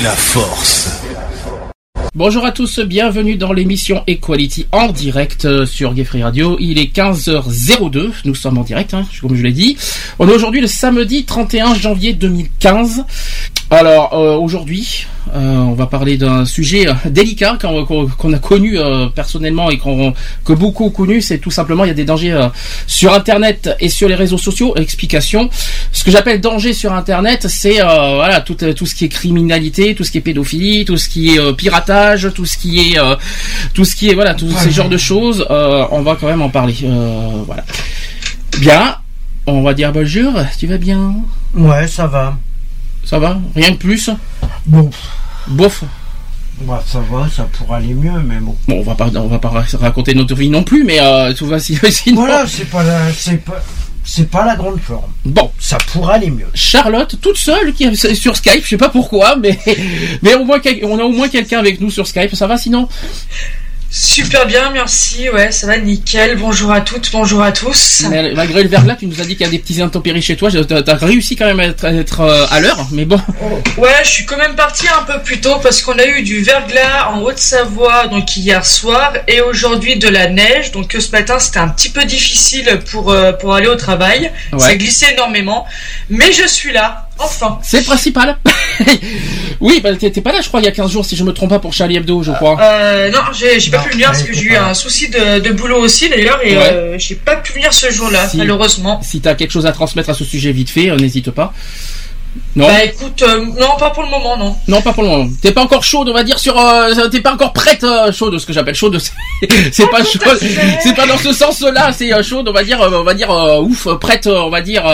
La force. Bonjour à tous, bienvenue dans l'émission Equality en direct euh, sur Gay Free Radio. Il est 15h02, nous sommes en direct, hein, comme je l'ai dit. On est aujourd'hui le samedi 31 janvier 2015. Alors euh, aujourd'hui, euh, on va parler d'un sujet euh, délicat qu'on a connu euh, personnellement et que beaucoup ont connu. C'est tout simplement il y a des dangers sur Internet et sur les réseaux sociaux. Explication. Ce que j'appelle danger sur Internet, c'est tout ce qui est criminalité, tout ce qui est pédophilie, tout ce qui est piratage, tout ce qui est tout ce qui voilà tous ces genres de choses. on va quand même en parler. Voilà. Bien. On va dire bonjour. Tu vas bien? Ouais, ça va. Ça va Rien de plus Bon, Bof. bah, ça va, ça pourrait aller mieux, mais bon. Bon, on va pas, on va pas raconter notre vie non plus, mais euh, tout va si- sinon. Voilà, c'est pas la, c'est pas, c'est pas la grande forme. Bon, Ça pourrait aller mieux. Charlotte, toute seule, qui est sur Skype, je sais pas pourquoi, mais mais au moins quel- on a au moins quelqu'un avec nous sur Skype. Ça va sinon? Super bien, merci. Ouais, ça va nickel. Bonjour à toutes, bonjour à tous. Malgré le verglas, tu nous as dit qu'il y a des petits intempéries chez toi. T'as réussi quand même à être, à être, euh, à l'heure, mais bon. Ouais, je suis quand même partie un peu plus tôt parce qu'on a eu du verglas en Haute-Savoie donc hier soir et aujourd'hui de la neige. Donc euh, ce matin c'était un petit peu difficile pour euh, pour aller au travail. Ouais. Ça glissait énormément, mais je suis là, enfin. C'est le principal. oui, bah, t'étais pas là, je crois, il y a 15 jours, si je me trompe pas, pour Charlie Hebdo, je crois. Euh, non, j'ai pas Non, pu venir parce que j'ai eu un souci de, de boulot aussi d'ailleurs et Ouais. euh, j'ai pas pu venir ce jour-là Si. malheureusement. Si t'as quelque chose à transmettre à ce sujet vite fait, euh, n'hésite pas. Non, Bah écoute, euh, non pas pour le moment non. non, pas pour le moment. T'es pas encore chaude, on va dire sur. euh, T'es pas encore prête euh, chaude, ce que j'appelle chaude. C'est pas à chaude. C'est pas dans ce sens-là. C'est euh, chaude, on va dire. euh, on va dire euh, ouf, prête. euh, on va dire.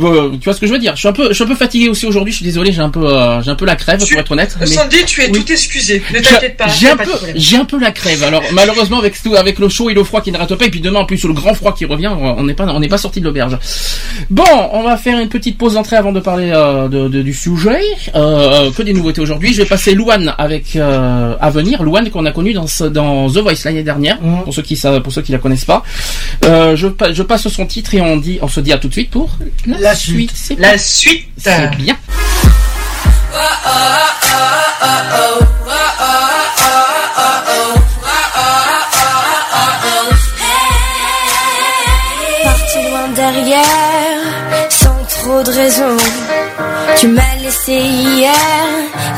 Euh, euh, tu vois ce que je veux dire Je suis un peu, je suis un peu fatigué aussi aujourd'hui. Je suis désolé, j'ai un peu, euh, j'ai un peu la crève Tu- pour être honnête. mais- Sandy, tu es Oui. tout excusé. Ne J'ai- t'inquiète pas. J'ai un peu, j'ai un peu la crève. Alors malheureusement avec tout, avec le chaud et le froid qui n'arrête pas, et puis demain en plus sur le grand froid qui revient, on n'est pas, on n'est pas sorti de l'auberge. Bon, on va faire une petite pause d'entrée avant de parler euh, de, de- du sujet. Euh, que des nouveautés aujourd'hui. Je vais passer Louane avec euh, à venir. Louane qu'on a connu dans ce- dans The Voice l'année dernière. Mhm. Pour ceux qui savent, pour ceux qui la connaissent pas. Euh, je, je passe son titre et on dit, on se dit à tout de suite pour La suite. C'est La suite. c'est bien. Parti loin derrière, sans trop de raison. Tu m'as laissé hier,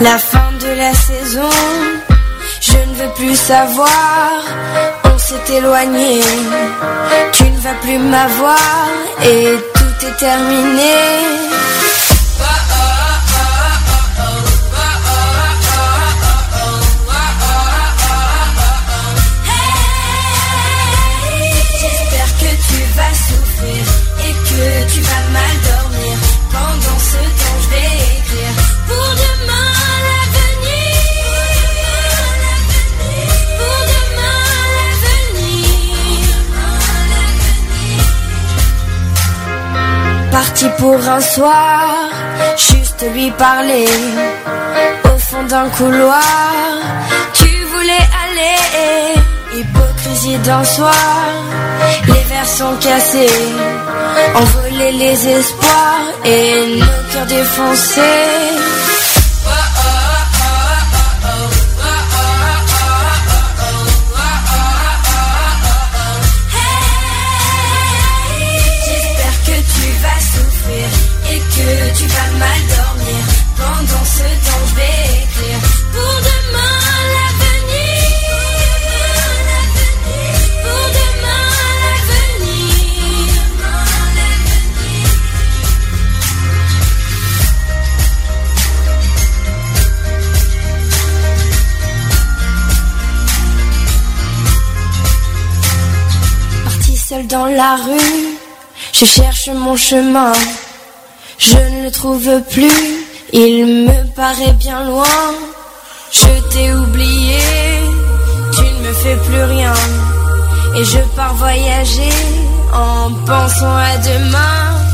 la fin de la saison. Je ne veux plus savoir, on s'est éloigné. Tu ne vas plus m'avoir et tout est terminé. Parti pour un soir, juste lui parler. Au fond d'un couloir, tu voulais aller. Hypocrisie d'un soir, les verres sont cassés, envoler les espoirs et nos cœurs défoncés. Dans la rue, je cherche mon chemin, je ne le trouve plus, il me paraît bien loin. Je t'ai oublié, tu ne me fais plus rien, et je pars voyager en pensant à demain.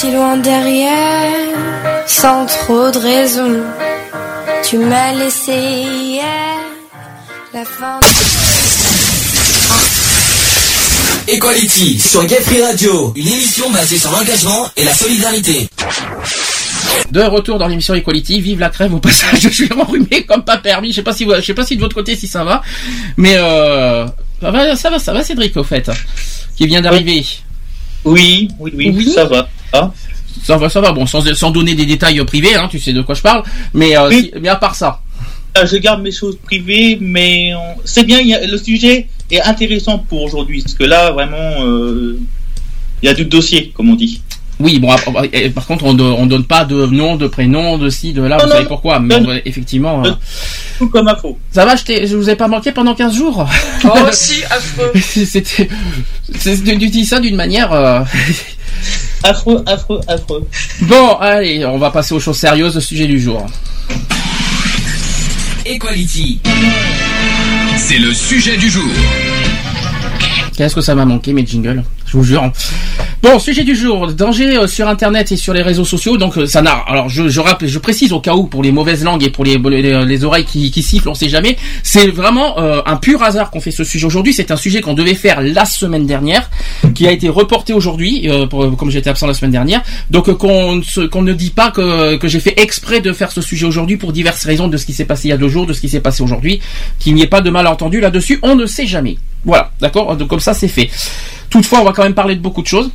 Parti loin derrière, sans trop de raison. Tu m'as laissé hier la fin. Equality sur Gay Free Radio, une émission basée sur l'engagement et la solidarité. De retour dans l'émission Equality, vive la crève au passage, je suis enrhumé comme pas permis, je sais pas si vous, je sais pas si de votre côté si ça va, mais euh, ça va, ça va, ça va Cédric au fait, qui vient d'arriver. Oui, oui, oui, Oui. ça va. Ça va, ça va, bon, sans, sans donner des détails privés, hein, tu sais de quoi je parle, mais, euh, Oui. si- mais à part ça. Euh, Je garde mes choses privées, mais on- c'est bien, il y a- le sujet est intéressant pour aujourd'hui, parce que là, vraiment, euh, il y a du dossier, comme on dit. Oui, bon, par contre, on, do- on donne pas de nom, de prénom, de ci, de là, Non, vous non, savez pourquoi, mais non. on doit- effectivement. euh, Tout comme info. Ça va, je, t'ai- je vous ai pas manqué pendant 15 jours Oh, si, affreux. C'était. Tu dis ça d'une manière. euh, Affreux, affreux, affreux. Bon, allez, on va passer aux choses sérieuses, le sujet du jour. Equality. C'est le sujet du jour. Qu'est-ce que ça m'a manqué, mes jingles? Je vous jure. Bon, sujet du jour, danger euh, sur Internet et sur les réseaux sociaux. Donc, euh, ça n'a. Alors, je, je rappelle, je précise au cas où pour les mauvaises langues et pour les, les, les oreilles qui, qui sifflent, on sait jamais. C'est vraiment euh, un pur hasard qu'on fait ce sujet aujourd'hui. C'est un sujet qu'on devait faire la semaine dernière, qui a été reporté aujourd'hui, euh, pour- comme j'étais absent la semaine dernière. Donc, euh, qu'on ne qu'on ne dit pas que, que j'ai fait exprès de faire ce sujet aujourd'hui pour diverses raisons de ce qui s'est passé il y a deux jours, de ce qui s'est passé aujourd'hui, qu'il n'y ait pas de malentendu là-dessus. On ne sait jamais. Voilà, d'accord? Donc comme ça, c'est fait. Toutefois, on va quand même parler de beaucoup de choses.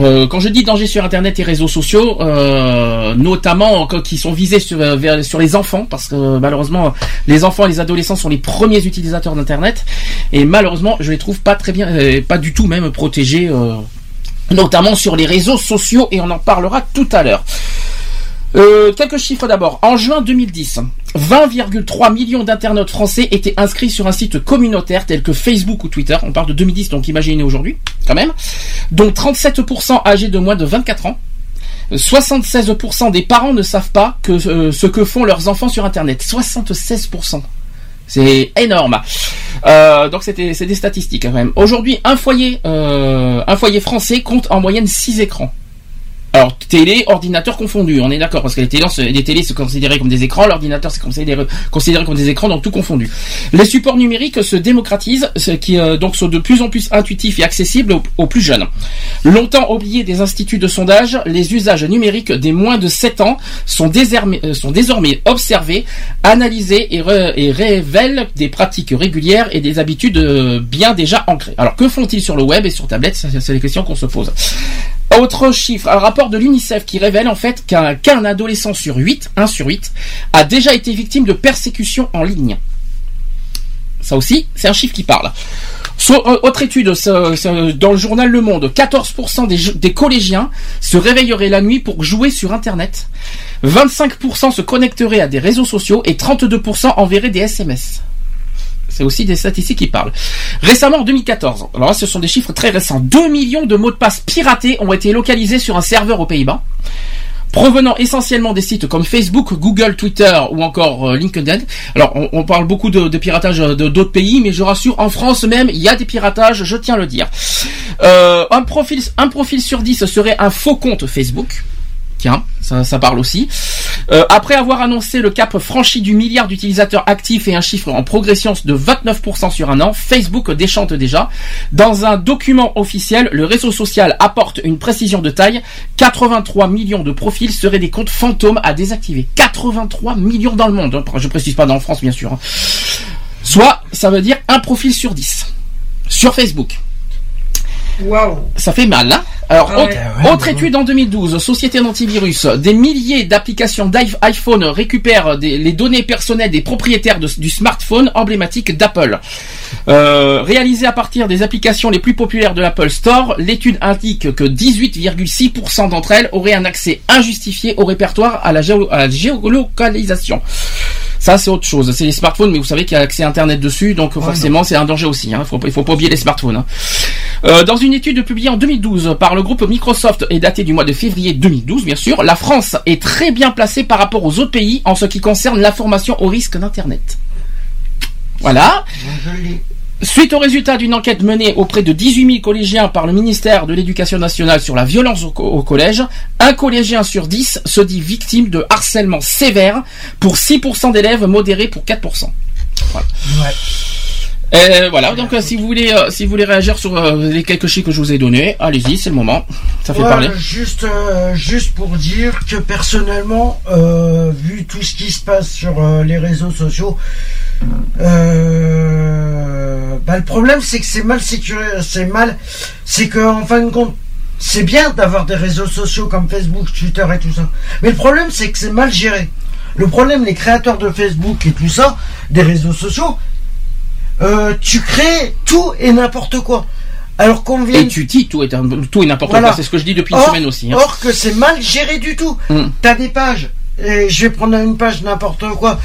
Euh, quand je dis danger sur Internet et réseaux sociaux, euh, notamment qui sont visés sur, euh, sur les enfants, parce que malheureusement les enfants et les adolescents sont les premiers utilisateurs d'Internet, et malheureusement je les trouve pas très bien, pas du tout même protégés, notamment sur les réseaux sociaux, et on en parlera tout à l'heure. Euh, quelques chiffres d'abord. En juin 2010, 20,3 millions d'internautes français étaient inscrits sur un site communautaire tel que Facebook ou Twitter. On parle de 2010, donc imaginez aujourd'hui, quand même. Dont 37% âgés de moins de 24 ans. 76% des parents ne savent pas euh, ce que font leurs enfants sur Internet. 76%. C'est énorme. Euh, donc c'était c'est des statistiques quand même. Aujourd'hui, un foyer, euh, un foyer français compte en moyenne 6 écrans. Alors télé, ordinateur confondu, on est d'accord parce que les télés, les télés c'est considéré comme des écrans, l'ordinateur c'est considéré, comme des écrans, donc tout confondu. Les supports numériques se démocratisent, ce qui euh, donc sont de plus en plus intuitifs et accessibles aux, plus jeunes. Longtemps oubliés des instituts de sondage, les usages numériques des moins de 7 ans sont, désormais- euh, sont désormais observés, analysés et, et révèlent des pratiques régulières et des habitudes euh, bien déjà ancrées. Alors que font-ils sur le web et sur tablette? C'est les questions qu'on se pose. Autre chiffre, un rapport de l'UNICEF qui révèle en fait qu'un adolescent sur 8, 1 sur 8, a déjà été victime de persécutions en ligne. Ça aussi, c'est un chiffre qui parle. Euh, autre étude, dans le journal Le Monde, 14% des, je- des collégiens se réveilleraient la nuit pour jouer sur Internet. 25% se connecteraient à des réseaux sociaux et 32% enverraient des SMS. C'est aussi des statistiques qui parlent. Récemment, en 2014, alors là, ce sont des chiffres très récents, 2 millions de mots de passe piratés ont été localisés sur un serveur aux Pays-Bas, provenant essentiellement des sites comme Facebook, Google, Twitter ou encore euh, LinkedIn. Alors, on, parle beaucoup de, piratage de d'autres pays, mais je rassure, en France même, il y a des piratages, je tiens à le dire. Euh, un, profil, un profil sur 10 serait un faux compte Facebook. Tiens, ça, parle aussi. Euh, après avoir annoncé le cap franchi du milliard d'utilisateurs actifs et un chiffre en progression de 29% sur un an, Facebook déchante déjà. Dans un document officiel, le réseau social apporte une précision de taille. 83 millions de profils seraient des comptes fantômes à désactiver. 83 millions dans le monde. hein. Je précise pas dans France, bien sûr. hein. Soit, ça veut dire un profil sur 10. Sur Facebook. Waouh. Ça fait mal, hein Alors, Ah ouais. autre, Ouais, autre ouais. étude en 2012, société d'antivirus, des milliers d'applications d'iPhone récupèrent des- les données personnelles des propriétaires de- du smartphone emblématique d'Apple. Euh, réalisée à partir des applications les plus populaires de l'Apple Store, l'étude indique que 18,6% d'entre elles auraient un accès injustifié au répertoire à la, géo- à la géolocalisation. Ça, c'est autre chose. C'est les smartphones, mais vous savez qu'il y a accès à Internet dessus, donc forcément, c'est un danger aussi. Hein. Faut, il faut pas oublier les smartphones. hein. Euh, dans une étude publiée en 2012 par le groupe Microsoft et datée du mois de février 2012, bien sûr, la France est très bien placée par rapport aux autres pays en ce qui concerne l'information au risque d'Internet. Voilà. Suite au résultat d'une enquête menée auprès de 18 000 collégiens par le ministère de l'Éducation nationale sur la violence au, co- au collège, un collégien sur 10 se dit victime de harcèlement sévère pour 6% d'élèves, modéré pour 4%. Voilà. Ouais. Euh, voilà, donc euh, si vous voulez euh, si vous voulez réagir sur les quelques chiffres que je vous ai donnés, allez-y, c'est le moment. Ça fait Ouais, parler. Juste, juste pour dire que personnellement, vu tout ce qui se passe sur les réseaux sociaux, bah, le problème c'est que c'est mal sécurisé, c'est mal, c'est que en fin de compte, c'est bien d'avoir des réseaux sociaux comme Facebook, Twitter et tout ça, mais le problème c'est que c'est mal géré. Le problème, les créateurs de Facebook et tout ça, des réseaux sociaux, euh, tu crées tout et n'importe quoi. Alors qu'on vient Et tu dis tout est un- tout et n'importe Voilà. quoi, c'est ce que je dis depuis une Or- semaine aussi. hein. Or que c'est mal géré du tout. Mm. T'as des pages, et je vais prendre une page n'importe quoi.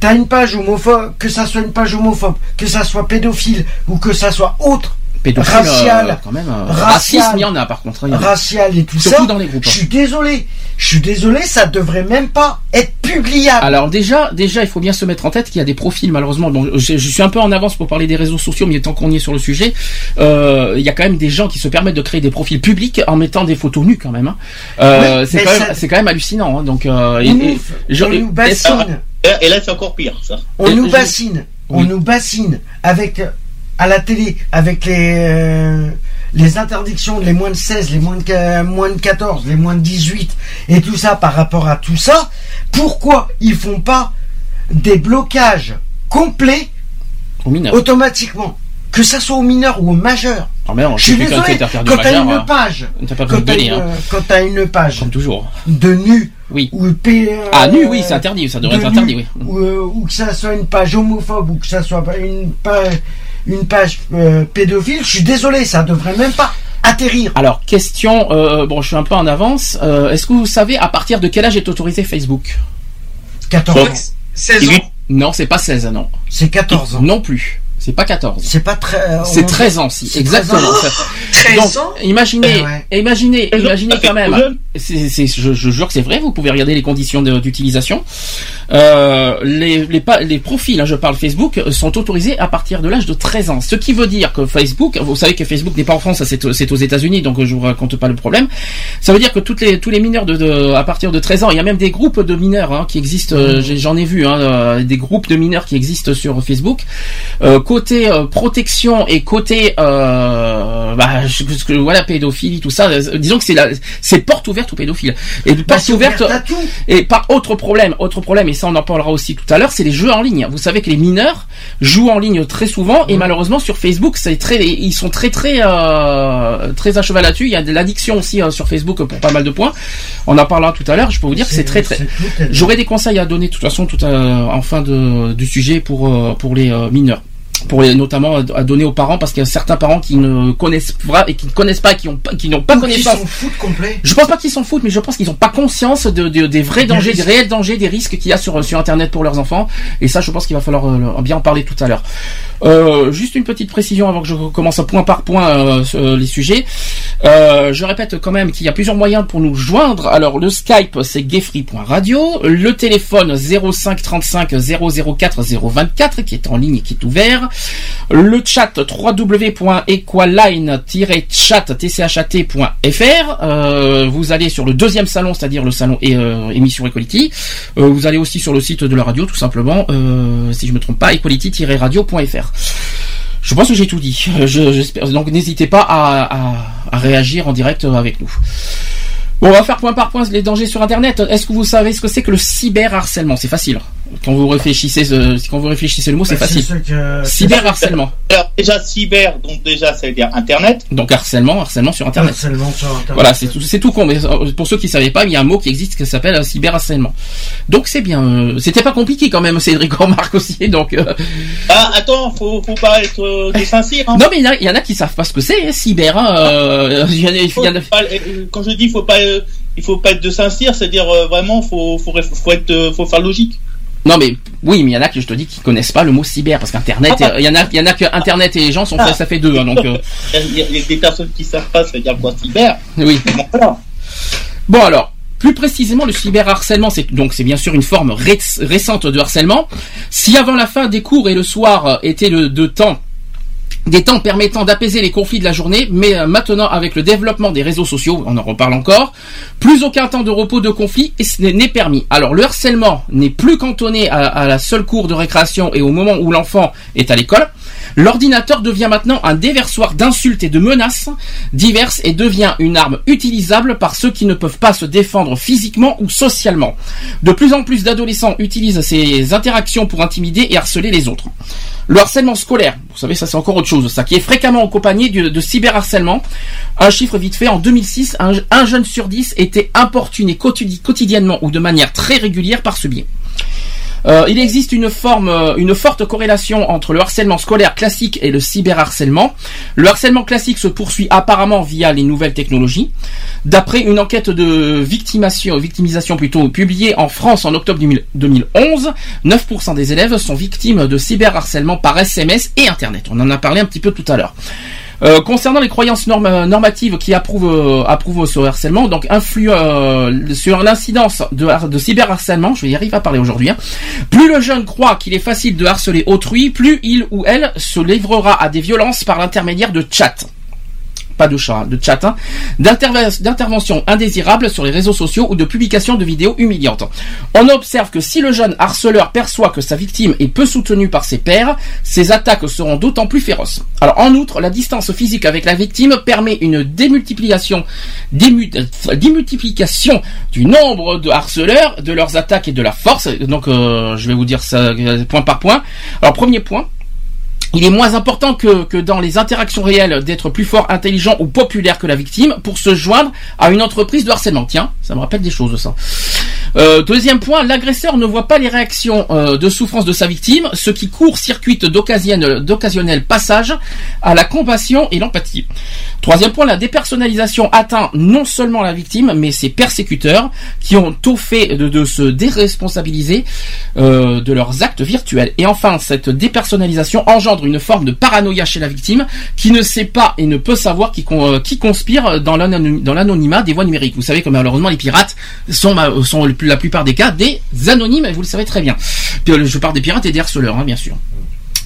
T'as une page homophobe, que ça soit une page homophobe, que ça soit pédophile ou que ça soit autre, Pédophile, racial, euh, quand même. euh, racial, racisme, il y en a par contre. hein, il y en a. racial et tout Surtout ça. dans les groupes. Je suis désolé, je suis désolé, ça devrait même pas être publiable. Alors déjà, déjà, il faut bien se mettre en tête qu'il y a des profils malheureusement. Bon, je, je suis un peu en avance pour parler des réseaux sociaux, mais tant qu'on y est sur le sujet, euh, il y a quand même des gens qui se permettent de créer des profils publics en mettant des photos nues quand même. hein. Euh, Oui, c'est mais quand ça- même, c'est quand même hallucinant. hein. Donc, euh, on et- nous, et- je- on nous et- bassine, Et là, c'est encore pire, ça. on et- nous je- bassine, on Oui. nous bassine avec à la télé avec les euh, les interdictions, les moins de 16, les moins de, moins de 14, les moins de 18 et tout ça par rapport à tout ça, pourquoi ils font pas des blocages complets aux mineurs. automatiquement que ça soit aux mineurs ou aux majeurs? Ah, mais non, Je suis désolé, quand t'as une hein, page, pas quand t'as une, hein, une page comme toujours. de nu Oui. ou P- Ah, nu, euh, oui, c'est interdit, ça devrait de être nu, interdit, oui. Ou, euh, ou que ça soit une page homophobe ou que ça soit une page, une page euh, pédophile, je suis désolé, ça devrait même pas atterrir. Alors, question, euh, bon, je suis un peu en avance. Euh, Est-ce que vous savez à partir de quel âge est autorisé Facebook? 14 ans. 16 ans. Non, c'est pas 16 non. C'est 14 ans. Non plus. C'est pas 14. C'est pas très. euh, C'est on- 13 ans, si. Exactement. 13 ans. 13 Donc, ans imaginez, Eh ouais. imaginez, imaginez quand même. C'est, c'est- je, je jure que c'est vrai. Vous pouvez regarder les conditions de- d'utilisation. Euh, les, les, profils, hein, je parle Facebook, euh, sont autorisés à partir de l'âge de 13 ans. Ce qui veut dire que Facebook, vous savez que Facebook n'est pas en France, c'est, c'est aux États-Unis, donc je vous raconte pas le problème. Ça veut dire que toutes les, tous les mineurs de, de- à partir de 13 ans, il y a même des groupes de mineurs hein, qui existent. j'ai- j'en ai vu hein, des groupes de mineurs qui existent sur Facebook. Euh, côté euh, protection et côté euh, bah, je- que- voilà pédophilie tout ça euh, disons que c'est la c'est porte ouverte aux pédophiles. Et porte c'est ouverte tout. et par autre problème autre problème et ça on en parlera aussi tout à l'heure c'est les jeux en ligne. Vous savez que les mineurs jouent en ligne très souvent et malheureusement sur Facebook c'est très ils sont très très euh, très à cheval là-dessus. Il y a de l'addiction aussi sur Facebook pour pas mal de points. On en parlera tout à l'heure je peux vous dire que c'est très très c'est tout, J'aurai des conseils à donner de toute façon tout à, en fin de, du sujet pour pour les mineurs. Pour les, notamment à donner aux parents parce qu'il y a certains parents qui ne connaissent pas et qui ne connaissent pas qui ont qui n'ont pas Ou qui connaissance s'en foutent complet. je pense pas qu'ils s'en foutent, mais je pense qu'ils n'ont pas conscience de, de- des vrais dangers, des réels dangers, des risques qu'il y a sur, sur Internet pour leurs enfants. Et ça, je pense qu'il va falloir euh, bien en parler tout à l'heure. Euh, juste une petite précision avant que je commence point par point euh, euh, les sujets. Euh, je répète quand même qu'il y a plusieurs moyens pour nous joindre. Alors le Skype, c'est gayfree.radio. Le téléphone 05 35 004 024 qui est en ligne et qui est ouvert. Le chat www.equaline-chat.fr. Euh, vous allez sur le deuxième salon, c'est-à-dire le salon euh, émission Equality. Euh, vous allez aussi sur le site de la radio, tout simplement, si je me trompe pas, equality-radio.fr. Je pense que j'ai tout dit. Donc n'hésitez pas à réagir en direct avec nous. Bon, on va faire point par point les dangers sur Internet. Est-ce que vous savez ce que c'est que le cyberharcèlement? C'est facile. Quand vous réfléchissez, quand vous réfléchissez le mot, c'est Bah, facile. que- Cyberharcèlement. Alors, déjà, cyber, donc déjà, ça veut dire Internet. Donc harcèlement, harcèlement sur Internet. Harcèlement sur Internet. Voilà, c'est tout, c'est tout con. Mais euh, pour ceux qui savaient pas, il y a un mot qui existe qui s'appelle euh, cyberharcèlement. Donc c'est bien. euh, C'était pas compliqué quand même, Cédric remarque aussi. Donc euh, Ah, attends, faut, faut pas être euh, de Saint-Cyr. Hein. non, mais il y, en a- il y en a qui savent pas ce que c'est hein, cyber. hein, il y en a- il Faut y en a- pas- quand je dis faut pas, euh, il faut pas être de Saint-Cyr, c'est-à-dire euh, vraiment faut, faut, faut être, euh, faut faire logique. Non mais oui, mais il y en a qui je te dis qui connaissent pas le mot cyber parce qu'internet, Ah. il y en a, il y en a que internet et les gens sont Ah. ça fait deux. hein, donc euh, Il y, a, des personnes qui savent pas, ça veut dire quoi cyber. oui. Bon, voilà. Bon alors, plus précisément, le cyberharcèlement, c'est donc c'est bien sûr une forme ré- récente de harcèlement. Si avant la fin des cours et le soir euh, était le de temps des temps permettant d'apaiser les conflits de la journée, mais euh, maintenant avec le développement des réseaux sociaux, on en reparle encore, plus aucun temps de repos de conflit n'est permis. Alors le harcèlement n'est plus cantonné à, à la seule cour de récréation et au moment où l'enfant est à l'école. L'ordinateur devient maintenant un déversoir d'insultes et de menaces diverses et devient une arme utilisable par ceux qui ne peuvent pas se défendre physiquement ou socialement. De plus en plus d'adolescents utilisent ces interactions pour intimider et harceler les autres. Le harcèlement scolaire, vous savez, ça c'est encore autre chose, ça qui est fréquemment accompagné de, cyberharcèlement. Un chiffre vite fait, en 2006, un, un jeune sur dix était importuné quotidi- quotidiennement ou de manière très régulière par ce biais. Euh, il existe euh, une forte corrélation entre le harcèlement scolaire classique et le cyberharcèlement. Le harcèlement classique se poursuit apparemment via les nouvelles technologies. D'après une enquête de victimisation plutôt publiée en France en octobre 2000 2011, 9% des élèves sont victimes de cyberharcèlement par SMS et Internet. On en a parlé un petit peu tout à l'heure. Euh, concernant les croyances norm- normatives qui approuvent, euh, approuvent ce harcèlement, donc influent euh, sur l'incidence de, har- de cyberharcèlement, je vais y arriver à parler aujourd'hui, hein. plus le jeune croit qu'il est facile de harceler autrui, plus il ou elle se livrera à des violences par l'intermédiaire de chat. Pas de chat, hein, de chat, hein, d'interve- d'intervention indésirable sur les réseaux sociaux ou de publication de vidéos humiliantes. On observe que si le jeune harceleur perçoit que sa victime est peu soutenue par ses pairs, ses attaques seront d'autant plus féroces. Alors en outre, la distance physique avec la victime permet une démultiplication, dému- euh, démultiplication du nombre de harceleurs, de leurs attaques et de la force. Donc euh, je vais vous dire ça euh, point par point. Alors premier point, il est moins important que, dans les interactions réelles d'être plus fort, intelligent ou populaire que la victime pour se joindre à une entreprise de harcèlement. Tiens, ça me rappelle des choses ça. Euh, deuxième point, l'agresseur ne voit pas les réactions euh, de souffrance de sa victime, ce qui court-circuite d'occasionnel passage à la compassion et l'empathie. Troisième point, la dépersonnalisation atteint non seulement la victime, mais ses persécuteurs qui ont tout fait de, de se déresponsabiliser euh, de leurs actes virtuels. Et enfin, cette dépersonnalisation engendre une forme de paranoïa chez la victime qui ne sait pas et ne peut savoir qui, con- euh, qui conspire dans l'anony- dans l'anonymat des voies numériques. Vous savez que malheureusement les pirates sont, ma- sont la plupart des cas des anonymes, et vous le savez très bien. Euh, Je parle des pirates et des harceleurs, hein, bien sûr.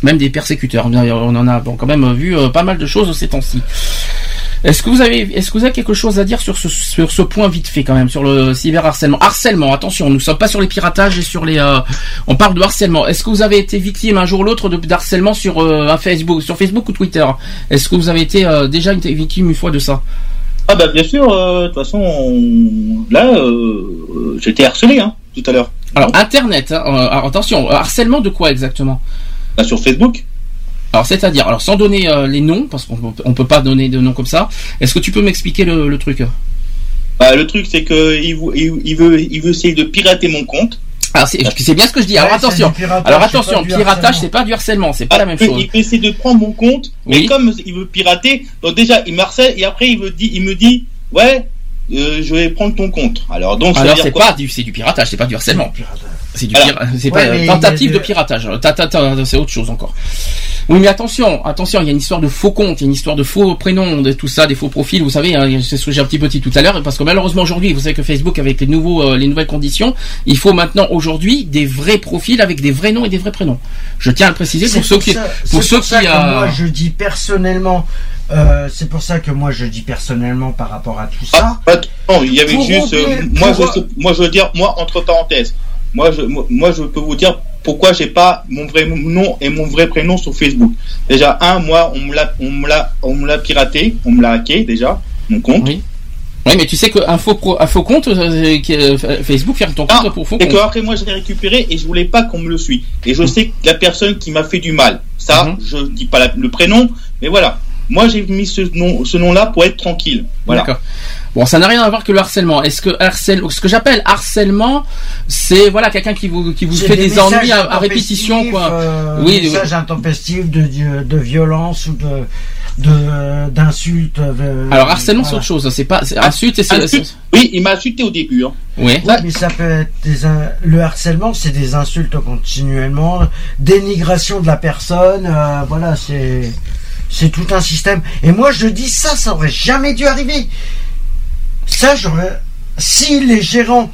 Même des persécuteurs. On en a quand même vu euh, pas mal de choses ces temps-ci. Est-ce que vous avez, est-ce que vous avez quelque chose à dire sur ce, sur ce point vite fait quand même, sur le cyberharcèlement? Harcèlement, attention, nous ne sommes pas sur les piratages et sur les, euh, on parle de harcèlement. Est-ce que vous avez été victime un jour ou l'autre de d'harcèlement sur euh, un Facebook, sur Facebook ou Twitter? Est-ce que vous avez été euh, déjà été victime une fois de ça? Ah bah bien sûr, de toute façon, on- là, euh, j'étais harcelé hein, tout à l'heure. Alors Internet, hein, attention, harcèlement de quoi exactement? Bah, sur Facebook. Alors c'est-à-dire, alors sans donner euh, les noms, parce qu'on peut, on peut pas donner de noms comme ça. Est-ce que tu peux m'expliquer le, le truc? Bah, le truc c'est que il, vou- il, il veut, il veut essayer de pirater mon compte. Alors c'est bien ce que je dis. Alors Ouais, attention, piratage, alors c'est attention, pas du piratage harcèlement. c'est pas du harcèlement, c'est pas Ah, la même il, chose. il veut essayer de prendre mon compte, mais Oui. comme il veut pirater, donc déjà il me harcèle et après il me dit, il me dit, ouais, euh, je vais prendre ton compte. Alors donc Alors c'est pas du, c'est du piratage, c'est pas du harcèlement. C'est du c'est Ouais, pas mais tentative de piratage. Ta- ta- ta- c'est autre chose encore. Oui, mais attention, attention, il y a une histoire de faux comptes, il y a une histoire de faux prénoms, de tout ça, des faux profils. Vous savez, hein, c'est ce que j'ai un petit peu dit tout à l'heure, parce que malheureusement aujourd'hui, vous savez que Facebook, avec les nouveaux, euh, les nouvelles conditions, il faut maintenant aujourd'hui des vrais profils avec des vrais noms et des vrais prénoms. Je tiens à le préciser pour ceux qui, ça- pour c'est ceux pour ça qui, que euh, moi je dis personnellement, euh, c'est pour ça que moi je dis personnellement par rapport à tout ça. Ah, non, il y avait Pour juste. euh, moi, je, moi, je veux dire, moi, entre parenthèses, moi, je, moi, je peux vous dire pourquoi j'ai pas mon vrai nom et mon vrai prénom sur Facebook. Déjà, un, moi, on me l'a, on me l'a, on me l'a piraté, on me l'a hacké déjà, mon compte. Oui. Oui, mais tu sais qu'un faux, pro- un faux compte, euh, euh, Facebook ferme ton compte Ah, pour faux Et que compte. après, moi, je l'ai récupéré et je voulais pas qu'on me le suit. Et je sais que la personne qui m'a fait du mal, ça, Mhm. je dis pas la- le prénom, mais voilà. Moi, j'ai mis ce nom, ce nom-là pour être tranquille. Voilà. D'accord. Bon, ça n'a rien à voir que le harcèlement. Est-ce que harcèle, ce que j'appelle harcèlement, c'est voilà quelqu'un qui vous qui vous fait des, messages ennuis à, à répétition, quoi. euh, Oui, des messages intempestifs de, de, de violence ou de de d'insultes. euh, Alors harcèlement, c'est autre chose. C'est pas c'est insulte. Oui, il m'a insulté au début. Hein. Oui. Mais ça peut être des le harcèlement, c'est des insultes continuellement, dénigration de la personne, euh, voilà, c'est c'est tout un système. Et moi, je dis ça, ça aurait jamais dû arriver. Ça, j'aurais. Si les gérants,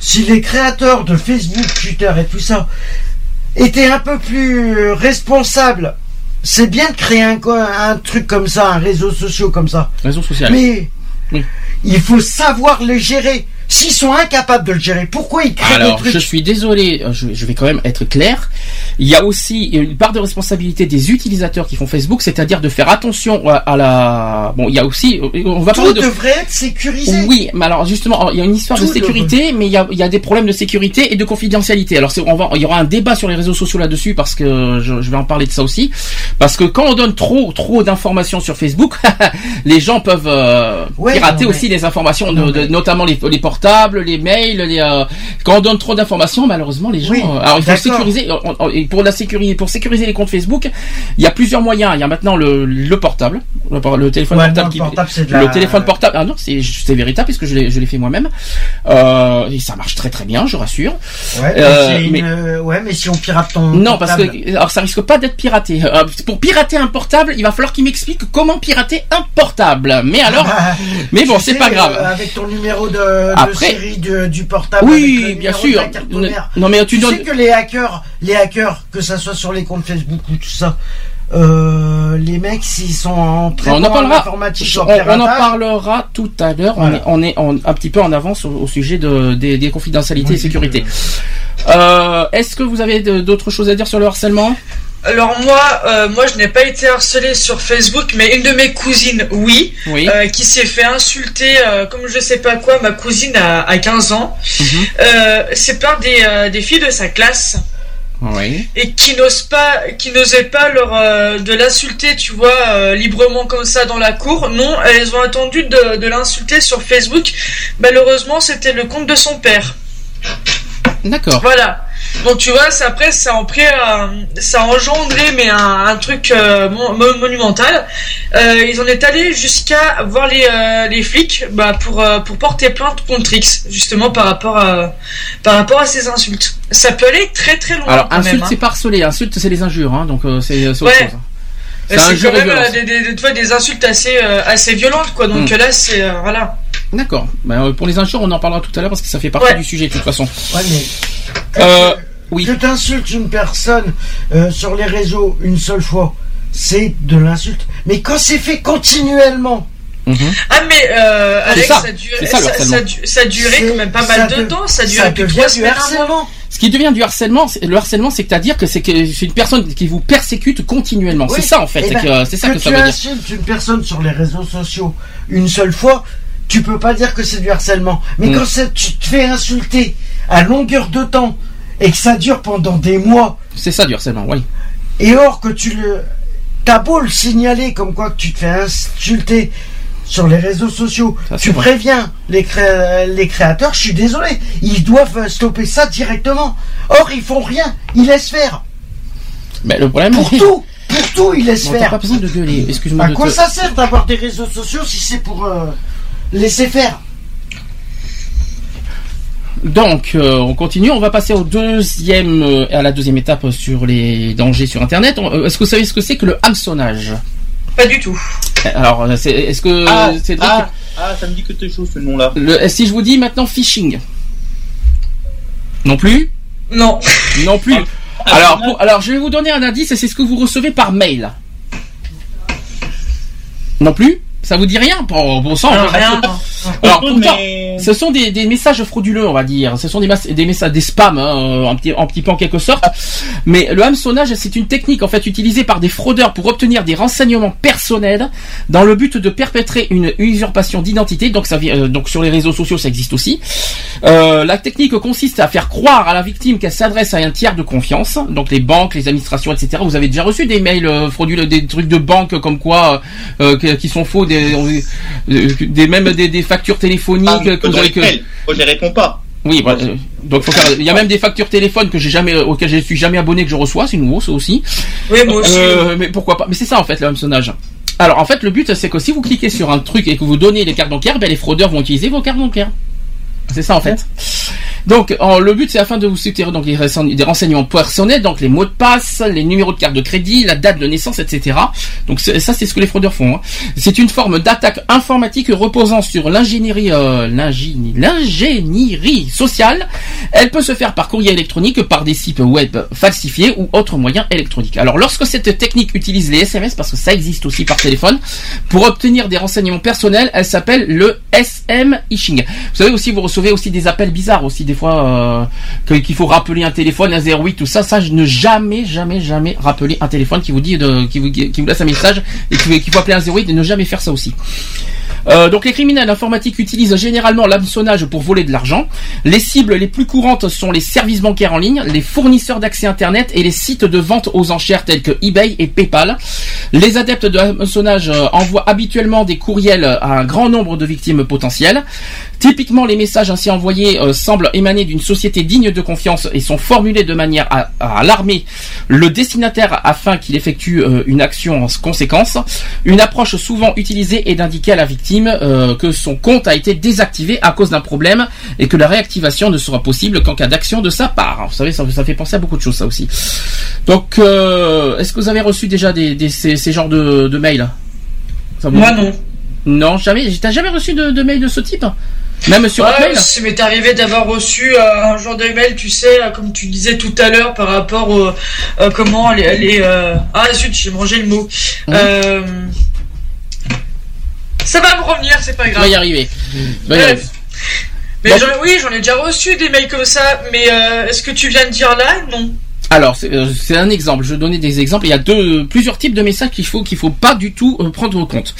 si les créateurs de Facebook, Twitter et tout ça étaient un peu plus responsables, c'est bien de créer un, truc comme ça, un réseau social comme ça. Réseau social. Mais Oui. il faut savoir le gérer. S'ils sont incapables de le gérer, pourquoi ils créent Alors, des trucs je suis désolé, euh, je, je vais quand même être clair. Il y a aussi une part de responsabilité des utilisateurs qui font Facebook, c'est-à-dire de faire attention à, à la. Bon, il y a aussi, euh, on va Tout parler de. devrait être sécurisé. Oui, mais alors justement, il y a une histoire de sécurité, mais il y a, il y a des problèmes de sécurité et de confidentialité. Alors on va, il y aura un débat sur les réseaux sociaux là-dessus parce que je, je vais en parler de ça aussi, parce que quand on donne trop, trop d'informations sur Facebook, les gens peuvent euh, Ouais, pirater non, mais- aussi les informations, Non, de- de- mais- notamment les, les portables, les mails. Les, euh, quand on donne trop d'informations, malheureusement, les gens. Oui, euh, alors il faut sécuriser. on- on- et pour la sécurité, pour sécuriser les comptes Facebook, il y a plusieurs moyens. Il y a maintenant le, le portable, le, le téléphone Ouais, portable non, qui le portable, la- le téléphone portable. Ah non, c'est c'est véritable puisque je l'ai je l'ai fait moi-même. Euh, et ça marche très très bien, je rassure. Ouais, mais c'est une- mais- ouais, mais si on pirate ton Non, parce que alors ça risque pas d'être piraté. Pour pirater un portable, il va falloir qu'il m'explique comment pirater un portable. Mais alors, Ah, mais bon, c'est pas grave. avec ton numéro de, de Après- série de- du portable. avec oui, le bien de sûr. la carte mère. Non mais tu, Tu sais que les hackers, les hackers, que ça soit sur les comptes Facebook ou tout ça, euh, les mecs, s'ils sont en très on en bons en parlera. informatique, On, en on en piratage, parlera tout à l'heure. Voilà. On est, on est en- un petit peu en avance au, au sujet de, des, des confidentialités Oui, et sécurité. Euh, Est-ce que vous avez d'autres choses à dire sur le harcèlement? Alors moi, euh, moi je n'ai pas été harcelé sur Facebook, mais une de mes cousines, oui, Oui. euh, qui s'est fait insulter, euh, comme je sais pas quoi, ma cousine a, a 15 ans. Mhm. C'est par des, des filles de sa classe Oui. et qui n'osent pas, qui n'osaient pas leur de l'insulter, tu vois, librement comme ça dans la cour. Non, elles ont attendu de, de l'insulter sur Facebook. Malheureusement, c'était le compte de son père. D'accord. Voilà. Donc tu vois, ça, après ça euh, ça a engendré mais un, un truc euh, mon- mo- monumental. Euh, ils en est allés jusqu'à voir les, euh, les flics bah, pour, pour porter plainte contre X, justement par rapport à par rapport à ces insultes. Ça peut aller très très loin Alors quand insulte, hein. c'est pas harceler. Insulte, c'est les injures. Hein, donc c'est autre chose. C'est quand même euh, des, des, des, des insultes assez euh, assez violentes quoi. Donc Mm. là c'est euh, voilà. D'accord. Ben, euh, pour les injures, on en parlera tout à l'heure parce que ça fait partie Ouais. du sujet de toute façon. Ouais, mais Euh, oui. que t'insultes une personne euh, sur les réseaux une seule fois, c'est de l'insulte. Mais quand c'est fait continuellement, Mhm. Ah mais euh, Alex, ça. ça, durait, C'est ça, ça, quand même pas mal de temps. Ça ça durait plus de devient trois semaines. Ce qui devient du harcèlement, c'est- le harcèlement, c'est-à-dire que c'est que c'est une personne qui vous persécute continuellement. Oui. C'est ça en fait. Eh c'est ben, que, c'est ça que, ça tu veut dire. insultes une personne sur les réseaux sociaux une seule fois, tu peux pas dire que c'est du harcèlement. Mais Mm. quand c'est- tu te fais insulter à longueur de temps et que ça dure pendant des mois, C'est ça du harcèlement. Oui. et or que tu le. T'as beau le signaler comme quoi que tu te fais insulter sur les réseaux sociaux, Ça, tu vrai. préviens les, cré- les créateurs, je suis désolé, ils doivent stopper ça directement. Or, ils font rien, ils laissent faire. Mais le problème, Pour tout, pour tout, ils laissent Bon, faire. pas besoin de gueuler. Excuse-moi. À quoi te- ça sert d'avoir des réseaux sociaux si c'est pour euh, laisser faire? Donc, euh, on continue. On va passer au deuxième, euh, à la deuxième étape sur les dangers sur Internet. Euh, Est-ce que vous savez ce que c'est que le hameçonnage? Pas du tout. Alors, c'est- est-ce que Ah, c'est ah, ah, ça me dit quelque chose ce nom-là. le, si je vous dis maintenant phishing Non plus Non. Non plus. Ah, Alors, pour- alors, je vais vous donner un indice. C'est ce que vous recevez par mail. Non plus Ça vous dit rien Bon, bon sang. Rien. Alors, Mais- pourtant, ce sont des, des messages frauduleux, on va dire. Ce sont des, des messages, des spams, hein, un petit, un petit peu en quelque sorte. Mais le hameçonnage, c'est une technique en fait utilisée par des fraudeurs pour obtenir des renseignements personnels dans le but de perpétrer une usurpation d'identité. Donc, ça, euh, donc sur les réseaux sociaux, ça existe aussi. Euh, la technique consiste à faire croire à la victime qu'elle s'adresse à un tiers de confiance, donc les banques, les administrations, etc. Vous avez déjà reçu des mails euh, frauduleux, des trucs de banque comme quoi euh, qui sont faux, des, euh, des même des, des factures téléphoniques Ah, que vous avez. Moi, je les réponds pas. Oui, bah, euh, donc faut faire- il y a même des factures téléphone que j'ai jamais, auxquelles je suis jamais abonné que je reçois, c'est nouveau ça aussi. Oui, moi aussi. Euh, mais pourquoi pas? Mais c'est ça en fait le hameçonnage. Alors en fait le but c'est que si vous cliquez sur un truc et que vous donnez les cartes bancaires, ben les fraudeurs vont utiliser vos cartes bancaires. C'est ça en fait. Donc le but c'est afin de vous soutirer donc des renseignements personnels, donc les mots de passe, les numéros de carte de crédit, la date de naissance, etc. Donc ça c'est ce que les fraudeurs font. hein. C'est une forme d'attaque informatique reposant sur l'ingénierie euh, l'ingénie- l'ingénierie sociale. Elle peut se faire par courrier électronique, par des sites web falsifiés ou autres moyens électroniques. Alors lorsque cette technique utilise les SMS, parce que ça existe aussi par téléphone, pour obtenir des renseignements personnels, elle s'appelle le SM phishing. Vous savez aussi, vous recevez aussi des appels bizarres aussi des fois euh, qu'il faut rappeler un téléphone, un 08, tout ça. Ça, je ne jamais, jamais, jamais rappeler un téléphone qui vous dit de, qui vous, qui vous laisse un message et qui- qu'il faut appeler un 08 et ne jamais faire ça aussi. Euh, donc les criminels informatiques utilisent généralement l'hameçonnage pour voler de l'argent. Les cibles les plus courantes sont les services bancaires en ligne, les fournisseurs d'accès Internet et les sites de vente aux enchères tels que eBay et PayPal. Les adeptes de l'hameçonnage euh, envoient habituellement des courriels à un grand nombre de victimes potentielles. Typiquement, les messages ainsi envoyés euh, semblent émaner d'une société digne de confiance et sont formulés de manière à, à alarmer le destinataire afin qu'il effectue euh, une action en conséquence. Une approche souvent utilisée est d'indiquer à la victime euh, que son compte a été désactivé à cause d'un problème et que la réactivation ne sera possible qu'en cas d'action de sa part. Vous savez, ça, ça fait penser à beaucoup de choses, ça aussi. Donc, est-ce que vous avez reçu déjà des, des- ces, ces genres de, de mails? Ça Moi non. Non, jamais. T'as jamais reçu de, de mails de ce type? Même sur Ouais, ça m'est arrivé d'avoir reçu euh, un genre de mail, tu sais, euh, comme tu disais tout à l'heure, par rapport au euh, comment les, les euh, ah zut, j'ai mangé le mot. Euh, Ça va me revenir, c'est pas grave. vas y arriver. Vas y arriver. Mais Bon. oui, j'en ai déjà reçu des mails comme ça, mais est-ce que tu viens de dire là? Non. Alors, c'est un exemple. Je vais donner des exemples. Il y a deux, plusieurs types de messages qu'il faut qu'il faut pas du tout prendre en compte.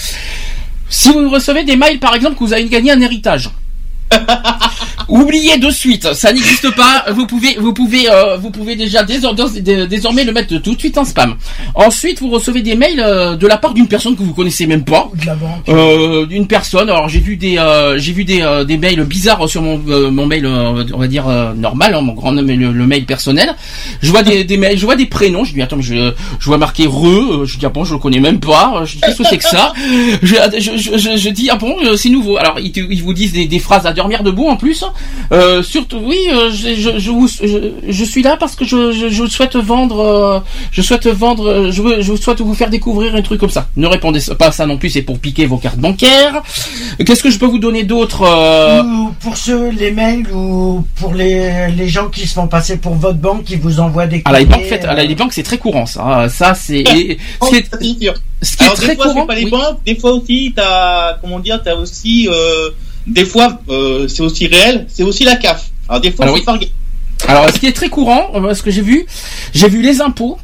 Si vous recevez des mails, par exemple, que vous avez gagné un héritage. Oubliez de suite, ça n'existe pas. Vous pouvez, vous pouvez, euh, vous pouvez déjà désor- dés- désormais le mettre tout de suite en spam. Ensuite, vous recevez des mails euh, de la part d'une personne que vous connaissez même pas, Ou de la banque. euh, d'une personne. Alors j'ai vu des, j'ai vu des, des mails bizarres sur mon, mon mail, on va dire normal, hein, mon grand nom, le, le mail personnel. Je vois des, des mails, je vois des prénoms. Je dis attends, je, je vois marqué re. Je dis ah bon, je le connais même pas. Je dis qu'est-ce que c'est que ça? Je, je, je, dis ah bon, c'est nouveau. Alors ils, te- ils vous disent des, des phrases à dormir debout en plus. Euh, surtout oui, euh, je, je, je, vous- je, je suis là parce que je, je, je souhaite vendre, euh, je souhaite vendre, je, veux, je souhaite vous faire découvrir un truc comme ça. Ne répondez pas à ça non plus, c'est pour piquer vos cartes bancaires. Qu'est-ce que je peux vous donner d'autre euh, Ou pour ceux, les mails, ou pour les, les gens qui se font passer pour votre banque, qui vous envoient des À la banque, faites, à la banque, c'est très courant, ça. Ça, c'est et ce qui est, ça, c'est sûr. ce qui est Alors, très des fois, courant. c'est pas les oui. banques, des fois aussi, t'as, comment dire, t'as aussi, euh, des fois, euh, c'est aussi réel, c'est aussi la CAF. Alors, des fois, Alors, oui. ce qui est très courant, euh, ce que j'ai vu, j'ai vu les impôts,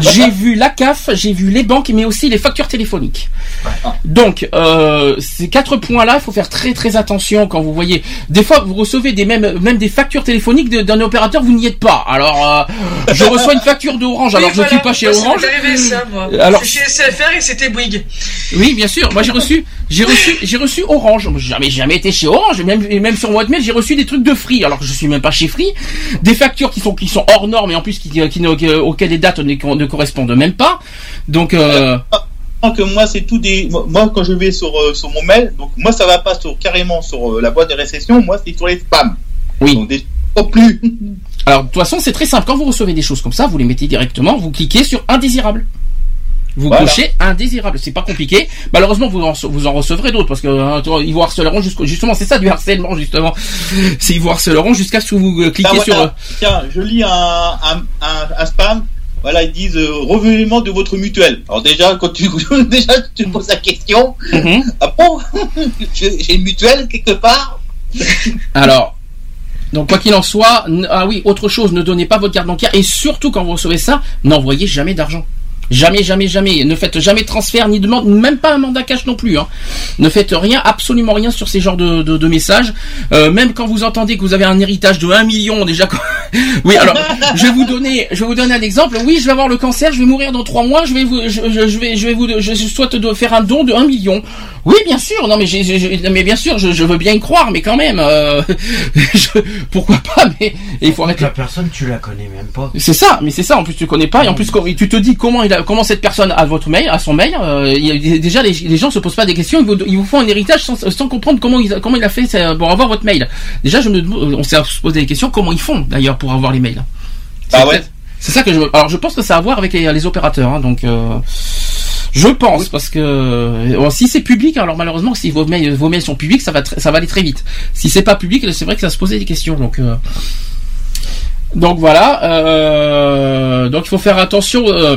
j'ai vu la CAF, j'ai vu les banques, mais aussi les factures téléphoniques. Donc, euh, ces quatre points-là, il faut faire très très attention quand vous voyez. Des fois, vous recevez des mêmes même des factures téléphoniques d'un opérateur, vous n'y êtes pas. Alors, euh, je reçois une facture d'Orange, alors Oui, je ne suis pas chez Orange. arrivé ça, moi. Alors- C'est chez SFR et c'était Bouygues. Oui, bien sûr. Moi, j'ai reçu, j'ai reçu, j'ai reçu Orange. Moi, J'ai jamais, jamais été chez Orange. Et même, même sur mail, j'ai reçu des trucs de Free, alors que je suis même pas chez Free. Des factures qui sont, qui sont hors normes et en plus qui, qui, ne- qui- auxquelles les dates ne, ne correspondent même pas. Donc, euh, que moi c'est tout des moi quand je vais sur euh, sur mon mail donc moi ça va pas sur carrément sur euh, la boîte de réception moi c'est sur les spams Oui. Donc, pas plus. Alors, de toute façon, c'est très simple. Quand vous recevez des choses comme ça, vous les mettez directement, vous cliquez sur indésirable. Vous Voilà. cochez indésirable. C'est pas compliqué. Malheureusement, vous en, vous en recevrez d'autres parce que euh, ils vous harceleront jusqu'au, justement, c'est ça du harcèlement, justement. C'est ils vous harceleront jusqu'à ce que vous euh, cliquez Ah, sur, voilà. Tiens, je lis un, un, un, un spam. Voilà, ils disent euh, revenez-moi de votre mutuelle. Alors déjà, quand tu déjà tu poses la question, ah bon, j'ai une mutuelle quelque part? Alors, donc quoi qu'il en soit, ah oui, autre chose, ne donnez pas votre carte bancaire et surtout quand vous recevez ça, n'envoyez jamais d'argent. Jamais, jamais, jamais. Ne faites jamais de transfert ni demande, même pas un mandat cash non plus. Hein. Ne faites rien, absolument rien sur ces genres de, de, de messages. Euh, même quand vous entendez que vous avez un héritage de 1 million déjà. oui, alors je vais vous donner, je vais vous donner un exemple. Oui, je vais avoir le cancer, je vais mourir dans trois mois. Je vais vous, je, je- je vais, je vais vous, je souhaite de faire un don de 1 million. Oui, bien sûr. Non, mais j'ai, mais bien sûr, je, je veux bien y croire, mais quand même, euh, pourquoi pas Mais il faut arrêter. La personne, tu la connais même pas. C'est ça, mais c'est ça. En plus, tu connais pas, et en plus, tu te dis comment il a, comment cette personne a votre mail, a son mail. euh, il déjà, les, les gens se posent pas des questions. Ils vous, ils vous font un héritage sans, sans comprendre comment il, a- comment il a fait ça, pour avoir votre mail. Déjà, je me, on s'est posé des questions. Comment ils font d'ailleurs pour avoir les mails C'est ouais. C'est ça que je. Alors, je pense que ça a à voir avec les, les opérateurs. hein, donc. euh, je pense parce que euh, si c'est public, alors malheureusement si vos mails, vos mails sont publics, ça va tr- ça va aller très vite. Si c'est pas public, c'est vrai que ça se posait des questions. Donc euh, donc voilà. euh, donc il faut faire attention. euh,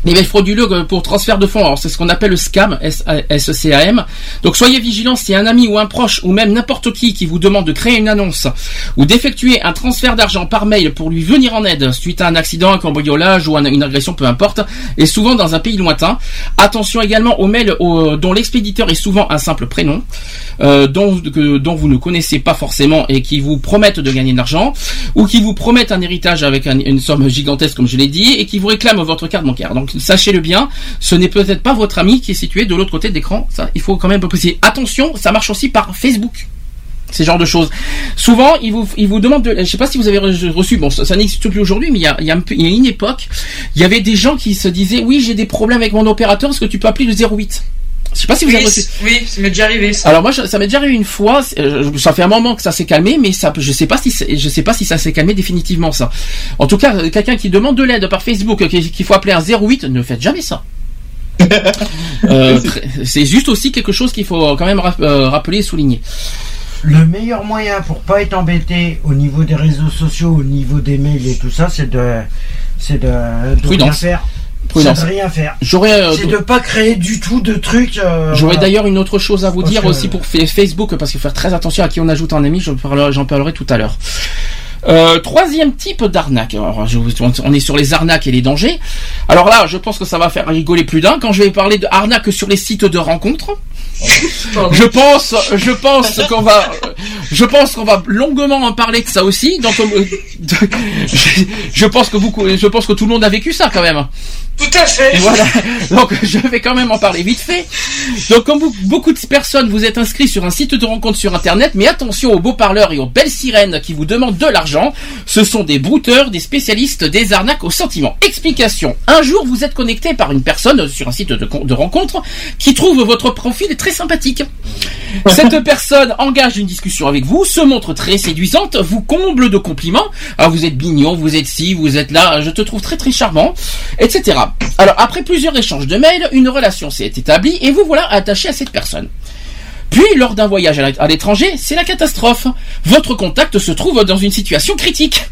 les mails frauduleux euh, pour transfert de fonds, alors c'est ce qu'on appelle le scam, S-C-A-M. Donc soyez vigilants si un ami ou un proche ou même n'importe qui qui vous demande de créer une annonce ou d'effectuer un transfert d'argent par mail pour lui venir en aide suite à un accident, un cambriolage ou un- une agression, peu importe, et souvent dans un pays lointain. Attention également aux mails dont l'expéditeur est souvent un simple prénom, euh, dont, vous ne connaissez pas forcément et qui vous promettent de gagner de l'argent, ou qui vous promettent un héritage avec un- une somme gigantesque comme je l'ai dit, et qui vous réclament votre carte bancaire. Sachez-le bien, ce n'est peut-être pas votre ami qui est situé de l'autre côté de l'écran, il faut quand même préciser. Attention, ça marche aussi par Facebook ces genres de choses. Souvent, ils vous, ils vous demandent de, je sais pas si vous avez re- reçu, bon, ça, ça n'existe plus aujourd'hui, mais il y a, il y a une époque, il y avait des gens qui se disaient, oui, j'ai des problèmes avec mon opérateur, est-ce que tu peux appeler le 08? Je sais pas si vous Oui, avez reçu. oui, ça m'est déjà arrivé ça. Alors moi, ça m'est déjà arrivé une fois. euh, ça fait un moment que ça s'est calmé, mais ça, je sais pas si, je sais pas si ça s'est calmé définitivement ça. En tout cas, euh, quelqu'un qui demande de l'aide par Facebook, euh, qu'il faut appeler un 08, ne faites jamais ça. Euh, c'est juste aussi quelque chose qu'il faut quand même rap- rappeler et souligner. Le meilleur moyen pour pas être embêté au niveau des réseaux sociaux, au niveau des mails et tout ça, c'est de, c'est de, de rien faire. Prudence. C'est de rien faire. J'aurais, euh, C'est de pas créer du tout de trucs. euh, J'aurais voilà. d'ailleurs une autre chose à vous Parce dire que- aussi pour fa- Facebook, parce qu'il faut faire très attention à qui on ajoute un ami, j'en parlerai, tout à l'heure. Euh, troisième type d'arnaque. On est sur les arnaques et les dangers. Alors là, je pense que ça va faire rigoler plus d'un quand je vais parler de arnaques sur les sites de rencontres. Je pense, je pense qu'on va, je pense qu'on va longuement en parler de ça aussi. Donc, je pense que beaucoup, je pense que tout le monde a vécu ça quand même. Tout à fait. Voilà. Donc je vais quand même en parler vite fait. Donc comme vous- beaucoup de personnes, vous êtes inscrits sur un site de rencontre sur Internet, mais attention aux beaux parleurs et aux belles sirènes qui vous demandent de l'argent. Ce sont des brouteurs, des spécialistes des arnaques au sentiment. Explication. Un jour, vous êtes connecté par une personne sur un site de rencontre qui trouve votre profil très sympathique. Cette personne engage une discussion avec vous, se montre très séduisante, vous comble de compliments. Ah, vous êtes mignon, vous êtes ci, vous êtes là, je te trouve très très charmant, etc. Alors, après plusieurs échanges de mails, une relation s'est établie et vous voilà attaché à cette personne. Puis, lors d'un voyage à l'é- à l'étranger, c'est la catastrophe. Votre contact se trouve dans une situation critique.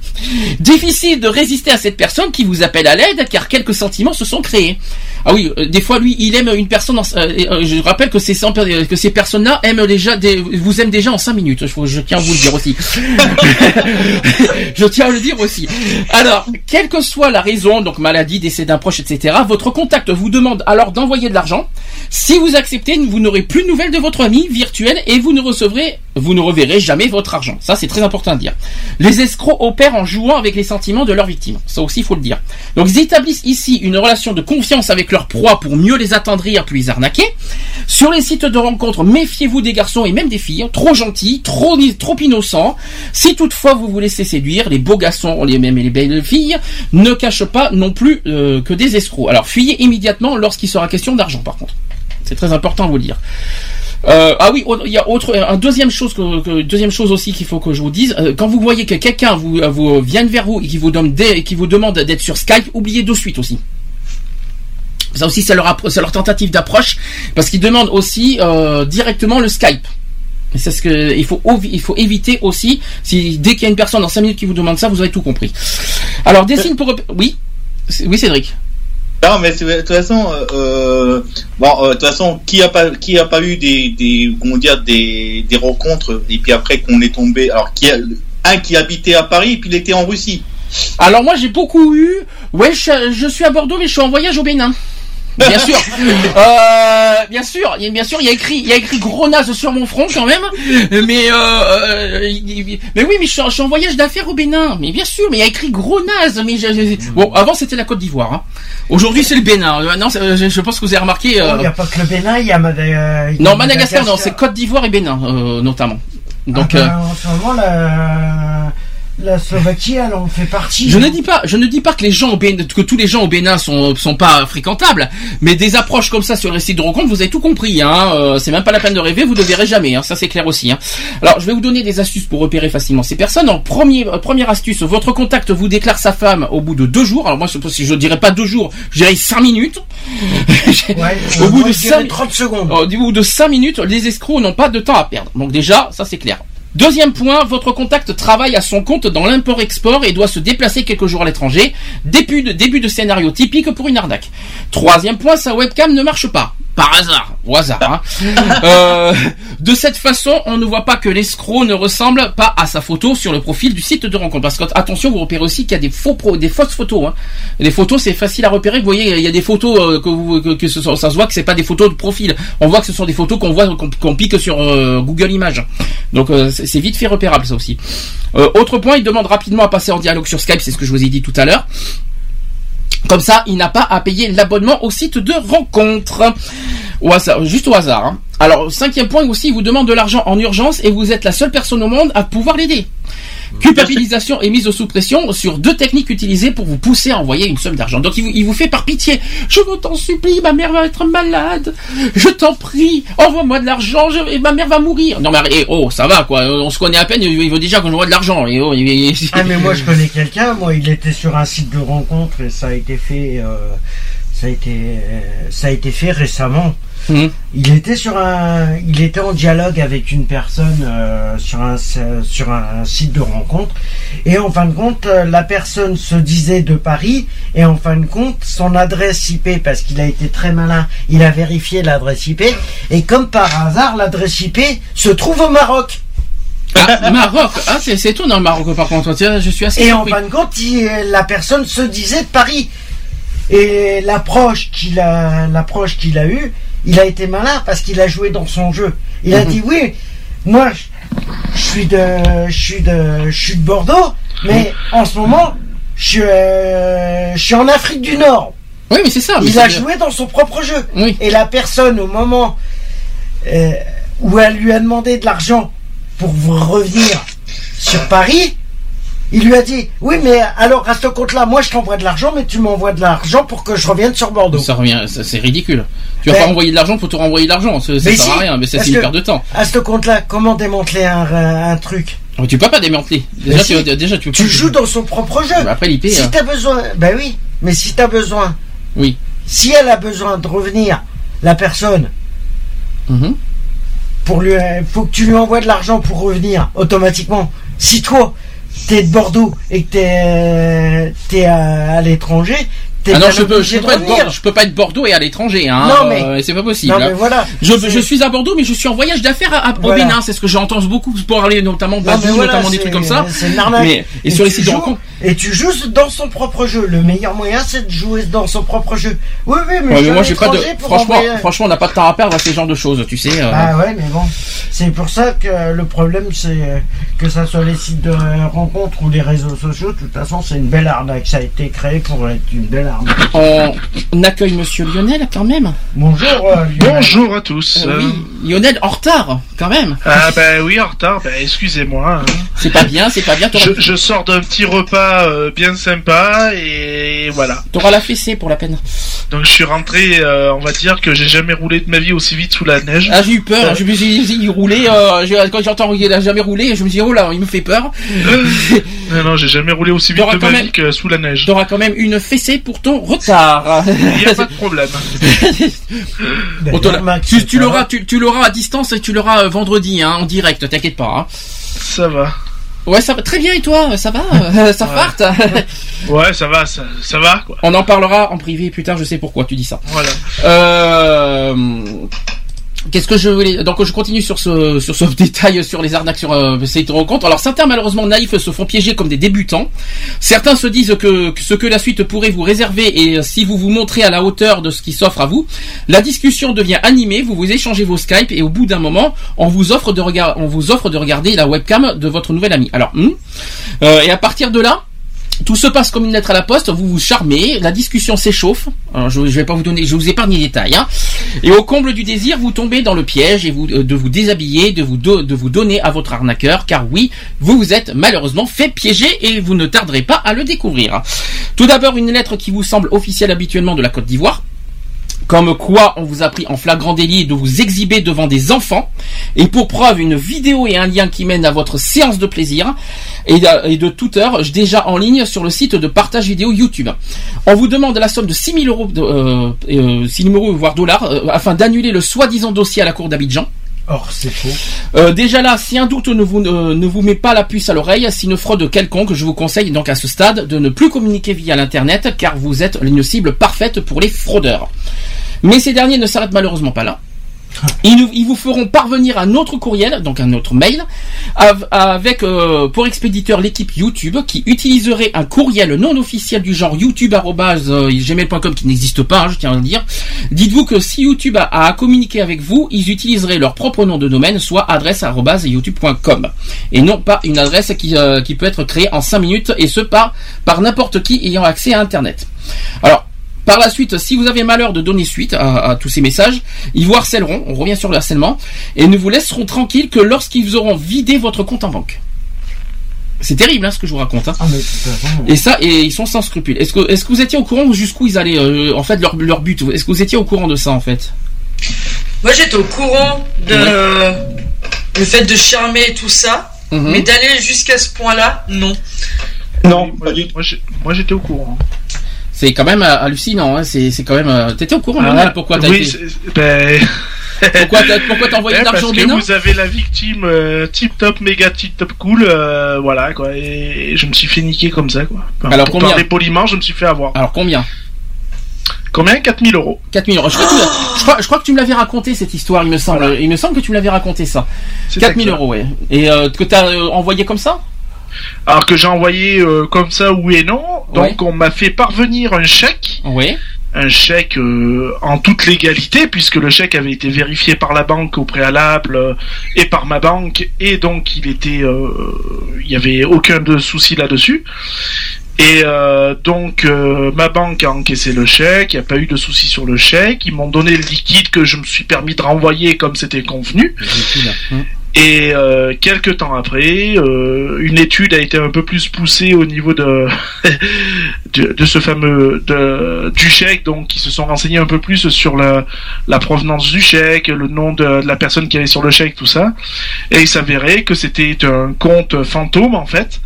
Difficile de résister à cette personne qui vous appelle à l'aide car quelques sentiments se sont créés. Ah oui, euh, des fois lui, il aime une personne. En, euh, euh, je rappelle que ces que ces personnes-là aiment déjà, des, vous aiment déjà en cinq minutes. Je, je tiens à vous le dire aussi. je tiens à le dire aussi. Alors, quelle que soit la raison, donc maladie, décès d'un proche, etc., votre contact vous demande alors d'envoyer de l'argent. Si vous acceptez, vous n'aurez plus de nouvelles de votre ami virtuel et vous ne recevrez, vous ne reverrez jamais votre argent. Ça, c'est très important à dire. Les escrocs opèrent en jouant avec les sentiments de leurs victimes. Ça aussi, il faut le dire. Donc, ils établissent ici une relation de confiance avec leur proie pour mieux les attendrir puis les arnaquer. Sur les sites de rencontres, méfiez-vous des garçons et même des filles, trop gentils, trop, trop innocents. Si toutefois vous vous laissez séduire, les beaux garçons, les mêmes et les belles filles, ne cachent pas non plus euh, que des escrocs. Alors, fuyez immédiatement lorsqu'il sera question d'argent, par contre. C'est très important à vous le dire. Euh, ah oui, il y a autre, un deuxième chose que, que- deuxième chose aussi qu'il faut que je vous dise. euh, quand vous voyez que quelqu'un vous, euh, vous vient vers vous et qui vous donne des, qui vous demande d'être sur Skype, oubliez de suite aussi. Ça aussi, c'est leur, c'est leur tentative d'approche parce qu'ils demandent aussi euh, directement le Skype. C'est ce que il faut ovi- il faut éviter aussi. Si dès qu'il y a une personne dans 5 minutes qui vous demande ça, vous avez tout compris. Alors des signes pour oui, oui Cédric. Non, mais de toute façon, euh, euh, bon, euh, de toute façon, qui a pas, qui a pas eu des, des, comment dire, des, des rencontres et puis après qu'on est tombé, alors qui a, un qui habitait à Paris et puis il était en Russie. Alors moi j'ai beaucoup eu. Ouais, je suis à Bordeaux, mais je suis en voyage au Bénin. Bien sûr, euh, bien sûr, il y a- bien sûr, il y a écrit, il y a écrit gros naze sur mon front quand même. Mais, euh, euh, mais oui, mais je suis, en- je suis en voyage d'affaires au Bénin. Mais bien sûr, mais il y a écrit gros naze. Mais je- je- bon, avant c'était la Côte d'Ivoire. Hein. Aujourd'hui c'est le Bénin. Euh, je, pense que vous avez remarqué. euh, Il n'y a pas que le Bénin, il y a Mada- il y a non, Madagascar, non, c'est Côte d'Ivoire et Bénin notamment. Donc. Ah ben, en ce moment, la, la Slovaquie, elle en fait partie. Je ne dis pas, je ne dis pas que les gens au Bénin, que tous les gens au Bénin sont sont pas fréquentables, mais des approches comme ça sur les sites de rencontres, vous avez tout compris. Hein, euh, c'est même pas la peine de rêver, vous ne verrez jamais. Hein, ça c'est clair aussi. Hein. Alors je vais vous donner des astuces pour repérer facilement ces personnes. En premier, euh, première astuce, votre contact vous déclare sa femme au bout de deux jours. Alors moi, je si je dirais pas deux jours, je dirais cinq minutes. Ouais, au euh, bout de cinq 30 secondes. au bout de 5 minutes, les escrocs n'ont pas de temps à perdre. Donc déjà, ça c'est clair. Deuxième point, votre contact travaille à son compte dans l'import-export et doit se déplacer quelques jours à l'étranger. Début de, début de scénario typique pour une arnaque. Troisième point, sa webcam ne marche pas. Par hasard, au hasard. hein. Euh, de cette façon, on ne voit pas que l'escroc ne ressemble pas à sa photo sur le profil du site de rencontre. Parce que attention, vous repérez aussi qu'il y a des faux pro, des fausses photos. Hein. Les photos, c'est facile à repérer. Vous voyez, il y a des photos euh, que, vous, que, que ce sont- ça se voit que c'est pas des photos de profil. On voit que ce sont des photos qu'on voit qu'on qu'on pique sur euh, Google Images. Donc euh, c'est vite fait repérable ça aussi. Euh, autre point, il demande rapidement à passer en dialogue sur Skype. C'est ce que je vous ai dit tout à l'heure. Comme ça, il n'a pas à payer l'abonnement au site de rencontre. Au hasard, juste au hasard. hein. Alors, cinquième point aussi, il vous demande de l'argent en urgence et vous êtes la seule personne au monde à pouvoir l'aider. Culpabilisation et mise sous pression sur deux techniques utilisées pour vous pousser à envoyer une somme d'argent. Donc il vous, fait par pitié. Je t'en supplie, ma mère va être malade. Je t'en prie, envoie-moi de l'argent et ma mère va mourir. Non mais eh, oh, ça va quoi. On se connaît à peine. Il veut déjà qu'on envoie de l'argent. Oh, Ah mais moi je connais quelqu'un, moi il était sur un site de rencontre et ça a été fait, euh, ça a été, euh, ça a été fait récemment. Il était sur un, il était en dialogue avec une personne euh, sur un sur un site de rencontre et en fin de compte euh, la personne se disait de Paris et en fin de compte son adresse IP parce qu'il a été très malin, il a vérifié l'adresse IP et comme par hasard l'adresse IP se trouve au Maroc. Ah, Maroc. Ah, c'est étonnant le Maroc par contre. Je suis assez Et en fin de compte, il- la personne se disait de Paris. Et l'approche qu'il a, l'approche qu'il a eue, il a été malin parce qu'il a joué dans son jeu. Il a Mhm. dit oui, moi, je, suis de, je suis de, je suis de Bordeaux, mais en ce moment, je, suis, euh, je suis en Afrique du Nord. Oui, mais c'est ça. mais Il a bien. joué dans son propre jeu. Oui. Et la personne, au moment euh, où elle lui a demandé de l'argent pour revenir sur Paris, il lui a dit Oui, mais alors reste au compte là, moi je t'envoie de l'argent, mais tu m'envoies de l'argent pour que je revienne sur Bordeaux. Ça revient, c'est ridicule. Tu vas pas envoyer de l'argent pour te renvoyer de l'argent. Ça, sert si, à rien. Mais c'est une perte de temps. À ce compte-là, comment démanteler un, un truc? Mais tu peux pas démanteler. Déjà, tu, déjà, tu, peux Tu pas- joues dans son propre jeu. Mais après l'IP. Si euh, t'as besoin, ben oui, mais si t'as besoin, Oui. si elle a besoin de revenir, la personne, Mhm. pour lui, euh, faut que tu lui envoies de l'argent pour revenir automatiquement. Si toi, t'es de Bordeaux et que t'es, t'es à, l'étranger, Ah non, je peux, je peux pas être je peux pas être Bordeaux et à l'étranger, hein. Non, mais- euh, c'est pas possible. Non, hein. mais voilà. Je, je suis à Bordeaux, mais je suis en voyage d'affaires à, à- au Voilà. Bénin. C'est ce que j'entends beaucoup pour aller notamment Badou, mais voilà, notamment des trucs comme ça. C'est. Mais, et, sur les tu sites de joues- rencontres. Et tu joues dans son propre jeu. Le meilleur moyen, c'est de jouer dans son propre jeu. Oui, oui, mais, Ouais, je mais moi, j'ai pas de. Franchement, envoyer- franchement, on n'a pas de temps à perdre à ces genres de choses, tu sais. euh. Ah ouais, mais bon, c'est pour ça que le problème, c'est euh, que ça soit les sites de rencontres ou les réseaux sociaux, de toute façon, c'est une belle arnaque. Ça a été créé pour être une belle On, on accueille Monsieur Lionel quand même. Bonjour, euh, Lionel. Bonjour à tous. Euh, Euh, oui, Lionel en retard quand même. Ah bah oui, en retard, bah excusez-moi. hein. C'est pas bien, c'est pas bien. Je, je sors d'un petit repas euh, bien sympa et voilà. t'auras la fessée pour la peine. Donc je suis rentré, euh, on va dire que j'ai jamais roulé de ma vie aussi vite sous la neige. Ah, j'ai eu peur. Je me suis dit, il roulait. Euh, j'ai- quand j'entends qu'il a jamais roulé, je me suis dit, oh là, il me fait peur. non, non, j'ai jamais roulé aussi vite de ma même- vie que sous la neige. T'auras quand même une fessée pour ton retard. Il n'y a pas de problème. On te la- tu, tu l'auras, tu, tu l'auras à distance et tu l'auras euh, vendredi, hein, en direct. T'inquiète pas. Hein. Ça va. Ouais, ça va très bien. Et toi, ça va Euh, Ça Ouais. farte Ouais, ça va, ça, ça va quoi. On en parlera en privé plus tard. Je sais pourquoi tu dis ça. Voilà. Euh, Qu'est-ce que je voulais donc je continue sur ce sur ce détail sur les arnaques sur euh, ces rencontres. Alors certains malheureusement naïfs se font piéger comme des débutants. Certains se disent que, ce que la suite pourrait vous réserver et euh, si vous vous montrez à la hauteur de ce qui s'offre à vous, la discussion devient animée, vous vous échangez vos Skype et au bout d'un moment, on vous offre de regarder on vous offre de regarder la webcam de votre nouvel ami. Alors hmm, euh, et à partir de là, tout se passe comme une lettre à la poste, vous vous charmez, la discussion s'échauffe. Alors, je, je vais pas vous donner, je vous épargne les détails. Hein. Et au comble du désir, vous tombez dans le piège et vous euh, de vous déshabiller, de vous de vous donner à votre arnaqueur, car oui, vous vous êtes malheureusement fait piéger et vous ne tarderez pas à le découvrir. Tout d'abord, une lettre qui vous semble officielle habituellement de la Côte d'Ivoire. Comme quoi on vous a pris en flagrant délit de vous exhiber devant des enfants. Et pour preuve, une vidéo et un lien qui mènent à votre séance de plaisir et de, toute heure déjà en ligne sur le site de partage vidéo YouTube. On vous demande la somme de 6 000 euros, de, euh, euh, 6 000 euros voire dollars euh, afin d'annuler le soi-disant dossier à la cour d'Abidjan. Or, c'est faux. Euh, déjà là, si un doute ne vous, euh, ne vous met pas la puce à l'oreille, si une fraude quelconque, je vous conseille donc à ce stade de ne plus communiquer via l'internet car vous êtes une cible parfaite pour les fraudeurs. Mais ces derniers ne s'arrêtent malheureusement pas là. Ils, nous- ils vous feront parvenir un autre courriel, donc un autre mail, av- avec euh, pour expéditeur l'équipe YouTube qui utiliserait un courriel non officiel du genre youtube.gmail.com qui n'existe pas, hein, je tiens à le dire. Dites-vous que si YouTube a, a à communiquer avec vous, ils utiliseraient leur propre nom de domaine, soit adresse youtube.com, et non pas une adresse qui, euh, qui peut être créée en 5 minutes, et ce par, par n'importe qui ayant accès à Internet. Alors, par la suite, si vous avez malheur de donner suite à, à tous ces messages, ils vous harcèleront, on revient sur le harcèlement, et ne vous laisseront tranquille que lorsqu'ils auront vidé votre compte en banque. C'est terrible hein, ce que je vous raconte. hein. Ah, mais façon, Et ça, et ils sont sans scrupules. Est-ce que, est-ce que vous étiez au courant jusqu'où ils allaient, euh, en fait, leur, leur but? Est-ce que vous étiez au courant de ça, en fait? Moi, j'étais au courant de le fait de charmer et tout ça, Mhm. mais d'aller jusqu'à ce point-là, non. Non, moi, j'étais au courant. C'est quand même euh, hallucinant. Hein. C'est, c'est quand même. euh, T'étais au courant, Lionel, pourquoi t'as oui, été ben, Pourquoi t'as, envoyé de l'argent parce que Bénin vous avez la victime euh, tip top méga tip top cool euh, voilà quoi et je me suis fait niquer comme ça quoi Enfin, Alors, pour combien parler poliment je me suis fait avoir Alors combien combien? 4000 euros 4000 euros. Je crois, que tu je, crois, je crois que tu me l'avais raconté cette histoire, il me semble. Il me semble que tu me l'avais raconté ça. C'est 4000 exact. euros, ouais. Et euh, que t'as envoyé comme ça? Alors que j'ai envoyé euh, comme ça oui et non. Donc on m'a fait parvenir un chèque. Oui. un chèque euh, en toute légalité puisque le chèque avait été vérifié par la banque au préalable euh, et par ma banque. Et donc il était il y avait aucun de souci là-dessus. Et euh, donc euh, ma banque a encaissé le chèque, il n'y a pas eu de souci sur le chèque, ils m'ont donné le liquide que je me suis permis de renvoyer comme c'était convenu. Et euh, quelques temps après, euh, une étude a été un peu plus poussée au niveau de de, de ce fameux de, du chèque, donc ils se sont renseignés un peu plus sur la, la provenance du chèque, le nom de, de la personne qui avait sur le chèque, tout ça. Et il s'avérait que c'était un compte fantôme en fait.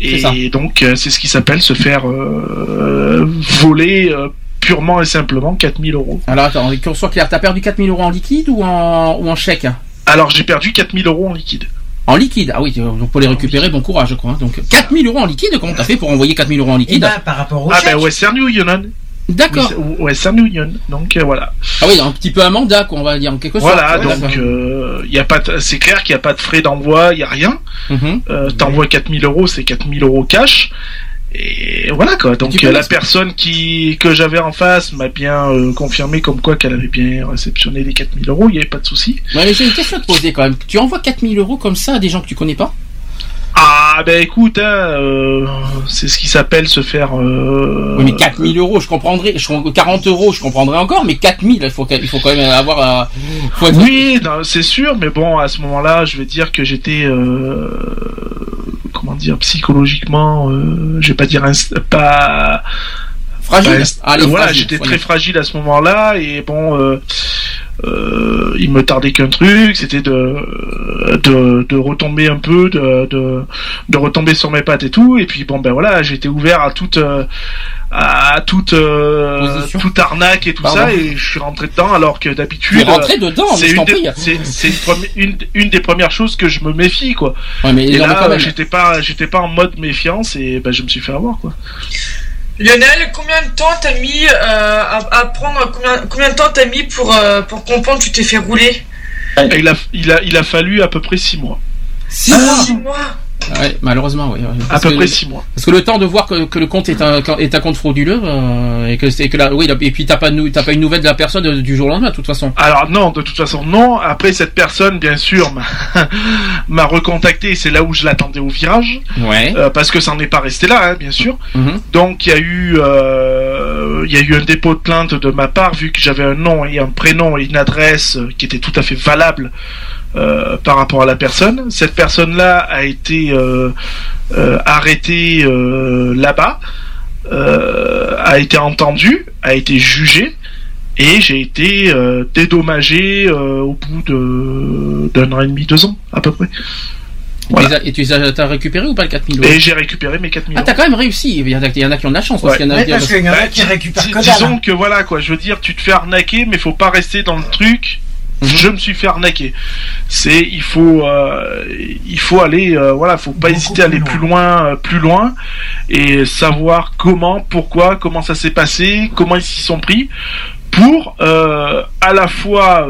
Et donc euh, c'est ce qui s'appelle se faire euh, voler euh, purement et simplement 4000 euros. Alors attends, qu'on soit clair, t'as perdu 4000 euros en liquide ou en, ou en chèque? Alors j'ai perdu 4000 euros en liquide. En liquide Ah oui, donc pour les récupérer, bon courage, je crois. hein. Donc 4000 euros en liquide, comment t'as fait pour envoyer 4000 euros en eh liquide ben, par rapport au Ah ben Western Union. D'accord. Western Union. Donc euh, voilà. Ah oui, un petit peu un mandat, quoi, on va dire, en quelque sorte. Voilà, Ouais, donc euh, y a pas de- c'est clair qu'il n'y a pas de frais d'envoi, il n'y a rien. Mhm. Euh, T'envoies 4000 euros, c'est 4000 euros cash. Et voilà quoi. Donc la personne qui que j'avais en face m'a bien euh, confirmé comme quoi qu'elle avait bien réceptionné les 4000 euros, il n'y avait pas de souci. Ouais, mais j'ai une question à te poser quand même. Tu envoies 4000 euros comme ça à des gens que tu connais pas? Ah ben écoute, hein, euh, c'est ce qui s'appelle se faire. Euh, Oui, mais 4000 euros, je comprendrais. Je, 40 euros, je comprendrais encore, mais 4000, il faut, il faut quand même avoir. euh, faut être- Oui, non, c'est sûr, mais bon, à ce moment-là, je vais dire que j'étais, euh, comment dire, psychologiquement, euh, je vais pas dire inst- pas Fragile. Allez, voilà, j'étais très fragile à ce moment-là et bon, euh, il me tardait qu'un truc, c'était de, de de retomber un peu, de, de de retomber sur mes pattes et tout. Et puis bon ben voilà, j'étais ouvert à toute euh, à toute euh, toute arnaque et tout Pardon. ça et je suis rentré dedans alors que d'habitude Tu es rentré dedans, c'est une, une, premi- une, une des premières choses que je me méfie quoi. Ouais, mais Et là j'étais pas j'étais pas en mode méfiance et ben je me suis fait avoir quoi. Lionel, combien de temps t'as mis euh, à, à prendre combien, combien de temps t'as mis pour euh, pour comprendre que tu t'es fait rouler? Il a il a il a fallu à peu près six mois. Six Ah, mois? six mois? Ouais, malheureusement, oui. À peu que- près six mois. Parce que le temps de voir que, que le compte est un est un compte frauduleux euh, et que c'est que là oui et puis t'as pas t'as pas une nouvelle de la personne euh, du jour au lendemain de toute façon. Alors non, de toute façon non. Après cette personne, bien sûr, m'a recontacté. et C'est là où je l'attendais au virage, Ouais. euh, parce que ça n'est pas resté là, hein, bien sûr. Mhm. Donc il y a eu, euh, il y a eu un dépôt de plainte de ma part vu que j'avais un nom et un prénom et une adresse qui était tout à fait valable euh, par rapport à la personne. Cette personne-là a été euh, euh, arrêtée euh, là-bas, euh, a été entendue, a été jugée. Et j'ai été euh, dédommagé euh, au bout de d'un an et demi, deux ans à peu près. Voilà. Et tu les as- récupéré ou pas le 4000 euros Et j'ai récupéré mes 4000 Ah euros. t'as quand même réussi. Il y en a, il y en a qui ont de la chance. Parce qu'il y en a- Ouais, parce qu'il y en a Bah, qui dis- récupèrent que. Disons que voilà quoi, je veux dire, tu te fais arnaquer, mais faut pas rester dans le truc. Mhm. Je me suis fait arnaquer. C'est, il faut, euh, il faut aller, euh, voilà, faut pas Beaucoup hésiter à aller plus loin, euh, plus loin, et savoir comment, pourquoi, comment ça s'est passé, comment ils s'y sont pris, pour euh, à la fois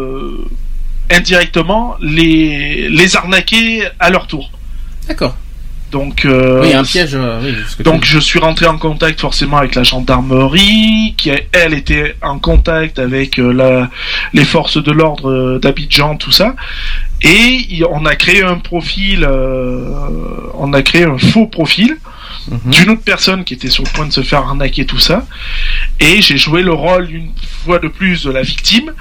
indirectement les les arnaquer à leur tour. D'accord. Donc, euh, oui, un piège. euh, oui, donc je suis rentré en contact forcément avec la gendarmerie, qui elle était en contact avec euh, la, les forces de l'ordre d'Abidjan, tout ça, et on a créé un profil, on a créé un faux profil Mhm. d'une autre personne qui était sur le point de se faire arnaquer, tout ça, et j'ai joué le rôle une fois de plus de la victime.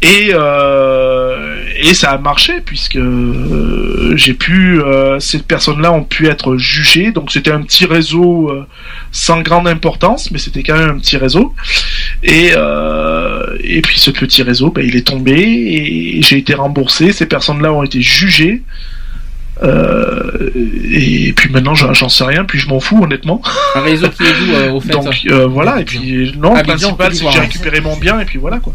Et, euh, et ça a marché puisque euh, j'ai pu euh, ces personnes-là ont pu être jugées. Donc c'était un petit réseau euh, sans grande importance mais c'était quand même un petit réseau. Et et puis ce petit réseau ben, il est tombé et j'ai été remboursé. Ces personnes-là ont été jugées euh, et puis maintenant j'en sais rien puis je m'en fous honnêtement Un réseau qui est d'où euh, au fait donc euh, voilà et puis non le principal Côte c'est que j'ai d'Ivoire. récupéré mon bien et puis voilà quoi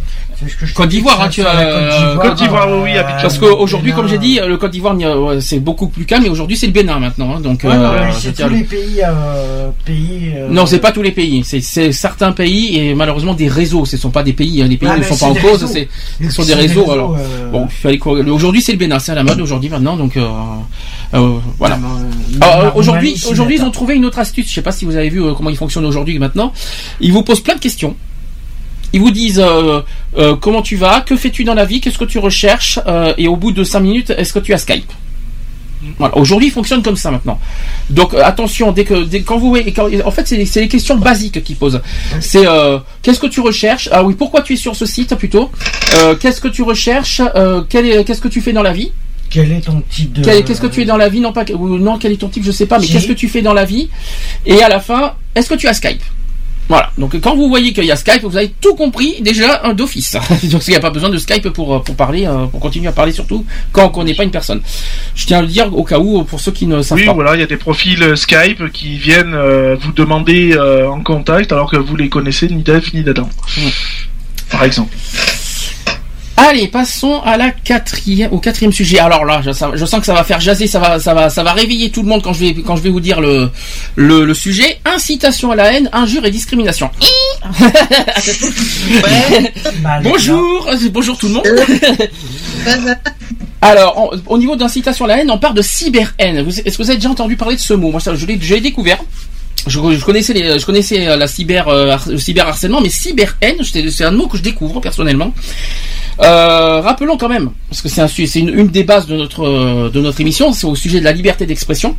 Côte d'Ivoire, hein, tu as, Côte d'Ivoire, oui, oui, Abidjan. Parce qu'aujourd'hui, comme j'ai dit, le Côte d'Ivoire, c'est beaucoup plus calme, mais aujourd'hui, c'est le Bénin maintenant. hein, donc, Ouais, euh, c'est tous le- les pays. euh, pays euh, Non, c'est pas tous les pays. C'est- certains pays et malheureusement des réseaux. Ce sont pas des pays. hein, Les pays Ouais, ne sont pas en cause. ce sont des réseaux, alors. euh, bon. Il fallait quoi- Aujourd'hui, c'est le Bénin. C'est à la mode aujourd'hui maintenant. Donc euh, voilà. euh, euh, aujourd'hui, aujourd'hui, ils ont trouvé une autre astuce. Je sais pas si vous avez vu comment ils fonctionnent aujourd'hui maintenant. Ils vous posent plein de questions. Ils vous disent euh, comment tu vas, que fais-tu dans la vie, qu'est-ce que tu recherches, et au bout de cinq minutes, est-ce que tu as Skype? Voilà. Aujourd'hui, il fonctionne comme ça maintenant. Donc attention, dès que dès, quand vous voyez, quand- en fait, c'est les, questions basiques qu'ils posent. C'est euh, qu'est-ce que tu recherches? Ah oui, pourquoi tu es sur ce site plutôt? Euh, Qu'est-ce que tu recherches? Euh, Qu'est-ce que tu fais dans la vie? Quel est ton type de. Qu'est-ce que tu es dans la vie? Non pas ou non, quel est ton type? Je sais pas, mais qu'est-ce que tu fais dans la vie? Et à la fin, est-ce que tu as Skype? Voilà. Donc quand vous voyez qu'il y a Skype, vous avez tout compris déjà un d'office. Donc il n'y a pas besoin de Skype pour euh, pour parler, euh, pour continuer à parler surtout quand on connaît pas une personne. Je tiens à le dire au cas où pour ceux qui ne savent Oui, pas. voilà, il y a des profils euh, Skype qui viennent euh, vous demander euh, en contact alors que vous les connaissez ni d'Ève ni d'Adam. Mm. Par exemple. Allez, passons à la quatrième, au quatrième sujet. Alors là, je, ça- je sens que ça va faire jaser, ça va, ça va, ça va réveiller tout le monde quand je vais, quand je vais vous dire le, le, le sujet. Incitation à la haine, injure et discrimination. Bonjour, bonjour tout le monde. Alors, au niveau d'incitation à la haine, on parle de cyber-haine. Vous- Est-ce que vous avez déjà entendu parler de ce mot? Moi, ça, je l'ai découvert. Je, connaissais, je euh, cyber, euh, le cyberharcèlement, mais cyber-haine, c'est un mot que je découvre personnellement. Euh, rappelons quand même, parce que c'est une, une des bases de notre émission, c'est au sujet de la liberté d'expression.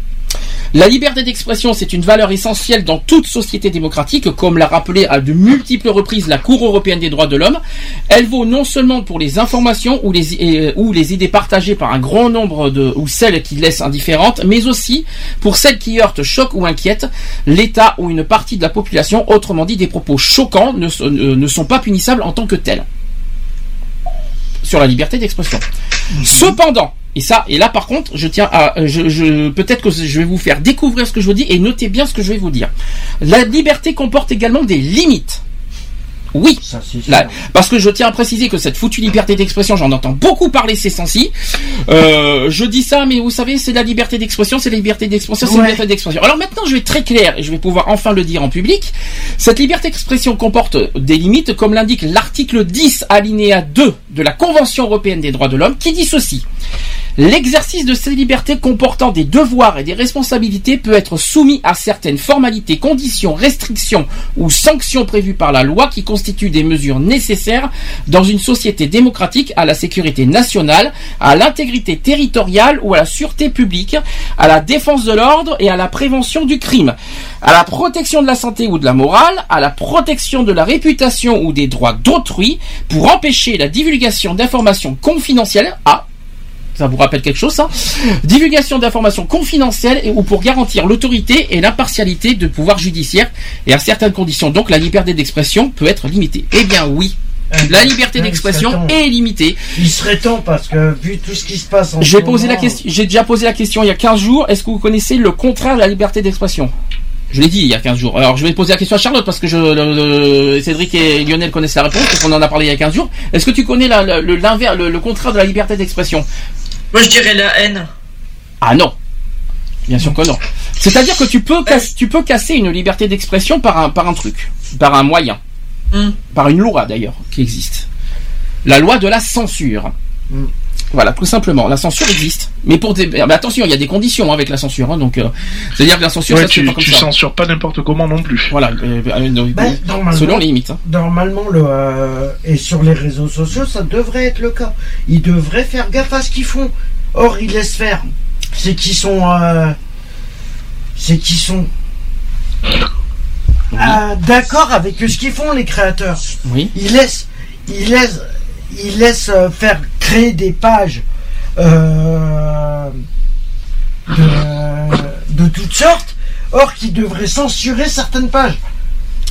La liberté d'expression, c'est une valeur essentielle dans toute société démocratique, comme l'a rappelé à de multiples reprises la Cour européenne des droits de l'homme. Elle vaut non seulement pour les informations ou les, euh, idées partagées par un grand nombre ou celles qui laissent indifférentes, mais aussi pour celles qui heurtent, choquent ou inquiètent l'État ou une partie de la population. Autrement dit, des propos choquants ne, ne sont pas punissables en tant que tels. Sur la liberté d'expression. Cependant, et ça, et là par contre, je tiens à, peut-être que je vais vous faire découvrir ce que je vous dis et notez bien ce que je vais vous dire. La liberté comporte également des limites. Oui, Là, parce que je tiens à préciser que cette foutue liberté d'expression, j'en entends beaucoup parler ces temps-ci. Euh, je dis ça, mais vous savez, c'est la liberté d'expression, c'est la liberté d'expression, c'est la liberté d'expression. Alors maintenant, je vais être très clair et je vais pouvoir enfin le dire en public. Cette liberté d'expression comporte des limites, comme l'indique l'article 10 alinéa 2 de la Convention européenne des droits de l'homme, qui dit ceci. L'exercice de ces libertés comportant des devoirs et des responsabilités peut être soumis à certaines formalités, conditions, restrictions ou sanctions prévues par la loi qui constituent des mesures nécessaires dans une société démocratique à la sécurité nationale, à l'intégrité territoriale ou à la sûreté publique, à la défense de l'ordre et à la prévention du crime, à la protection de la santé ou de la morale, à la protection de la réputation ou des droits d'autrui, pour empêcher la divulgation d'informations confidentielles à ça vous rappelle quelque chose, ça? Divulgation d'informations confidentielles et, ou pour garantir l'autorité et l'impartialité de pouvoir judiciaire et à certaines conditions. Donc la liberté d'expression peut être limitée. Eh bien oui, la liberté il d'expression est limitée. Il serait temps parce que vu tout ce qui se passe en J'ai posé la question, j'ai déjà posé la question il y a 15 jours. Est-ce que vous connaissez le contraire de la liberté d'expression? Je l'ai dit il y a 15 jours. Alors je vais poser la question à Charlotte parce que je, le- le- Cédric et Lionel connaissent la réponse parce qu'on en a parlé il y a 15 jours. Est-ce que tu connais l'inverse- le- le contraire de la liberté d'expression? Moi, je dirais la haine. Ah non. Bien sûr que non. C'est-à-dire que tu peux, casser, tu peux casser une liberté d'expression par un, par un truc, par un moyen, Hmm. par une loi d'ailleurs qui existe. La loi de la censure. Voilà, tout simplement. La censure existe, mais pour des. Mais attention, il y a des conditions avec la censure. hein, donc, euh, c'est-à-dire que la censure, Ouais, ça tu, pas comme tu ça. censures pas n'importe comment non plus. Voilà, euh, euh, normalement- selon les limites. hein. Normalement, le, euh, et sur les réseaux sociaux, ça devrait être le cas. Ils devraient faire gaffe à ce qu'ils font. Or, ils laissent faire. C'est qu'ils sont. euh, c'est qu'ils sont. euh, D'accord avec ce qu'ils font, les créateurs. Oui. Ils laissent. Ils laissent. Ils laissent euh, faire créer des pages. euh, de, de toutes sortes. Or, qu'ils devraient censurer certaines pages.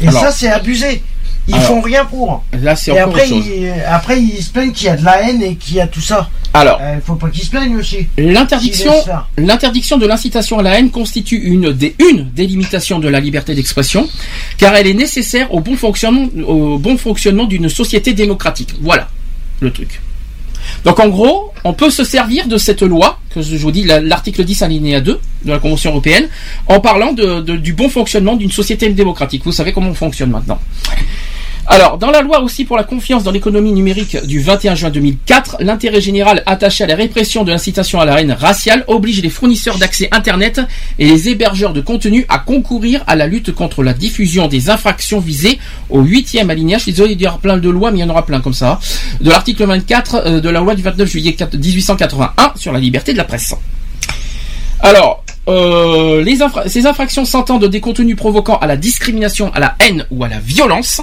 Et Alors- ça, c'est abusé. Ils Alors, font rien pour. Là, c'est Et encore après chose. ils, après, ils se plaignent qu'il y a de la haine et qu'il y a tout ça. Alors, Il faut pas qu'ils se plaignent aussi. L'interdiction, l'interdiction de l'incitation à la haine constitue une des, une des limitations de la liberté d'expression, car elle est nécessaire au bon fonctionnement, au bon fonctionnement d'une société démocratique. Voilà truc. Donc en gros, on peut se servir de cette loi, que je vous dis, la- l'article 10 alinéa 2 de la Convention européenne, en parlant de- du bon fonctionnement d'une société démocratique. Vous savez comment on fonctionne maintenant. Alors, dans la loi aussi pour la confiance dans l'économie numérique du 21 juin 2004, l'intérêt général attaché à la répression de l'incitation à la haine raciale oblige les fournisseurs d'accès Internet et les hébergeurs de contenu à concourir à la lutte contre la diffusion des infractions visées au 8e alinéa. Je suis désolé, il y aura plein de lois, mais il y en aura plein comme ça. De l'article 24 euh, de la loi du 29 juillet 4 1881 sur la liberté de la presse. Alors, euh, ces infractions s'entendent des contenus provoquant à la discrimination, à la haine ou à la violence,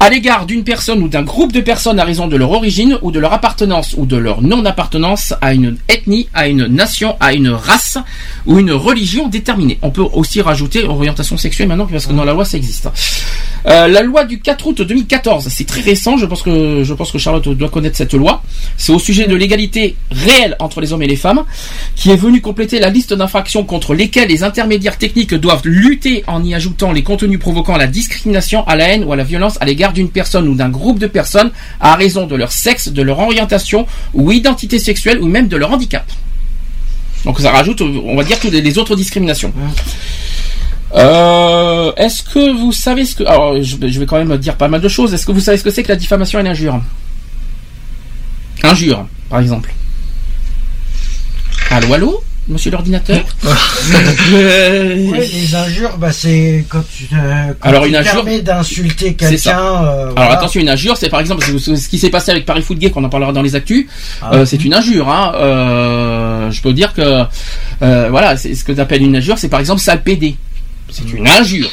à l'égard d'une personne ou d'un groupe de personnes à raison de leur origine ou de leur appartenance ou de leur non-appartenance à une ethnie, à une nation, à une race ou une religion déterminée. On peut aussi rajouter orientation sexuelle maintenant parce que dans la loi ça existe. Euh, la loi du 4 août 2014, c'est très récent, je pense que je pense que Charlotte doit connaître cette loi. C'est au sujet de l'égalité réelle entre les hommes et les femmes, qui est venue compléter la liste d'infractions contre lesquelles les intermédiaires techniques doivent lutter en y ajoutant les contenus provoquant la discrimination, à la haine ou à la violence à l'égard d'une personne ou d'un groupe de personnes à raison de leur sexe, de leur orientation ou identité sexuelle ou même de leur handicap. Donc ça rajoute, on va dire, toutes les- autres discriminations. Euh, Est-ce que vous savez ce que... Alors, je, vais- je vais quand même dire pas mal de choses. Est-ce que vous savez ce que c'est que la diffamation et l'injure? Injure, par exemple. Allô, allô? Monsieur l'ordinateur. Les injures, bah, c'est quand tu, euh, quand Alors, tu une injure, permets d'insulter quelqu'un. euh, Alors voilà. attention, une injure, c'est par exemple ce qui s'est passé avec Paris Foot Gay, qu'on en parlera dans les actus. Ah. euh, c'est une injure. Hein. Euh, je peux dire que voilà, c'est ce que tu appelles une injure, c'est par exemple sale PD. C'est une injure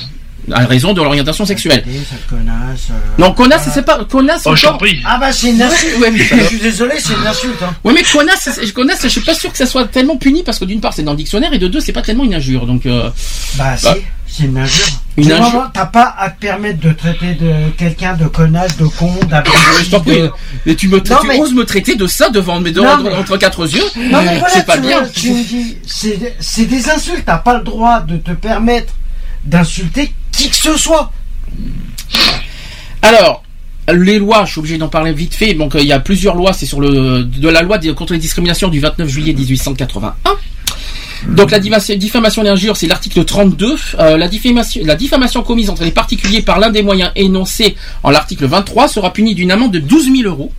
à raison de l'orientation sexuelle. Connasse, euh, Non, connasse, voilà. c'est pas connasse. Oh, encore- prie. Ah bah c'est une insulte. Ouais, mais- je suis désolé, c'est une insulte. Hein. Ouais, mais connasse, connasse, je suis pas sûr que ça soit tellement puni parce que d'une part c'est dans le dictionnaire et de deux c'est pas tellement une injure. Donc euh, Bah, Bah. si, c'est une injure. Une Tu injure. vois, T'as pas à te permettre de traiter de quelqu'un de connasse, de con, d'abruti. de- Mais tu me tu Non, mais- oses me traiter de ça devant mes devant- mais- entre quatre yeux? Non mais voilà, c'est pas tu, me- bien. tu me dis, c'est c'est des insultes. T'as pas le droit de te permettre d'insulter qui que ce soit. Alors, les lois, je suis obligé d'en parler vite fait. Donc, euh, il y a plusieurs lois. C'est sur le de la loi contre les discriminations du 29 juillet 1881. Donc la diffamation, et l'injure, c'est l'article 32. Euh, la, diffamation, la diffamation commise entre les particuliers par l'un des moyens énoncés en l'article 23 sera punie d'une amende de 12 000 euros.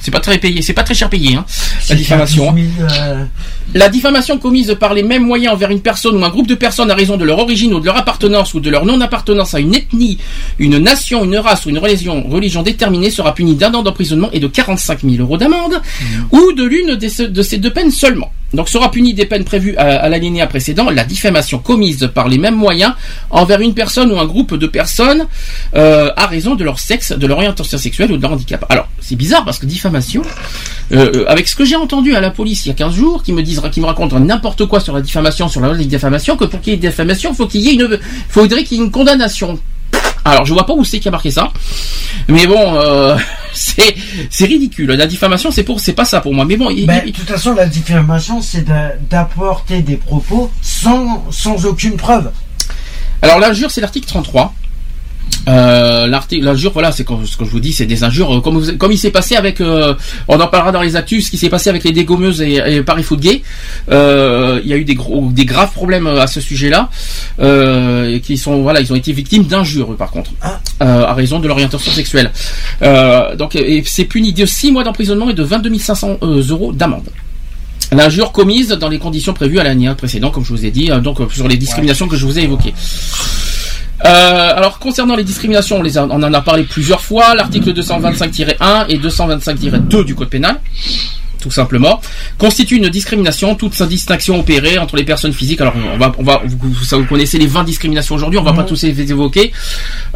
C'est pas très payé, c'est pas très cher payé, hein, la diffamation. hein. 12 000, euh, La diffamation commise par les mêmes moyens envers une personne ou un groupe de personnes à raison de leur origine ou de leur appartenance ou de leur non-appartenance à une ethnie, une nation, une race ou une religion, religion déterminée sera punie d'un an d'emprisonnement et de 45 000 euros d'amende ou de l'une de ces deux peines seulement. Donc sera punie des peines prévues à, à l'alinéa précédent la diffamation commise par les mêmes moyens envers une personne ou un groupe de personnes euh, à raison de leur sexe, de leur orientation sexuelle ou de leur handicap. Alors c'est bizarre parce que diffamation, euh, euh, avec ce que j'ai entendu à la police il y a 15 jours, qui me disent, qui me racontent n'importe quoi sur la diffamation, sur la loi de diffamation, que pour qu'il y ait diffamation, faut qu'il y ait une, faudrait qu'il y ait une condamnation. Alors je vois pas où c'est qui a marqué ça, mais bon, euh, c'est c'est ridicule. La diffamation, c'est pour, c'est pas ça pour moi. Mais bon, il- ben, il- de toute façon, la diffamation, c'est d'a- d'apporter des propos sans, sans aucune preuve. Alors l'injure, c'est l'article 33. Euh, l'injure, voilà, c'est ce que je vous dis, c'est des injures, euh, comme, comme il s'est passé avec, euh, on en parlera dans les actus, ce qui s'est passé avec les dégommeuses et, Paris Foot Gay. Euh, il y a eu des gros, des graves problèmes à ce sujet-là, et qui sont, voilà, ils ont été victimes d'injures, par contre, à raison de l'orientation sexuelle. Donc, c'est puni de 6 mois d'emprisonnement et de 22 500 euh, euros d'amende. L'injure commise dans les conditions prévues à l'année précédent, comme je vous ai dit, donc sur les discriminations que je vous ai évoquées. Euh, alors concernant les discriminations, on, les a- on en a parlé plusieurs fois. L'article 225-1 et 225-2 du code pénal, tout simplement, constitue une discrimination. Toute sa distinction opérée entre les personnes physiques. Alors on va, on va, vous, vous- ça, vous connaissez les 20 discriminations aujourd'hui. On va pas tous les évoquer,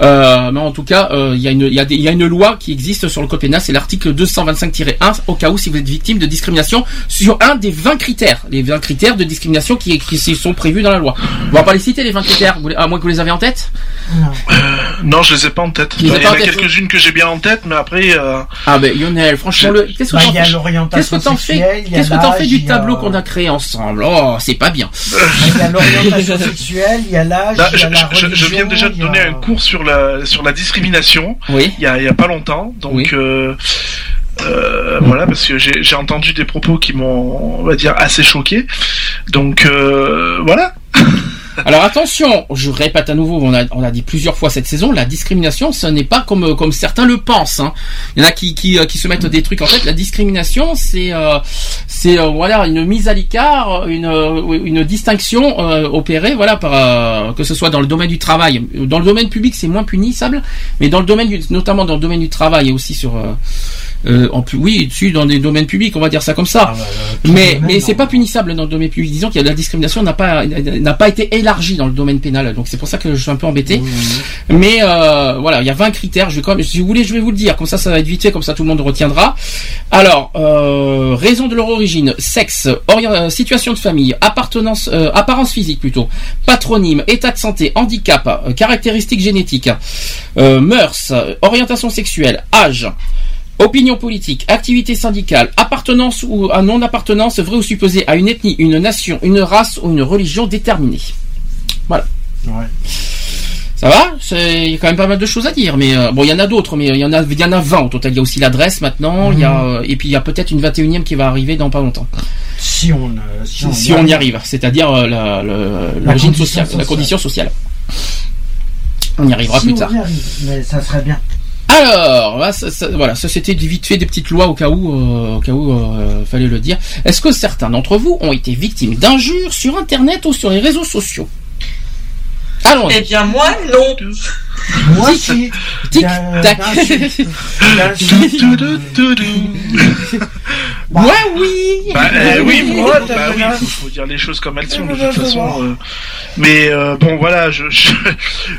Euh, mais en tout cas, euh, il y a une, il y a des- il y a une loi qui existe sur le code pénal. C'est l'article 225-1 au cas où si vous êtes victime de discrimination sur un des 20 critères, les 20 critères de discrimination qui, qui sont prévus dans la loi. On va pas les citer les 20 critères, vous à moins que vous les avez en tête? Non, je les ai pas en tête. Il y en a quelques-unes que j'ai bien en tête, mais après. euh, Ah ben Lionel, franchement, le... qu'est-ce que Bah, qu'est-ce que t'en fais Qu'est-ce que t'en du tableau qu'on a créé ensemble? Oh, c'est pas bien. Il y a l'orientation sexuelle, il y a l'âge, il y je, a la je- je religion. viens déjà de donner un cours sur la sur la discrimination. Oui. Il y a, il y a pas longtemps, donc Oui. euh, euh, voilà parce que j'ai j'ai entendu des propos qui m'ont on va dire assez choqué. Donc euh, voilà. Alors attention, je répète à nouveau, on a, on a dit plusieurs fois cette saison, la discrimination, ce n'est pas comme comme certains le pensent. hein. Il y en a qui, qui, euh, qui se mettent des trucs en fait. La discrimination, c'est euh, c'est euh, voilà une mise à l'écart, une une distinction euh, opérée, voilà par que ce soit dans le domaine du travail, dans le domaine public, c'est moins punissable, mais dans le domaine du, notamment dans le domaine du travail et aussi sur euh, en plus, oui, dessus dans des domaines publics, on va dire ça comme ça. Ah, bah, mais domaine, mais c'est pas punissable dans le domaine public. Disons qu'il y a de la discrimination n'a pas n'a pas été élargie dans le domaine pénal. Donc c'est pour ça que je suis un peu embêté. Mais euh, voilà, il y a 20 critères. Je vais quand même, si vous voulez, je vais vous le dire. Comme ça, ça va être vite fait. Comme ça, tout le monde retiendra. Alors, euh, raison de leur origine, sexe, euh, situation de famille, appartenance, euh, apparence physique plutôt, patronyme, état de santé, handicap, caractéristiques génétiques, mœurs, orientation sexuelle, âge. Opinion politique, activité syndicale, appartenance ou à non-appartenance, vrai ou supposé à une ethnie, une nation, une race ou une religion déterminée. Voilà. Ouais. Ça va? Il y a quand même pas mal de choses à dire, mais euh, bon, il y en a d'autres, mais il y en a, il y en a 20 au total. Il y a aussi l'adresse maintenant, il y a, euh, et puis il y a peut-être une 21e qui va arriver dans pas longtemps. Si on, euh, si on, Si on y arrive, c'est-à-dire euh, la- condition sociale, la condition sociale. On y arrivera Si plus on tard. y arrive, mais ça serait bien. Alors, ça- ça- voilà, ça c'était vite fait des petites lois au cas où, euh, au cas où euh, fallait le dire. Est-ce que certains d'entre vous ont été victimes d'injures sur Internet ou sur les réseaux sociaux? Eh bien, moi, non. Moi aussi. Tic, tac. Moi oui. Bah, euh, oui, oui, faut, bah oui, faut, faut dire les choses comme elles sont de toute façon. euh, mais euh, bon, voilà, je je,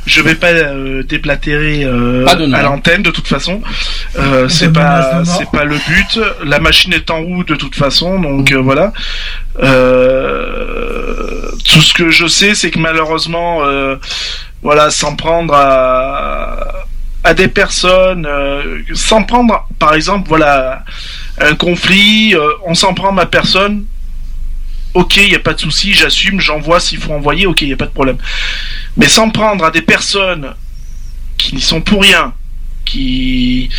je vais pas euh, déblatérer Pas à l'antenne de toute façon. C'est pas c'est pas le but. La machine est en route de toute façon, donc voilà. Tout ce que je sais, c'est que malheureusement, euh, voilà, s'en prendre à des personnes, euh, s'en prendre, par exemple, voilà, un conflit, euh, on s'en prend à ma personne, ok, il n'y a pas de souci, j'assume, j'envoie s'il faut envoyer, ok, il n'y a pas de problème. Mais s'en prendre à des personnes qui n'y sont pour rien, qui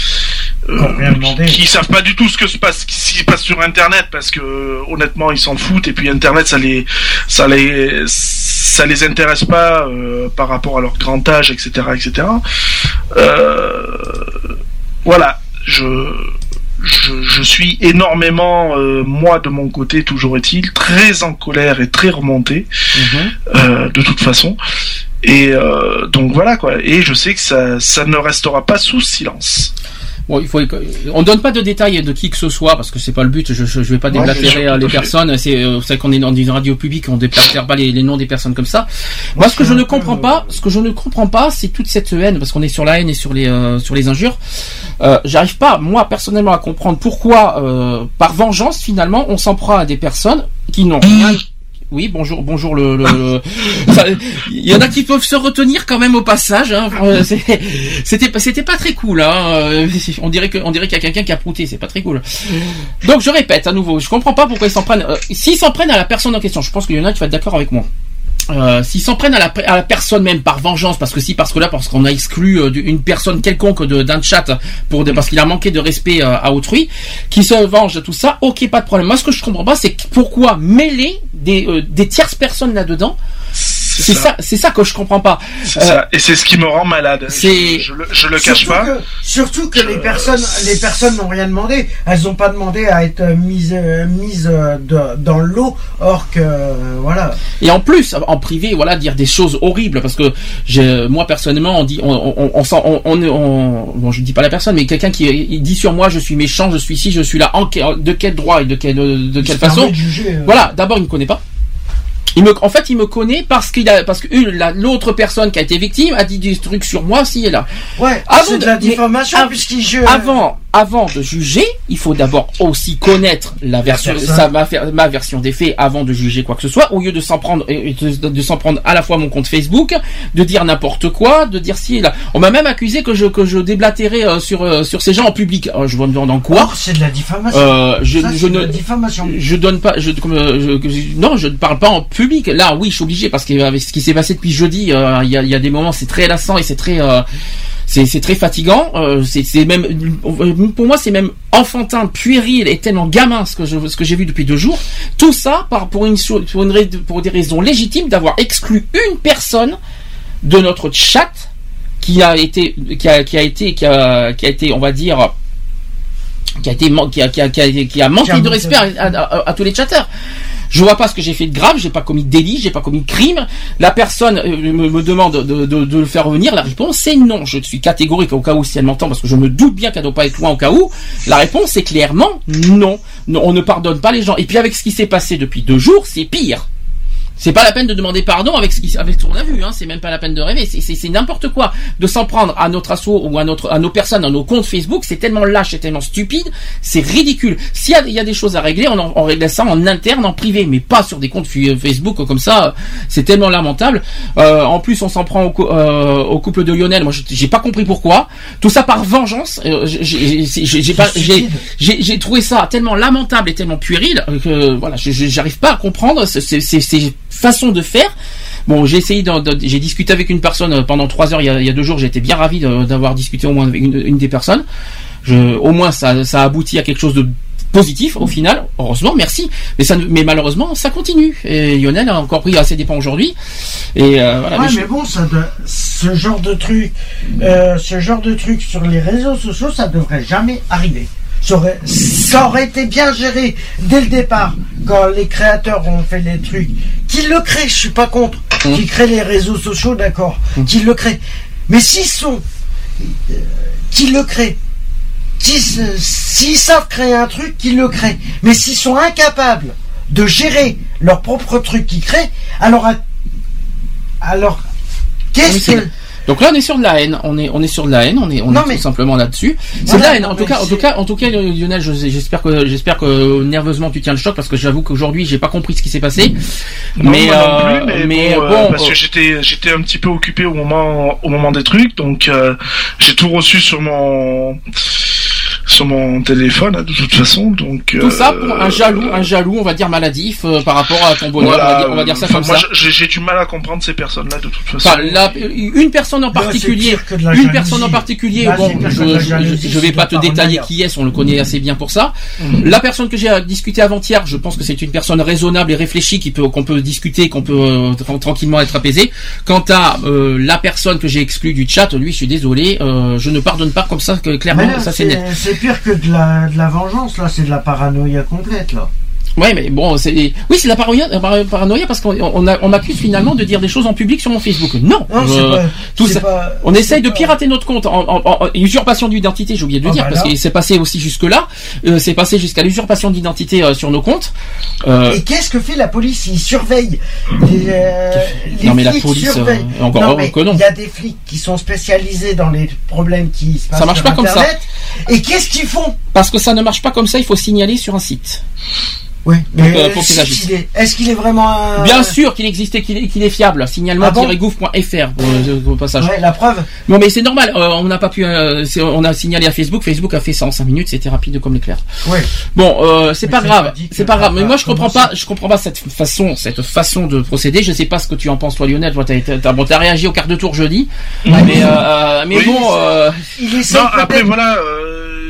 rien demandé. qui, qui savent pas du tout ce que se passe, qui se passe sur Internet, parce que euh, honnêtement ils s'en foutent et puis Internet ça les ça les ça les intéresse pas euh, par rapport à leur grand âge, etc., etc. Euh, voilà, je je, je suis énormément, euh, moi de mon côté, toujours est-il, très en colère et très remonté, Mhm. euh, de toute façon. Et euh, donc voilà quoi. Et je sais que ça, ça ne restera pas sous silence. Bon, il faut, on donne pas de détails de qui que ce soit parce que c'est pas le but. Je, je, je vais pas déblatérer euh, les personnes. C'est, euh, vous savez qu'on est dans une radio publique, on déblatère pas les, les noms des personnes comme ça. Moi, ce que je c'est ne comprends euh, pas, ce que je ne comprends pas, c'est toute cette haine parce qu'on est sur la haine et sur les euh, sur les injures. Euh, J'arrive pas, moi personnellement, à comprendre pourquoi, euh, par vengeance, finalement, on s'en prend à des personnes qui n'ont rien. Oui, bonjour, bonjour le. le- Il y en a qui peuvent se retenir quand même au passage. Hein. Euh, C'était, pas très cool. Hein. Euh, On dirait que, on dirait qu'il y a quelqu'un qui a prouté. C'est pas très cool. Donc je répète à nouveau, je comprends pas pourquoi ils s'en prennent. euh, S'ils s'en prennent à la personne en question, je pense qu'il y en a qui va être d'accord avec moi. Euh, s'ils s'en prennent à la, à la personne même par vengeance, parce que si, parce que là, parce qu'on a exclu euh, une personne quelconque de- d'un chat pour des- parce qu'il a manqué de respect euh, à autrui, qui se venge de tout ça, ok, pas de problème. Moi, ce que je comprends pas, c'est pourquoi mêler des, des tierces personnes là-dedans. C'est ça, c'est ça que je comprends pas. C'est Euh, ça. Et c'est ce qui me rend malade. c'est- Je, je le, je le cache surtout pas. Que, surtout que Je- les personnes, les personnes n'ont rien demandé. Elles n'ont pas demandé à être mises, euh, mises euh, de- dans l'eau. Or que, euh, voilà. Et en plus, en privé, voilà, dire des choses horribles, parce que moi personnellement, on dit, on, on, on, sent- on, on, on- bon, je dis pas la personne, mais quelqu'un qui il dit sur moi, je suis méchant, je suis ici, je suis là, en, de quel droit et de quelle, de quelle façon de juger, euh. Voilà, d'abord il me connaît pas. Il me, en fait, il me connaît parce qu'il a, parce que l'autre personne qui a été victime a dit des trucs sur moi, si et là. Ouais, Avant c'est de la diffamation puisqu'il je... Avant, avant de juger, il faut d'abord aussi connaître la version, sa, ma, ma version des faits avant de juger quoi que ce soit, au lieu de s'en prendre, de, de s'en prendre à la fois mon compte Facebook, de dire n'importe quoi, de dire si là. On m'a même accusé que je, que je déblatérais euh, sur, euh, sur ces gens en public. Alors, je me demande en quoi? Or, c'est de la diffamation. Euh, je, Ça, je de ne, la diffamation. je donne pas, je, comme, euh, je- je- non, je ne parle pas en public. Là, oui, je suis obligé parce qu'avec ce qui s'est passé depuis jeudi, euh, il y, a, il y a des moments, c'est très lassant et c'est très, euh, c'est, très fatigant. Euh, c'est, même, pour moi, c'est même enfantin, puéril et tellement gamin ce que je, ce que j'ai vu depuis deux jours. Tout ça par pour une, cho- pour une, rais- pour des raisons légitimes d'avoir exclu une personne de notre chat qui a été, qui a, qui a été, qui a, qui a été, on va dire qui a été qui a, qui a, qui a, qui a manqué de respect à, à- à- à tous les chatteurs. Je vois pas ce que j'ai fait de grave, j'ai pas commis de délit, j'ai pas commis de crime. La personne euh, me, demande de, le faire revenir. La réponse c'est non. Je suis catégorique au cas où si elle m'entend parce que je me doute bien qu'elle doit pas être loin au cas où. La réponse c'est clairement. Non, On ne pardonne pas les gens. Et puis avec ce qui s'est passé depuis deux jours, c'est pire. C'est pas la peine de demander pardon avec ce qui- avec ce qu'on a vu, hein. C'est même pas la peine de rêver. C'est- C'est c'est n'importe quoi de s'en prendre à notre assaut ou à notre à nos personnes, à nos comptes Facebook. C'est tellement lâche, c'est tellement stupide, c'est ridicule. S'il y a, il y a des choses à régler, on, en, on règle ça en interne, en privé, mais pas sur des comptes fi- Facebook comme ça. C'est tellement lamentable. Euh, en plus, on s'en prend au, euh, au couple de Lionel. Moi, j'ai pas compris pourquoi. Tout ça par vengeance. Euh, j'ai- j'ai j'ai- j'ai pas, j'ai j'ai j'ai trouvé ça tellement lamentable et tellement puéril euh, que voilà, j'arrive pas à comprendre ces, ces, façons de faire. Bon, j'ai essayé, j'ai discuté avec une personne euh, pendant trois heures il y a, il y a deux jours. J'ai été bien ravi d'avoir discuté au moins avec une, une des personnes. Je, au moins, ça, ça aboutit à quelque chose de positif au final. Heureusement, merci. Mais ça, mais malheureusement, ça continue. Et Lionel a encore pris assez dépens aujourd'hui. Et euh, voilà. Ouais, mais je- mais bon, ça ce genre de truc, euh, ce genre de truc sur les réseaux sociaux, ça devrait jamais arriver. Ça aurait, ça aurait été bien géré dès le départ, quand les créateurs ont fait les trucs. Qu'ils le créent, je suis pas contre. Mmh. Qu'ils créent les réseaux sociaux, d'accord. Qu'ils le créent. Mais s'ils sont, euh, qu'ils le créent. S'ils se- s'ils savent créer un truc, qu'ils le créent. Mais s'ils sont incapables de gérer leur propre truc qu'ils créent, alors, alors, qu'est-ce Oui, c'est que. Donc là, on est sur de la haine. On est, on est sur de la haine. On est, on Non, est mais- tout simplement là-dessus. C'est Voilà, de la haine. non, En tout cas, en tout cas, en tout cas, Lionel, je- j'espère que, j'espère que nerveusement tu tiens le choc parce que j'avoue qu'aujourd'hui, j'ai pas compris ce qui s'est passé. Non, mais, moi non euh, plus, mais, mais bon, euh, bon, parce que j'étais j'étais un petit peu occupé au moment au moment des trucs, donc euh, j'ai tout reçu sur mon sur mon téléphone hein, de toute façon, donc tout ça euh, pour un jaloux, un jaloux, on va dire maladif euh, par rapport à ton bonheur. voilà, on, va dire, on va dire ça comme moi, ça. j'ai j'ai du mal à comprendre ces personnes-là de toute façon. Enfin, une personne en particulier, une jalousie. personne en particulier, Là, bon, je, je- vais pas te détailler qui est, on le connaît assez bien pour ça. La personne que j'ai discuté avant-hier, je pense que c'est une personne raisonnable et réfléchie qui peut, qu'on peut discuter, qu'on peut euh, tra- tranquillement être apaisé. Quant à euh, la personne que j'ai exclue du chat, lui, je suis désolé, euh, je ne pardonne pas comme ça, que clairement, là, ça c'est net. Pire que de la, de la vengeance, là, c'est de la paranoïa complète, là. Ouais, mais bon, c'est oui, c'est la paranoïa, la paranoïa parce qu'on on, a- on m'accuse finalement de dire des choses en public sur mon Facebook. Non, Non, c'est euh, pas- tout c'est ça. pas- on essaye c'est de pirater notre compte en, en- en- en- usurpation d'identité. J'ai oublié de le Ah, dire bah parce là. qu'il s'est passé aussi jusque là. c'est passé jusqu'à l'usurpation d'identité euh, sur nos comptes. Euh, Et qu'est-ce que fait la police? Ils surveillent. Les, euh, les Non, mais la police, euh, encore Non, heureux mais que non. Il y a des flics qui sont spécialisés dans les problèmes qui se passent Ça marche sur pas comme ça. Et qu'est-ce qu'ils font? Parce que ça ne marche pas comme ça. Il faut signaler sur un site. Oui, mais euh, pour est-ce qu'il est, est-ce qu'il est vraiment un... Bien sûr qu'il existe et qu'il est, qu'il est fiable. Signalement-gouv.fr pour, euh, au passage. Ouais, la preuve. Non mais c'est normal, euh, on n'a pas pu, euh, c'est- on a signalé à Facebook, Facebook a fait ça en 5 minutes, c'était rapide comme l'éclair. Ouais. Bon, euh, c'est Mais pas grave, c'est pas grave. Mais moi je comprends commencer. pas, je comprends pas cette façon, cette façon de procéder. Je sais pas ce que tu en penses toi Lionel. Toi t'as, bon, t'as réagi au quart de tour jeudi, mais euh, mais Oui. bon, euh, Il Non, après voilà, euh,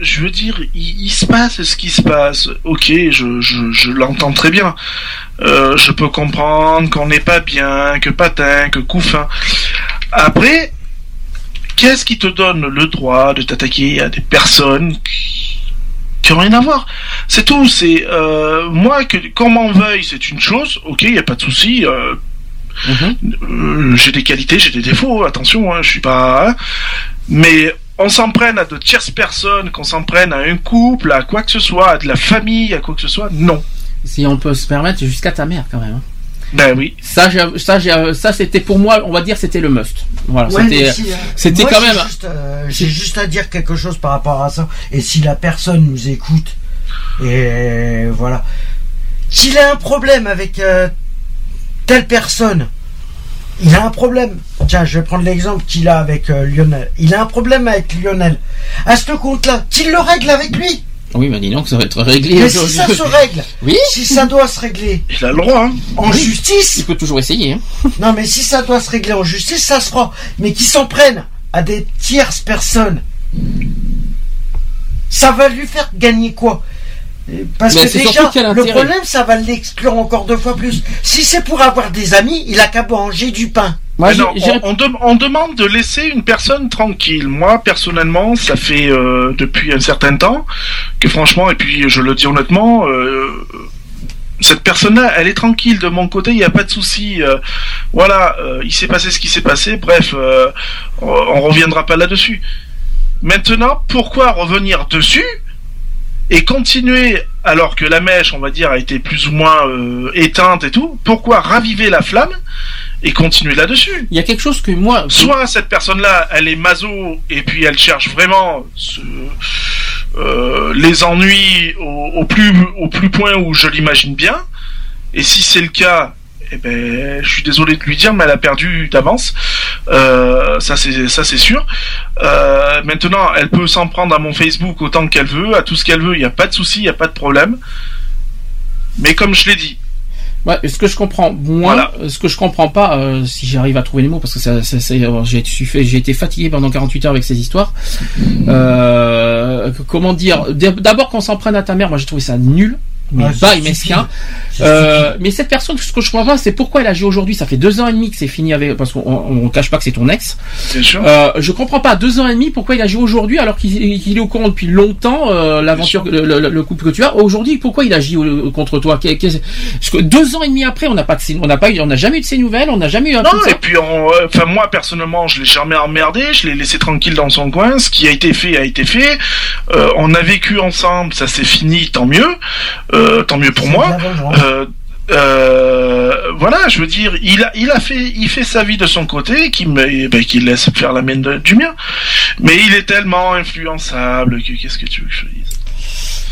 je veux dire, il, il se passe ce qui se passe. Ok, je, je, je l'entends très bien. Euh, je peux comprendre qu'on n'est pas bien, que patin, que couffin. Après, qu'est-ce qui te donne le droit de t'attaquer à des personnes qui, qui ont rien à voir? C'est tout. C'est euh, moi que qu'on m'en veuille, c'est une chose. Ok, il y a pas de souci. euh, euh, j'ai des qualités, j'ai des défauts, attention, hein, je suis pas. hein. mais on s'en prenne à de tierces personnes, qu'on s'en prenne à un couple, à quoi que ce soit, à de la famille, à quoi que ce soit, non. si on peut se permettre, jusqu'à ta mère quand même. hein. Ben oui. Ça, ça, ça c'était pour moi, on va dire, c'était le must. Voilà, Ouais, c'était, mais si, c'était moi, quand j'ai même. juste, euh, J'ai juste à dire quelque chose par rapport à ça. Et si la personne nous écoute, et voilà, qu'il a un problème avec euh, telle personne, il a un problème. Tiens, je vais prendre l'exemple qu'il a avec euh, Lionel. Il a un problème avec Lionel. À ce compte-là, qu'il le règle avec lui. Oui, mais dis donc, ça va être réglé. Mais si ça se règle, Oui. si ça doit se régler Il a le droit, hein. en Oui. justice, Il peut toujours essayer. Hein. Non, mais si ça doit se régler en justice, ça se fera. Mais qui s'en prennent à des tierces personnes, ça va lui faire gagner quoi? Parce Mais que déjà, le problème, ça va l'exclure encore deux fois plus. Si c'est pour avoir des amis, il a qu'à manger du pain. Moi, non, on, on dem- on demande de laisser une personne tranquille. Moi, personnellement, ça fait euh, depuis un certain temps que franchement, et puis je le dis honnêtement, euh, cette personne-là, elle est tranquille de mon côté, il n'y a pas de souci. euh, voilà, euh, il s'est passé ce qui s'est passé, bref, euh, on, on reviendra pas là-dessus. Maintenant, pourquoi revenir dessus? Et continuer alors que la mèche, on va dire, a été plus ou moins euh, éteinte et tout Pourquoi raviver la flamme et continuer là-dessus? Il y a quelque chose que moi. Soit cette personne-là, elle est maso et puis elle cherche vraiment ce- euh, les ennuis au, au plus au plus point où je l'imagine bien. Et si c'est le cas, eh ben, je suis désolé de lui dire, mais elle a perdu d'avance. Euh, ça c'est ça c'est sûr. Euh, maintenant, elle peut s'en prendre à mon Facebook autant qu'elle veut, à tout ce qu'elle veut. Il n'y a pas de souci, il n'y a pas de problème. Mais comme je l'ai dit, Ouais, ce que je comprends Voilà. ce que je comprends pas, euh, si j'arrive à trouver les mots, parce que ça, ça- ça- euh, j'ai été, fait- j'ai été fatigué pendant 48 heures avec ces histoires. Comment dire D'abord qu'on s'en prenne à ta mère, moi j'ai trouvé ça nul. Mais Ouais, bas c'est et mesquin. Euh, mais cette personne, ce que je comprends pas, c'est pourquoi elle agit aujourd'hui. Ça fait deux ans et demi que c'est fini avec, parce qu'on on, on cache pas que c'est ton ex. Bien sûr. Euh, je comprends pas deux ans et demi pourquoi il agit aujourd'hui alors qu'il est au courant depuis longtemps euh, l'aventure le, le- le couple que tu as aujourd'hui pourquoi il agit euh, contre toi? Qu'est- qu'est- parce que deux ans et demi après on n'a pas de on n'a pas eu on n'a jamais eu de ses nouvelles on n'a jamais eu un Non, et ça. puis, euh, enfin, moi, personnellement, je l'ai jamais emmerdé, je l'ai laissé tranquille dans son coin, ce qui a été fait a été fait, Euh, on a vécu ensemble, ça s'est fini, tant mieux, Euh, tant mieux pour moi. Euh, euh, voilà, je veux dire, il a, il a fait, il fait sa vie de son côté, qui me, eh ben, qui laisse faire la mienne de- du mien. Mais il est tellement influençable que qu'est-ce que tu veux que je dise?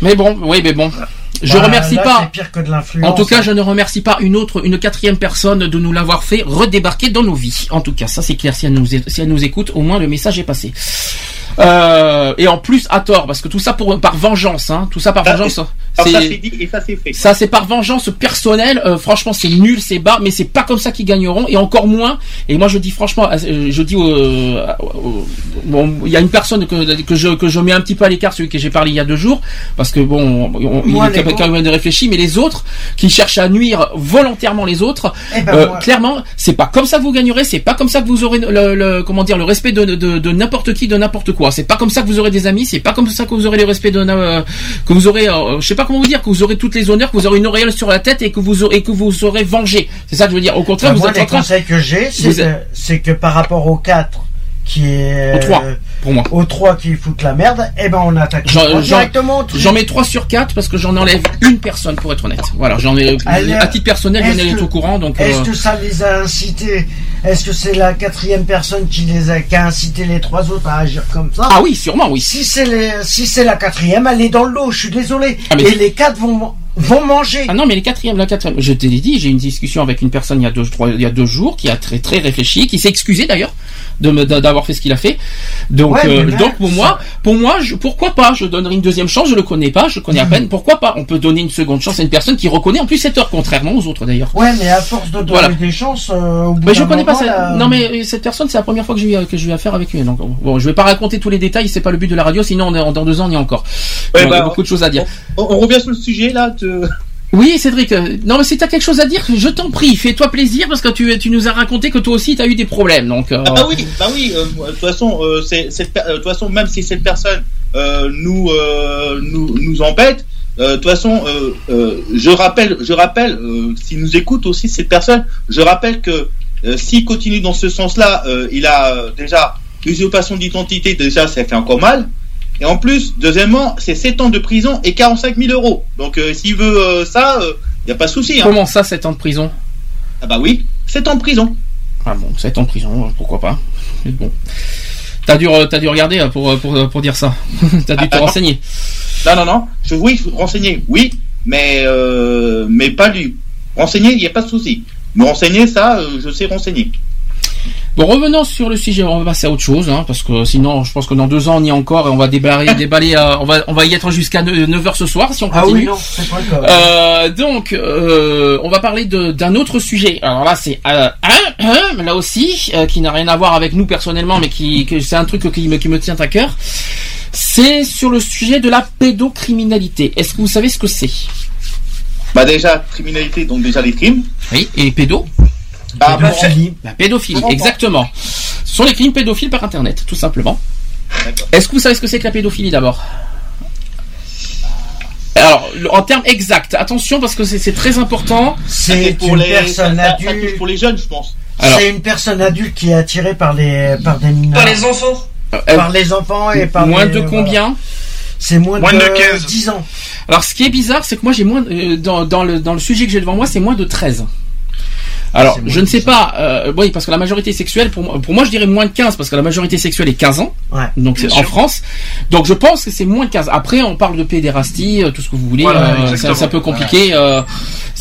Mais bon oui mais bon je Bah, remercie là, pas C'est pire que de l'influence. en tout cas, je ne remercie pas une autre, une quatrième personne de nous l'avoir fait redébarquer dans nos vies. En tout cas, ça c'est clair. Si elle nous, é- si elle nous écoute, au moins le message est passé. Euh, et en plus à tort, parce que tout ça pour par vengeance, hein, tout ça par Ça, vengeance. Alors ça c'est- dit et ça c'est fait. Ça, c'est par vengeance personnelle. Euh, franchement, c'est nul, c'est bas, mais c'est pas comme ça qu'ils gagneront, et encore moins. Et moi, je dis franchement, euh, je dis, euh, euh, bon, il y a une personne que, que je que je mets un petit peu à l'écart, celui que j'ai parlé il y a deux jours, parce que bon, on, Moi, il est quand même de réfléchir, mais les autres qui cherchent à nuire volontairement les autres, Eh ben, euh, moi- clairement, c'est pas comme ça que vous gagnerez, c'est pas comme ça que vous aurez le, le- comment dire le respect de, de, de n'importe qui, de n'importe quoi. C'est pas comme ça que vous aurez des amis, c'est pas comme ça que vous aurez le respect de euh, que vous aurez, euh, je sais pas comment vous dire, que vous aurez toutes les honneurs, que vous aurez une auréole sur la tête et que vous aurez, et que vous serez vengé. C'est ça que je veux dire. Au contraire, Bah, vous moi, êtes les en train, conseils que j'ai, c'est que, par rapport aux 4 qui est Aux trois, euh, pour moi. aux 3 qui foutent la merde, eh ben on attaque J'en- j'en- directement. au. J'en mets 3 sur 4 parce que j'en enlève une personne pour être honnête. Voilà, j'en ai à titre personnel, est que- au courant donc Est-ce euh, que ça les a incités? Est-ce que c'est la quatrième personne qui les a, qui a incité les trois autres à agir comme ça? Ah oui, sûrement oui. Si c'est si la quatrième, elle est dans le lot. Je suis désolé. Ah, mais Et les quatre vont vont manger. Ah non, mais les quatrièmes, la quatrième, je te l'ai dit, j'ai eu une discussion avec une personne il y a deux, trois, il y a deux jours, qui a très, très réfléchi, qui s'est excusé d'ailleurs de me, de- d'avoir fait ce qu'il a fait. Donc, Ouais, euh, là, donc pour ça- moi, pour moi, je, pourquoi pas? Je donnerai une deuxième chance. Je le connais pas, je connais à peine. Pourquoi pas? On peut donner une seconde chance à une personne qui reconnaît en plus cette heure, contrairement aux autres d'ailleurs. Ouais, mais à force de donner Voilà. des chances, euh, au bout Mais je connais pas moment, cette... là, Non mais cette personne, c'est la première fois que je vais que je vais affaire avec lui. Donc bon, je vais pas raconter tous les détails, c'est pas le but de la radio. Sinon, on est, dans deux ans, on y est encore. Ouais, Il y a bah, beaucoup de choses à dire. On, on revient sur le sujet là. Te- Oui, Cédric. Non, mais si t'as quelque chose à dire, je t'en prie, fais-toi plaisir parce que tu, tu nous as raconté que toi aussi t'as eu des problèmes. Donc. euh, Ah bah oui, bah oui. euh, De toute façon, euh, c'est cette per- de toute façon même si cette personne euh, nous euh, nous nous embête. euh, De toute façon, euh, euh, je rappelle, je rappelle, euh, s'il nous écoute aussi cette personne, je rappelle que euh, s'il continue dans ce sens-là, euh, il a euh, déjà usurpation d'identité, déjà ça fait encore mal. Et en plus, deuxièmement, c'est 7 ans de prison et 45 000 euros. Donc euh, s'il veut euh, ça, il n'y a pas de souci. Hein. Comment ça, 7 ans de prison? Ah bah oui, 7 ans de prison. Ah bon, 7 ans de prison, euh, pourquoi pas? Mais bon. T'as dû, euh, dû regarder euh, pour, euh, pour, euh, pour dire ça. t'as dû te Ah, non. renseigner. Non, non, non. Je, oui, renseigner, oui, mais, euh, mais pas lui. Renseigner, il n'y a pas de souci. Me renseigner, ça, euh, je sais renseigner. Bon, revenons sur le sujet, on va passer à autre chose, hein, parce que sinon, je pense que dans deux ans, on y est encore et on va déballer, déballer, euh, on va, on va y être jusqu'à 9h ce soir si on Ah continue. oui, non, c'est pas le cas. Euh, donc, euh, on va parler d'un autre sujet. Alors là, c'est euh, un, un, là aussi, euh, qui n'a rien à voir avec nous personnellement, mais qui, c'est un truc qui me, qui me tient à cœur. C'est sur le sujet de la pédocriminalité. Est-ce que vous savez ce que c'est? Bah déjà, criminalité, donc déjà les crimes. Oui, et pédo Bah, bon, Pédophilie. La pédophilie, exactement. Ce sont les crimes pédophiles par Internet, tout simplement. Est-ce que vous savez ce que c'est que la pédophilie d'abord? Alors, en termes exacts, attention parce que c'est très important. C'est pour une les, personne ça- ça- ça touche adulte. pour les jeunes, je pense. C'est une personne adulte qui est attirée par les par des mineurs, Par les enfants. euh, par les enfants et par moins les- de voilà. combien? C'est moins, Moins de, de 15. 10 ans. Alors, ce qui est bizarre, c'est que moi, j'ai moins euh, dans, dans le dans le sujet que j'ai devant moi, c'est moins de 13. Alors, je ne sais 10 pas, euh, oui, parce que la majorité sexuelle, pour moi, pour moi, je dirais moins de 15, parce que la majorité sexuelle est 15 ans, Ouais. donc c'est en. France. Donc, je pense que c'est moins de 15. Après, on parle de pédérastie, euh, tout ce que vous voulez, Voilà, euh, c'est un peu compliqué. euh,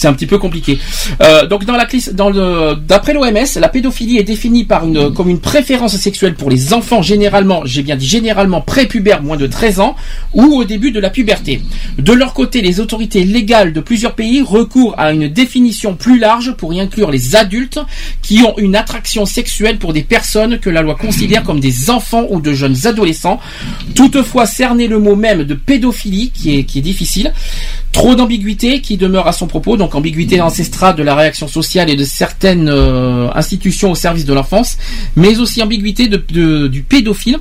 c'est un petit peu compliqué. Euh, donc d'après l'OMS, la pédophilie est définie par une comme une préférence sexuelle pour les enfants généralement, j'ai bien dit généralement prépubères moins de 13 ans ou au début de la puberté. De leur côté, les autorités légales de plusieurs pays recourent à une définition plus large pour y inclure les adultes qui ont une attraction sexuelle pour des personnes que la loi considère comme des enfants ou de jeunes adolescents. Toutefois, cerner le mot même de pédophilie, qui est difficile, trop d'ambiguïté qui demeure à son propos, donc ambiguïté ancestrale de la réaction sociale et de certaines euh, institutions au service de l'enfance, mais aussi ambiguïté de- de- du pédophile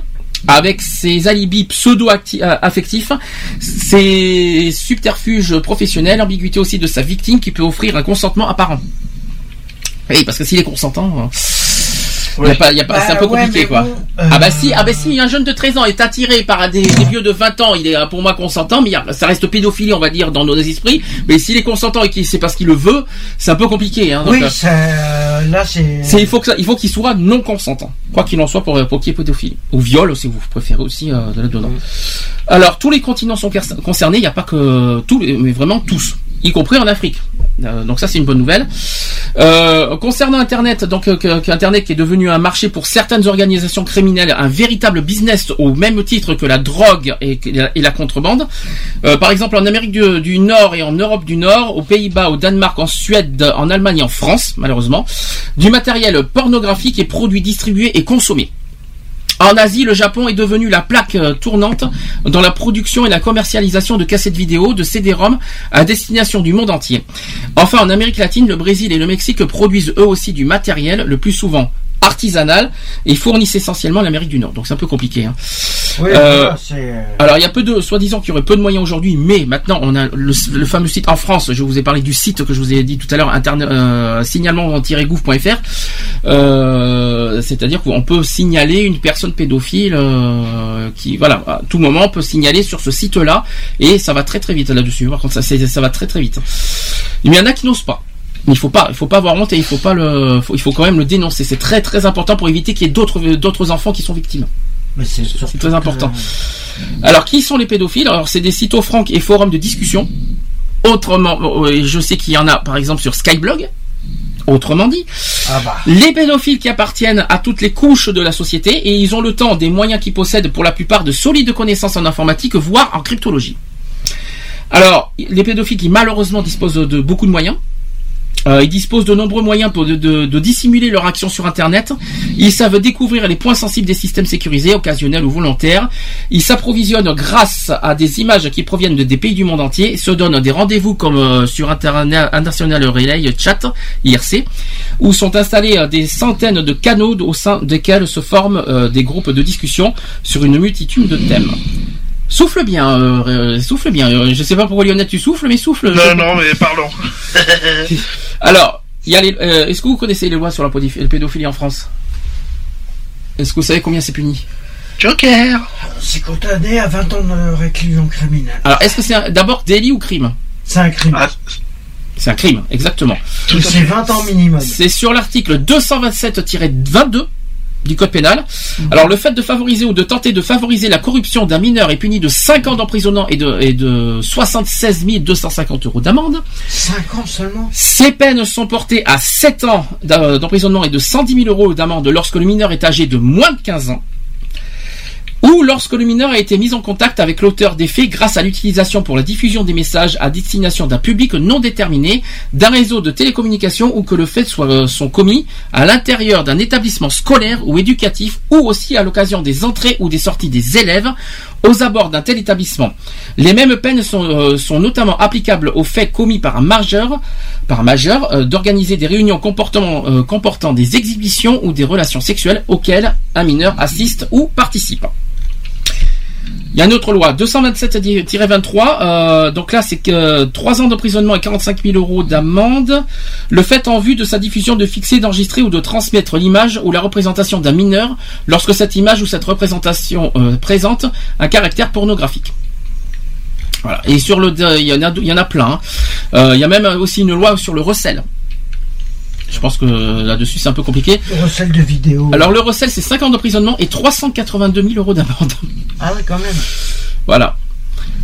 avec ses alibis pseudo-affectifs, ses subterfuges professionnels, ambiguïté aussi de sa victime qui peut offrir un consentement apparent. Oui, parce que s'il est consentant, euh, y a pas, y a pas, c'est un Bah peu compliqué quoi. bon, Ah bah euh, si, ah bah si, un jeune de 13 ans est attiré par des, des vieux de 20 ans, il est euh, pour moi consentant, mais ça reste pédophilie on va dire dans nos esprits. Mais s'il est consentant et qu'il c'est parce qu'il le veut, c'est un peu compliqué. Hein, donc, Oui, euh, ça, euh, là c'est. il faut que ça- il faut qu'il soit non consentant, quoi qu'il en soit pour pour qu'il y ait pédophilie ou viol si vous préférez aussi euh, de là-dedans. Alors tous les continents sont cer- concernés, il n'y a pas que tous, les- mais vraiment tous, y compris en Afrique. Euh, donc ça c'est une bonne nouvelle. Euh, concernant Internet, donc euh, Internet qui est devenu un marché pour certaines organisations criminelles, un véritable business au même titre que la drogue et, la- contrebande. Par exemple en Amérique du, du Nord et en Europe du Nord, aux Pays-Bas, au Danemark, en Suède, en Allemagne et en France, malheureusement, du matériel pornographique est produit, distribué et consommé. En Asie, le Japon est devenu la plaque euh, tournante dans la production et la commercialisation de cassettes vidéo, de CD-ROM à destination du monde entier. Enfin, en Amérique latine, le Brésil et le Mexique produisent eux aussi du matériel, le plus souvent artisanal, et fournissent essentiellement l'Amérique du Nord. Donc c'est un peu compliqué. hein. Oui, Euh, euh, alors il y a peu de, soi-disant qu'il y aurait peu de moyens aujourd'hui, mais maintenant on a le, le fameux site en France. Je vous ai parlé du site que je vous ai dit tout à l'heure, euh, signalement-gouv.fr. Euh, C'est-à-dire qu'on peut signaler une personne pédophile euh, qui, voilà, à tout moment on peut signaler sur ce site-là et ça va très très vite là-dessus. Par contre ça, ça va très très vite. Il y en a qui n'osent pas. Mais il faut pas, il faut pas avoir honte et il faut pas le, faut- il faut quand même le dénoncer. C'est très très important pour éviter qu'il y ait d'autres d'autres enfants qui sont victimes. c'est très que- important. Alors, qui sont les pédophiles? Alors, c'est des sites francs et forums de discussion. Autrement, euh, je sais qu'il y en a, par exemple, sur Skyblog. Autrement dit, Ah bah. les pédophiles qui appartiennent à toutes les couches de la société et ils ont le temps des moyens qu'ils possèdent pour la plupart de solides connaissances en informatique, voire en cryptologie. Alors, les pédophiles qui malheureusement disposent de beaucoup de moyens, euh, ils disposent de nombreux moyens pour de, dissimuler leur action sur Internet. Ils savent découvrir les points sensibles des systèmes sécurisés, occasionnels ou volontaires. Ils s'approvisionnent grâce à des images qui proviennent de des pays du monde entier, se donnent des rendez-vous comme euh, sur Internet International Relay Chat, IRC, où sont installés euh, des centaines de canaux au sein desquels se forment des groupes de discussion sur une multitude de thèmes. Souffle bien, euh, euh, souffle bien. Euh, je sais pas pourquoi Lionel tu souffles, mais souffle. Non, non, mais parlons. Alors, il y a les. euh, Est-ce que vous connaissez les lois sur la pédophilie, en France? Est-ce que vous savez combien c'est puni? Joker C'est condamné à 20 ans de réclusion criminelle. Alors, est-ce que c'est d'abord délit ou crime? C'est un crime. Ah, C'est un crime, exactement. c'est fait. 20 ans minimum. C'est sur l'article 227-22 du code pénal. Alors le fait de favoriser ou de tenter de favoriser la corruption d'un mineur est puni de 5 ans d'emprisonnement et de, et de 76 250 euros d'amende. 5 ans seulement? Ces peines sont portées à 7 ans d'emprisonnement et de 110 000 euros d'amende lorsque le mineur est âgé de moins de 15 ans. Ou lorsque le mineur a été mis en contact avec l'auteur des faits grâce à l'utilisation pour la diffusion des messages à destination d'un public non déterminé, d'un réseau de télécommunications ou que le fait soit euh, sont commis à l'intérieur d'un établissement scolaire ou éducatif ou aussi à l'occasion des entrées ou des sorties des élèves aux abords d'un tel établissement. Les mêmes peines sont, euh, sont notamment applicables aux faits commis par un majeur, par majeur euh, d'organiser des réunions comportant, euh, comportant des exhibitions ou des relations sexuelles auxquelles un mineur assiste ou participe. Il y a une autre loi, 227-23. euh, donc là, c'est que 3 ans d'emprisonnement et 45 000 euros d'amende. Le fait en vue de sa diffusion de fixer, d'enregistrer ou de transmettre l'image ou la représentation d'un mineur lorsque cette image ou cette représentation euh, présente un caractère pornographique. Voilà. Et sur le, il y en a, il y en a plein. hein. Euh, il y a même aussi une loi sur le recel. Je pense que là-dessus c'est un peu compliqué. Le recel de vidéo. Alors le recel c'est 5 ans d'emprisonnement et 382 000 euros d'amende. Ah ouais, quand même. Voilà.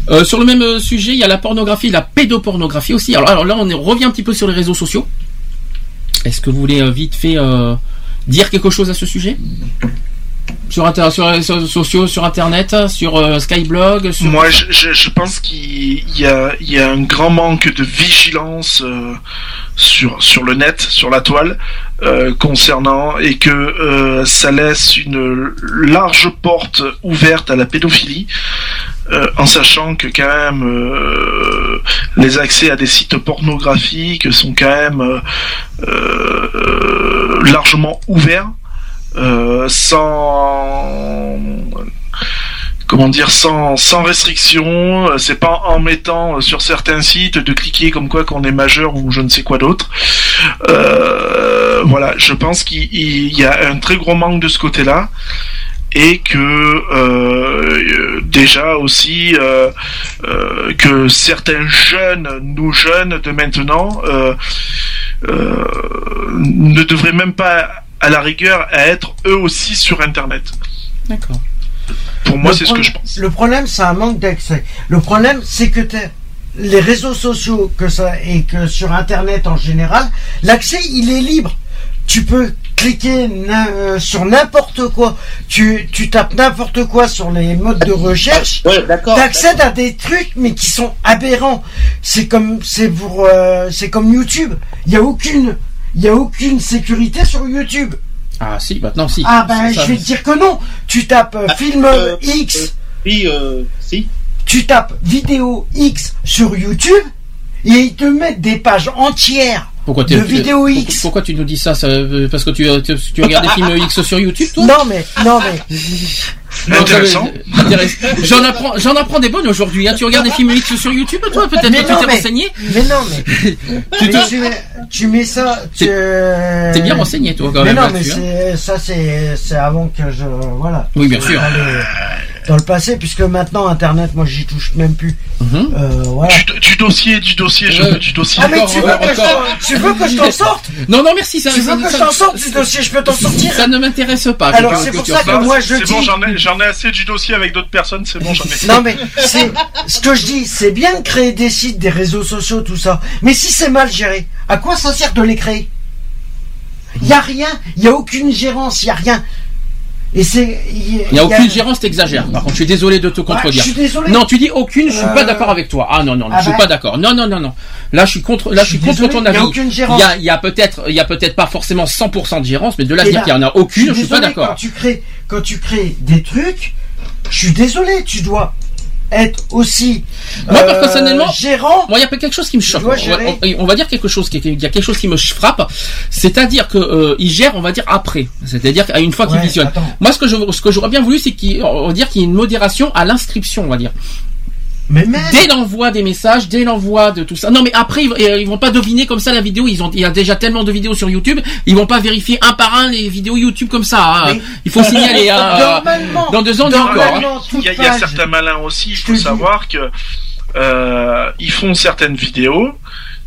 Euh, sur le même euh, sujet, il y a la pornographie, la pédopornographie aussi. Alors, alors là, on revient un petit peu sur les réseaux sociaux. Est-ce que vous voulez euh, vite fait euh, dire quelque chose à ce sujet? Sur, inter- sur les réseaux sociaux, sur Internet, sur euh, Skyblog sur... Moi, je, je, pense qu'il y a, y a un grand manque de vigilance euh, sur, sur le net, sur la toile, euh, concernant, et que euh, ça laisse une large porte ouverte à la pédophilie, en sachant que quand même les accès à des sites pornographiques sont quand même largement ouverts. Euh, sans comment dire sans, sans restriction euh, c'est pas en mettant sur certains sites de cliquer comme quoi qu'on est majeur ou je ne sais quoi d'autre. Euh, voilà je pense qu'il il y a un très gros manque de ce côté là et que déjà aussi que certains jeunes, nous jeunes de maintenant, ne devraient même pas à la rigueur à être eux aussi sur Internet. D'accord. Pour moi, c'est ce que je pense. Le problème, c'est un manque d'accès. Le problème, c'est que les réseaux sociaux que ça et que sur Internet en général, l'accès il est libre. Tu peux cliquer euh, sur n'importe quoi. Tu, tu tapes n'importe quoi sur les modes de recherche. Ouais, d'accord. T'accèdes à des trucs mais qui sont aberrants. C'est comme c'est pour euh, c'est comme YouTube. Il y a aucune il y a aucune sécurité sur YouTube. Ah si, maintenant si. Ah ben Ça- je vais te dire que non. Tu tapes euh, film euh, X. Oui, euh, si. tu tapes vidéo X sur YouTube et ils te mettent des pages entières Pourquoi, de vidéo X. pourquoi tu nous dis ça, ça, euh, Parce que tu, tu, tu regardes des films X sur YouTube, toi Non mais non mais Intéressant. euh. J'en apprends, j'en apprends des bonnes aujourd'hui. hein. Tu regardes des films X sur YouTube, toi Peut-être que tu non, t'es mais- renseigné mais non mais, Tu mais tu, mets, tu mets ça tu T'es bien renseigné, toi, quand mais même. non mais hein. c'est ça c'est c'est avant que je voilà Oui, bien sûr. Dans le passé puisque maintenant internet moi j'y touche même plus. Euh, voilà Du, du dossier, du dossier, je veux du dossier. ah mais Encore, tu veux, que je, tu veux que je t'en sorte? Non, non, merci. Ça, tu veux ça- que je t'en sorte du dossier je peux t'en sortir? Ça ne m'intéresse pas. Alors, c'est pour ça que moi, je c'est bon, dis- j'en ai, j'en ai assez du dossier avec d'autres personnes, c'est bon, j'en ai. Non mais c'est ce que je dis, c'est bien de créer des sites, des réseaux sociaux, tout ça. Mais si c'est mal géré, à quoi ça sert de les créer? Il y a rien, il y a aucune gérance, il y a rien. Et c'est Il n'y a aucune gérance, t'exagères. Par contre, je suis désolé de te contredire. je suis désolé. Non, tu dis aucune, je suis pas Euh, d'accord avec toi. Ah non, non, non, ah je suis ben. pas d'accord. Non, non, non, non. Là, je suis contre, là, je suis suis contre ton il y a avis. aucune gérance. Il y a, peut-être, il y a peut-être pas forcément 100% de gérance, mais de là Et dire là, qu'il y en a aucune, je suis pas désolé, Quand d'accord. tu crées, quand tu crées des trucs, je suis désolé, tu dois être aussi Moi, euh, personnellement, gérant. Moi, il y a quelque chose qui me choque. On va, on- dire quelque chose qui, il y a quelque chose qui me frappe, c'est-à-dire que euh, il gère, on va dire après, c'est-à-dire qu'à une fois qu'il Ouais, visionne. attends. Moi, ce que je, ce que j'aurais bien voulu, c'est qu'il, on va dire qu'il y ait une modération à l'inscription, on va dire. Mais même, Dès l'envoi des messages, dès l'envoi de tout ça. Non, mais après, ils, euh, ils vont pas deviner comme ça la vidéo. Ils ont, il y a déjà tellement de vidéos sur YouTube. Ils vont pas vérifier un par un les vidéos YouTube comme ça. hein. Mais- Il faut signaler. hein. Normalement, Dans deux ans, encore. hein. Il y a, il y a page- certains malins aussi, il faut savoir que euh, ils font certaines vidéos,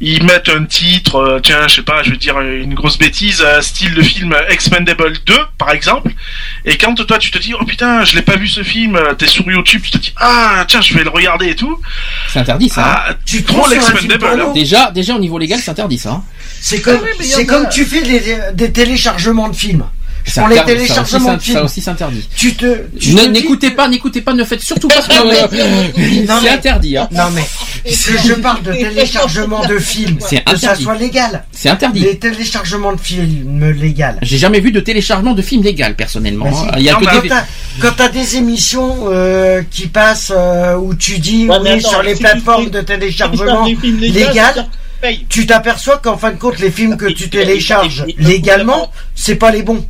ils mettent un titre, euh, tiens, je sais pas, je vais dire une grosse bêtise, euh, style le film Expendable 2, par exemple, et quand toi tu te dis, oh putain, je l'ai pas vu ce film, euh, t'es sur YouTube, tu te dis, ah tiens, je vais le regarder et tout, C'est interdit ça. hein. ah, Tu sur un film l'Expendable, hein. Déjà, déjà au niveau légal, c'est interdit ça. hein. C'est comme, Ah c'est comme tu fais des, des téléchargements de films. Pour les téléchargements ça- de films. Ça aussi, c'est interdit. Tu te, tu Ne- te dis- N'écoutez pas, n'écoutez pas, ne faites surtout pas ce que Non, c'est mais- interdit. Hein. Non mais, si je parle de téléchargement de films, C'est que ça soit légal. C'est interdit. Les téléchargements de films légal. J'ai jamais vu de téléchargement de film légal personnellement. Bah, hein. Il y a Non, que mais Quand t'as, des émissions euh, qui passent euh, où tu dis oui attends, sur les plateformes de téléchargement films légal, tu t'aperçois qu'en fin de compte les films que Et- tu télécharges légalement, c'est pas les bons.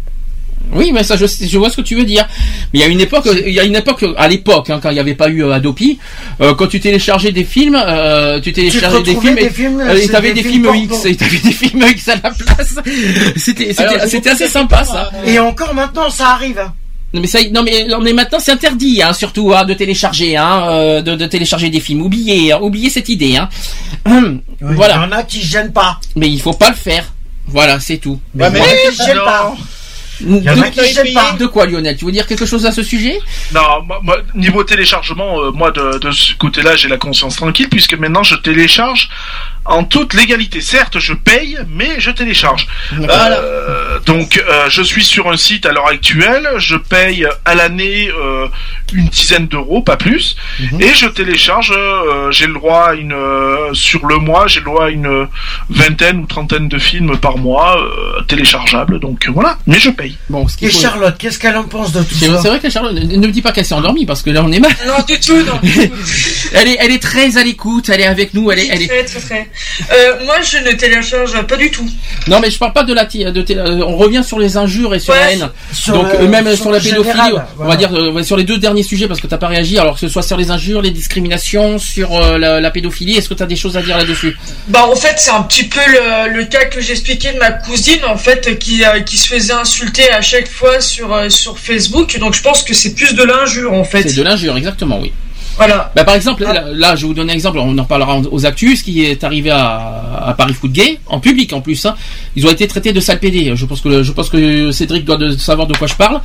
Oui, mais ça, je, je vois ce que tu veux dire. Mais il y a une époque, il y a une époque, à l'époque, hein, quand il n'y avait pas eu euh, Adopi, euh, quand tu téléchargeais des films, euh, tu téléchargeais des films, et- des films, euh, et c'est t'avais des des films. X, et t'avais des films X à la place. C'était, assez sympa, ça. Et encore maintenant ça arrive. Non mais ça, non mais, non mais maintenant c'est interdit, hein, surtout, hein, de télécharger, hein, euh, de, de télécharger des films. Oubliez, hein, oubliez cette idée, hein. Il voilà. y en a qui gênent pas. Mais il faut pas le faire. Voilà, c'est tout. Mais Ouais, mais- y Il y en de, a qui s'aiment pas. de quoi Lionel Tu veux dire quelque chose à ce sujet? Non, moi, moi, niveau téléchargement, euh, moi de, de ce côté-là, j'ai la conscience tranquille puisque maintenant je télécharge en toute légalité. Certes, je paye, mais je télécharge. Euh, donc, euh, je suis sur un site à l'heure actuelle, je paye à l'année euh, une dizaine d'euros, pas plus, Mhm. et je télécharge. euh, j'ai le droit à une euh, sur le mois, j'ai le droit à une vingtaine ou trentaine de films par mois euh, téléchargeables. Donc euh, voilà, mais je paye. Bon, ce Et faut- Charlotte, qu'est-ce qu'elle en pense de tout ça c'est vrai que Charlotte, ne ne me dis pas qu'elle s'est endormie parce que là on est mal. Non, du tout, non. du tout. Elle est, elle est très à l'écoute, elle est avec nous, elle est, elle est. Très, très, très. Euh, moi, je ne télécharge pas du tout. Non mais je parle pas de la, de télé- euh, on revient sur les injures et sur Ouais, la haine. sur Donc le- euh, même sur sur la pédophilie, général, on voilà. va dire sur les deux derniers sujets parce que t'as pas réagi. Alors que ce soit sur les injures, les discriminations, sur la, la pédophilie, est-ce que tu as des choses à dire là-dessus? Bah en fait c'est un petit peu le, le cas que j'expliquais de ma cousine en fait qui, qui se faisait insulter à chaque fois sur, sur Facebook donc je pense que c'est plus de l'injure en fait. C'est de l'injure, exactement, oui. Voilà. Bah, par exemple, là, là, je vais vous donner un exemple, on en parlera en- aux actus, ce qui est arrivé à, à Paris Foot Gay, en public en plus. Hein. Ils ont été traités de sale PD. Je pense que je pense que Cédric doit de savoir de quoi je parle.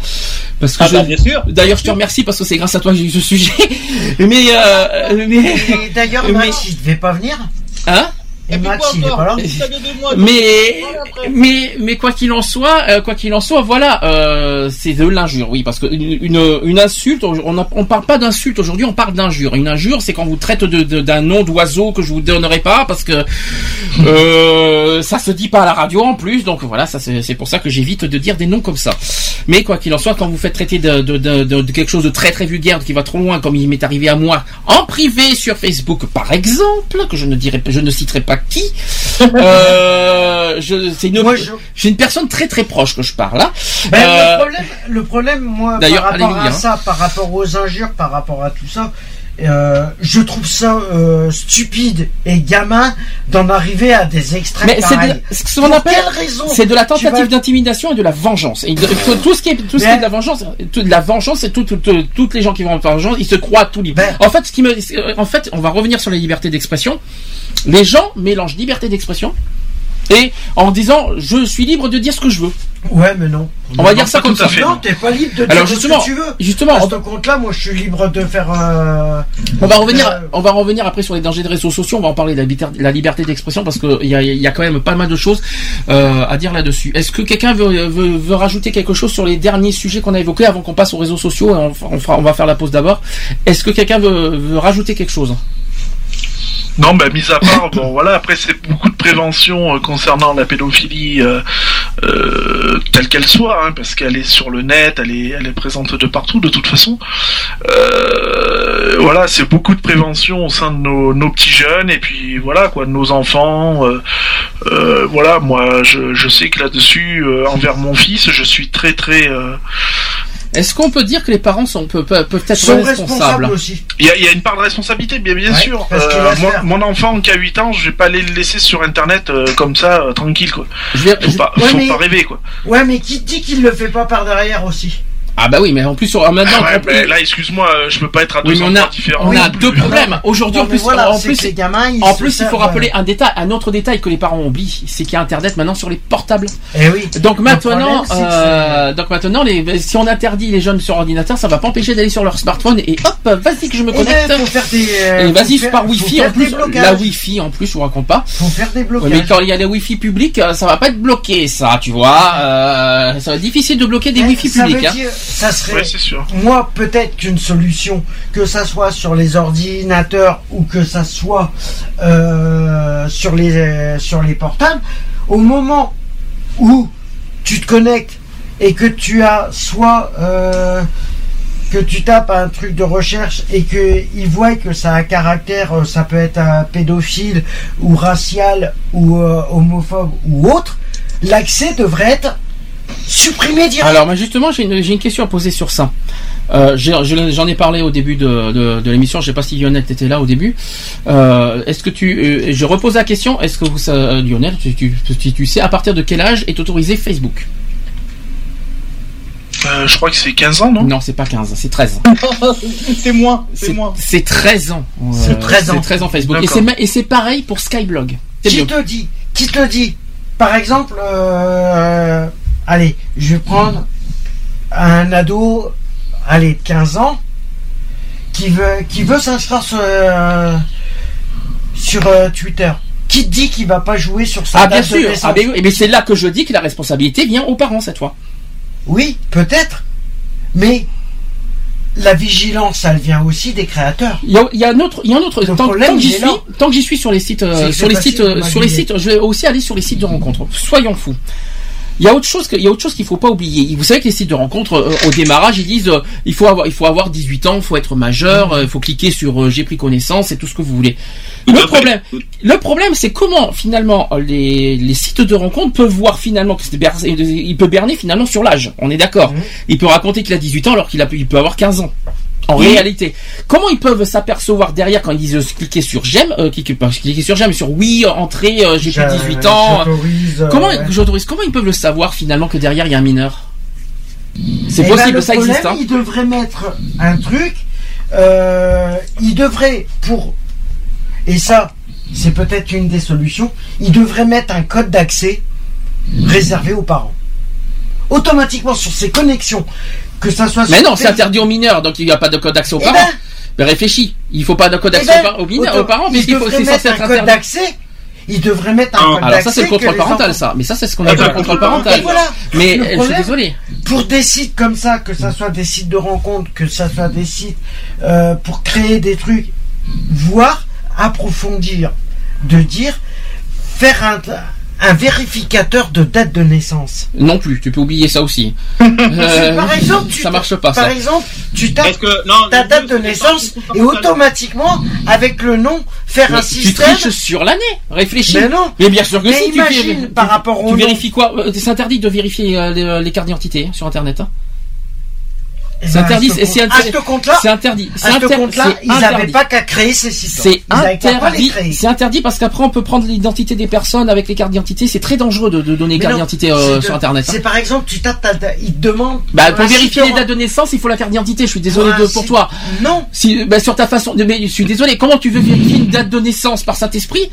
Parce que Ah je- bah, bien sûr. D'ailleurs, je te remercie parce que c'est grâce à toi que j'ai eu ce sujet. mais, euh, mais, Et d'ailleurs, Mais- Max, il devait pas venir. hein? Et Max, il est pas là. mais, mais, mais quoi qu'il en soit, euh, quoi qu'il en soit, voilà, euh, c'est de l'injure, oui, parce que une, une, une insulte, on ne on parle pas d'insulte aujourd'hui, on parle d'injure. Une injure, c'est quand vous traite de, de- d'un nom d'oiseau que je vous donnerai pas, parce que euh, ça se dit pas à la radio en plus, donc voilà, ça c'est c'est pour ça que j'évite de dire des noms comme ça. Mais quoi qu'il en soit, quand vous faites traiter de, de, de, de- de quelque chose de très très vulgaire, qui va trop loin, comme il m'est arrivé à moi en privé sur Facebook, par exemple, que je ne dirai, je ne citerai pas qui. Euh, c'est une, j'ai une personne très très proche que je parle là. Ben, Euh, le problème, le problème, moi, par rapport à hein. ça, par rapport aux injures, par rapport à tout ça, euh, je trouve ça euh, stupide et gamin d'en arriver à des extrêmes mais c'est ce qu'on appelle, c'est de la vas- tentative d'intimidation et de la vengeance. Et de- tout, tout ce qui est, tout ce qui est de la vengeance, tout, de la vengeance, c'est tout, tout- tout- toutes les gens qui vont en vengeance, ils se croient tout libres. Ben- En fait, ce qui me, en fait, on va revenir sur la liberté d'expression. Les gens mélangent liberté d'expression et en disant je suis libre de dire ce que je veux. Ouais, mais non. On va Non, dire ça comme ça. fait. Non, t'es pas libre de dire Alors ce justement, que tu veux. justement, À ce compte-là, moi, je suis libre de faire. euh, On va revenir, Euh, on va revenir après sur les dangers des réseaux sociaux. On va en parler de la, liberté- la liberté d'expression parce qu'il y a, il y a quand même pas mal de choses euh, à dire là-dessus. Est-ce que quelqu'un veut, veut, veut rajouter quelque chose sur les derniers sujets qu'on a évoqués avant qu'on passe aux réseaux sociaux? Et on, on fera, on va faire la pause d'abord. Est-ce que quelqu'un veut, veut rajouter quelque chose? Non, bah, mis à part, bon, voilà, après, c'est beaucoup de prévention euh, concernant la pédophilie, euh, euh, telle qu'elle soit, hein, parce qu'elle est sur le net, elle est, elle est présente de partout, de toute façon. Voilà, c'est beaucoup de prévention au sein de nos, nos petits jeunes, et puis, voilà, quoi, de nos enfants. voilà, moi, je, je sais que là-dessus, envers mon fils, je suis très, très... Est-ce qu'on peut dire que les parents sont, peuvent, peuvent être sont responsables responsables aussi. Il y a, il y a une part de responsabilité, bien, bien Ouais, sûr. Euh, laisse mon, enfant qui a 8 ans, je vais pas aller le laisser sur Internet euh, comme ça, euh, tranquille, quoi. Je vais- Faut je- pas, Ouais, faut mais- pas rêver, quoi. Ouais, mais qui dit qu'il le fait pas par derrière aussi? Ah bah oui, mais en plus sur maintenant. Ah ouais, mais là, excuse-moi, euh, je peux pas être à deux oui, mais on endroits a, différents. on a deux problèmes. Aujourd'hui, en plus, voilà, en plus, que les gamins, ils en plus, il faut rappeler un détail, un autre détail que les parents oublient, c'est qu'il y a Internet maintenant sur les portables. Eh oui. Donc maintenant, problème, euh, donc maintenant, les, si on interdit les jeunes sur ordinateur, ça va pas empêcher d'aller sur leur smartphone et hop, vas-y que je me Eh connecte. ben, faut faire des. euh, Et vas-y par Wi-Fi en plus. La Wi-Fi en plus, je vous raconte pas. Faut faire des blocages. mais quand il y a les Wi-Fi publics, euh, ça va pas être bloqué, ça, tu vois. Euh, ça va être difficile de bloquer des Eh, Wi-Fi publics. Ça serait. Ouais, sûr. Moi, peut-être qu'une solution, que ça soit sur les ordinateurs ou que ça soit euh, sur les euh, sur les portables, au moment où tu te connectes et que tu as soit euh, que tu tapes un truc de recherche et que ils voient que ça a un caractère, euh, ça peut être un pédophile ou racial ou homophobe ou autre, l'accès devrait être supprimé direct. Alors, moi, justement, j'ai une, question à poser sur ça. Euh, J'en ai parlé au début de, de, de l'émission. Je sais pas si Lionel était là au début. Euh, est-ce que tu, euh, je repose la question. Est-ce que vous, Lionel, tu, tu, tu, tu sais à partir de quel âge est autorisé Facebook? Euh, je crois que c'est 15 ans, non? Non, c'est pas 15, c'est 13. c'est moins, c'est moins. c'est 13 ans. C'est 13 ans. C'est 13 ans Facebook. Et c'est pareil pour Skyblog. Qui te dit Qui te dit Par exemple, euh, allez, je vais prendre un ado, allez, de 15 ans, qui veut, qui veut s'inscrire sur, euh, sur euh, Twitter. Qui dit qu'il va pas jouer sur sa Ah bien sûr. Ah, mais, mais c'est là que je dis que la responsabilité vient aux parents cette fois. Oui, peut-être. Mais la vigilance, elle vient aussi des créateurs. Il y a, il y a un autre, il y a un autre. Le Tant, problème, tant que j'y suis, tant que j'y suis sur les sites, euh, sur les sites, euh, sur les sites, je vais aussi aller sur les sites de rencontres. Soyons fous. Il y a autre chose qu'il faut pas oublier. Vous savez que les sites de rencontres, euh, au démarrage, ils disent, euh, il faut avoir, il faut avoir 18 ans, il faut être majeur, euh, il faut cliquer sur euh, j'ai pris connaissance et tout ce que vous voulez. Le problème, le problème, c'est comment finalement euh, les, les sites de rencontres peuvent voir finalement que il peut berner finalement sur l'âge. On est d'accord. Mhm. Il peut raconter qu'il a 18 ans alors qu'il peut avoir 15 ans. En Oui. réalité, comment ils peuvent s'apercevoir derrière quand ils disent euh, cliquer sur j'aime, euh, cliquer, sur j'aime, sur oui, entrer, euh, j'ai plus de 18 ans. Comment, ouais. j'autorise, comment ils peuvent le savoir finalement que derrière il y a un mineur? C'est Eh ben, possible, le ça problème, existe. Hein. Ils devraient mettre un truc. Ils devraient pour et ça, c'est peut-être une des solutions. Ils devraient mettre un code d'accès réservé aux parents. Automatiquement sur ces connexions, que ça soit. Mais non, c'est interdit aux mineurs, donc il n'y a pas de code d'accès aux Eh parents. ben, Mais réfléchis, il faut pas de code eh d'accès ben, aux, aux mineurs, aux parents, puisqu'il faut c'est censé un être code interdit. d'accès. Ils devraient mettre un Ah, code Alors ça c'est le contrôle parental, enfants- ça. Mais ça c'est ce qu'on Eh appelle ben, le contrôle parental. voilà. Mais euh, je suis désolé. pour des sites comme ça, que ça soit des sites de rencontres, que ça soit des sites euh, pour créer des trucs, voire approfondir, de dire, faire un, un vérificateur de date de naissance. Non plus, tu peux oublier ça aussi. Si, Euh, par exemple, tu ça marche pas Par ça. exemple, tu tapes Est-ce que non ta date de naissance et automatiquement, avec le nom, faire un Tu système. triches sur l'année, réfléchis. Mais non. Mais bien sûr que Mais si, tu imagine, fais- par tu- rapport au Tu nom. vérifies quoi Euh, C'est interdit de vérifier euh, les, les cartes d'identité sur internet. hein. Eh C'est ben, interdit, à ce et c'est compte- inter- À ce compte-là, C'est interdit. C'est à ce inter- compte-là, c'est ils n'avaient interdit. pas qu'à créer ces systèmes. C'est les interdit. C'est interdit parce qu'après on peut prendre l'identité des personnes avec les cartes d'identité. C'est très dangereux de, de donner Mais carte non, d'identité euh, sur internet. hein. C'est par exemple, tu tapes ils te demandent. Bah, pour vérifier les dates de naissance, il faut la carte d'identité. Je suis désolé de, pour toi. Non. Si, bah, sur ta façon de, mais je suis désolé. Comment tu veux vérifier une date de naissance par Saint-Esprit?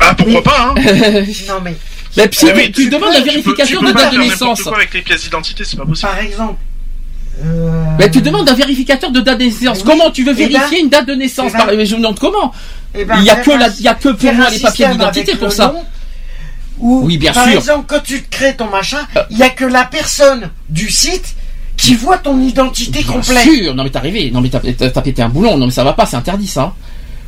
Ah, pourquoi pas, hein Non mais, Si Eh tu, demandes la vérification tu peux de pas date de naissance. quoi avec les pièces d'identité, c'est pas possible. par exemple. euh, Mais tu demandes un vérificateur de date de naissance. Oui. Comment tu veux Eh ben- vérifier une date de naissance eh ben- par- mais Je me demande comment. eh ben, Il y a que un- la, il y a que pour moi les papiers d'identité pour ça. Oui, bien par sûr. exemple, quand tu te crées ton machin, Euh. il y a que la personne du site qui voit ton identité Bien complète. sûr. Non mais t'es arrivé. Non mais t'as pété un boulon. Non mais ça va pas. C'est interdit ça.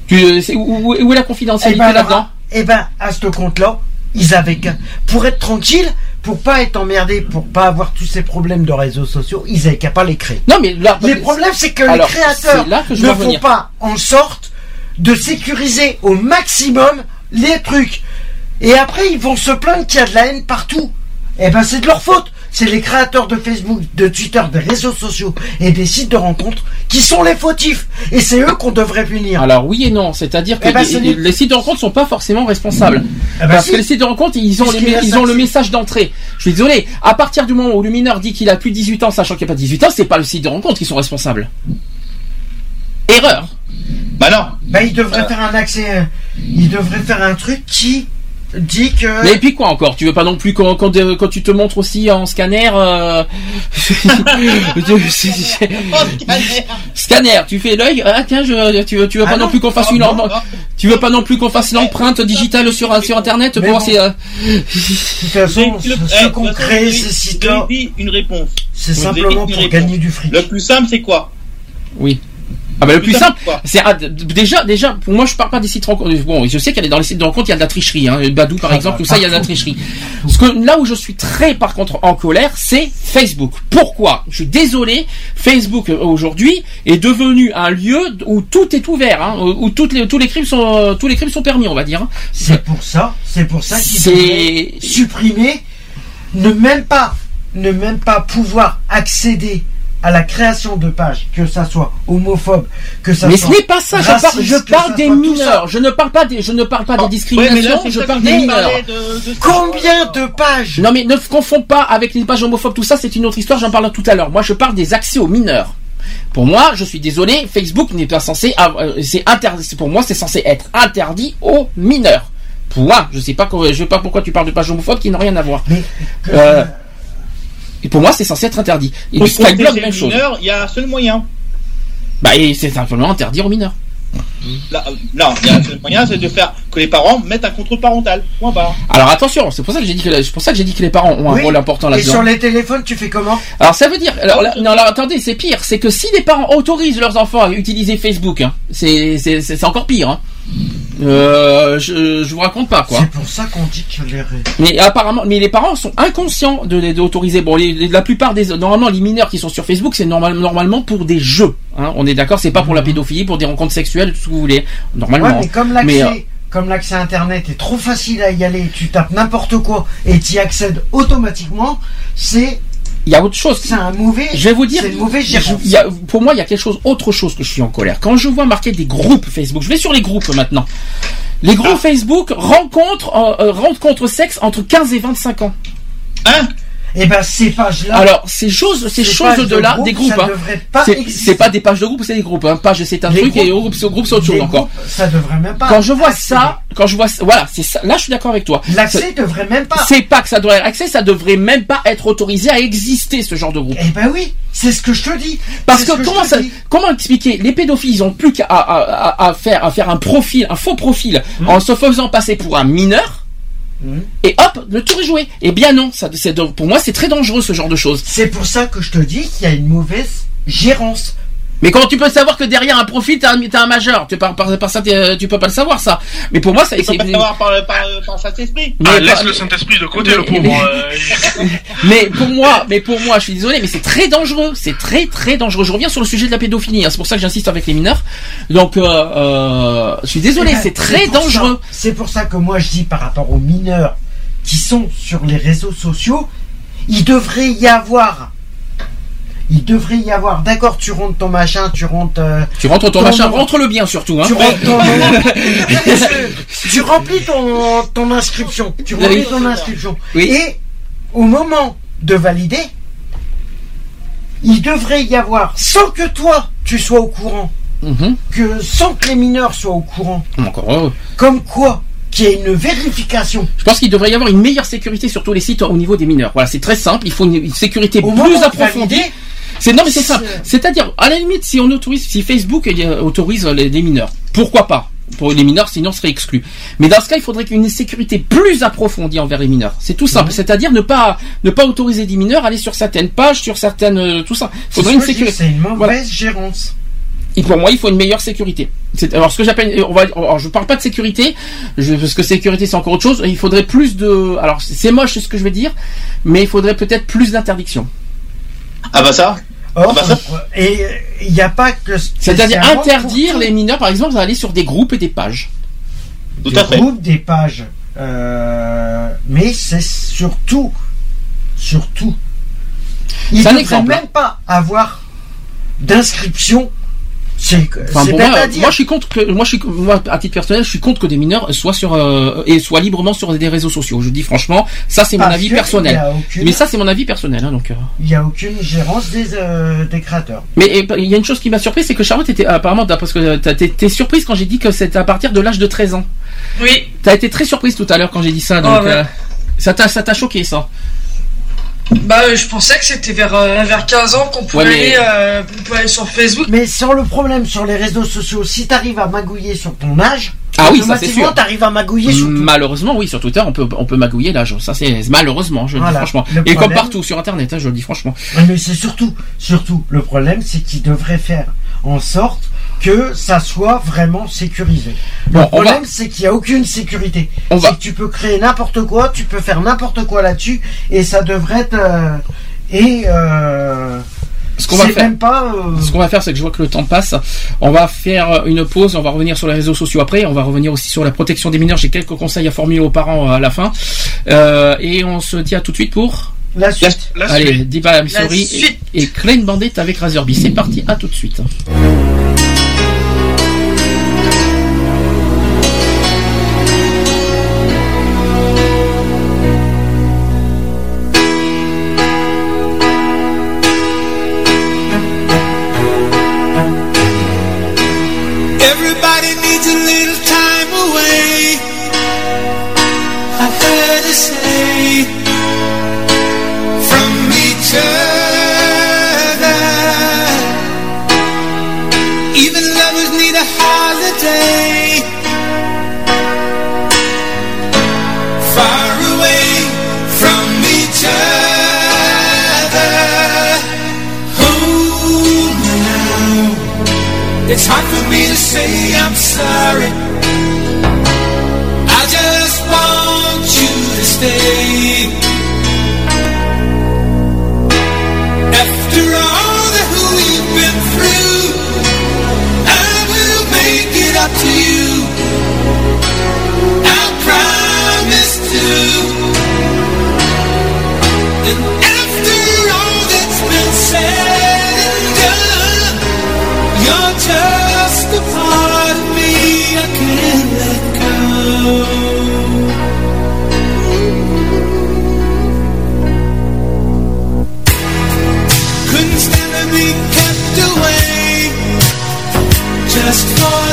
Tu, euh, où, où est la Eh confidentialité ben, là-dedans? alors, eh ben, à ce compte-là, ils avaient qu'à, pour être tranquille, pour pas être emmerdés, pour pas avoir tous ces problèmes de réseaux sociaux, ils avaient qu'à pas les créer. Non mais là. Les problèmes, c'est que Alors, les créateurs là que ne font pas en sorte de sécuriser au maximum les trucs. Et après, ils vont se plaindre qu'il y a de la haine partout. Eh ben, c'est de leur faute. C'est les créateurs de Facebook, de Twitter, des réseaux sociaux et des sites de rencontres qui sont les fautifs. Et c'est eux qu'on devrait punir. Alors oui et non, c'est-à-dire que Eh ben, les, sites de rencontre sont pas forcément responsables. Eh ben, Parce si. que les sites de rencontre, ils ont, les, Puisqu'il a ils ont le message d'entrée. Je suis désolé. À partir du moment où le mineur dit qu'il a plus de 18 ans, sachant qu'il n'y a pas de 18 ans, c'est pas le site de rencontre qui sont responsables. Erreur. Bah non. Ben, ils devraient faire un accès. euh, Ils devraient faire un truc qui dit que. Mais et puis quoi encore? Tu veux pas non plus quand, quand, euh, quand tu te montres aussi en scanner euh, Scanner, tu fais l'œil? Ah tiens, je, tu veux, tu veux Ah pas non, non. plus qu'on fasse Ah, une non. Tu veux pas non plus qu'on fasse l'empreinte digitale sur sur internet pour voir bon. si euh, De toute façon, le- ceux eh, qu'on crée ces sites-là, une réponse. c'est simplement pour réponse. gagner du fric. Le plus simple, c'est quoi? Oui. Ah bah le plus simple, c'est ah, déjà déjà pour moi je parle pas des sites de rencontres. Bon, je sais qu'il y a dans les sites de rencontres il y a de la tricherie. Hein. Badou par Ah, exemple, bah, tout ça il y a de la tricherie. Parce que là où je suis très par contre en colère, c'est Facebook. Pourquoi? Je suis désolé, Facebook euh, aujourd'hui est devenu un lieu où tout est ouvert, hein, où toutes les, tous les crimes sont euh, tous les crimes sont permis, on va dire. hein. C'est pour ça, c'est pour ça qu'ils supprimer, ne même pas, ne même pas pouvoir accéder à la création de pages, que ça soit homophobe, que ça Mais ce soit n'est pas ça. Je parle, je des mineurs. Je ne parle pas des, je ne parle pas des Ouais, mais discriminations. là, je parle des mineurs. de- de-. Combien de pages Non mais ne confonds pas avec les pages homophobes, tout ça c'est une autre histoire, j'en parle tout à l'heure. Moi je parle des accès aux mineurs. Pour moi, je suis désolé, Facebook n'est pas censé avoir- euh, c'est interdit pour moi c'est censé être interdit aux mineurs. Point. Je sais pas, je sais pas pourquoi tu parles de page homophobe qui n'a rien à voir. Mais Euh, et pour moi, c'est censé être interdit. Et Pour du protéger même chose. il y a un seul moyen. Bah, et c'est simplement interdire aux mineurs. Là, euh, non, il y a un seul moyen, c'est de faire que les parents mettent un contrôle parental. Point barre. Alors attention, c'est pour ça que j'ai dit que c'est pour ça que j'ai dit que les parents ont un Oui. rôle important Et là-dedans. sur les téléphones, tu fais comment? Alors ça veut dire, alors, là- non, alors attendez, c'est pire, c'est que si les parents autorisent leurs enfants à utiliser Facebook, hein, c'est c'est c'est c'est encore pire. Hein. Euh, je je vous raconte pas quoi. C'est pour ça qu'on dit que les Mais apparemment, mais les parents sont inconscients de d'autoriser. Bon, les- la plupart des normalement les mineurs qui sont sur Facebook, c'est normal, normalement pour des jeux. Hein, on est d'accord, c'est pas pour la pédophilie, pour des rencontres sexuelles, tout ce que vous voulez. Normalement. Ouais, mais comme l'accès, euh, comme l'accès Internet est trop facile à y aller, tu tapes n'importe quoi et tu y accèdes automatiquement, c'est il y a autre chose. c'est un mauvais. Je vais vous dire, c'est je- y a- pour moi, il y a quelque chose, autre chose que je suis en colère. Quand je vois marquer des groupes Facebook, je vais sur les groupes maintenant. Les groupes Facebook rencontrent, euh, euh, rencontres sexe entre 15 et 25 ans. Hein? Et ben ces pages-là. Alors, ces choses, ces Ces choses de là, groupe, des groupes, ça hein. devrait pas C'est- exister. c'est pas des pages de groupe, c'est des groupes. Hein. Page, c'est un Les truc et groupes- groupe, c'est groupe, c'est autre chose encore. ça devrait même pas. Quand je vois accéder. ça, quand je vois, voilà, c'est ça. Là, je suis d'accord avec toi. L'accès devrait même pas. C'est pas que ça doit être accès, ça devrait même pas être autorisé à exister ce genre de groupe. Eh ben oui, c'est ce que je te dis. Parce que, comment ça, dis. comment expliquer Les pédophiles, ils ont plus qu'à à, à- à faire à faire un profil, un faux profil, Hmm. en se faisant passer pour un mineur. Et hop, le tour est joué. Eh bien non, ça, pour moi c'est très dangereux ce genre de choses. C'est pour ça que je te dis qu'il y a une mauvaise gérance. Mais comment tu peux savoir que derrière un profil t'as un, majeur? Tu par, par, par ça t'es- tu peux pas le savoir ça. Mais pour moi ça faut c'est pas savoir par, par, par Saint-Esprit. Mais Ah, pas- laisse le Saint-Esprit de côté, mais- le pauvre. mais- euh, Mais pour moi, mais pour moi, je suis désolé, mais c'est très dangereux. C'est très très dangereux. Je reviens sur le sujet de la pédophilie. hein. C'est pour ça que j'insiste avec les mineurs. Donc, euh, euh, je suis désolé, Eh ben, c'est très dangereux. C'est pour ça que moi je dis par rapport aux mineurs qui sont sur les réseaux sociaux, il devrait y avoir. Il devrait y avoir, d'accord, tu rentres ton machin, tu rentres. euh, Tu rentres ton Ton machin, nom. rentre le bien surtout. Hein. tu rentres ton nom. tu remplis ton, ton inscription? Tu remplis Oui. ton inscription. Oui. Et au moment de valider, il devrait y avoir, sans que toi tu sois au courant, Mhm. que sans que les mineurs soient au courant, Encore heureux. comme quoi qu'il y ait une vérification. Je pense qu'il devrait y avoir une meilleure sécurité sur tous les sites au niveau des mineurs. Voilà, c'est très simple. Il faut une, sécurité Au plus approfondie. C'est non mais c'est simple. C'est-à-dire à la limite si on autorise, si Facebook euh, autorise les, les mineurs, pourquoi pas? Pour les mineurs, sinon on serait exclu. Mais dans ce cas, il faudrait qu'il y ait une sécurité plus approfondie envers les mineurs. C'est tout simple. C'est-à-dire ne pas ne pas autoriser des mineurs à aller sur certaines pages, sur certaines euh, tout ça. Il c'est faudrait une sécurité. c'est une mauvaise Voilà. gérance. Et pour moi, il faut une meilleure sécurité. Alors, ce que j'appelle, on va, alors, je parle pas de sécurité, je, parce que sécurité c'est encore autre chose. Il faudrait plus de, alors c'est moche ce que je vais dire, mais il faudrait peut-être plus d'interdiction. Ah bah ça? Or, bah ça- et il n'y a pas que. C'est-à-dire interdire les mineurs, par exemple, d'aller sur des groupes et des pages. Tout des à fait. groupes, des pages. Euh, mais c'est surtout, surtout. Il C'est un ne devrait exemple, hein. même pas avoir d'inscription. Enfin, moi, moi, je suis contre que, moi, je suis, moi, à titre personnel, je suis contre que des mineurs soient sur euh, et soient librement sur des réseaux sociaux. Je dis franchement, ça c'est mon avis personnel. aucune- Mais ça c'est mon avis personnel, hein, donc. euh. Il n'y a aucune gérance des, euh, des créateurs. Mais et, il y a une chose qui m'a surpris, c'est que Charlotte était apparemment, parce que t'as- t'es surprise quand j'ai dit que c'était à partir de l'âge de 13 ans. Oui. T'as été très surprise tout à l'heure quand j'ai dit ça, donc Oh, ouais. euh, t'a ça t'a choqué ça. Bah, euh, je pensais que c'était vers, euh, vers 15 ans qu'on pouvait, Ouais, mais- aller, euh, qu'on pouvait aller sur Facebook. Mais sur le problème sur les réseaux sociaux, si tu arrives à magouiller sur ton âge, Ah oui, ça, c'est automatiquement sûr. tu arrives à magouiller sur tout. Malheureusement, oui, sur Twitter, on peut on peut magouiller l'âge. Ça c'est malheureusement, je le Voilà. dis franchement. Le Et comme problème- partout sur Internet, hein, je le dis franchement. Mais c'est surtout, surtout, le problème, c'est qu'ils devraient faire en sorte que ça soit vraiment sécurisé. Bon, le problème, va- c'est qu'il n'y a aucune sécurité. On va- C'est que tu peux créer n'importe quoi, tu peux faire n'importe quoi là-dessus, et ça devrait être... euh, et euh, Ce qu'on va faire. même pas... euh, Ce qu'on va faire, c'est que je vois que le temps passe. On va faire une pause. On va revenir sur les réseaux sociaux après. On va revenir aussi sur la protection des mineurs. J'ai quelques conseils à formuler aux parents à la fin. Euh, et on se dit à tout de suite pour. la suite. La Allez, suite. Diva Missouri et, et Clean Bandit avec Razorby. C'est parti. À tout de suite. sorry. I just want you to stay. After all that we've been through, I will make it up to you. I promise to. And after all that's been said and done, your turn. just for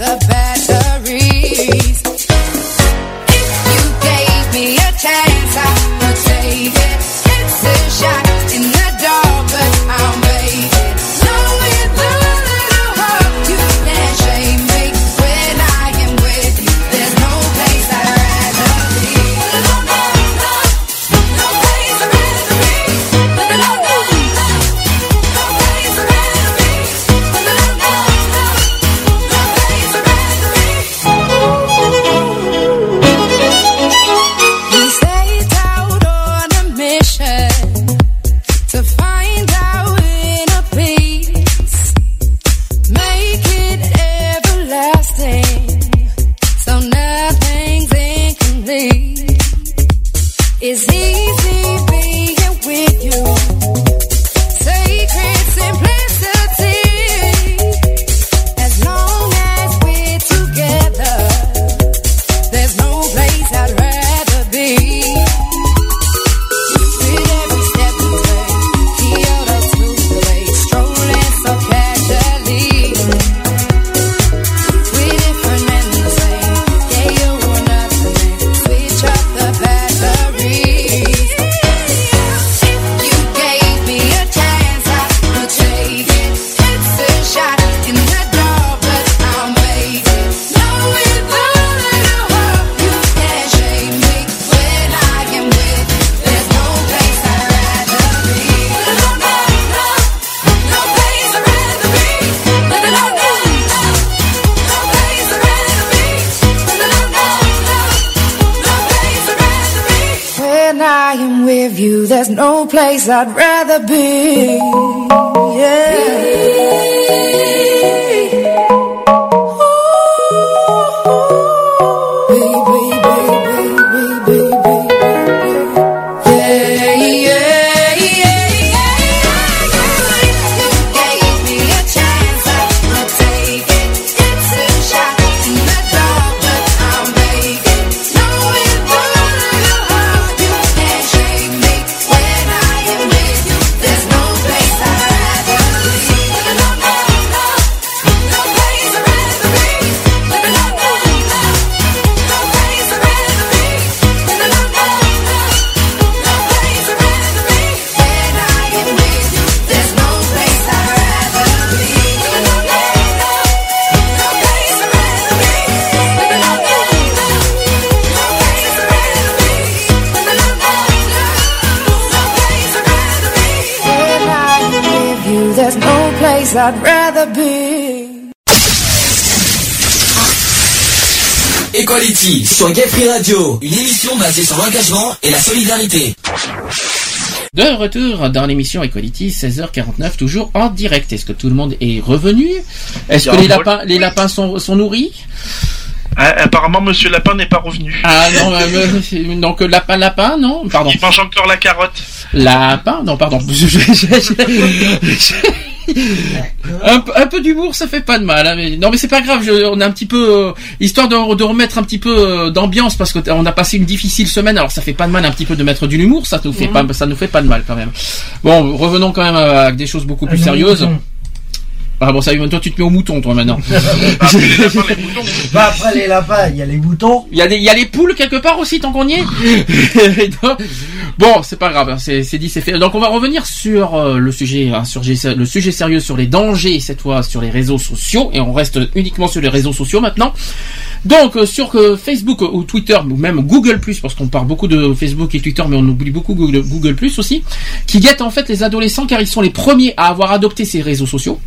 the batteries. Sur Gay Free Radio, une émission basée sur l'engagement et la solidarité. De retour dans l'émission Equality, 16h49, toujours en direct. Est-ce que tout le monde est revenu Est-ce que les lapins, les lapins sont, sont nourris Ah, apparemment, Monsieur Lapin n'est pas revenu. Ah non, euh, euh, donc euh, lapin, lapin, non Pardon. Il mange encore la carotte. Lapin Non, pardon. Un, peu- un peu d'humour, ça fait pas de mal. hein, mais, non, mais c'est pas grave. je- on a un petit peu euh, histoire de, de remettre un petit peu euh, d'ambiance parce que t- on a passé une difficile semaine. Alors ça fait pas de mal un petit peu de mettre de l'humour. Ça nous fait pas, ça nous fait pas de mal quand même. Bon, revenons quand même à, à des choses beaucoup plus Ah, non, sérieuses. Ah bon, ça y est, toi tu te mets au mouton, toi maintenant. Bah, après les lapins, il y a les boutons. Il y, a des- il y a les poules quelque part aussi, tant qu'on y est. bon, c'est pas grave, hein, c'est dit, c'est fait. Donc on va revenir sur euh, le sujet, hein, sur le sujet sérieux, sur les dangers cette fois sur les réseaux sociaux, et on reste uniquement sur les réseaux sociaux maintenant. Donc euh, sur euh, Facebook ou Twitter ou même Google parce qu'on parle beaucoup de Facebook et Twitter mais on oublie beaucoup Google, Google aussi qui guettent en fait les adolescents car ils sont les premiers à avoir adopté ces réseaux sociaux.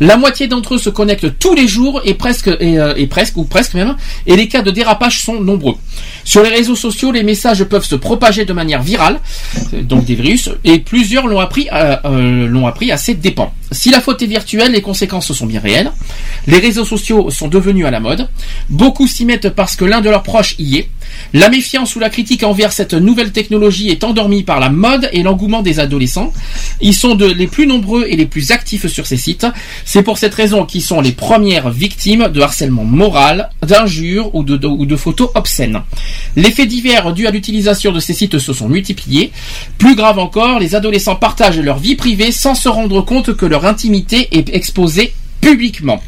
La moitié d'entre eux se connectent tous les jours et presque et presque ou presque même et les cas de dérapage sont nombreux. Sur les réseaux sociaux, les messages peuvent se propager de manière virale, euh, donc des virus, et plusieurs l'ont appris, à- euh, l'ont appris à ses dépens. Si la faute est virtuelle, les conséquences sont bien réelles. Les réseaux sociaux sont devenus à la mode. Beaucoup s'y mettent parce que l'un de leurs proches y est. La méfiance ou la critique envers cette nouvelle technologie est endormie par la mode et l'engouement des adolescents. Ils sont les plus nombreux et les plus actifs sur ces sites. C'est pour cette raison qu'ils sont les premières victimes de harcèlement moral, d'injures ou de- ou de photos obscènes. Les faits divers dus à l'utilisation de ces sites se sont multipliés. Plus grave encore, les adolescents partagent leur vie privée sans se rendre compte que leur intimité est exposée publiquement.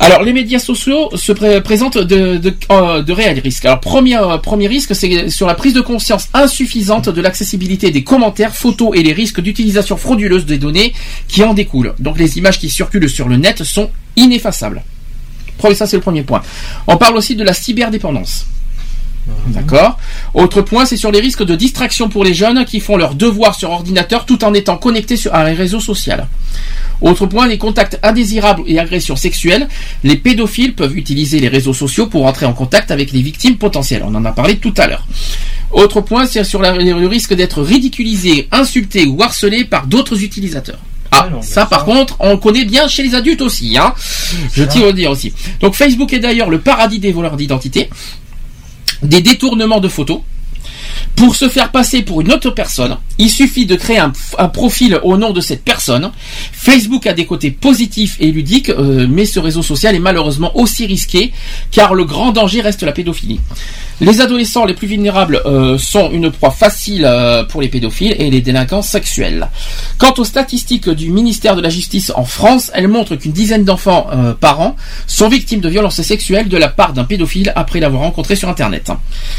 Alors, les médias sociaux se pré- présentent euh, de réels risques. Alors, premier, euh, premier risque, c'est sur la prise de conscience insuffisante de l'accessibilité des commentaires, photos et les risques d'utilisation frauduleuse des données qui en découlent. Donc, les images qui circulent sur le net sont ineffaçables. Ça, c'est le premier point. On parle aussi de la cyberdépendance. D'accord. Autre point, c'est sur les risques de distraction pour les jeunes qui font leurs devoirs sur ordinateur tout en étant connectés sur un réseau social. Autre point, les contacts indésirables et agressions sexuelles. Les pédophiles peuvent utiliser les réseaux sociaux pour entrer en contact avec les victimes potentielles. On en a parlé tout à l'heure. Autre point, c'est sur la- le risque d'être ridiculisé, insulté ou harcelé par d'autres utilisateurs. Ah, ça par contre, on le connaît bien chez les adultes aussi, hein. Je tiens à le dire aussi. Donc Facebook est d'ailleurs le paradis des voleurs d'identité, des détournements de photos. Pour se faire passer pour une autre personne, il suffit de créer un, profil au nom de cette personne. Facebook a des côtés positifs et ludiques, euh, mais ce réseau social est malheureusement aussi risqué, car le grand danger reste la pédophilie. Les adolescents les plus vulnérables euh, sont une proie facile euh, pour les pédophiles et les délinquants sexuels. Quant aux statistiques du ministère de la Justice en France, elles montrent qu'une dizaine d'enfants euh, par an sont victimes de violences sexuelles de la part d'un pédophile après l'avoir rencontré sur Internet.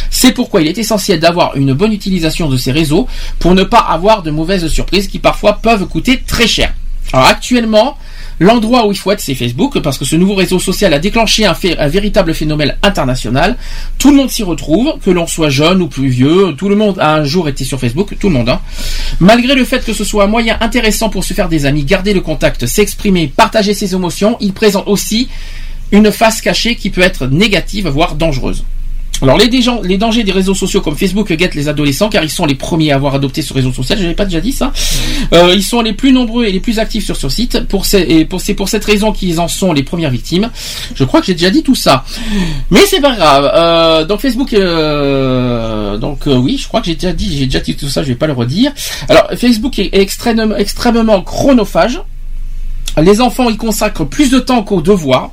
C'est pourquoi il est essentiel d'avoir une bonne utilisation de ces réseaux pour ne pas avoir de mauvaises surprises qui parfois peuvent coûter très cher. Alors actuellement, l'endroit où il faut être, c'est Facebook, parce que ce nouveau réseau social a déclenché un, véritable phénomène international. Tout le monde s'y retrouve, que l'on soit jeune ou plus vieux, tout le monde a un jour été sur Facebook, tout le monde. hein. Malgré le fait que ce soit un moyen intéressant pour se faire des amis, garder le contact, s'exprimer, partager ses émotions, il présente aussi une face cachée qui peut être négative, voire dangereuse. Alors les, dangers des réseaux sociaux comme Facebook guettent les adolescents car ils sont les premiers à avoir adopté ce réseau social. Je n'avais pas déjà dit ça. Euh, ils sont les plus nombreux et les plus actifs sur ce site. Et c'est pour cette raison qu'ils en sont les premières victimes. Je crois que j'ai déjà dit tout ça, mais c'est pas grave. Euh, donc Facebook, euh, donc oui, je crois que j'ai déjà dit, tout ça. Je vais pas le redire. Alors Facebook est extrêmement, extrêmement chronophage. Les enfants y consacrent plus de temps qu'aux devoirs.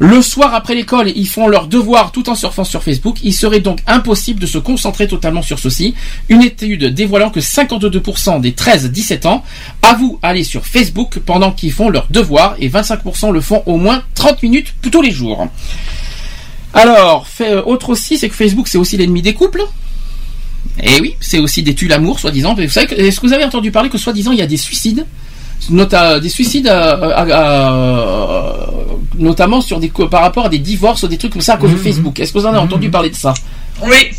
Le soir après l'école, ils font leurs devoirs tout en surfant sur Facebook. Il serait donc impossible de se concentrer totalement sur ceci. Une étude dévoilant que 52% des 13-17 ans avouent aller sur Facebook pendant qu'ils font leurs devoirs et 25% le font au moins 30 minutes tous les jours. Alors, euh, autre aussi, c'est que Facebook c'est aussi l'ennemi des couples. Et oui, c'est aussi des tue l'amour, soi-disant. Est-ce que vous avez entendu parler que soi-disant il y a des suicides? Nota, des suicides euh, à- à- à- notamment sur des par rapport à des divorces ou des trucs comme ça à cause de Facebook. Est-ce que vous en avez entendu parler de ça? Oui.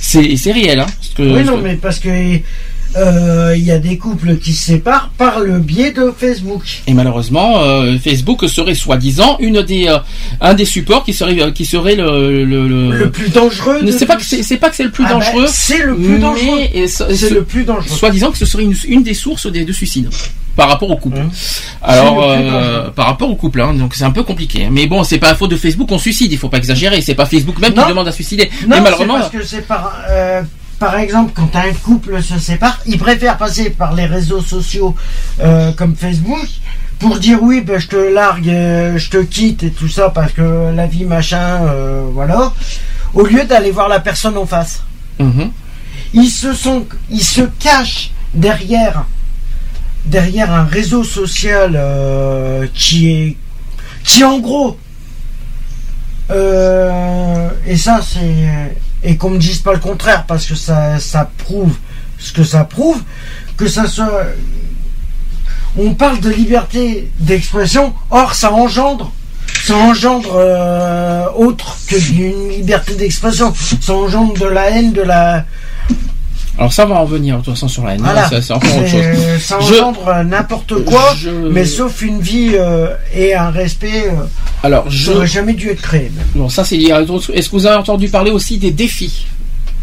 C'est c'est réel, hein que- Oui, non, que- mais parce que euh, il y a des couples qui se séparent par le biais de Facebook. Et malheureusement, euh, Facebook serait soi-disant une des euh, un des supports qui serait euh, qui serait le le, le- Le plus dangereux. Ne de c'est pas que c'est pas que c'est le plus Ah ben, dangereux. c'est le plus dangereux. C'est ce- le plus dangereux. Soi-disant que ce serait une, une des sources des, de suicides par rapport au couple. Alors le plus euh, par rapport au couple, hein, donc c'est un peu compliqué. hein. Mais bon, c'est pas la faute de Facebook qu'on suicide. Il faut pas exagérer. C'est pas Facebook même Non. qui demande à suicider. Non, mais c'est malheureusement, parce que c'est par, euh, par exemple, quand un couple se sépare, ils préfèrent passer par les réseaux sociaux euh, comme Facebook pour dire oui, ben, je te largue, je te quitte et tout ça parce que la vie machin, voilà, au lieu d'aller voir la personne en face. Mhm. Ils se sont, ils se cachent derrière, derrière un réseau social euh, qui est, qui en gros, euh, et ça c'est, et qu'on me dise pas le contraire parce que ça, ça prouve ce que ça prouve, que ça soit, on parle de liberté d'expression, or ça engendre ça engendre euh, autre que d'une liberté d'expression. Ça engendre de la haine, de la. Alors ça va en venir de toute façon sur la haine. hein, Voilà. Ça, c'est encore autre chose. Ça Je- engendre n'importe quoi, je- mais sauf une vie euh, et un respect. Euh, Alors je. n'aurait jamais dû être créé. même. Bon, ça c'est. Est-ce que vous avez entendu parler aussi des défis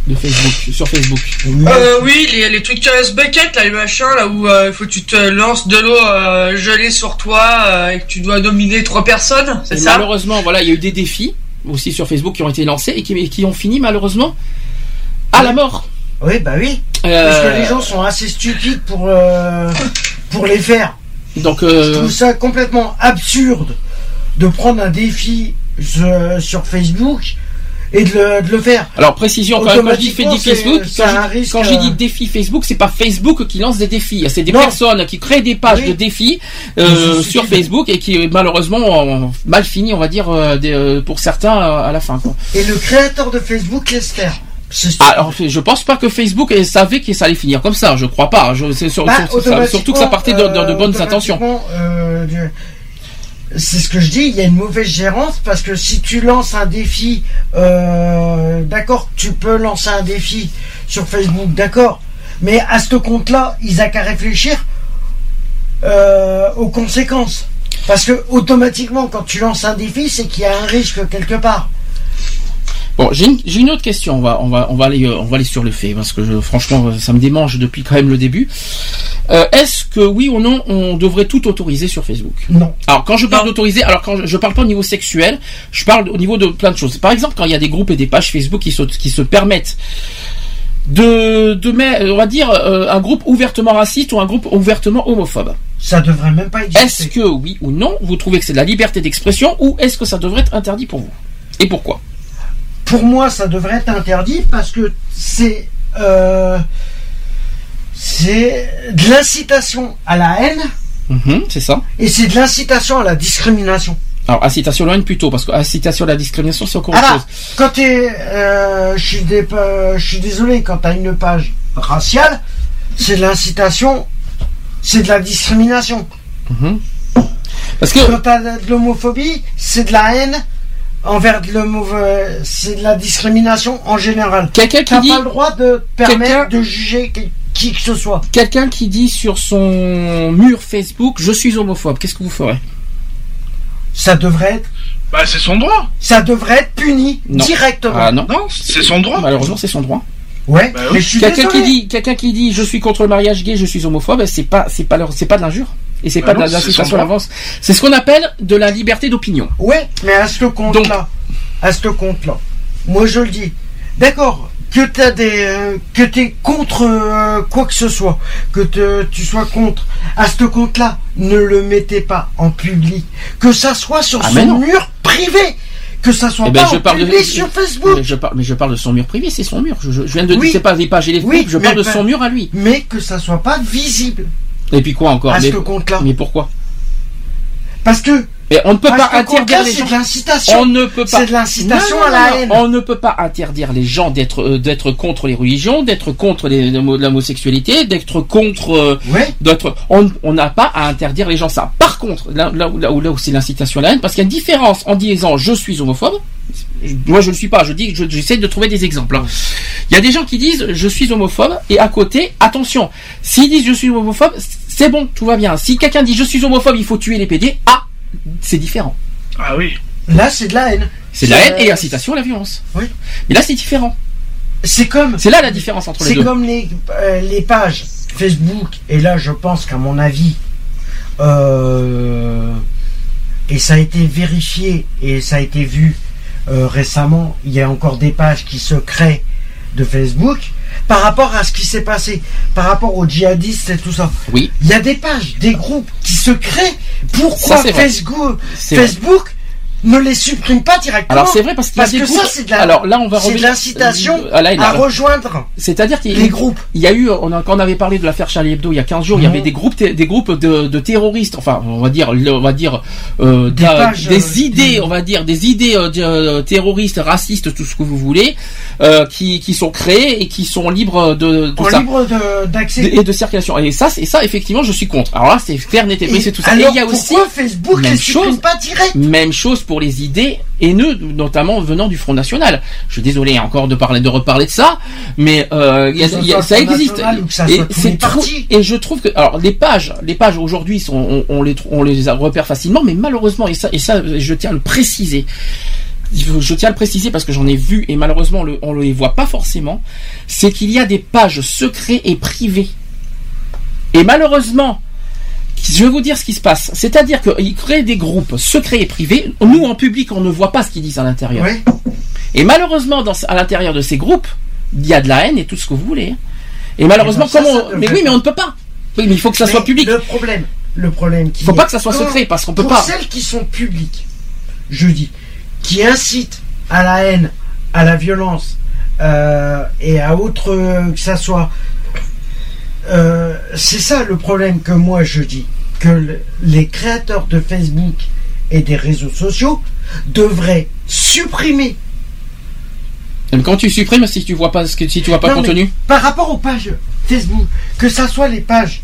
de Facebook sur Facebook? Euh, oui, les, les trucs Curious Bucket, là, les machins, là où euh, il faut que tu te lances de l'eau euh, gelée sur toi euh, et que tu dois dominer trois personnes, c'est Et ça? Malheureusement, voilà, il y a eu des défis aussi sur Facebook qui ont été lancés et qui, et qui ont fini malheureusement à la mort. Oui, bah oui. Euh, Parce que les gens sont assez stupides pour, euh, pour les faire. Donc, Je euh, trouve ça complètement absurde de prendre un défi euh, sur Facebook et de le, de le faire. alors précision quand, quand je dis défi Facebook, quand quand j'ai dit euh, défi Facebook, c'est pas Facebook qui lance des défis, c'est des Non. personnes qui créent des pages Oui. de défis euh, sur. Facebook et qui malheureusement ont mal fini, on va dire, euh, euh, pour certains euh, à la fin. Quoi. Et le créateur de Facebook laisse faire. C'est Ah, alors, je pense pas que Facebook savait que ça allait finir comme ça. Je crois pas. Je, c'est sur- Bah, sur- ça- surtout que ça partait de, de- de bonnes intentions. euh, c'est ce que je dis, il y a une mauvaise gérance parce que si tu lances un défi, euh, d'accord, tu peux lancer un défi sur Facebook, d'accord, mais à ce compte-là, ils n'ont qu'à réfléchir euh, aux conséquences. Parce que automatiquement, quand tu lances un défi, c'est qu'il y a un risque quelque part. Bon, j'ai une, j'ai une autre question. On va, on va, on va aller, euh, on va aller sur le fait parce que je- franchement, euh, ça me démange depuis quand même le début. Euh, Est-ce que oui ou non, on devrait tout autoriser sur Facebook? Non. Alors quand je parle d'autoriser, alors quand je, je parle pas au niveau sexuel, je parle au niveau de plein de choses. Par exemple, quand il y a des groupes et des pages Facebook qui se, qui se permettent de, de mettre, on va dire, euh, un groupe ouvertement raciste ou un groupe ouvertement homophobe. Ça devrait même pas exister. Est-ce que oui ou non, vous trouvez que c'est de la liberté d'expression ou est-ce que ça devrait être interdit pour vous? Et pourquoi? Pour moi, ça devrait être interdit parce que c'est euh, c'est de l'incitation à la haine Mhm, C'est ça. et c'est de l'incitation à la discrimination. Alors, incitation à la haine plutôt, parce que incitation à la discrimination, c'est encore autre Alors, chose. quand t'es, euh, je suis dé- euh, je suis désolé, quand t'as une page raciale, c'est de l'incitation, c'est de la discrimination. Mhm. Parce que Quand t'as de l'homophobie, c'est de la haine envers l'homo, euh, c'est de la discrimination en général. quelqu'un qui dit, pas le droit de Quelqu'un- permettre de juger qui, qui que ce soit. quelqu'un qui dit sur son mur Facebook, je suis homophobe, qu'est-ce que vous ferez? Ça devrait être, Bah, c'est son droit. ça devrait être puni Non. directement. Ah non. Non, c'est son droit. Malheureusement, c'est son droit. Ouais, Bah mais oui. je suis Quelqu'un qui dit, quelqu'un qui dit, je suis contre le mariage gay, je suis homophobe, c'est pas, c'est pas, leur- c'est pas de l'injure. Et c'est Bah pas non, de l'incitation à l'avance. C'est ce qu'on appelle de la liberté d'opinion. Ouais, mais à ce compte-là, à ce compte-là, moi je le dis, d'accord, que t'as des, euh, que t'es contre euh, quoi que ce soit, que te- tu sois contre, à ce compte-là, ne le mettez pas en public, que ça soit sur Ah, son mur privé, que ça soit Eh ben, pas je en parle de- public sur Facebook, Mais je parle, mais je parle de son mur privé, c'est son mur. Je, viens de Oui. dire, c'est pas des pages et les Oui, je parle de pas- son mur à lui. mais que ça soit pas visible Et puis quoi encore à mais, ce compte-là, mais pourquoi parce que Mais on ne peut pas interdire les gens. On ne peut pas. c'est de l'incitation à la haine. On ne peut pas interdire les gens d'être euh, d'être contre les religions, d'être contre l'homosexualité, d'être contre euh, Ouais. d'être. On n'a pas à interdire les gens ça. Par contre, là, là, où- là où là où c'est l'incitation à la haine, parce qu'il y a une différence en disant je suis homophobe. Moi, je ne suis pas. Je dis, je- j'essaie de trouver des exemples. hein. Il y a des gens qui disent je suis homophobe et à côté, attention, s'ils disent je suis homophobe, c'est bon, tout va bien. Si quelqu'un dit je suis homophobe, il faut tuer les PD. Ah, c'est différent. Ah oui. Là, c'est de la haine. C'est de la haine Euh, et incitation à la violence. Oui. Mais là, c'est différent. C'est comme, C'est là la différence entre les C'est deux. comme les, euh, les pages Facebook, et là je pense qu'à mon avis, euh, et ça a été vérifié et ça a été vu euh, récemment, il y a encore des pages qui se créent de Facebook par rapport à ce qui s'est passé, par rapport aux djihadistes et tout ça. Oui. Il y a des pages, des groupes qui se créent. Pourquoi Ça. Facebook ne les supprime pas directement Alors c'est vrai parce a Parce que groupes. ça, c'est de la- Alors là, on va c'est de revenir l'incitation à haine. à rejoindre C'est-à-dire qu'il les groupes. Il y a eu, on a, quand on avait parlé de l'affaire Charlie Hebdo il y a 15 jours, il y Mhm. avait des groupes, des groupes de, de terroristes, enfin, on va dire, le- on va dire, euh, Des d'un- pages, des euh, idées, on va dire, des idées euh, euh, terroristes, racistes, tout ce que vous voulez, euh, qui, qui sont créées et qui sont libres de, de ça. libre d'accès. et de circulation. Et ça, c'est ça, effectivement, je suis contre. Alors là, c'est clair, et précis, Et tout ça. alors et il y a aussi pourquoi Facebook même les supprime chose. pas direct? même chose pour pour les idées haineux, notamment venant du Front National. Je suis désolé encore de parler, de reparler de ça, mais euh, y a- ça y a- existe. Ça Et c'est je trouve que alors les pages, les pages aujourd'hui sont, on, on les, on les repère facilement, mais malheureusement et ça, et ça, je tiens à le préciser. Je tiens à le préciser parce que j'en ai vu et malheureusement on le- on ne les voit pas forcément. C'est qu'il y a des pages secrets et privées. Et malheureusement, je vais vous dire ce qui se passe. C'est-à-dire qu'ils créent des groupes secrets et privés. Nous, en public, on ne voit pas ce qu'ils disent à l'intérieur. Et malheureusement, dans, à l'intérieur de ces groupes, il y a de la haine et tout ce que vous voulez. Et malheureusement, Eh ben, comment Mais oui, mais on ne peut pas. Oui, mais il faut que ça Mais soit public. Le problème, le problème qui Faut est- pas que ça soit secret, parce qu'on peut pour pas. celles qui sont publiques, je dis, qui incitent à la haine, à la violence euh, et à autre euh, que ça soit, euh, c'est ça le problème que moi je dis, que le- les créateurs de Facebook et des réseaux sociaux devraient supprimer Mais Quand tu supprimes, si tu vois pas, ce que- si tu vois pas le Non, contenu. Par rapport aux pages Facebook, que ça soit les pages,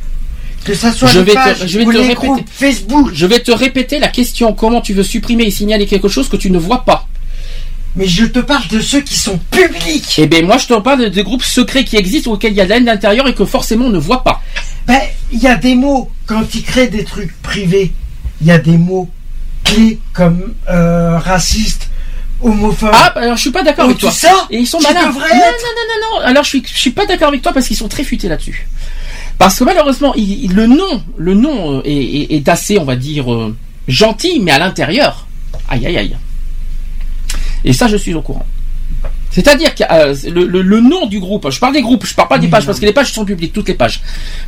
que ça soit Je les vais te- pages je vais ou te les répéter. groupes Facebook. Je vais te répéter la question. Comment tu veux supprimer et signaler quelque chose que tu ne vois pas Mais je te parle de ceux qui sont publics. Eh bien, moi, je te parle de- groupes secrets qui existent auxquels il y a de la haine l'intérieur et que forcément on ne voit pas. Ben, il y a des mots, quand ils créent des trucs privés, il y a des mots clés comme euh, raciste, homophobe. Ah, alors je suis pas d'accord Oh, avec toi. ça, Et ils sont malins. Non, non, non, non, non. Alors je suis, je suis pas d'accord avec toi parce qu'ils sont très futés là-dessus. Parce que malheureusement, il- le nom, le nom euh, est, est- est assez, on va dire, euh, gentil, mais à l'intérieur, aïe, aïe, aïe. Et ça, je suis au courant. C'est-à-dire que euh, le, le- le nom du groupe, je parle des groupes, je parle pas des pages parce que les pages sont publiques, toutes les pages,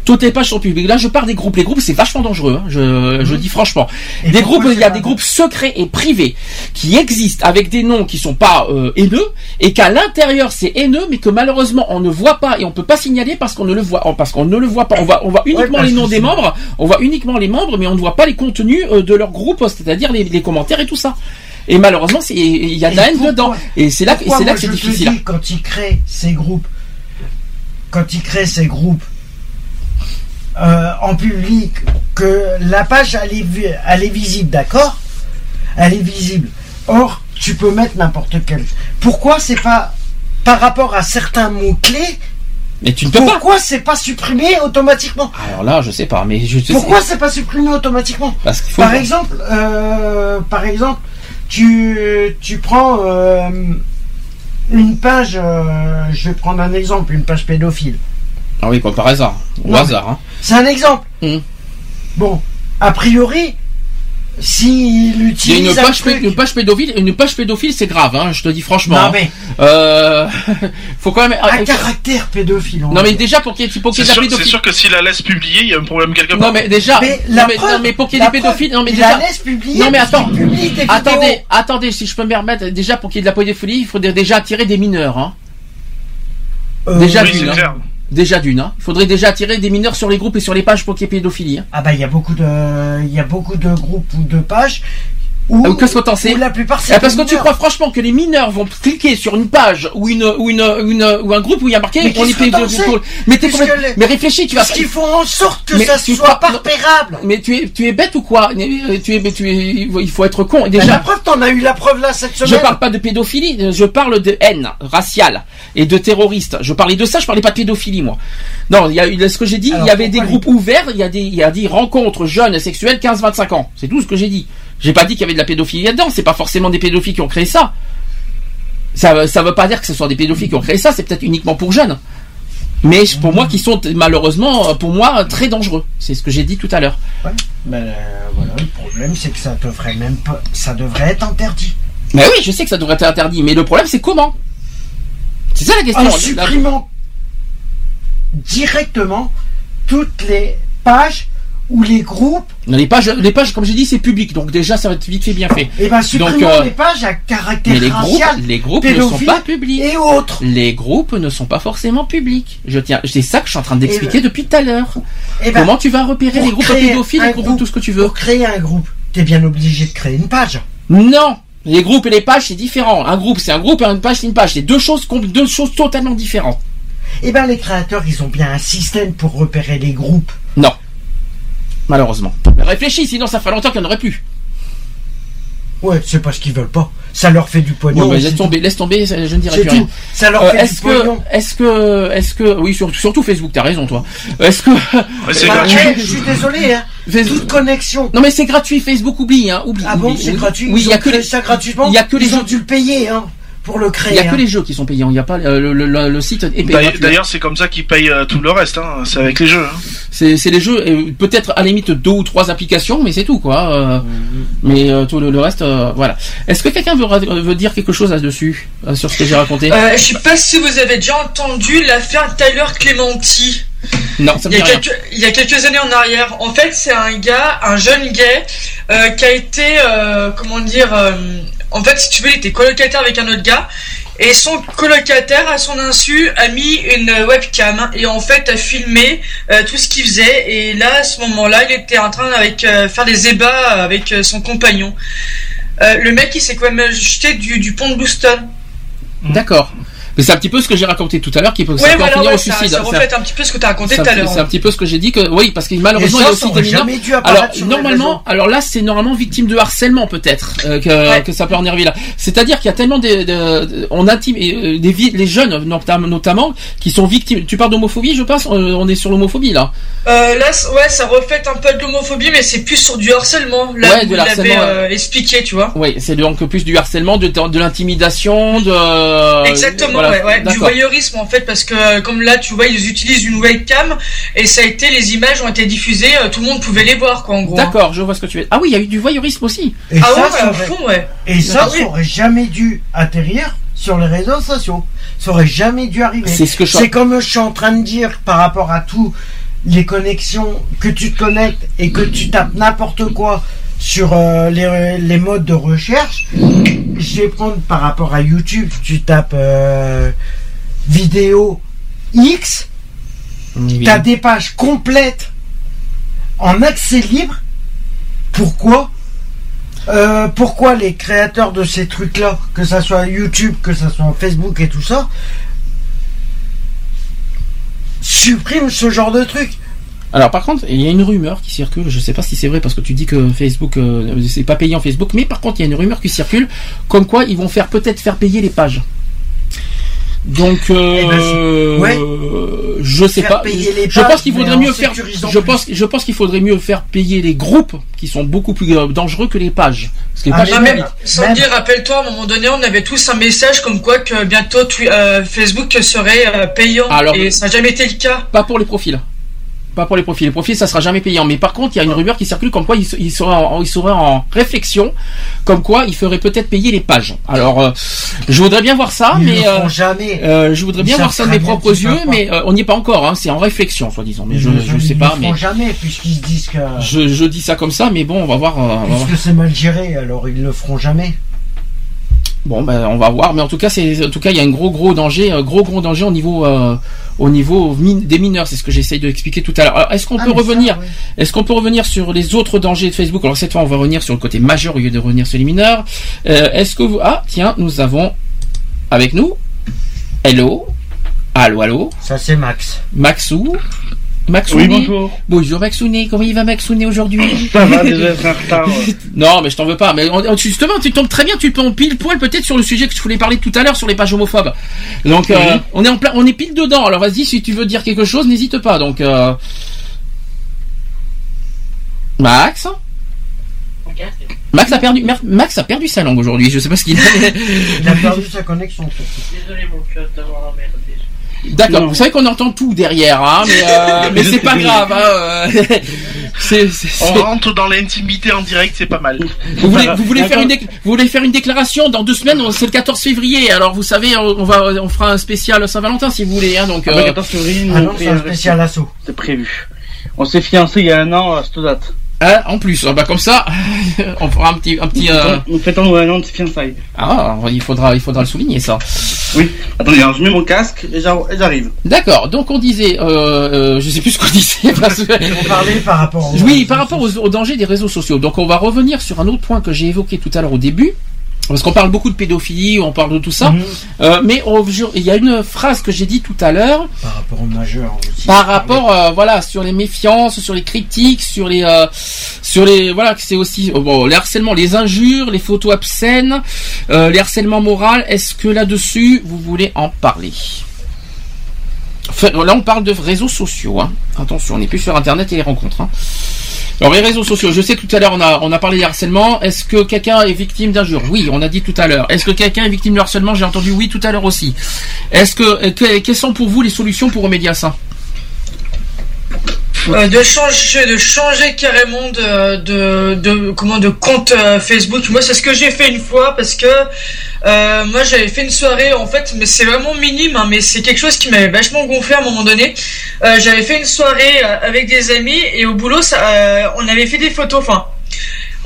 toutes les pages sont publiques. Là, je parle des groupes. Les groupes, c'est vachement dangereux. hein, je, je dis franchement. Mhm. Et des groupes, il y a des groupes secrets et privés qui existent avec des noms qui sont pas euh, haineux et qu'à l'intérieur c'est haineux, mais que malheureusement on ne voit pas et on peut pas signaler parce qu'on ne le voit, parce qu'on ne le voit pas. On voit, on voit uniquement les noms des membres, on voit uniquement les membres, mais on ne voit pas les contenus euh, de leur groupe, c'est-à-dire les, les commentaires et tout ça. Et malheureusement, il y a de la haine pourquoi- dedans. Et c'est là, que- et Pourquoi c'est là moi, que c'est je te difficile. dis, quand ils créent ces groupes, quand ces groupes euh, en public, que la page elle est, vi- elle est visible, d'accord? Elle est visible. Or, tu peux mettre n'importe quel. Pourquoi c'est pas par rapport à certains mots clés Mais tu ne peux pas. Pourquoi c'est pas supprimé automatiquement? Alors là, je sais pas, mais je. Pourquoi c'est pas supprimé automatiquement? Parce qu'il faut. Par exemple, euh, par exemple, tu, tu prends euh, une page, euh, je vais prendre un exemple, une page pédophile. Ah oui, quoi, par hasard. Au Non, hasard, hein. C'est un exemple. Mhm. Bon, a priori, s'il Il y a utilise une un page, truc- une page pédophile, une page pédophile, c'est grave, hein, je te dis franchement. Non, hein. mais- Euh, faut quand même. un caractère pédophile. on Non mais déjà pour qu'il y ait pour qu'il y C'est ait de la sûr, c'est sûr que s'il la laisse publier, il y a un problème quelque part. Non mais déjà. Mais non, la mais, preuve- non, mais pour qu'il y ait des pédophiles, non mais il déjà. la laisse publier non mais attends. Attendez, vidéos. attendez, si je peux me permettre, déjà pour qu'il y ait de la pédophilie, il faudrait déjà attirer des mineurs, hein. Euh, déjà oui, c'est hein. clair. Déjà d'une. Hein. Il faudrait déjà attirer des mineurs sur les groupes et sur les pages pour qu'il y ait pédophilie. Hein. Ah bah il y a beaucoup de, il y a beaucoup de groupes ou de pages Ah, ou qu'est-ce que t'en sais la plupart c'est Eh, Parce que tu crois franchement que les mineurs vont cliquer sur une page ou une ou une, une- ou un groupe où il y a marqué Mais on est sais Mais t'es les- mais réfléchis, tu vas Parce qu'ils font en sorte que Mais ça soit pas repérable. Mais tu es, tu es bête ou quoi? Euh, Tu es, mais tu es, il faut être con. Ben, Déjà, la preuve, t'en as eu la preuve là cette je semaine. parle pas de pédophilie, je parle de haine raciale et de terroristes. Je parlais de ça, je parlais pas de pédophilie, moi. Non, il y a ce que j'ai dit, il y avait des groupes ouverts, il y a des, il y a des rencontres jeunes sexuelles 15-25 ans. C'est tout ce que j'ai dit. J'ai pas dit qu'il y avait de la pédophilie là-dedans. C'est pas forcément des pédophiles qui ont créé ça. Ça, ça veut pas dire que ce soit des pédophiles qui ont créé ça. C'est peut-être uniquement pour jeunes. Mais pour moi, qui sont malheureusement, pour moi, très dangereux. C'est ce que j'ai dit tout à l'heure. Ouais. Ben, euh, voilà, le problème c'est que ça devrait même pas, ça devrait être interdit. Mais oui, je sais que ça devrait être interdit, mais le problème c'est comment? C'est ça la question. En supprimant directement toutes les pages ou les groupes, Les pages, les pages, comme j'ai dit, c'est public, donc déjà ça va être vite fait, bien fait. et ben supprimons Donc, euh, les pages à caractère Mais les groupes, les groupes ne sont pas publics. et autres. Les groupes ne sont pas forcément publics. Je tiens, c'est ça que je suis en train d'expliquer Et- depuis tout à l'heure. Et ben, Comment tu vas repérer les groupes pédophiles, les groupes groupe- tout ce que tu veux pour créer un groupe, t'es bien obligé de créer une page. Non. Les groupes et les pages c'est différent. Un groupe c'est un groupe et une page c'est une page. C'est deux choses, deux choses totalement différentes. Et ben les créateurs, ils ont bien un système pour repérer les groupes. Non. Malheureusement. Mais réfléchis, sinon ça fait longtemps qu'il n'y en aurait plus. Ouais, c'est parce qu'ils veulent pas. Ça leur fait du pognon. Bon, bah, c'est laisse tomber, laisse tomber, je ne dirai C'est plus rien. tout. Ça leur Euh, fait du est-ce que, pognon. est-ce que, est-ce que, oui, surtout, surtout Facebook, t'as raison, toi. Est-ce que, c'est Bah, gratuit. je suis désolé, hein. Toute connexion. non mais c'est gratuit, Facebook, oublie, hein, oublie. Ah bon, oublie, c'est gratuit. Oui, Ils il y a ont que les, ça gratuitement. il y a que les Ils ont dû le payer, hein, pour le créer. il y a que hein. les jeux qui sont payants, il n'y a pas, euh, le, le, le- le site est payant. D'ailleurs- c'est comme ça qu'ils payent euh, tout le reste. Hein. C'est avec les jeux. Hein. C'est, les jeux, peut-être à la limite deux ou trois applications, mais c'est tout, quoi. euh, Mais euh, tout le, le reste, euh, voilà. Est-ce que quelqu'un veut, dire quelque chose là-dessus, sur ce que j'ai raconté? Euh, je sais pas si vous avez déjà entendu l'affaire Tyler Clementi. Non, ça me Il y, a rien. quelques, il y a quelques années en arrière. En fait, c'est un gars, un jeune gay, euh, qui a été, euh, comment dire, euh, en fait, si tu veux, il était colocataire avec un autre gars. Et son colocataire, à son insu, a mis une webcam et en fait a filmé euh, tout ce qu'il faisait. Et là, à ce moment-là, il était en train avec euh, faire des ébats avec euh, son compagnon. Euh, le mec, il s'est quand même jeté du, du pont de Boston. D'accord. Mais c'est un petit peu ce que j'ai raconté tout à l'heure qui peut, ça Ouais, peut en voilà, finir ouais, au ça, suicide. ça reflète un petit peu ce que tu as raconté tout à l'heure. c'est un petit peu ce que j'ai dit que oui parce que malheureusement il y a ça, aussi ça des mineurs. Alors normalement, alors là c'est normalement victime de harcèlement peut-être euh, que, que ça peut en arriver là. C'est-à-dire qu'il y a tellement de, de- on intime euh, des les jeunes notam- notamment qui sont victimes. Tu parles d'homophobie, je pense. euh, on est sur l'homophobie là. Euh, là, ouais, ça reflète un peu de l'homophobie, mais c'est plus sur du harcèlement. Là, Ouais, de harcèlement, euh, expliqué, tu vois. Oui, c'est donc plus du harcèlement, de, de l'intimidation, de. Exactement, voilà. ouais, ouais, du voyeurisme en fait, parce que euh, comme là, tu vois, ils utilisent une webcam et ça a été, les images ont été diffusées, euh, tout le monde pouvait les voir, quoi, en gros. D'accord, je vois ce que tu veux. Ah oui, il y a eu du voyeurisme aussi. Et Ah ça, ouais, ça aurait- fond, ouais. Et ça, Ah oui. ça aurait jamais dû atterrir sur les réseaux sociaux. Ça aurait jamais dû arriver. C'est ce que je- C'est comme je suis en train de dire par rapport à tout les connexions que tu te connectes et que tu tapes n'importe quoi sur euh, les, les modes de recherche. Je vais prendre par rapport à YouTube, tu tapes euh, vidéo X, tu as des pages complètes en accès libre. Pourquoi? Euh, pourquoi les créateurs de ces trucs-là, que ça soit YouTube, que ça soit Facebook et tout ça, suppriment ce genre de trucs? Alors par contre, il y a une rumeur qui circule, je sais pas si c'est vrai parce que tu dis que Facebook euh, c'est pas payant Facebook, mais par contre il y a une rumeur qui circule comme quoi ils vont faire peut-être faire payer les pages. Donc euh, Eh ben, ouais. je sais Faire pas. payer les je pages, pense qu'il faudrait mieux faire. Je pense, je pense qu'il faudrait mieux faire payer les groupes qui sont beaucoup plus euh, dangereux que les pages. Parce que les Ah, pages, même, sans dire, rappelle-toi, à un moment donné, on avait tous un message comme quoi que bientôt euh, Facebook serait euh, payant. Alors, et ça n'a jamais été le cas. Pas pour les profils. Pas pour les profils. Les profils, ça sera jamais payant. Mais par contre, il y a une rumeur qui circule comme quoi il, se- il serait, en, il serait en réflexion, comme quoi il ferait peut-être payer les pages. Alors, euh, je voudrais bien voir ça, Ils mais le euh, jamais. euh, je voudrais Ils bien voir ça de mes propres yeux, mais euh, on n'y est pas encore. Hein, c'est en réflexion, soi-disant. Mais je, Ils le- je sais ils pas, le mais feront jamais puisqu'ils se disent que je, je dis ça comme ça, mais bon, on va voir. on va voir. puisque c'est mal géré, alors ils le feront jamais. Bon, ben, on va voir. Mais en tout cas, c'est, en tout cas, il y a un gros, gros danger, un gros, gros danger au niveau, euh, au niveau des mineurs. C'est ce que j'essaye d'expliquer tout à l'heure. Alors, est-ce qu'on Ah, peut revenir, est-ce qu'on peut revenir sur les autres dangers de Facebook? Alors cette fois, on va revenir sur le côté majeur au lieu de revenir sur les mineurs. Euh, est-ce que vous, ah, tiens, nous avons avec nous, hello, allô, allô, Ça c'est Max. Maxou. Maxouné. Oui, bonjour. Bonjour Maxouné, comment il va Maxouné aujourd'hui Ça va, déjà retard. Non, mais je t'en veux pas. Mais justement, tu tombes très bien. Tu tombes pile poil peut-être sur le sujet que je voulais parler tout à l'heure sur les pages homophobes. Donc, euh, on est en plein, on est pile dedans. Alors vas-y, si tu veux dire quelque chose, n'hésite pas. Donc, euh... Max. Max a perdu. Max a perdu sa langue aujourd'hui. Je sais pas ce qu'il a. Il a perdu sa connexion. Désolé, mon cœur, d'avoir emmerdé. D'accord. Vous savez qu'on entend tout derrière, hein, mais, euh, mais c'est pas grave. Hein, euh, c'est, c'est- On rentre dans l'intimité en direct, c'est pas mal. Vous voulez, vous voulez faire une, déc- vous voulez faire une déclaration dans deux semaines, c'est le 14 février. Alors vous savez, on va, on fera un spécial Saint-Valentin si vous voulez. Hein, donc, Ah, euh, bah, 14 février, Ah non, c'est un spécial assaut. C'est prévu. On s'est fiancé il y a un an à cette date. Hein, en plus, ah bah comme ça, on fera un petit, un petit. euh, Nous fêtons un an de fiançailles. Ah, il faudra, il faudra le souligner ça. Oui. Attendez, alors je mets mon casque et j'ar- et j'arrive. D'accord. Donc on disait, euh, euh, je sais plus ce qu'on disait. Parce que... On parlait par rapport aux- Oui, par rapport aux, aux dangers des réseaux sociaux. Donc on va revenir sur un autre point que j'ai évoqué tout à l'heure au début. Parce qu'on parle beaucoup de pédophilie, on parle de tout ça, Mhm. Euh, mais on- je- il y a une phrase que j'ai dit tout à l'heure Par rapport aux majeurs aussi. par rapport, euh, voilà, sur les méfiances, sur les critiques, sur les, euh, sur les, voilà, que c'est aussi, bon, les harcèlements, les injures, les photos obscènes, les harcèlements moraux. Est-ce que là-dessus vous voulez en parler? Là, on parle de réseaux sociaux. Hein. Attention, on n'est plus sur Internet et les rencontres. Hein. Alors les réseaux sociaux, je sais tout à l'heure on a parlé des harcèlements. Est-ce que quelqu'un est victime d'injures Oui, on a dit tout à l'heure. Est-ce que quelqu'un est victime de harcèlement? J'ai entendu oui tout à l'heure aussi. Est-ce que, euh, que- quelles sont pour vous les solutions pour remédier à ça? Euh, de changer de carrément de de, de comment de compte euh, Facebook moi c'est ce que j'ai fait une fois parce que euh, moi j'avais fait une soirée en fait mais c'est vraiment minime hein, mais c'est quelque chose qui m'avait vachement gonflé à un moment donné Euh, j'avais fait une soirée euh, avec des amis et au boulot ça, euh, on avait fait des photos enfin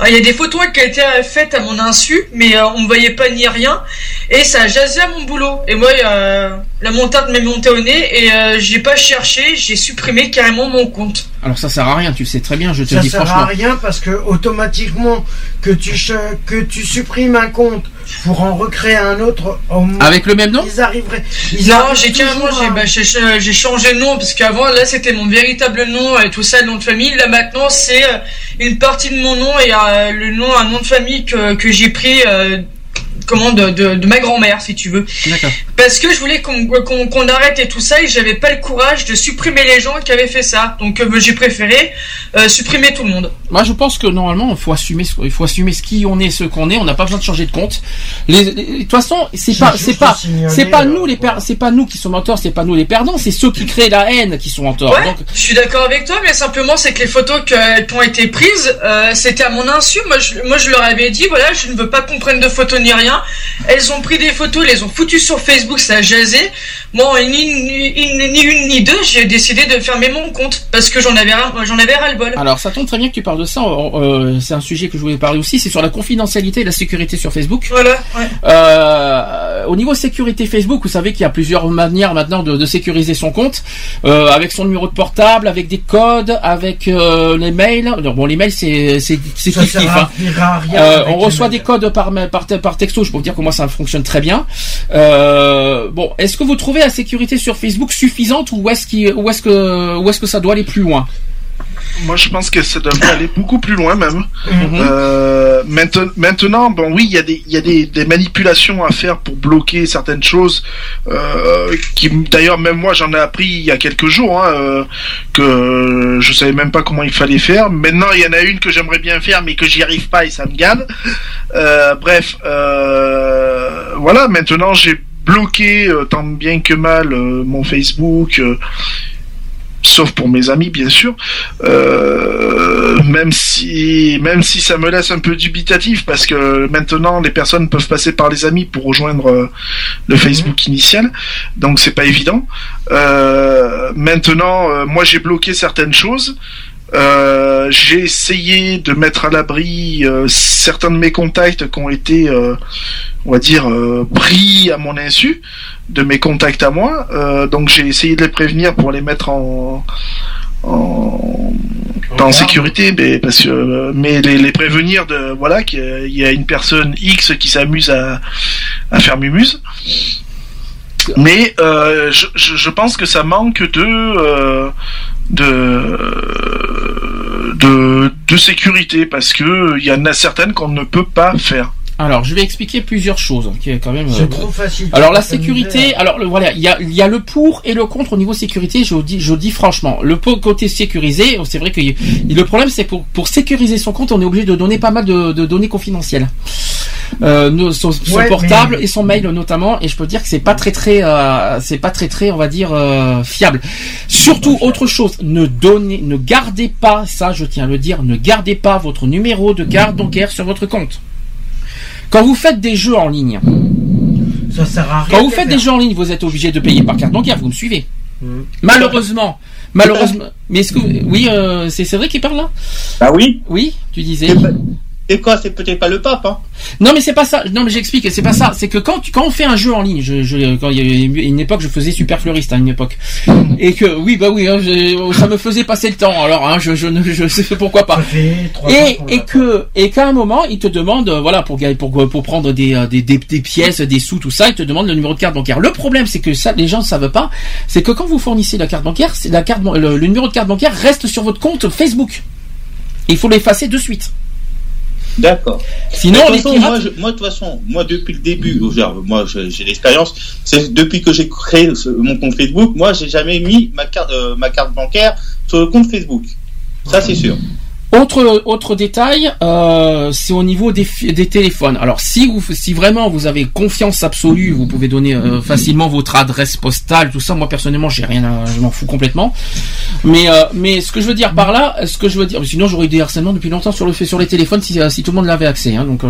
il y a des photos qui ont été faites à mon insu, mais on me voyait pas ni rien, et ça a jasé à mon boulot. Et moi, euh, la montagne m'est montée au nez, et euh, j'ai pas cherché, j'ai supprimé carrément mon compte. Alors ça sert à rien, tu le sais très bien, je te Ça dis sert franchement. à rien parce que automatiquement que tu que tu supprimes un compte pour en recréer un autre. au moins, Avec le même nom Ils arriveraient. Ils Non, j'ai à- bah, changé de nom parce qu'avant là c'était mon véritable nom et tout ça, le nom de famille. Là maintenant c'est euh, une partie de mon nom et euh, le nom, un nom de famille que, que j'ai pris, euh, comment de, de, de ma grand-mère si tu veux. D'accord. Parce que je voulais qu'on qu'on qu'on arrête et tout ça et j'avais pas le courage de supprimer les gens qui avaient fait ça. Donc euh, j'ai préféré euh, supprimer tout le monde. Moi, je pense que normalement, il faut assumer, ce- il faut assumer ce qui on est, ce qu'on est. On n'a pas besoin de changer de compte. Les- les- De toute façon, c'est pas, c'est pas, c'est pas euh, nous les c'est pas nous qui sommes en tort, c'est pas nous les perdants, c'est ceux qui créent la haine qui sont en tort. Ouais, Donc, je suis d'accord avec toi, mais simplement c'est que les photos qui ont été prises, euh, c'était à mon insu. Moi je, moi, je leur avais dit, voilà, je ne veux pas qu'on prenne de photos ni rien. Elles ont pris des photos, elles les ont foutues sur Facebook, ça a jasé. Moi, ni, ni, ni- ni une ni deux, j'ai décidé de fermer mon compte parce que j'en avais, ras- j'en avais ras le bol. alors, ça tombe très bien que tu parles de ça. euh, c'est un sujet que je voulais parler aussi. C'est sur la confidentialité et la sécurité sur Facebook. Voilà, ouais. Euh, au niveau sécurité Facebook, vous savez qu'il y a plusieurs manières maintenant de, de sécuriser son compte, euh, avec son numéro de portable, avec des codes, avec euh, les mails. Alors, bon, les mails c'est c'est à hein. Euh, on reçoit des codes par, par, par texto, je peux vous dire que moi ça fonctionne très bien. Euh, bon, est-ce que vous trouvez la sécurité sur Facebook suffisante ou est-ce que ça doit aller plus loin? Moi, je pense que ça devrait aller beaucoup plus loin même. Mhm. Euh, maintenant, maintenant, bon, oui, il y a des, il y a des, des manipulations à faire pour bloquer certaines choses. Euh, qui, d'ailleurs, même moi, j'en ai appris il y a quelques jours hein, euh, que je savais même pas comment il fallait faire. Maintenant, il y en a une que j'aimerais bien faire, mais que j'y arrive pas et ça me. Euh, bref, voilà. Maintenant, j'ai bloqué tant bien que mal mon Facebook. Sauf pour mes amis bien sûr. Euh, même si même si ça me laisse un peu dubitatif parce que maintenant les personnes peuvent passer par les amis pour rejoindre euh, le Facebook initial. Donc c'est pas évident. Euh, maintenant euh, moi j'ai bloqué certaines choses euh, j'ai essayé de mettre à l'abri euh, certains de mes contacts qui ont été, euh, on va dire, pris à mon insu de mes contacts à moi. Donc j'ai essayé de les prévenir pour les mettre en, en, pas en sécurité, mais parce que, mais les, les prévenir de voilà qu'il y a une personne X qui s'amuse à, à faire mumuse. Mais je, je, pense que ça manque de de, de de sécurité parce que il y en a certaines qu'on ne peut pas faire. Alors, je vais expliquer plusieurs choses, qui est quand même. C'est euh, trop facile. Alors la sécurité, hein. alors le- voilà, il y a, il y a le pour et le contre au niveau sécurité. Je vous dis, je vous dis franchement, le pour- côté sécurisé, c'est vrai que y- le problème c'est pour pour sécuriser son compte, on est obligé de donner pas mal de, de données confidentielles, euh, nos- son, son Ouais, portable mais- et son mail notamment. Et je peux dire que c'est pas très très, euh, c'est pas très très, on va dire euh, fiable. Surtout autre chose, ne donnez, ne gardez pas ça, je tiens à le dire, ne gardez pas votre numéro de carte bancaire sur votre compte. Quand vous faites des jeux en ligne, Ça sert à rien. quand vous faites faire. des jeux en ligne, vous êtes obligé de payer par carte bancaire, vous me suivez. Mhm. Malheureusement, malheureusement. Mais est-ce que oui, euh, c'est c'est vrai qu'il parle là? Bah oui. Oui, tu disais. Et quoi, c'est peut-être pas le pape, hein Non mais c'est pas ça. Non mais j'explique. C'est pas ça. C'est que quand tu- quand on fait un jeu en ligne, je, je- quand il y a une époque, je faisais super fleuriste à une époque, et que oui bah oui, hein, je- ça me faisait passer le temps. Alors hein, je je ne je sais pourquoi pas. Et et que et qu'à un moment ils te demandent euh, voilà pour gagner- pour pour prendre des, euh, des des des pièces, des sous, tout ça, ils te demandent le numéro de carte bancaire. Le problème c'est que ça les gens ne savent pas, c'est que quand vous fournissez la carte bancaire, c'est la carte le numéro de carte bancaire reste sur votre compte Facebook. Il faut l'effacer de suite. D'accord. Sinon, Mais de les toute façon, pirates- moi, je- moi, de toute façon, moi, depuis le début, genre, moi, j'ai l'expérience, c'est depuis que j'ai créé ce- mon compte Facebook, moi, j'ai jamais mis ma carte, euh, ma carte bancaire sur le compte Facebook. Ça, c'est sûr. Autre autre détail, euh, c'est au niveau des, téléphones. Alors si vous si vraiment vous avez confiance absolue, vous pouvez donner euh, facilement votre adresse postale, tout ça. Moi personnellement, j'ai rien, à- je m'en fous complètement. Mais euh, mais ce que je veux dire par là, ce que je veux dire, sinon j'aurais eu des harcèlements depuis longtemps sur le sur les téléphones si, si tout le monde l'avait accès. Hein, donc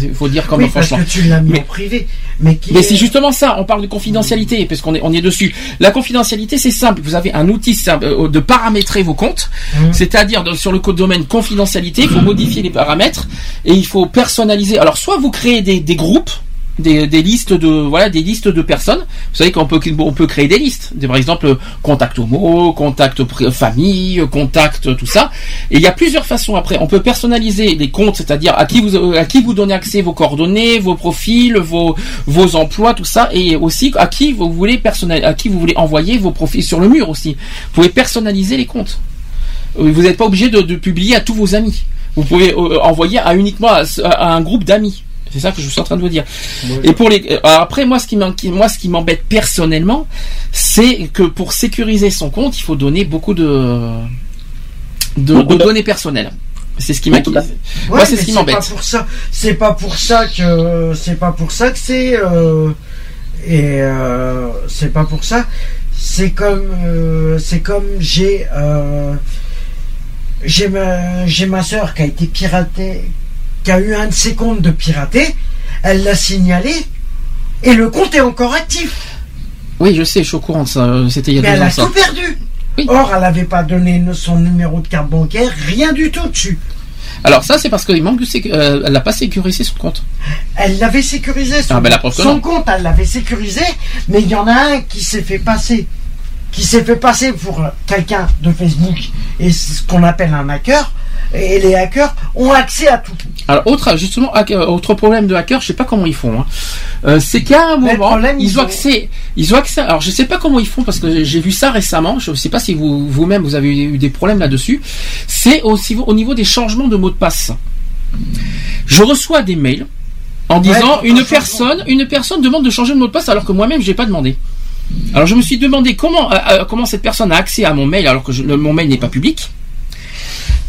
il faut dire comme Oui, parce franchement. que tu l'as mis Mais- en privé. Mais, qui mais est- c'est justement ça, on parle de confidentialité, parce qu'on est, on y est dessus. La confidentialité, c'est simple. Vous avez un outil simple, de paramétrer vos comptes, Mhm. c'est-à-dire de- sur le code domaine confidentialité, il faut modifier les paramètres et il faut personnaliser. Alors, soit vous créez des, groupes, des, listes de voilà des listes de personnes. Vous savez qu'on peut créer des listes. Par exemple, contact homo, contact famille, contact tout ça. Et il y a plusieurs façons après. On peut personnaliser les comptes, c'est-à-dire à qui vous à qui vous donnez accès vos coordonnées, vos profils, vos emplois, tout ça, et aussi à qui vous voulez personnel, à qui vous voulez envoyer vos profils sur le mur aussi. Vous pouvez personnaliser les comptes. Euh, Vous n'êtes pas obligé de, de publier à tous vos amis. Vous pouvez euh, envoyer à uniquement à, à un groupe d'amis. C'est ça que je suis en train de vous dire. Et pour les euh, après moi ce qui moi ce qui m'embête personnellement, c'est que pour sécuriser son compte, il faut donner beaucoup de de, de données personnelles. C'est ce qui m'inquiète. Ouais, Moi c'est ce qui pas m'embête. pour ça. C'est pas pour ça que c'est pas pour ça que c'est euh, et euh, c'est pas pour ça. C'est comme euh, c'est comme j'ai euh, j'ai ma j'ai ma sœur qui a été piratée, qui a eu un de ses comptes de piraté. Elle l'a signalé et le compte est encore actif. Oui, je sais, je suis au courant de ça. C'était il y a Mais deux elle ans a ça. tout perdu. Or, elle n'avait pas donné son numéro de carte bancaire, rien du tout dessus. Alors ça c'est parce qu'il manque de euh, elle n'a pas sécurisé son compte. Elle l'avait sécurisé son, Ah, ben, la son compte, elle l'avait sécurisé, mais il y en a un qui s'est fait passer, qui s'est fait passer pour quelqu'un de Facebook et ce qu'on appelle un hacker. Et les hackers ont accès à tout. Alors autre justement euh, autre problème de hacker, je sais pas comment ils font. hein. Euh, c'est qu'à un moment problème, ils, ils ont accès, ils ont accès. Alors je sais pas comment ils font parce que j'ai vu ça récemment. Je sais pas si vous vous-même vous avez eu des problèmes là-dessus. C'est aussi au niveau des changements de mots de passe. Je reçois des mails en disant une un personne une personne demande de changer de mot de passe alors que moi-même j'ai pas demandé. Alors je me suis demandé comment euh, euh, comment cette personne a accès à mon mail alors que mon mail n'est pas public.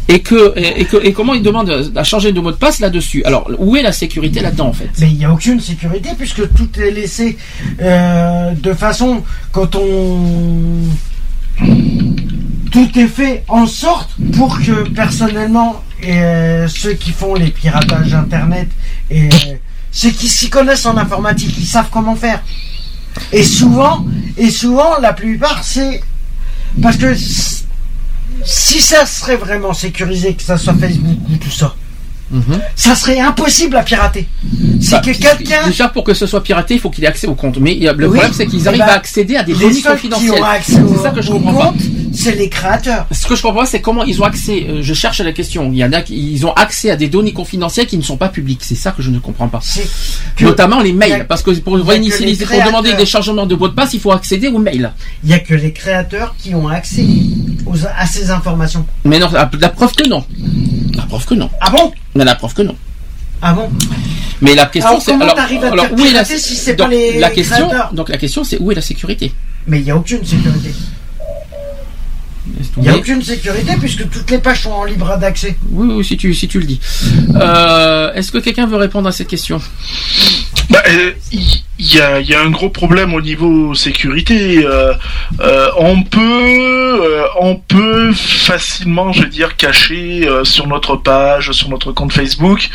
Et que, comment il demande à changer de mot de passe là-dessus. Alors où est la sécurité là-dedans en fait? Mais il n'y a aucune sécurité puisque tout est laissé euh, de façon quand on tout est fait en sorte pour que personnellement ceux qui font les piratages internet et ceux qui s'y connaissent en informatique ils savent comment faire et souvent et souvent la plupart c'est parce que si ça serait vraiment sécurisé que ça soit Facebook ou tout ça ça serait impossible à pirater c'est Bah, que quelqu'un Déjà pour que ce soit piraté, il faut qu'il ait accès au compte. Mais le Oui. problème c'est qu'ils Eh arrivent ben, à accéder à des données confidentielles. C'est ça que je comprends pas. compte, c'est les créateurs. Ce que je comprends pas, c'est comment ils ont accès. euh, je cherche la question. Il y en a qui ils ont accès à des données confidentielles qui ne sont pas publiques. C'est ça que je ne comprends pas. Notamment les mails, a- parce que pour réinitialiser, pour demander des changements de mot de passe, il faut accéder aux mails. Il n'y a que les créateurs qui ont accès aux- à ces informations. Mais non, la preuve que non. La preuve que non. Ah bon? Mais la preuve que non. Ah bon Mais la question Alors, c'est comment alors, t'arrives à te alors, où est la, si c'est donc, pas les la question créateurs donc la question c'est où est la sécurité? Mais il n'y a aucune sécurité. Il n'y a aucune sécurité puisque toutes les pages sont en libre d'accès. Oui, oui, si tu, si tu le dis. Euh, Est-ce que quelqu'un veut répondre à cette question? Bah, euh, Il y, a, y a un gros problème au niveau sécurité. Euh, euh, on peut, euh, on peut facilement, je veux dire, cacher euh, sur notre page, sur notre compte Facebook,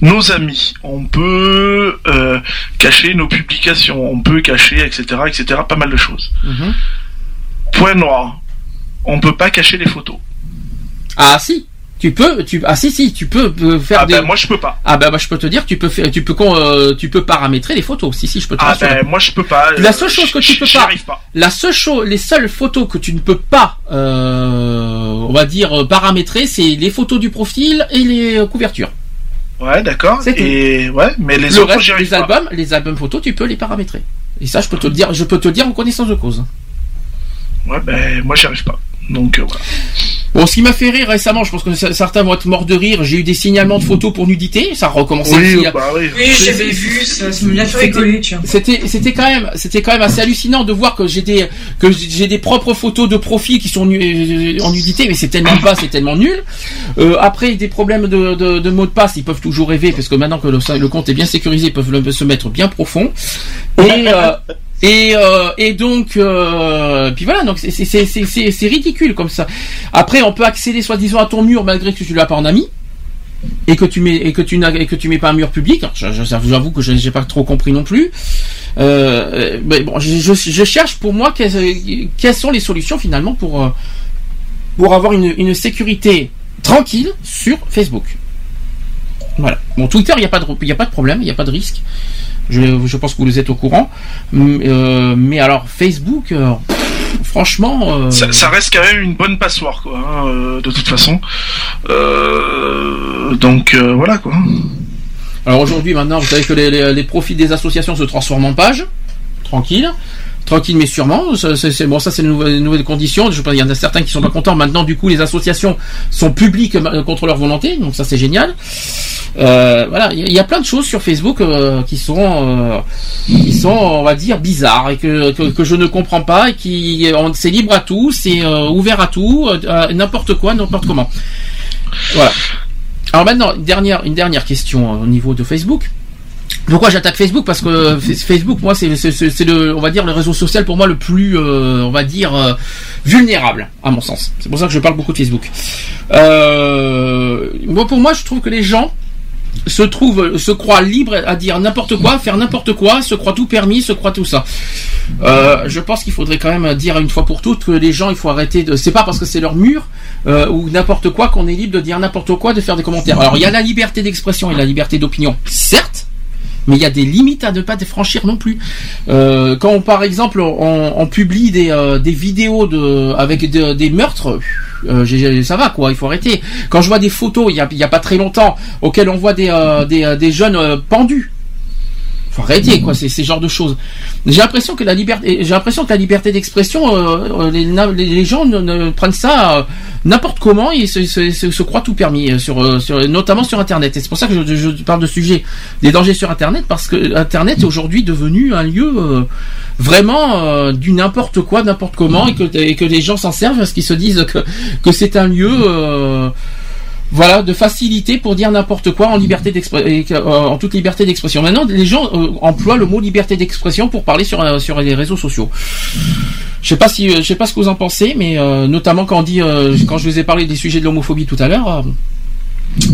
nos amis. On peut euh, cacher nos publications. On peut cacher, etc., etc. Pas mal de choses. Point noir. On peut pas cacher les photos. Ah si Tu peux, tu ah si si, tu peux euh, faire Ah des. ben moi je peux pas. Ah ben, bah, je peux te dire, tu peux faire, tu peux euh, tu peux paramétrer les photos. Si si, je peux te Ah ben moi je peux pas. La seule chose que tu peux pas, pas. la seule chose, les seules photos que tu ne peux pas, euh, on va dire paramétrer, c'est les photos du profil et les couvertures. Ouais, d'accord. Et ouais, mais les le autres reste, les pas. albums, les albums photos, tu peux les paramétrer. Et ça, je peux te le dire, je peux te le dire en connaissance de cause. Ouais, ben moi j'y arrive pas. Donc euh, voilà. Bon, ce qui m'a fait rire récemment, je pense que certains vont être morts de rire. J'ai eu des signalements de photos pour nudité, ça a recommencé. Oui, aussi, bah oui. Oui, j'avais vu, ça, ça m'a bien fait rigoler. C'était, c'était quand même, c'était quand même assez hallucinant de voir que j'ai des, que j'ai des propres photos de profil qui sont nu- euh, en nudité, mais c'est tellement bas, c'est tellement nul. Euh, après, des problèmes de, de, de mots de passe, ils peuvent toujours rêver parce que maintenant que le, le compte est bien sécurisé, ils peuvent le- se mettre bien profond. Et, euh, et, euh, et donc, euh, puis voilà, donc c'est, ridicule comme ça. Après, on peut accéder soi-disant à ton mur malgré que tu l'as pas en ami et que tu mets et que tu n'as et que tu mets pas un mur public. J'avoue que je j'ai pas trop compris non plus. Euh, mais je, cherche pour moi quelles, sont les solutions finalement pour avoir une sécurité tranquille sur Facebook. Voilà. Bon, Twitter, il n'y a pas de y a pas de problème, il n'y a pas de risque. Je, je pense que vous êtes au courant. Euh, mais alors Facebook, euh, franchement. euh, Ça, ça reste quand même une bonne passoire quoi. hein, de toute façon. Donc voilà quoi. Alors aujourd'hui, maintenant, vous savez que les, les- les profits des associations se transforment en pages. Tranquille. Tranquille mais sûrement. Bon, ça c'est une nouvelle, une nouvelle condition. Je qu'il y en a certains qui sont pas contents. Maintenant, du coup, les associations sont publiques euh, contre leur volonté. Donc ça c'est génial. Euh, voilà, il y, a- il plein de choses sur Facebook euh, qui sont, on va dire, bizarres et que, je ne comprends pas et qui, c'est libre à tout, c'est ouvert à tout, n'importe quoi, n'importe comment. Voilà. Alors maintenant, une dernière, question au niveau de Facebook. Pourquoi j'attaque Facebook Parce que Facebook, moi, c'est le, on va dire, le réseau social pour moi le plus, euh, on va dire, euh, vulnérable, à mon sens. C'est pour ça que je parle beaucoup de Facebook. Euh, moi, pour moi, je trouve que les gens se trouvent, se croient libres à dire n'importe quoi, faire n'importe quoi, se croient tout permis, se croient tout ça. Euh, je pense qu'il faudrait quand même dire une fois pour toutes que les gens, il faut arrêter de. C'est pas parce que c'est leur mur euh, ou n'importe quoi qu'on est libre de dire n'importe quoi, de faire des commentaires. Alors il y a la liberté d'expression et la liberté d'opinion, certes. Mais il y a des limites à ne pas franchir non plus. Euh, quand par exemple on, publie des, euh, des vidéos de avec de- des meurtres, euh, ça va quoi, il faut arrêter. Quand je vois des photos, il y a, pas très longtemps, auxquelles on voit des, euh, des, jeunes pendus. Faut arrêter quoi, c'est ces genres de choses. J'ai l'impression que la liberté, j'ai l'impression que la liberté d'expression, euh, euh, les, les- gens ne, ne prennent ça euh, n'importe comment et se, se, se- croient tout permis euh, sur, euh, sur, notamment sur Internet. Et c'est pour ça que je, je parle de sujet des dangers sur Internet parce que Internet est aujourd'hui devenu un lieu euh, vraiment du n'importe quoi, n'importe comment et que, et que les gens s'en servent parce qu'ils se disent que, que c'est un lieu voilà, de facilité pour dire n'importe quoi en liberté d'expression, en toute liberté d'expression. Maintenant, les gens euh, emploient le mot liberté d'expression pour parler sur euh, sur les réseaux sociaux. Je sais pas si, je sais pas ce que vous en pensez, mais euh, notamment quand on dit, euh, quand je vous ai parlé des sujets de l'homophobie tout à l'heure, euh,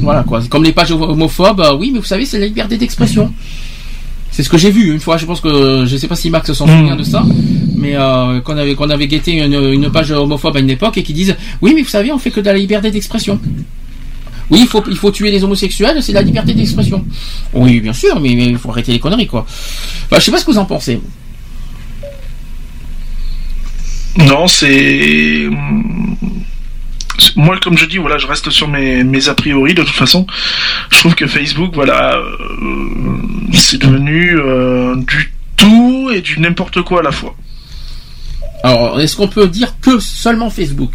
voilà quoi. Comme les pages homophobes, euh, oui, mais vous savez, c'est la liberté d'expression. C'est ce que j'ai vu une fois. Je pense que je sais pas si Max s'en souvient de ça, mais euh, qu'on avait qu'on avait guetté une, une page homophobe à une époque et qui disent oui, mais vous savez, on fait que de la liberté d'expression. Oui, il faut, il faut tuer les homosexuels, c'est la liberté d'expression. Oui, bien sûr, mais il faut arrêter les conneries, quoi. Enfin, je sais pas ce que vous en pensez. Non, c'est moi, comme je dis, voilà, je reste sur mes, mes a priori de toute façon. Je trouve que Facebook, voilà, euh, c'est devenu euh, du tout et du n'importe quoi à la fois. Alors, est-ce qu'on peut dire que seulement Facebook?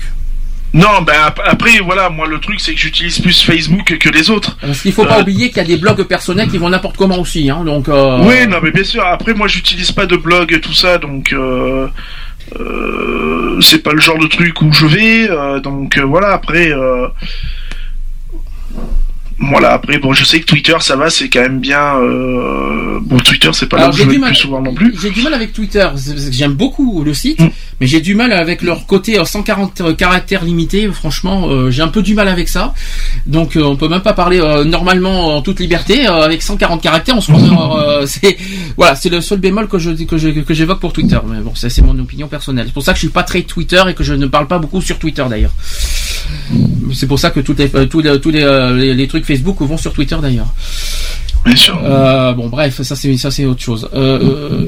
Non, ben ap- après, voilà, moi le truc c'est que j'utilise plus Facebook que les autres. Parce qu'il faut pas Euh, oublier qu'il y a des blogs personnels qui vont n'importe comment aussi, hein. Donc. euh, Oui, non, mais bien sûr. Après, moi, j'utilise pas de blog et tout ça, donc euh, euh, c'est pas le genre de truc où je vais. euh, donc euh, voilà. Après, euh, voilà. Après, bon, je sais que Twitter, ça va, c'est quand même bien. euh, bon, Twitter, c'est pas là où je vais le mal- plus souvent non plus. J'ai du mal avec Twitter. J'aime beaucoup le site, Mm. mais j'ai du mal avec leur côté euh, 140 caractères limités. Franchement, euh, j'ai un peu du mal avec ça. Donc, euh, on peut même pas parler euh, normalement en toute liberté euh, avec 140 caractères. On se euh, c'est voilà, c'est le seul bémol que je que je que j'évoque pour Twitter. Mais bon, ça c'est mon opinion personnelle. C'est pour ça que je suis pas très Twitter et que je ne parle pas beaucoup sur Twitter d'ailleurs. C'est pour ça que toutes les, euh, tous les, tous les, euh, les- les trucs Facebook vont sur Twitter d'ailleurs. Bien sûr. Euh, bon, bref, ça c'est ça c'est autre chose. Euh,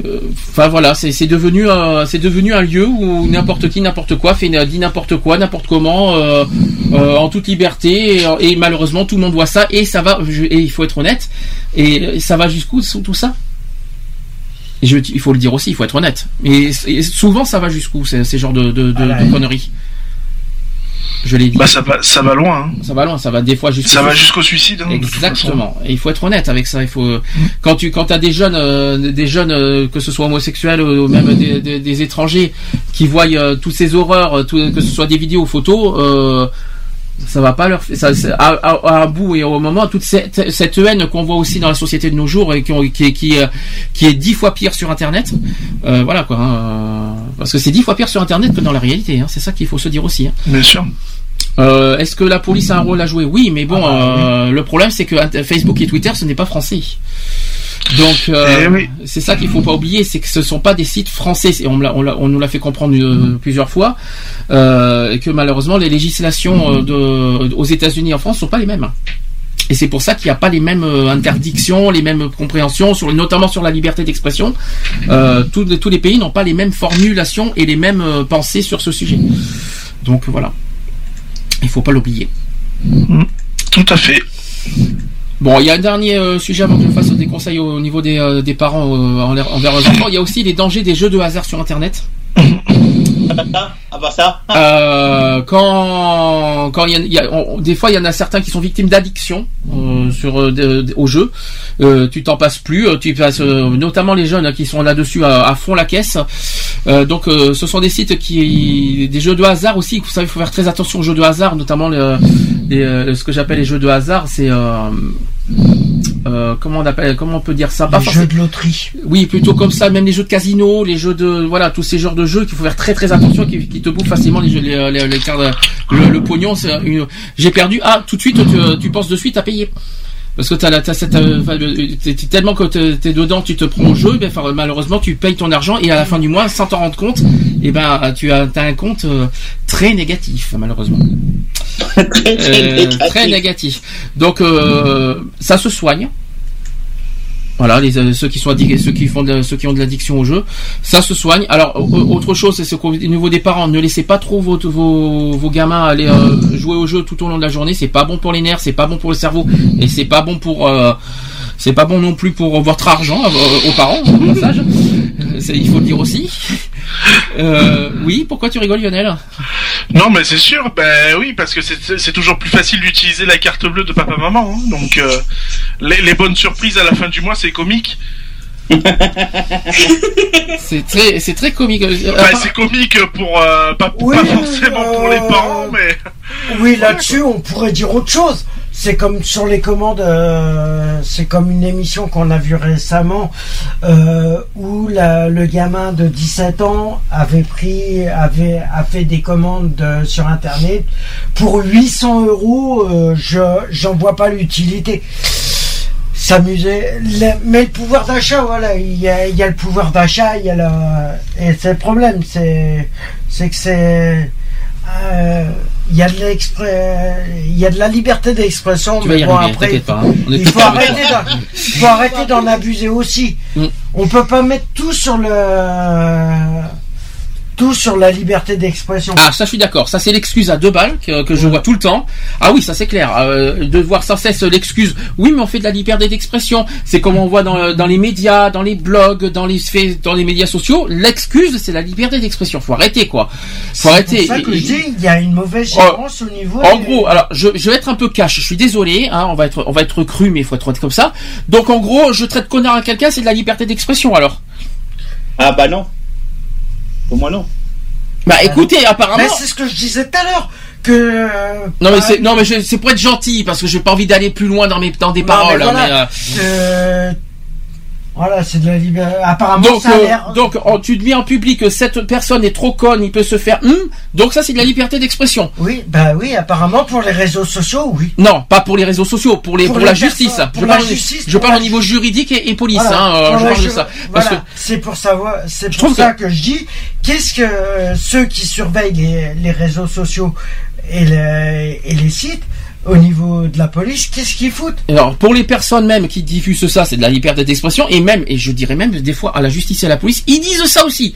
euh, Enfin voilà, c'est c'est devenu euh, c'est devenu un lieu où n'importe qui, n'importe quoi fait dit n'importe quoi, n'importe comment, euh, euh, en toute liberté. Et, et malheureusement, tout le monde voit ça et ça va. je- et il faut être honnête. Et ça va jusqu'où tout ça? Et je, il faut le dire aussi, il faut être honnête. Et, et souvent, ça va jusqu'où ces, ces genres de, de, de, de conneries? Je l'ai dit. Bah ça va, ça va loin. hein. Ça va loin, ça va des fois jusqu'au Ça va jusqu'au suicide. hein. Exactement. Et il faut être honnête avec ça. Il faut quand tu quand as des jeunes euh, des jeunes euh, que ce soit homosexuels ou même des, des, des étrangers qui voient euh, toutes ces horreurs, euh, tout- que ce soit des vidéos ou photos. Ça va pas leur ça, ça- à, à, à un bout et au moment toute cette, cette haine qu'on voit aussi dans la société de nos jours et qui ont- qui, qui, euh, qui est dix fois pire sur internet euh, voilà quoi hein, euh, parce que c'est dix fois pire sur internet que dans la réalité hein, c'est ça qu'il faut se dire aussi hein. Bien sûr. Euh, Est-ce que la police a un rôle à jouer? Oui, mais bon, euh, le problème c'est que Facebook et Twitter, ce n'est pas français. Donc, euh, Eh oui. c'est ça qu'il faut pas oublier, c'est que ce sont pas des sites français. Et on, nous l'a fait comprendre euh, plusieurs fois, euh, et que malheureusement les législations de, aux États-Unis et en France sont pas les mêmes. Et c'est pour ça qu'il n'y a pas les mêmes interdictions, les mêmes compréhensions, sur, notamment sur la liberté d'expression. Tous, les- tous les pays n'ont pas les mêmes formulations et les mêmes pensées sur ce sujet. Donc voilà. Il faut pas l'oublier. Tout à fait. Bon, il y a un dernier euh, sujet avant que je fasse des conseils au niveau des, euh, parents euh, envers leurs enfants. Il y a aussi les dangers des jeux de hasard sur Internet. Ah bah. Euh, quand il y a, a- des fois il y en a certains qui sont victimes d'addiction euh, sur euh, au jeu. Tu t'en passes plus, tu passes notamment les jeunes hein, qui sont là-dessus à, fond la caisse. Donc ce sont des sites qui des jeux de hasard aussi. Vous savez, il faut faire très attention aux jeux de hasard, notamment le- les, ce que j'appelle les jeux de hasard. C'est euh, euh, comment on appelle comment on peut dire ça? Les jeux de loterie. oui, plutôt comme ça, même les jeux de casino, les jeux de voilà, tous ces genres de jeux qu'il faut faire très très attention, qui, qui te bouffent facilement les, jeux- les, les, les cartes, le, le pognon. une- J'ai perdu. Ah, tout de suite, tu, tu penses de suite à payer. Parce que t'as la, t'as cette, euh, t'es- t'es tellement que t'es t'es dedans, tu te prends au jeu, et ben, enfin, malheureusement, tu payes ton argent et à la fin du mois, sans t'en rendre compte, et ben, tu as, t'as un compte euh, très négatif, malheureusement. Euh, très négatif. Donc, euh, ça se soigne. Voilà, les, euh, ceux qui sont ceux qui font de, ceux qui ont de l'addiction au jeu, ça se soigne. Alors au- au- autre chose, c'est ce qu'au niveau des parents, ne laissez pas trop vos, vos, vos gamins aller euh, jouer au jeu tout au long de la journée. C'est pas bon pour les nerfs, c'est pas bon pour le cerveau, et c'est pas bon pour euh, c'est pas bon non plus pour votre argent euh, aux parents au passage. Il faut le dire aussi. Euh, oui, pourquoi tu rigoles Lionel? Non, mais c'est sûr. Ben oui, parce que c'est toujours plus facile d'utiliser la carte bleue de papa-maman. hein. Donc euh, les bonnes surprises à la fin du mois, c'est comique. C'est très c'est très comique. Euh, c'est comique pour euh, pas, Oui, pas forcément pour les euh, parents, mais Oui, là-dessus, on pourrait dire autre chose. C'est comme sur les commandes, euh, c'est comme une émission qu'on a vue récemment euh, où la- le gamin de 17 ans avait pris, avait a fait des commandes de- sur Internet pour 800 euros. euh, je j'en vois pas l'utilité. S'amuser, mais le pouvoir d'achat, voilà, il y a, il y a le pouvoir d'achat, il y a la, et c'est le problème, c'est, c'est que c'est, euh, il y a de il y a de la liberté d'expression, mais bon arriver, après, pas, hein. Il faut arrêter d'en abuser aussi. Mm. On peut pas mettre tout sur le, tout sur la liberté d'expression. Ah, ça je suis d'accord. Ça c'est l'excuse à deux balles que, que je vois tout le temps. Ah oui, ça c'est clair. Euh, de voir sans cesse l'excuse. Oui, mais on fait de la liberté d'expression. C'est comme on voit dans, dans les médias, dans les blogs, dans les faits- dans les médias sociaux. L'excuse, c'est la liberté d'expression. Faut arrêter quoi. Faut arrêter. C'est pour ça que Et- je dis, il y a une mauvaise Oh, gérance au niveau. En des- gros, alors je, je vais être un peu cash. Je suis désolé. Hein, on va être on va être cru, mais il faut être comme ça. Donc en gros, je traite connard à quelqu'un, c'est de la liberté d'expression. Alors. Ah bah non. Pour moi non. Bah écoutez, apparemment. Mais c'est ce que je disais tout à l'heure que. euh, Non mais par- c'est non mais je- c'est pour être gentil parce que j'ai pas envie d'aller plus loin dans mes dans des Non, paroles. mais voilà, mais, euh, euh, Voilà, c'est de la liberté. Apparemment, donc, ça a euh, l'air. donc oh, tu te mets en public que cette personne est trop conne, il peut se faire hum, donc ça c'est de la liberté d'expression. Oui, bah oui, apparemment pour les réseaux sociaux, oui. Non, pas pour les réseaux sociaux, pour les Pour pour, les la justice. pour je la parle, justice, je parle au niveau juridique et, et police. Voilà, hein, euh, je de. Parce que c'est pour savoir, c'est pour ça que... je dis, qu'est-ce que ceux qui surveillent les, les réseaux sociaux et les sites, au niveau de la police, qu'est-ce qu'ils foutent? Alors pour les personnes même qui diffusent ça, c'est de la liberté d'expression et même et je dirais même des fois à la justice et à la police, ils disent ça aussi.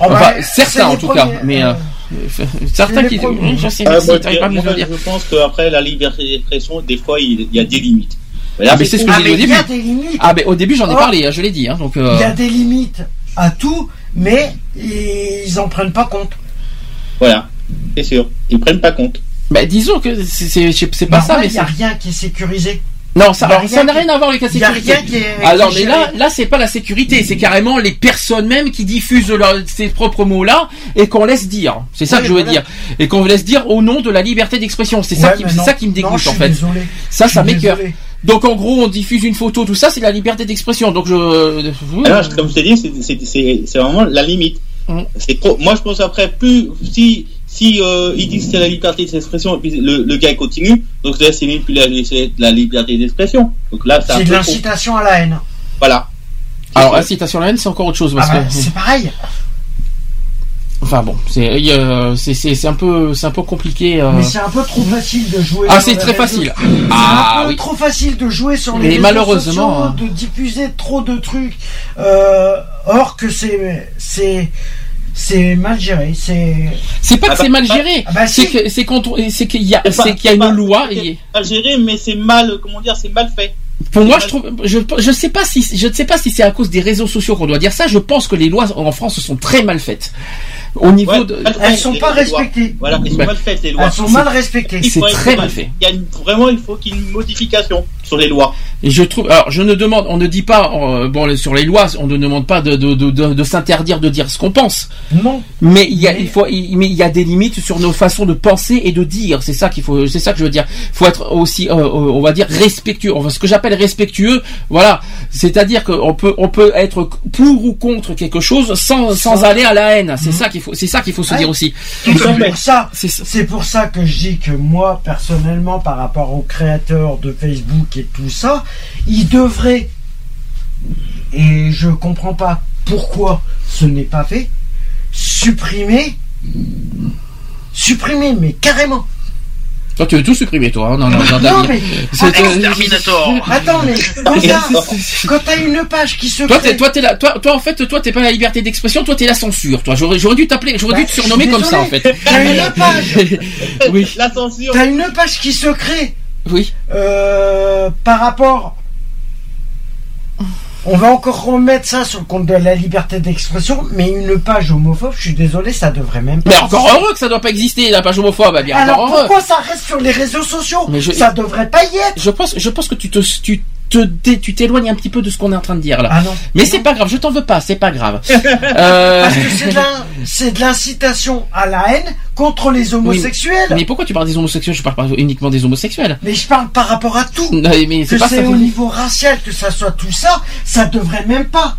Oh, enfin bah, certains en tout premiers, cas, mais euh, euh, certains qui premiers. je sais Ah, si, moi, pas moi, dire. je pense qu'après la liberté d'expression, des fois, il y a des limites. Ah, mais c'est ce que Ah, j'ai dit au y début. a des limites. Ah mais au début j'en ai Oh. parlé, hein, je l'ai dit hein, donc euh, Il y a des limites à tout, mais ils en prennent pas compte. Voilà, c'est sûr. Ils prennent pas compte. Bah, disons que c'est pas ça mais il n'y a c'est rien qui est sécurisé. Non, ça, alors, n'a rien à voir avec la il y a sécurité. rien qui est- alors, qui est mais là, là, c'est pas la sécurité, c'est carrément les personnes même qui diffusent leur, ces propres mots-là et qu'on laisse dire. C'est ça que je veux voilà. dire. Et qu'on laisse dire au nom de la liberté d'expression. C'est ça Ouais, qui, mais c'est non. ça qui me Non, dégoûte, en fait. désolé. Ça, ça m'écœure. Donc, en gros, on diffuse une photo, tout ça, c'est la liberté d'expression. Donc, je, Alors, je- comme je t'ai dit, c'est- c'est- c'est c'est vraiment la limite. Mm. C'est trop. Moi, je pense après, plus si si euh, ils disent que c'est la liberté d'expression et puis le, le gars il continue, donc là, c'est même plus la, liberté d'expression. Donc là, c'est de l'incitation à la haine. Voilà. alors, incitation à la haine, c'est encore autre chose. Parce Ah bah, que, c'est pareil. enfin bon, c'est, euh, c'est, un peu, c'est un peu compliqué. euh. Mais c'est un peu trop facile de jouer. Ah, sur c'est les très facile. C'est Ah, un peu oui. trop facile de jouer sur les Mais malheureusement, hein. sociaux, de diffuser trop de trucs. Euh, or que c'est c'est c'est mal géré. C'est C'est pas Ah que bah, c'est mal géré. ah bah, c'est que, c'est quand on- c'est qu'il y a, C'est pas- c'est qu'il y a c'est pas- une loi. et- mal géré, mais c'est mal, comment dire, c'est mal fait. Pour moi, je trouve, je, je sais pas si, je ne sais pas si c'est à cause des réseaux sociaux qu'on doit dire ça. Je pense que les lois en France sont très mal faites. Au niveau Ouais, de, elles sont pas respectées. Voilà, elles sont Bah, mal faites les lois. Elles sont mal respectées. Il c'est très mal fait. Il y a une- vraiment, il faut qu'il y ait une modification sur les lois. Et je trouve, alors je ne demande, on ne dit pas, euh, bon sur les lois, on ne demande pas de, de, de, de, de s'interdire de dire ce qu'on pense. Non. Mais il y a, Mais- il faut, il, mais il y a des limites sur nos façons de penser et de dire. C'est ça qu'il faut, c'est ça que je veux dire. Il faut être aussi, euh, euh, on va dire respectueux. Enfin, ce que j'appelle respectueux, voilà. C'est-à-dire qu'on peut, on peut être pour ou contre quelque chose sans, sans aller à la haine. C'est ça qu'il faut, c'est ça qu'il faut se Ouais. dire aussi. C'est pour ça. C'est ça. C'est pour ça que je dis que moi, personnellement, par rapport aux créateurs de Facebook et tout ça, ils devraient, et je comprends pas pourquoi ce n'est pas fait, supprimer, supprimer, mais carrément. Toi, tu veux tout supprimer, toi. hein, Non, non, non, Non, mais C'est- Exterminator. attends, mais quand t'as, quand t'as une page qui se Toi, crée, toi, là, toi, toi, en fait, toi, t'es pas la liberté d'expression, toi, t'es la censure, toi. J'aurais, dû t'appeler, j'aurais dû Bah, te surnommer comme ça, en fait. T'as une page, oui, La censure. t'as une page qui se crée oui. euh, par rapport. On va encore remettre ça sur le compte de la liberté d'expression, mais une page homophobe, je suis désolé, ça devrait même pas. Mais encore heureux que ça doit pas exister, la page homophobe, bien Alors encore heureux. pourquoi ça reste sur les réseaux sociaux? Mais je- Ça devrait pas y être. Je pense, je pense que tu te, tu te, tu t'éloignes un petit peu de ce qu'on est en train de dire là. Ah non. Mais c'est pas grave, je t'en veux pas, c'est pas grave. Euh, Parce que c'est de l'in- c'est de l'incitation à la haine contre les homosexuels. mais pourquoi tu parles des homosexuels Je parle pas uniquement des homosexuels. Mais je parle par rapport à tout. Non, mais Que c'est au niveau racial, que ça soit tout ça, ça devrait même pas.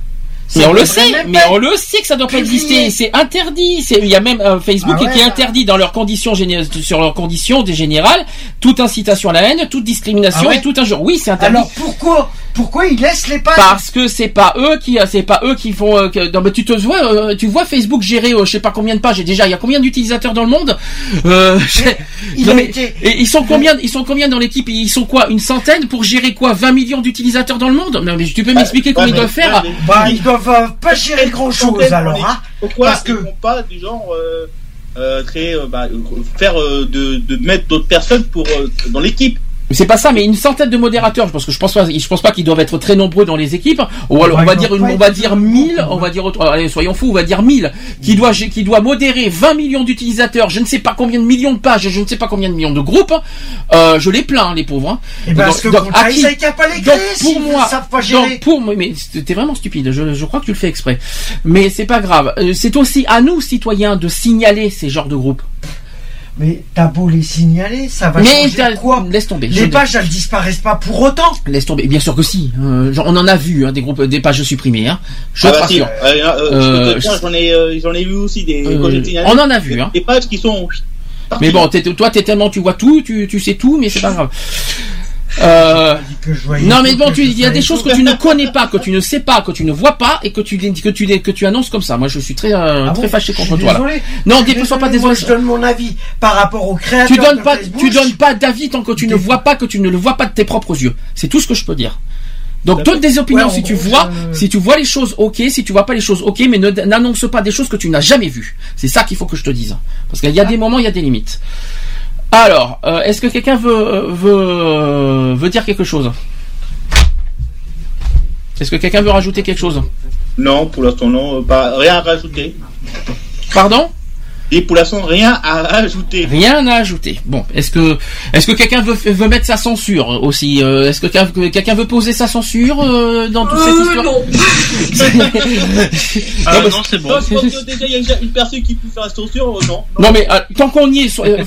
Mais on le sait, mais on le sait que ça doit pas exister. C'est interdit. C'est il y a même euh, Facebook Ah ouais, qui est interdit dans leurs conditions sur leurs conditions des générales toute incitation à la haine, toute discrimination Ah ouais et tout un genre. Oui, c'est interdit. Alors pourquoi Pourquoi ils laissent les pages parce que c'est pas eux qui c'est pas eux qui font euh, que- non mais tu te vois euh, tu vois Facebook gérer euh, je sais pas combien de pages et déjà il y a combien d'utilisateurs dans le monde euh, j'ai- il non, a mais- été- et ils sont combien ils sont combien dans l'équipe ils sont quoi une centaine pour gérer quoi 20 millions d'utilisateurs dans le monde? Non mais tu peux m'expliquer combien ils Ouais, doivent faire Bah, ils doivent euh, pas gérer grand chose alors, hein. Pourquoi Parce ils que- font pas du genre euh, euh, créer, euh, bah, euh, faire euh, de, de mettre d'autres personnes pour euh, dans l'équipe? C'est pas ça, mais une centaine de modérateurs, parce que je pense pas, je pense pas qu'ils doivent être très nombreux dans les équipes. Ou alors, on va dire une, on va dire très 1000, nombreux. on va dire, autre- allez, soyons fous, on va dire 1000, qui doit, qui doit modérer 20 millions d'utilisateurs, je ne sais pas combien de millions de pages, je ne sais pas combien de millions de groupes, euh, je les plains, les pauvres, hein. Et parce que Donc, pour à qui- pas les donc, pour moi, donc, pour moi, mais t'es vraiment stupide, je, je crois que tu le fais exprès. Mais c'est pas grave. Euh, C'est aussi à nous, citoyens, de signaler ces genres de groupes. Mais t'as beau les signaler, ça va Mais changer t'as- quoi laisse tomber. Les pages, elles disparaissent pas pour autant. Laisse tomber. Bien sûr que si. Euh, genre, on en a vu hein, des groupes, des pages supprimées. Hein. Je Ah te bah si, euh, euh, j'en ai, euh, j'en ai vu aussi des. Euh, on en a vu, des- hein. Des pages qui sont. Mais bon, t'es- toi, t'es tellement, tu vois tout, tu, tu sais tout, mais c'est pas grave. Euh, non mais bon, tu- il y a des choses que tu ne connais pas, que tu ne sais pas, que tu ne vois pas et que tu que tu que tu annonces comme ça. Moi, je suis très euh, Ah très bon fâché contre toi. là. désolé. Non, Je suis dis sois pas désolé, moi. Je donne mon avis par rapport au créateur. Tu donnes de pas, Facebook. tu donnes pas d'avis tant que tu ne vois pas, que tu ne le vois pas de tes propres yeux. C'est tout ce que je peux dire. Donc donne des opinions Ouais, si tu vois, si tu vois les choses, ok. Si tu vois pas les choses, ok. Mais n'annonce pas des choses que tu n'as jamais vues. C'est ça qu'il faut que je te dise. Parce qu'il y a des moments, il y a des limites. Alors, euh, est-ce que quelqu'un veut veut veut dire quelque chose? Est-ce que quelqu'un veut rajouter quelque chose? Non, pour l'instant, non, pas, rien à rajouter. Pardon? Et pour l'instant, rien à rajouter. Rien à ajouter. Bon, est-ce que est-ce que quelqu'un veut, veut mettre sa censure aussi euh, Est-ce que quelqu'un que quelqu'un veut poser sa censure euh, dans toute cette histoire Ah mais- non, c'est bon. Non, je pense que déjà, il y a déjà une personne qui peut faire attention, euh, non. Non mais euh, tant qu'on y est, so- euh,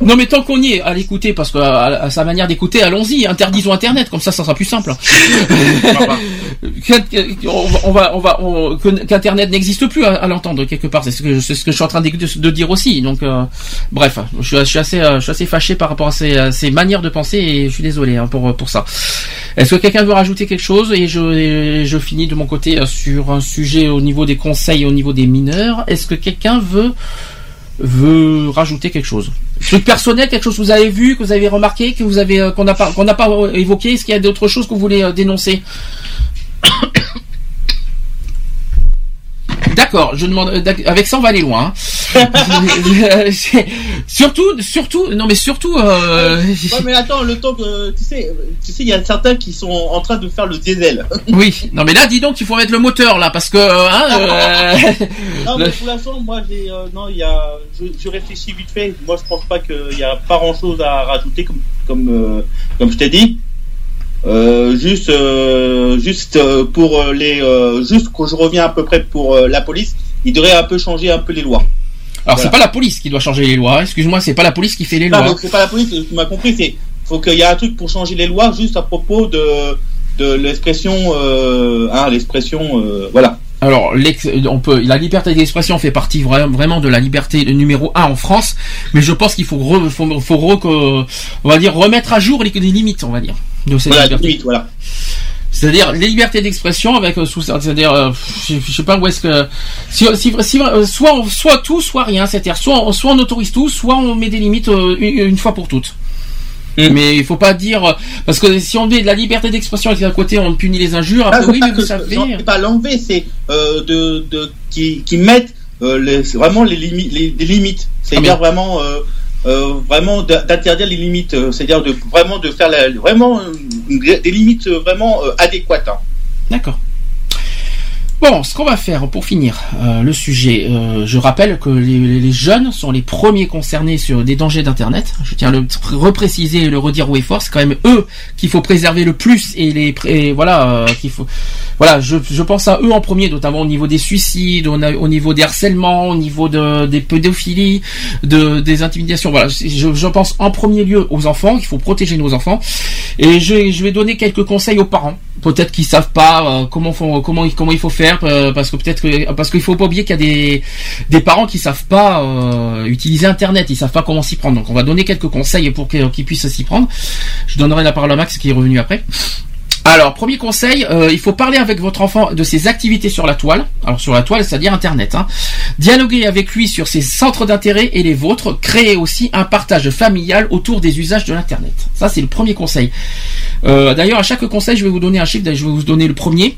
non mais tant qu'on y est, à l'écouter parce que à, à sa manière d'écouter, allons-y, interdisons Internet, comme ça, ça sera plus simple. Qu'in- on va, on va, qu'Internet n'existe plus à, à l'entendre quelque part. C'est ce que c'est ce que je suis en train de, de- dire aussi. Donc, euh, bref, je suis, assez, euh, je suis assez fâché par rapport à ces, manières de penser et je suis désolé hein, pour pour ça. Est-ce que quelqu'un veut rajouter quelque chose et je, finis de mon côté euh, sur un sujet au niveau des conseils, au niveau des mineurs. Est-ce que quelqu'un veut veut rajouter quelque chose? Truc personnel, quelque chose que vous avez vu, que vous avez remarqué, que vous avez qu'on n'a pas qu'on n'a pas évoqué? Est-ce qu'il y a d'autres choses que vous voulez dénoncer? D'accord, je demande euh, avec ça on va aller loin. hein. Surtout, surtout, non mais surtout. Euh, Ouais, mais attends, le temps que, tu sais, euh, tu sais, il y a certains qui sont en train de faire le diesel. oui, non mais là dis donc il faut mettre le moteur là parce que hein, euh, Non, mais pour l'instant, moi, j'ai, euh, non, il y a, je, je réfléchis vite fait. Moi, je pense pas qu'il y a pas grand chose à rajouter, comme, comme, euh, comme je t'ai dit. Euh, juste, euh, juste euh, pour les, euh, juste que je reviens à peu près pour la police, il devrait un peu changer un peu les lois. Alors c'est pas la police qui doit changer les lois. Excuse-moi, c'est pas la police qui fait les Non, lois. c'est pas la police, tu m'as compris. C'est, faut qu'il y ait un truc pour changer les lois, juste à propos de, de l'expression, hein, l'expression, voilà. Alors, on peut, la liberté d'expression fait partie vra- vraiment de la liberté numéro un en France, mais je pense qu'il faut, re- faut, faut re- que- on va dire remettre à jour les, les limites, on va dire, de cette Voilà, limite, voilà. C'est-à-dire les libertés d'expression avec euh, sous, c'est-à-dire, euh, je, je sais pas où est-ce que, si, si, si- euh, soit, on- soit tout, soit rien. C'est-à-dire soit, on- soit on autorise tout, soit on met des limites euh, une, une fois pour toutes. Mm. Mais il faut pas dire euh, parce que si on met de la liberté d'expression et qu'à côté on punit les injures, Ah, après c'est oui, pas mais que vous savez. ai pas l'enlever, c'est euh, de, de qui, qui mettent les, vraiment les, limi- les, les limites. C'est-à-dire Ah, mais- vraiment, euh, vraiment d'interdire les limites. euh, C'est-à-dire de vraiment de faire la, vraiment euh, des limites vraiment adéquates. hein. D'accord. Bon, ce qu'on va faire pour finir euh, le sujet, euh, je rappelle que les, jeunes sont les premiers concernés sur des dangers d'Internet. Je tiens à le repréciser et le redire et fort. C'est quand même eux qu'il faut préserver le plus et les voilà euh, qu'il faut. Voilà, je, pense à eux en premier, notamment au niveau des suicides, au, niveau des harcèlements, au niveau de, des pédophilies, de, des intimidations. Voilà, je, pense en premier lieu aux enfants. Il faut protéger nos enfants. Et je, je vais donner quelques conseils aux parents. Peut-être qu'ils savent pas comment font, comment comment il faut faire euh, parce que peut-être parce qu'il faut pas oublier qu'il y a des parents qui savent pas euh, utiliser Internet, ils savent pas comment s'y prendre. Donc on va donner quelques conseils pour qu'ils puissent s'y prendre. Je donnerai la parole à Max qui est revenu après. Alors, premier conseil, euh, il faut parler avec votre enfant de ses activités sur la toile. Alors sur la toile, c'est-à-dire Internet. Hein. Dialoguer avec lui sur ses centres d'intérêt et les vôtres. Créer aussi un partage familial autour des usages de l'Internet. Ça, c'est le premier conseil. D'ailleurs, à chaque conseil, je vais vous donner un chiffre. Je vais vous donner le premier.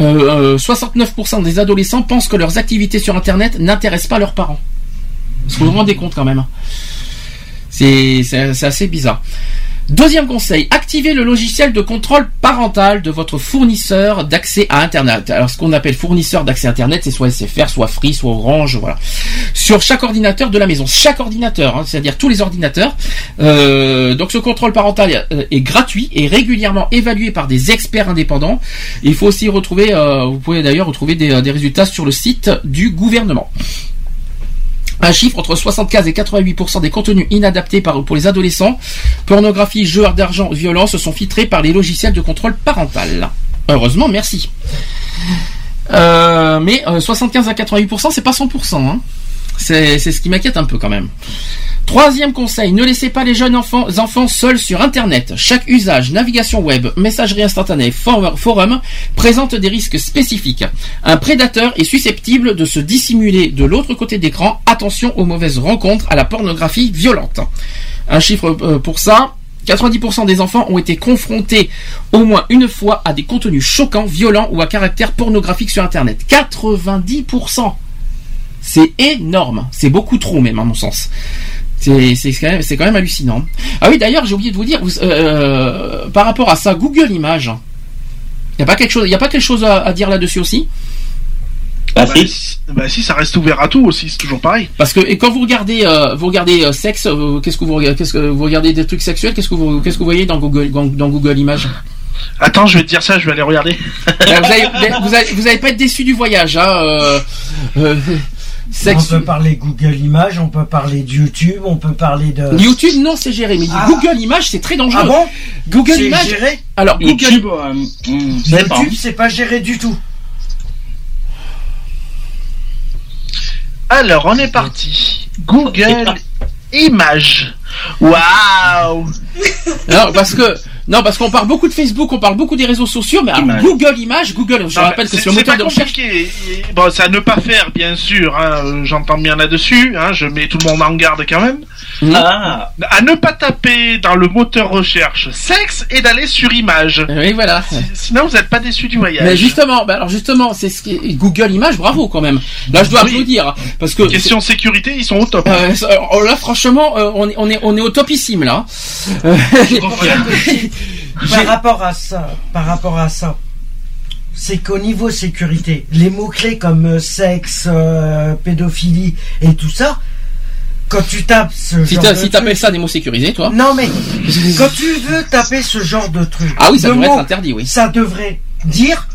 Euh, euh, 69% des adolescents pensent que leurs activités sur Internet n'intéressent pas leurs parents. Vous vous rendez compte quand même c'est assez bizarre. Deuxième conseil, activez le logiciel de contrôle parental de votre fournisseur d'accès à Internet. Alors, ce qu'on appelle fournisseur d'accès à Internet, c'est soit SFR, soit Free, soit Orange, voilà. Sur chaque ordinateur de la maison, chaque ordinateur, hein, c'est-à-dire tous les ordinateurs. Euh, donc, ce contrôle parental euh, est gratuit et régulièrement évalué par des experts indépendants. Il faut aussi retrouver, euh, vous pouvez d'ailleurs retrouver des, des résultats sur le site du gouvernement. Un chiffre entre 75 et 88% des contenus inadaptés pour les adolescents, pornographie, jeux d'argent, violence, sont filtrés par les logiciels de contrôle parental. Heureusement, merci. Euh, mais euh, 75 à 88%, c'est pas 100%. Hein. C'est ce qui m'inquiète un peu quand même. Troisième conseil, ne laissez pas les jeunes enfants, seuls sur Internet. Chaque usage, navigation web, messagerie instantanée, for- forum, présente des risques spécifiques. Un prédateur est susceptible de se dissimuler de l'autre côté d'écran. Attention aux mauvaises rencontres, à la pornographie violente. Un chiffre euh, pour ça. 90% des enfants ont été confrontés au moins une fois à des contenus choquants, violents ou à caractère pornographique sur Internet. 90% C'est énorme. C'est beaucoup trop même à mon sens. C'est c'est quand, même- c'est quand même hallucinant. Ah oui, d'ailleurs, j'ai oublié de vous dire, vous- euh, par rapport à ça, Google Images, il n'y a pas quelque chose, y a pas quelque chose à, à dire là-dessus aussi? Bah, si. Bah si, ça reste ouvert à tout aussi, c'est toujours pareil. Parce que et quand vous regardez, euh, vous regardez euh, sexe, euh, qu'est-ce que vous regardez, qu'est-ce que vous regardez des trucs sexuels, qu'est-ce que vous, qu'est-ce que vous voyez dans Google, dans, dans Google Images? Attends, je vais te dire ça, je vais aller regarder. Euh, vous, allez, vous, allez, vous allez pas être déçu du voyage, hein. On peut parler Google Images, on peut parler de YouTube, on peut parler de. YouTube, non, c'est géré. Mais Ah. Google Images, c'est très dangereux. Ah bon Google C'est Images. géré Alors, Google. YouTube, euh, hmm. YouTube, c'est pas géré du tout. Alors, on est parti. Google Images. Waouh Non, parce que non, parce qu'on parle beaucoup de Facebook, on parle beaucoup des réseaux sociaux, mais alors, Images. Google Images, Google, je Non, rappelle que c'est- le moteur de recherche. Bon, c'est à ne pas faire, bien sûr. Hein, J'entends bien là-dessus. Hein, je mets tout le monde en garde quand même. Ah, À ne pas taper dans le moteur recherche sexe et d'aller sur image. Oui, voilà. Sinon, vous n'êtes pas déçu du voyage. Mais justement, bah alors justement, c'est ce qui est- Google Images, bravo quand même. Là, je dois Oui. applaudir parce que Question sécurité, ils sont au top. Euh, ça- alors là, franchement, euh, on est on est on est au topissime là. Euh, Par rapport à ça, par rapport à ça, c'est qu'au niveau sécurité, les mots-clés comme euh, sexe, euh, pédophilie et tout ça, quand tu tapes ce si genre de si t'appelles ça des mots sécurisés, toi. Non mais, quand tu veux taper ce genre de truc, Ah oui, ça de devrait mots, être interdit, oui. Ça devrait dire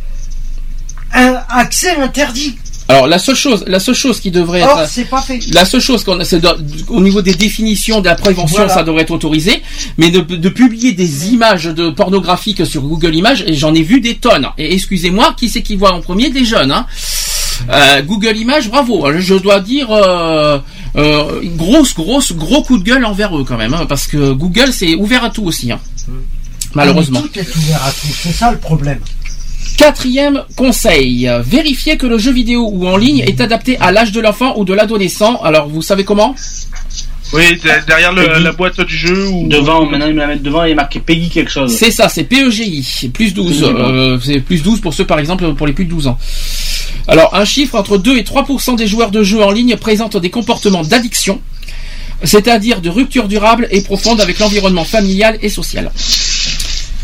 un accès interdit. Alors la seule chose, la seule chose qui devrait Or, être c'est pas fait. La seule chose qu'on a, c'est au niveau des définitions de la prévention, Voilà. ça devrait être autorisé, mais de, de publier des images de pornographiques sur Google Images, et j'en ai vu des tonnes. Et excusez-moi, qui c'est qui voit en premier? Des jeunes. Hein. Euh, Google Images, bravo. Je dois dire euh, euh, grosse, grosse, gros coup de gueule envers eux quand même, hein, parce que Google c'est ouvert à tout aussi, hein. malheureusement. Ah, mais Tout est ouvert à tout, c'est ça le problème. Quatrième conseil, vérifiez que le jeu vidéo ou en ligne est adapté à l'âge de l'enfant ou de l'adolescent. Alors, vous savez comment? Oui, derrière le- la boîte du jeu ou devant, maintenant ils me la mettent devant et il est marqué Peggy quelque chose. C'est ça, c'est PEGI, plus 12. Oui, bon. Euh, c'est plus 12 pour ceux, par exemple, pour les plus de 12 ans. Alors, un chiffre entre 2 et 3% des joueurs de jeux en ligne présentent des comportements d'addiction, c'est-à-dire de rupture durable et profonde avec l'environnement familial et social.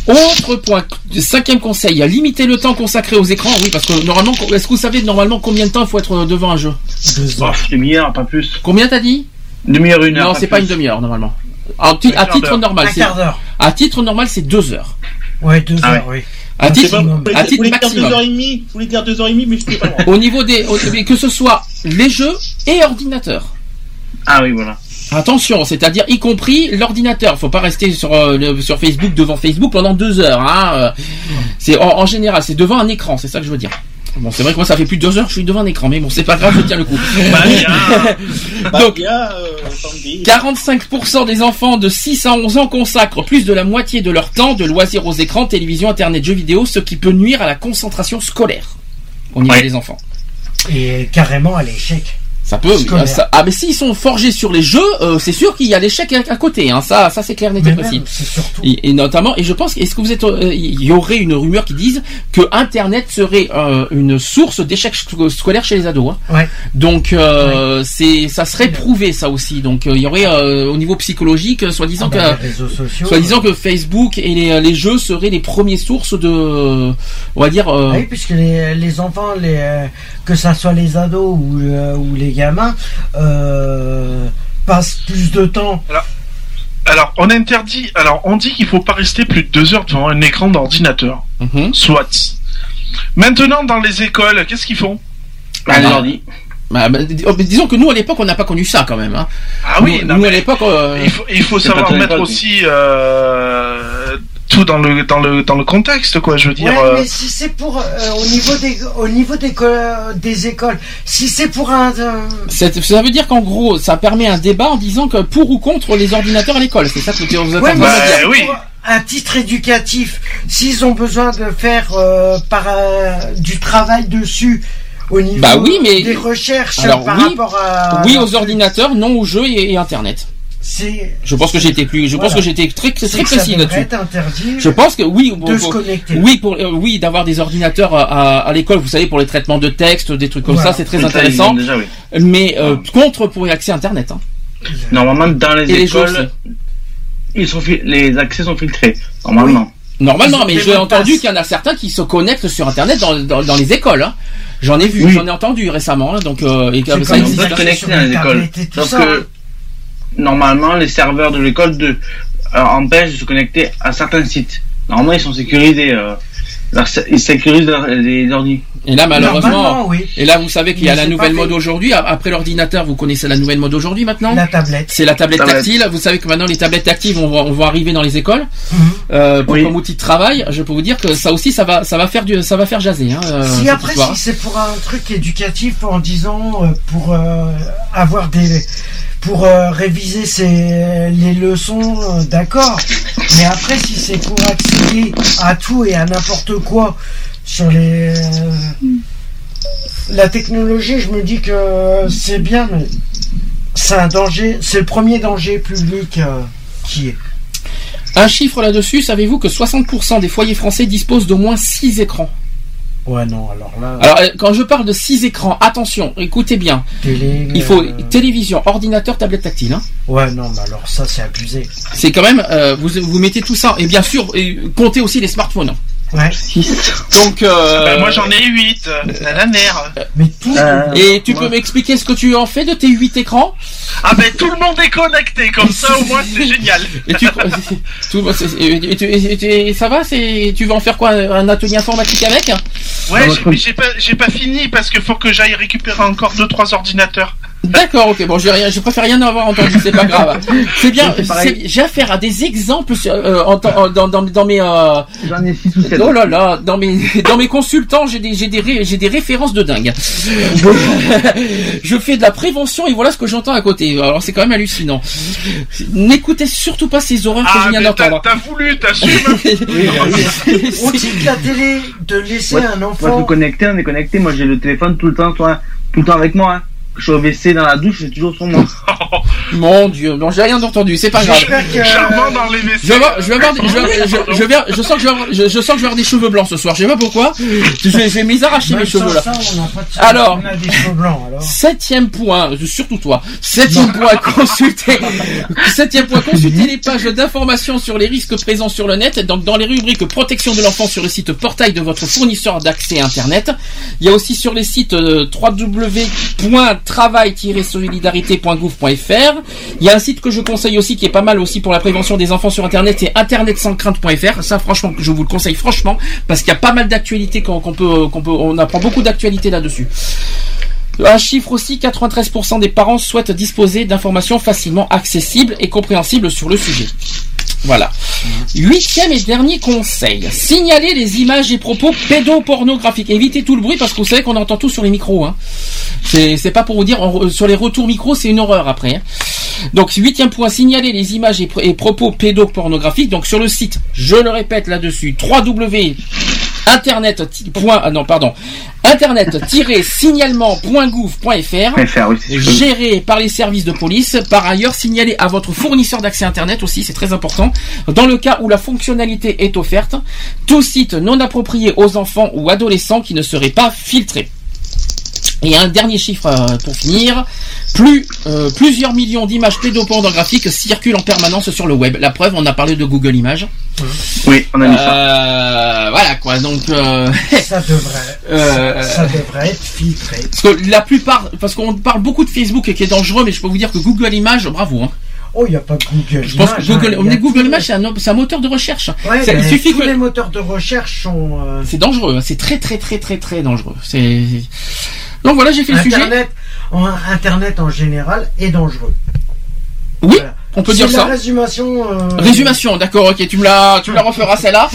Autre point, cinquième conseil, limiter le temps consacré aux écrans. Oui, parce que normalement, est-ce que vous savez normalement combien de temps il faut être devant un jeu Deux heures. Bof, demi-heure, pas plus. Combien t'as dit Demi-heure, une heure. Non, c'est pas une demi-heure normalement. À, titre normal, c'est à titre normal, c'est deux heures. Ouais, deux Ah heures, oui. À titre, pas, vous voulez- à vous titre voulez dire maximum. 2h30, vous voulez dire 2h30, mais je peux pas. Au niveau des, au- que ce soit les jeux et ordinateur. Ah oui, voilà. Attention, c'est-à-dire y compris l'ordinateur. Faut pas rester sur euh, le- sur Facebook devant Facebook pendant deux heures. Hein. euh. C'est en, en général, c'est devant un écran. C'est ça que je veux dire. Bon, c'est vrai que moi ça fait plus de deux heures que je suis devant un écran, mais bon, c'est pas grave, je tiens le coup. Bah. Bah, Donc, bien, euh, Sandy. 45% des enfants de 6 à 11 ans consacrent plus de la moitié de leur temps de loisirs aux écrans, télévision, internet, jeux vidéo, ce qui peut nuire à la concentration scolaire au niveau Ouais. des enfants. Et carrément à l'échec. Ça peut. Ça- ah, mais s'ils sont forgés sur les jeux, euh, c'est sûr qu'il y a l'échec à, à côté. Hein. Ça, ça c'est clair, même, c'est surtout. Et, et notamment, et je pense, est-ce que vous êtes, euh, il y aurait une rumeur qui dise que Internet serait euh, une source d'échecs sco- scolaires chez les ados. hein. Ouais. Donc, euh, c'est, ça serait prouvé ça aussi. Donc, euh, il y aurait euh, au niveau psychologique, soi-disant Ah bah, que, soi-disant que Facebook et les, les jeux seraient les premières sources de, on va dire. euh, Ah Oui, puisque les, les enfants, les, euh, que ça soit les ados ou, euh, ou les gamins, euh, passent plus de temps. Alors, on interdit. Alors, on dit qu'il faut pas rester plus de deux heures devant un écran d'ordinateur. mhm. Soit. Maintenant, dans les écoles, qu'est-ce qu'ils font? Ah, les. Bah, bah, dis- oh, disons que nous à l'époque on n'a pas connu ça quand même. Hein. Ah oui, nous, non, nous, mais à l'époque. euh, il faut, il faut savoir mettre aussi. euh, tout dans le dans le dans le contexte, quoi. Je veux dire. Ouais, euh, mais si c'est pour euh, au niveau des au niveau des co- des écoles, si c'est pour un euh, Ça veut dire qu'en gros, ça permet un débat en disant que pour ou contre les ordinateurs à l'école. C'est ça que tu vous êtes en Ouais, c'est dire. pour un titre éducatif, s'ils ont besoin de faire euh, par euh, du travail dessus au niveau Bah oui, mais- des recherches Alors par oui, rapport à oui aux ordinateurs, non aux jeux et, et Internet. C'est Je pense que j'étais plus, je pense que j'étais très très précis là-dessus. Je pense que oui, de se connecter. oui pour euh, oui d'avoir des ordinateurs à, à- à l'école, vous savez pour les traitements de texte, des trucs comme Voilà. ça, c'est très intéressant. l'ont déjà, oui. Mais euh, contre pour accès Internet. Hein. Normalement, dans les Et les écoles, ils sont les accès sont filtrés. Normalement. Normalement, mais j'ai entendu qu'il y en a certains qui se connectent sur Internet dans, dans, dans les écoles. Hein. J'en ai vu, Oui. j'en ai entendu récemment. hein, donc euh, et ça existe. connecter sur dans les les écoles. que hein. Normalement, les serveurs de l'école de euh, empêchent de se connecter à certains sites. Normalement, ils sont sécurisés. euh, leur- ils sécurisent leur- les ordi. Et là, malheureusement, oui. et là, vous savez qu'il y a la nouvelle mode aujourd'hui. Après l'ordinateur, vous connaissez la nouvelle mode aujourd'hui maintenant La tablette. C'est la tablette Tablette. tactile. Vous savez que maintenant les tablettes tactiles vont arriver dans les écoles Mhm. euh, pour Oui. comme outil de travail. Je peux vous dire que ça aussi, ça va, ça va faire du, ça va faire jaser. Hein, Si après, si c'est pour un truc éducatif en disant euh, pour euh, avoir des pour euh, réviser les leçons, euh, d'accord. Mais après, si c'est pour accéder à tout et à n'importe quoi sur les euh, la technologie, je me dis que c'est bien, mais c'est un danger. C'est le premier danger public qui est. Un chiffre là-dessus, savez-vous que 60% des foyers français disposent d'au moins 6 écrans? Ouais, non, alors là, Alors, euh, quand je parle de 6 écrans, attention, écoutez bien. télé. Il faut euh, télévision, ordinateur, tablette tactile. Hein. Ouais, non, mais alors ça, c'est abusé. C'est quand même, euh, vous, vous mettez tout ça, et bien sûr, et comptez aussi les smartphones. Ouais. Donc, euh, ben, moi, j'en ai 8. La la mère. Mais tout. Euh, et tu peux m'expliquer ce que tu en fais de tes 8 écrans? Ah ben, tout le monde est connecté. Comme ça, au moins, c'est génial. Et tu, tout- et ça va c'est, Tu vas en faire quoi Un atelier informatique avec Ouais, j'ai- mais j'ai pas, j'ai pas fini parce qu'il faut que j'aille récupérer encore deux trois ordinateurs. D'accord, ok, bon, je, vais rien- je préfère rien avoir entendu, c'est pas grave. C'est bien, j'ai affaire à des exemples sur- euh, en, en- dans, dans, dans mes... Euh, J'en ai 6 ou 7. oh là là, dans mes, dans mes consultants, j'ai des, j'ai des, ré- j'ai des références de dingue. je fais de la prévention et voilà ce que j'entends à côté. Alors c'est quand même hallucinant. N'écoutez surtout pas ces horreurs que Ah, je viens mais t'as, d'entendre. t'as voulu, t'assumes. On dit que la télé, de laisser Ouais, un Moi, enfant. je connecté, on est connecté. Moi, j'ai le téléphone tout le temps, toi, tout le temps avec moi. Hein. Je suis au WC dans la douche, c'est toujours sur moi. Mon dieu, non, j'ai rien entendu, c'est pas grave. J'espère que. Charmant dans les WC. Je vais avoir, je vais avoir, des- je, vais- je, je vais- je sens que je vais avoir, je, je sens que je vais avoir des cheveux blancs ce soir. Je sais pas pourquoi. Je vais, je vais les arracher mes cheveux là. Alors. On a des cheveux blancs, alors. Septième point, surtout toi. Septième point, consulter. Septième point, consulter les pages d'information sur les risques présents sur le net. Donc, dans les rubriques protection de l'enfant sur le site portail de votre fournisseur d'accès à Internet. Il y a aussi sur les sites euh, www.travail-solidarité.gouv.fr. Il y a un site que je conseille aussi qui est pas mal aussi pour la prévention des enfants sur Internet, c'est internetsanscrainte.fr. Ça, franchement, je vous le conseille franchement parce qu'il y a pas mal d'actualités qu'on peut, qu'on peut, on apprend beaucoup d'actualités là-dessus. Un chiffre aussi, 93% des parents souhaitent disposer d'informations facilement accessibles et compréhensibles sur le sujet. Voilà. Huitième et dernier conseil. Signaler les images et propos pédopornographiques. Évitez tout le bruit parce que vous savez qu'on entend tout sur les micros. Hein. C'est, pas pour vous dire, sur les retours micro, c'est une horreur après. hein. Donc, huitième point, signaler les images et, et propos pédopornographiques. Donc, sur le site, je le répète là-dessus, www internet point, ah non pardon oui, c'est sûr. géré par les services de police. Par ailleurs, signalez à votre fournisseur d'accès Internet aussi, c'est très important. Dans le cas où la fonctionnalité est offerte, tout site non approprié aux enfants ou adolescents qui ne serait pas filtré. Et un dernier chiffre euh, pour finir. Plus, euh, plusieurs millions d'images pédopornographiques circulent en permanence sur le web. La preuve, on a parlé de Google Images. Oui, on a mis ça. Euh, voilà quoi. Donc euh, Ça devrait. Euh, Ça devrait être filtré. parce que la plupart, parce qu'on parle beaucoup de Facebook et qui est dangereux, mais je peux vous dire que Google Images, bravo. Hein. Oh, il n'y a pas Google. Je pense que Google, hein, Google Images, c'est un, moteur de recherche. Ouais, Ça- il suffit tous que les moteurs de recherche sont. euh, c'est dangereux. hein. C'est très très très très très dangereux. C'est donc voilà, j'ai fait le sujet. Internet, en, Internet en général est dangereux. Oui, Voilà. on peut dire la ça. résumation. euh, Résumation, d'accord, ok, tu me la, tu me la referas celle-là.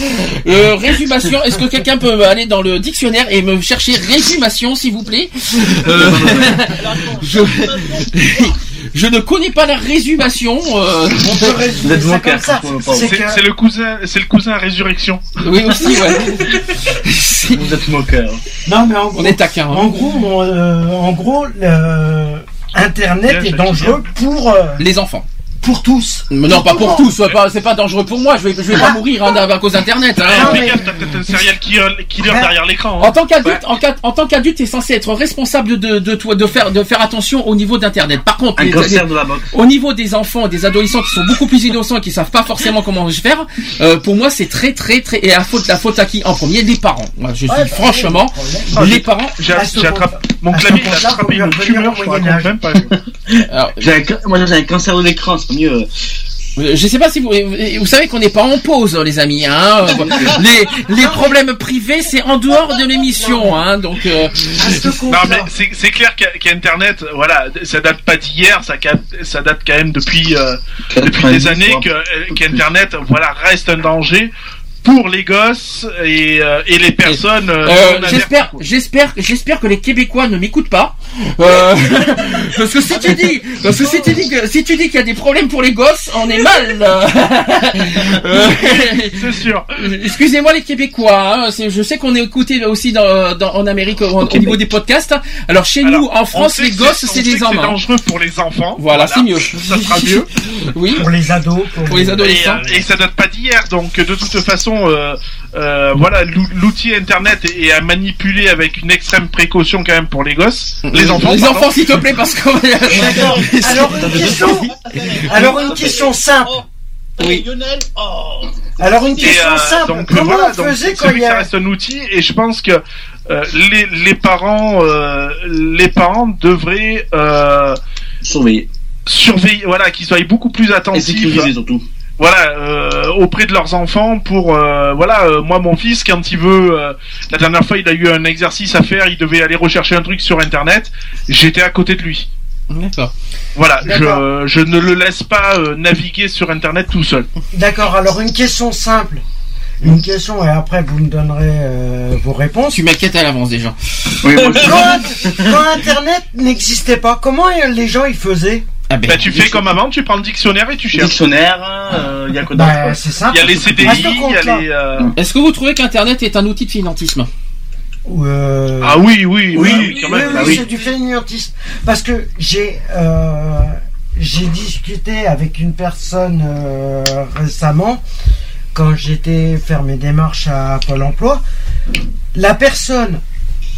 Euh, résumation, est-ce que quelqu'un peut aller dans le dictionnaire et me chercher résumation, s'il vous plaît? Euh, je, je ne connais pas la résumation. euh, On peut résumer ça comme ça. C'est que- le cousin, c'est le cousin à résurrection. Oui aussi, ouais. Vous êtes moqueur. Non, mais en gros, On est taquin. hein. en gros, mon, euh, en gros, le- Internet Bien, est dangereux pour euh, Les enfants. Pour tous. Mais non, pas pour tous, c'est pas, c'est pas dangereux pour moi, je vais, je vais pas mourir hein, à cause d'internet. hein. Non, Fais mais- gaffe, t'as peut-être un serial killer, killer Ouais. derrière l'écran. En Hein. tant qu'adulte, en, en tant qu'adulte, t'es censé être responsable de, de toi, de faire, de faire attention au niveau d'internet. Par contre, Un les- cancer les- de la boxe. au niveau des enfants des adolescents qui sont beaucoup plus innocents et qui savent pas forcément comment faire, euh, pour moi c'est très très très et la faute la faute à qui? En premier les parents. Moi je dis Ouais, bah, franchement Ah, les j'ai- parents. J'ai À j'ai attrapé, mon à clavier compte-là, attrapé une tumeur, je J'ai un ca- Moi j'ai un cancer de l'écran, c'est mieux. euh, je sais pas si vous vous savez qu'on n'est pas en pause les amis. Hein les les problèmes privés c'est en dehors de l'émission. Hein donc euh, Non mais c'est clair qu'Internet, voilà, ça date pas d'hier, ça, date quand même depuis euh, depuis 90, des années euh, qu'Internet, voilà, reste un danger pour les gosses et, euh, et les personnes. euh, Euh, j'espère, j'espère, j'espère que les Québécois ne m'écoutent pas, euh, parce que si tu dis, parce que si tu dis que si tu dis qu'il y a des problèmes pour les gosses, on est mal. C'est sûr. Excusez-moi les Québécois, hein, je sais qu'on est écouté aussi dans, dans- en Amérique au, au niveau des podcasts. Alors chez nous, en France, les gosses, c'est des hommes. C'est hein. dangereux pour les enfants. Voilà, c'est mieux. Ça sera mieux. Oui. Pour les ados. Pour les Et, adolescents. euh, et ça date pas d'hier, donc de toute façon, euh, euh, voilà, l'ou- l'outil Internet est, à manipuler avec une extrême précaution quand même pour les gosses, les enfants. Les pardon. enfants, s'il te plaît, parce que. D'accord. Alors une question. Alors une question simple. Oui. Alors une question euh, simple. donc, Comment voilà, on donc, faisait quand il y ça reste un outil et je pense que euh, les, les parents euh, les parents devraient euh, Surveiller. surveiller voilà qu'ils soient beaucoup plus Et attentifs sécuriser surtout. Voilà euh, auprès de leurs enfants pour euh, voilà euh, moi mon fils quand il veut euh, la dernière fois il a eu un exercice à faire il devait aller rechercher un truc sur internet j'étais à côté de lui D'accord. voilà je, D'accord. je ne le laisse pas euh, naviguer sur internet tout seul D'accord. Alors une question simple. Une question et après vous me donnerez euh, vos réponses. Tu m'inquiètes à l'avance déjà. Oui, moi, je- Quand, quand Internet n'existait pas, comment les gens ils faisaient? Ah ben. bah, tu fais comme avant tu prends le dictionnaire et tu cherches Dictionnaire, euh, il y a que Bah dalle, c'est simple. il y a les CDI À ce il y a les euh, Est-ce que vous trouvez qu'Internet est un outil de finantisme? Euh, ah oui oui oui, Oui, oui, oui, quand oui, même oui, Ah oui. c'est du fainéantisme. Parce que j'ai euh, j'ai discuté avec une personne euh, récemment quand j'étais faire mes démarches à Pôle Emploi. La personne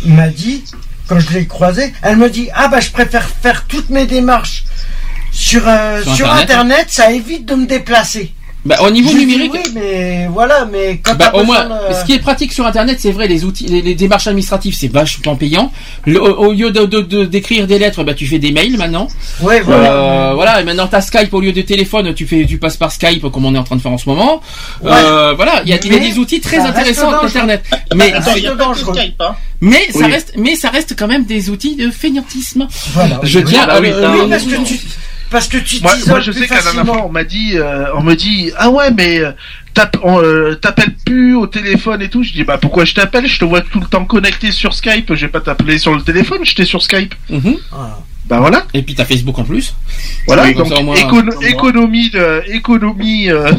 m'a dit quand je l'ai croisée, elle me dit ah bah je préfère faire toutes mes démarches sur euh, Sur sur, Internet. internet. ça évite de me déplacer. Bah, au niveau numérique. oui, mais voilà, mais quand Bah, au moins, de- ce qui est pratique sur Internet, c'est vrai, les outils, les, les démarches administratives, c'est vachement payant. Le- au, lieu de de- de- d'écrire des lettres, bah, tu fais des mails maintenant. ouais, voilà. Euh, voilà, et maintenant t'as Skype au lieu de téléphone, tu fais, tu passes par Skype comme on est en train de faire en ce moment. Euh, voilà, il y a, y des outils très intéressants dangereux. d'Internet. Mais, Attends, il y a c'est pas que dangereux. Skype, hein. mais ça Oui. reste, mais ça reste quand même des outils de fainéantisme. Voilà. Je tiens bah à oui, le- ça, le- Oui, parce que tu, parce que tu Moi, moi, je sais qu'à la dernière facilement. fois, on m'a dit, euh, on me dit, ah ouais, mais euh, tape- on, euh, t'appelles plus au téléphone et tout. Je dis, bah pourquoi je t'appelle? Je te vois tout le temps connecté sur Skype. Je vais pas t'appeler sur le téléphone. J'étais sur Skype. Mhm. Voilà. Bah voilà, Et puis t'as Facebook en plus. voilà. Oui, donc moins, écono- économie de, économie euh,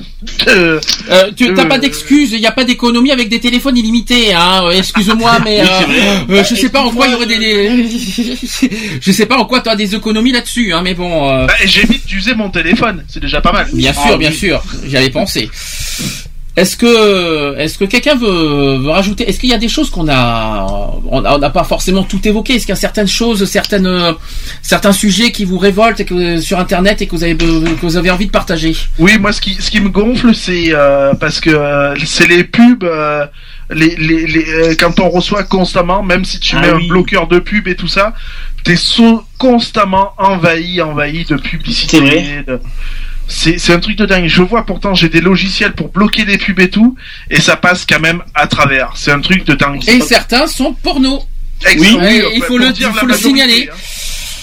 de- Euh, tu t'as pas d'excuses, il n'y a pas d'économie avec des téléphones illimités, hein. euh, Excuse-moi, mais euh, vrai. euh, je sais pas en quoi il y aurait des, des- je sais pas en quoi tu as des économies là-dessus, hein. Mais bon, Bah, j'évite d'user mon téléphone. C'est déjà pas mal. bien Ah, sûr, bien oui. sûr, j'y avais pensé. Est-ce que, est-ce que quelqu'un veut, veut rajouter Est-ce qu'il y a des choses qu'on a, on n'a pas forcément tout évoqué? Est-ce qu'il y a certaines choses, certaines, certains sujets qui vous révoltent et que, sur Internet et que vous avez, que vous avez envie de partager? Oui, moi, ce qui, ce qui me gonfle, c'est euh, parce que euh, c'est les pubs. euh, les, les, les, euh, quand on reçoit constamment, même si tu Ah mets oui. un bloqueur de pub et tout ça, t'es so- constamment envahi, envahi de publicité. C'est vrai. de- C'est c'est un truc de dingue. Je vois pourtant j'ai des logiciels pour bloquer les pubs et tout, et ça passe quand même à travers. C'est un truc de dingue. Et certains sont porno. Exactement. Oui, euh, il faut pour le- dire il faut le majorité, signaler. hein.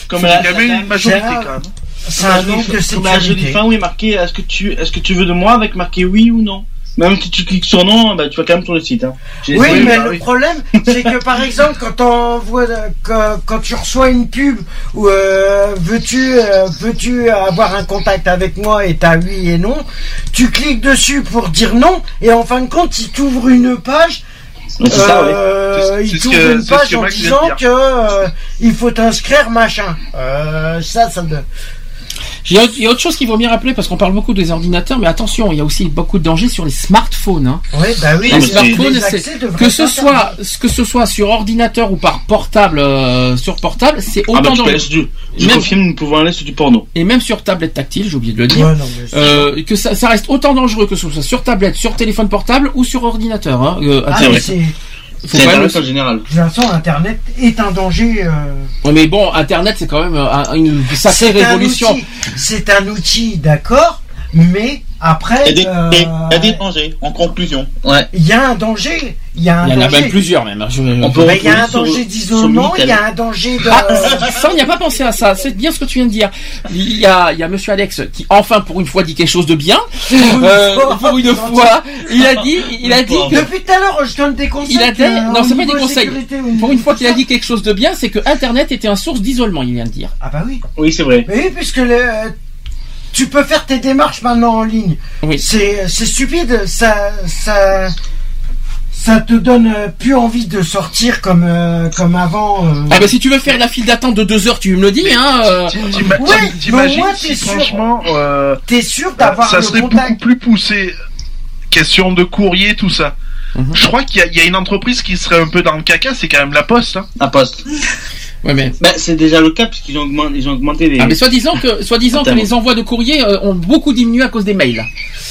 Comme C'est la- quand même une majorité quand même. c'est un manque de Comme la jolie fin où il est marqué est-ce que tu est-ce que tu veux de moi avec marqué oui ou non? Même si tu cliques sur non, bah, tu vas quand même sur le site. Hein. Oui, mais bah le problème, c'est que par exemple, quand on voit, que- quand tu reçois une pub où euh, veux-tu euh, veux-tu avoir un contact avec moi et t'as oui et non, tu cliques dessus pour dire non et en fin de compte, il t'ouvre une page. Ça, oui. euh, il t'ouvre une page en disant que euh, il faut t'inscrire machin. Euh, ça, ça. de- Il y, a, il y a autre chose qu'il vaut bien rappeler parce qu'on parle beaucoup des ordinateurs, mais attention, il y a aussi beaucoup de dangers sur les smartphones. Hein. Ouais, bah oui. Les smartphones, les que ce soit que ce soit sur ordinateur ou par portable, euh, sur portable, c'est Ah bah autant dangereux. du, je Même- confirme, nous pouvons aller sur du porno. Et même sur tablette tactile, j'ai oublié de le dire. Ouais, non, mais c'est- Euh, que ça, ça reste autant dangereux que ce soit sur tablette, sur téléphone portable ou sur ordinateur. Hein. Euh, Ah, Faut Internet en général. De toute façon, Internet est un danger. euh, Ouais, mais bon, Internet, c'est quand même euh, un- une sacrée C'est un révolution. outil. C'est un outil, d'accord, mais après, Il y a des, euh, il y a des dangers, en conclusion. Ouais. il y a un danger. Il y a un Il y en a même plusieurs, même. hein. Je- On peut il y a un danger d'isolement, il y a un danger de. Ah, ça, on n'y a pas pensé à ça. C'est bien ce que tu viens de dire. Il y a, il y a Monsieur Alex qui, enfin, pour une fois, dit quelque chose de bien. Euh, pour une fois, il a dit, il a dit que Depuis tout à l'heure, je donne des conseils. Il a dit, que, non, c'est pas des conseils. Pour une fois qu'il a dit quelque chose de bien, c'est que Internet était un source d'isolement, il vient de dire. Ah bah oui. Oui, c'est vrai. Mais oui, puisque le, tu peux faire tes démarches maintenant en ligne. Oui. C'est c'est stupide. Ça ça ça te donne euh, plus envie de sortir comme euh, comme avant. euh. Ah bah si tu veux faire la file d'attente de deux heures, tu me le dis, hein. euh, Ouais, t'im- T'imagines si t'es sûr. franchement euh, T'es sûr d'avoir ça le serait contact. beaucoup plus poussé. Question de courrier, tout ça. Mhm. Je crois qu'il y, a- il y a une entreprise qui serait un peu dans le caca, c'est quand même la Poste. Hein. À poste. Ouais, mais. Ben, c'est déjà le cas puisqu'ils ont augmenté, ils ont augmenté les. Ah mais soi-disant que, soi-disant que les envois de courrier euh, ont beaucoup diminué à cause des mails.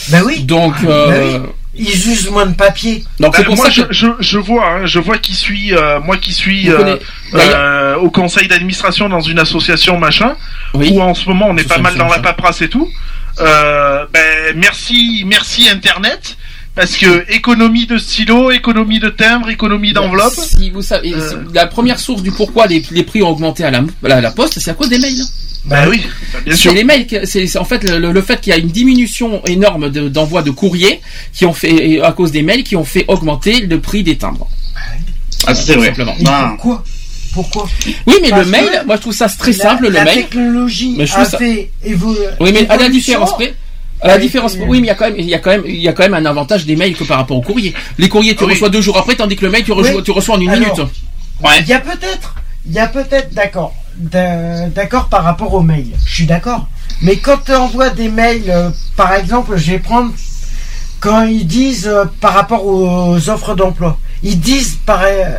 Ben oui. Donc, euh, Bah Ils usent moins de papier. donc c'est Ben, pour moi, ça je, que. je, je vois, hein, je vois qui suis, euh, moi qui suis euh, euh, au conseil d'administration dans une association machin, Oui. où en ce moment on est pas mal dans la paperasse et tout. Euh, ben merci, merci Internet. Parce que économie de stylo, économie de timbre, économie d'enveloppe. Si vous savez, Euh. la première source du pourquoi les, les prix ont augmenté à la, à la poste, c'est à cause des mails. Bah oui, bah, bien C'est sûr. les mails, c'est c'est en fait le, le fait qu'il y a une diminution énorme de- d'envoi de, courrier qui ont fait à cause des mails qui ont fait augmenter le prix des timbres. Ah, c'est vrai. simplement. Et Ah. pourquoi? Pourquoi? Oui, mais Parce le mail, moi je trouve ça très La- simple le la mail. technologie Mais je a ça- fait évo- Oui, mais à la différence près. À la différence, les- oui, mais il y a quand même, il y a quand même, il y a quand même un avantage des mails que par rapport au courrier. Les courriers, tu Ah oui. reçois deux jours après, tandis que le mail, tu reçois, Oui. tu reçois en une Alors, minute. Il y a peut-être, il y a peut-être, d'accord, d'a- d'accord par rapport aux mails. Je suis d'accord. Mais quand tu envoies des mails, euh, par exemple, je vais prendre quand ils disent euh, par rapport aux offres d'emploi, ils disent par euh,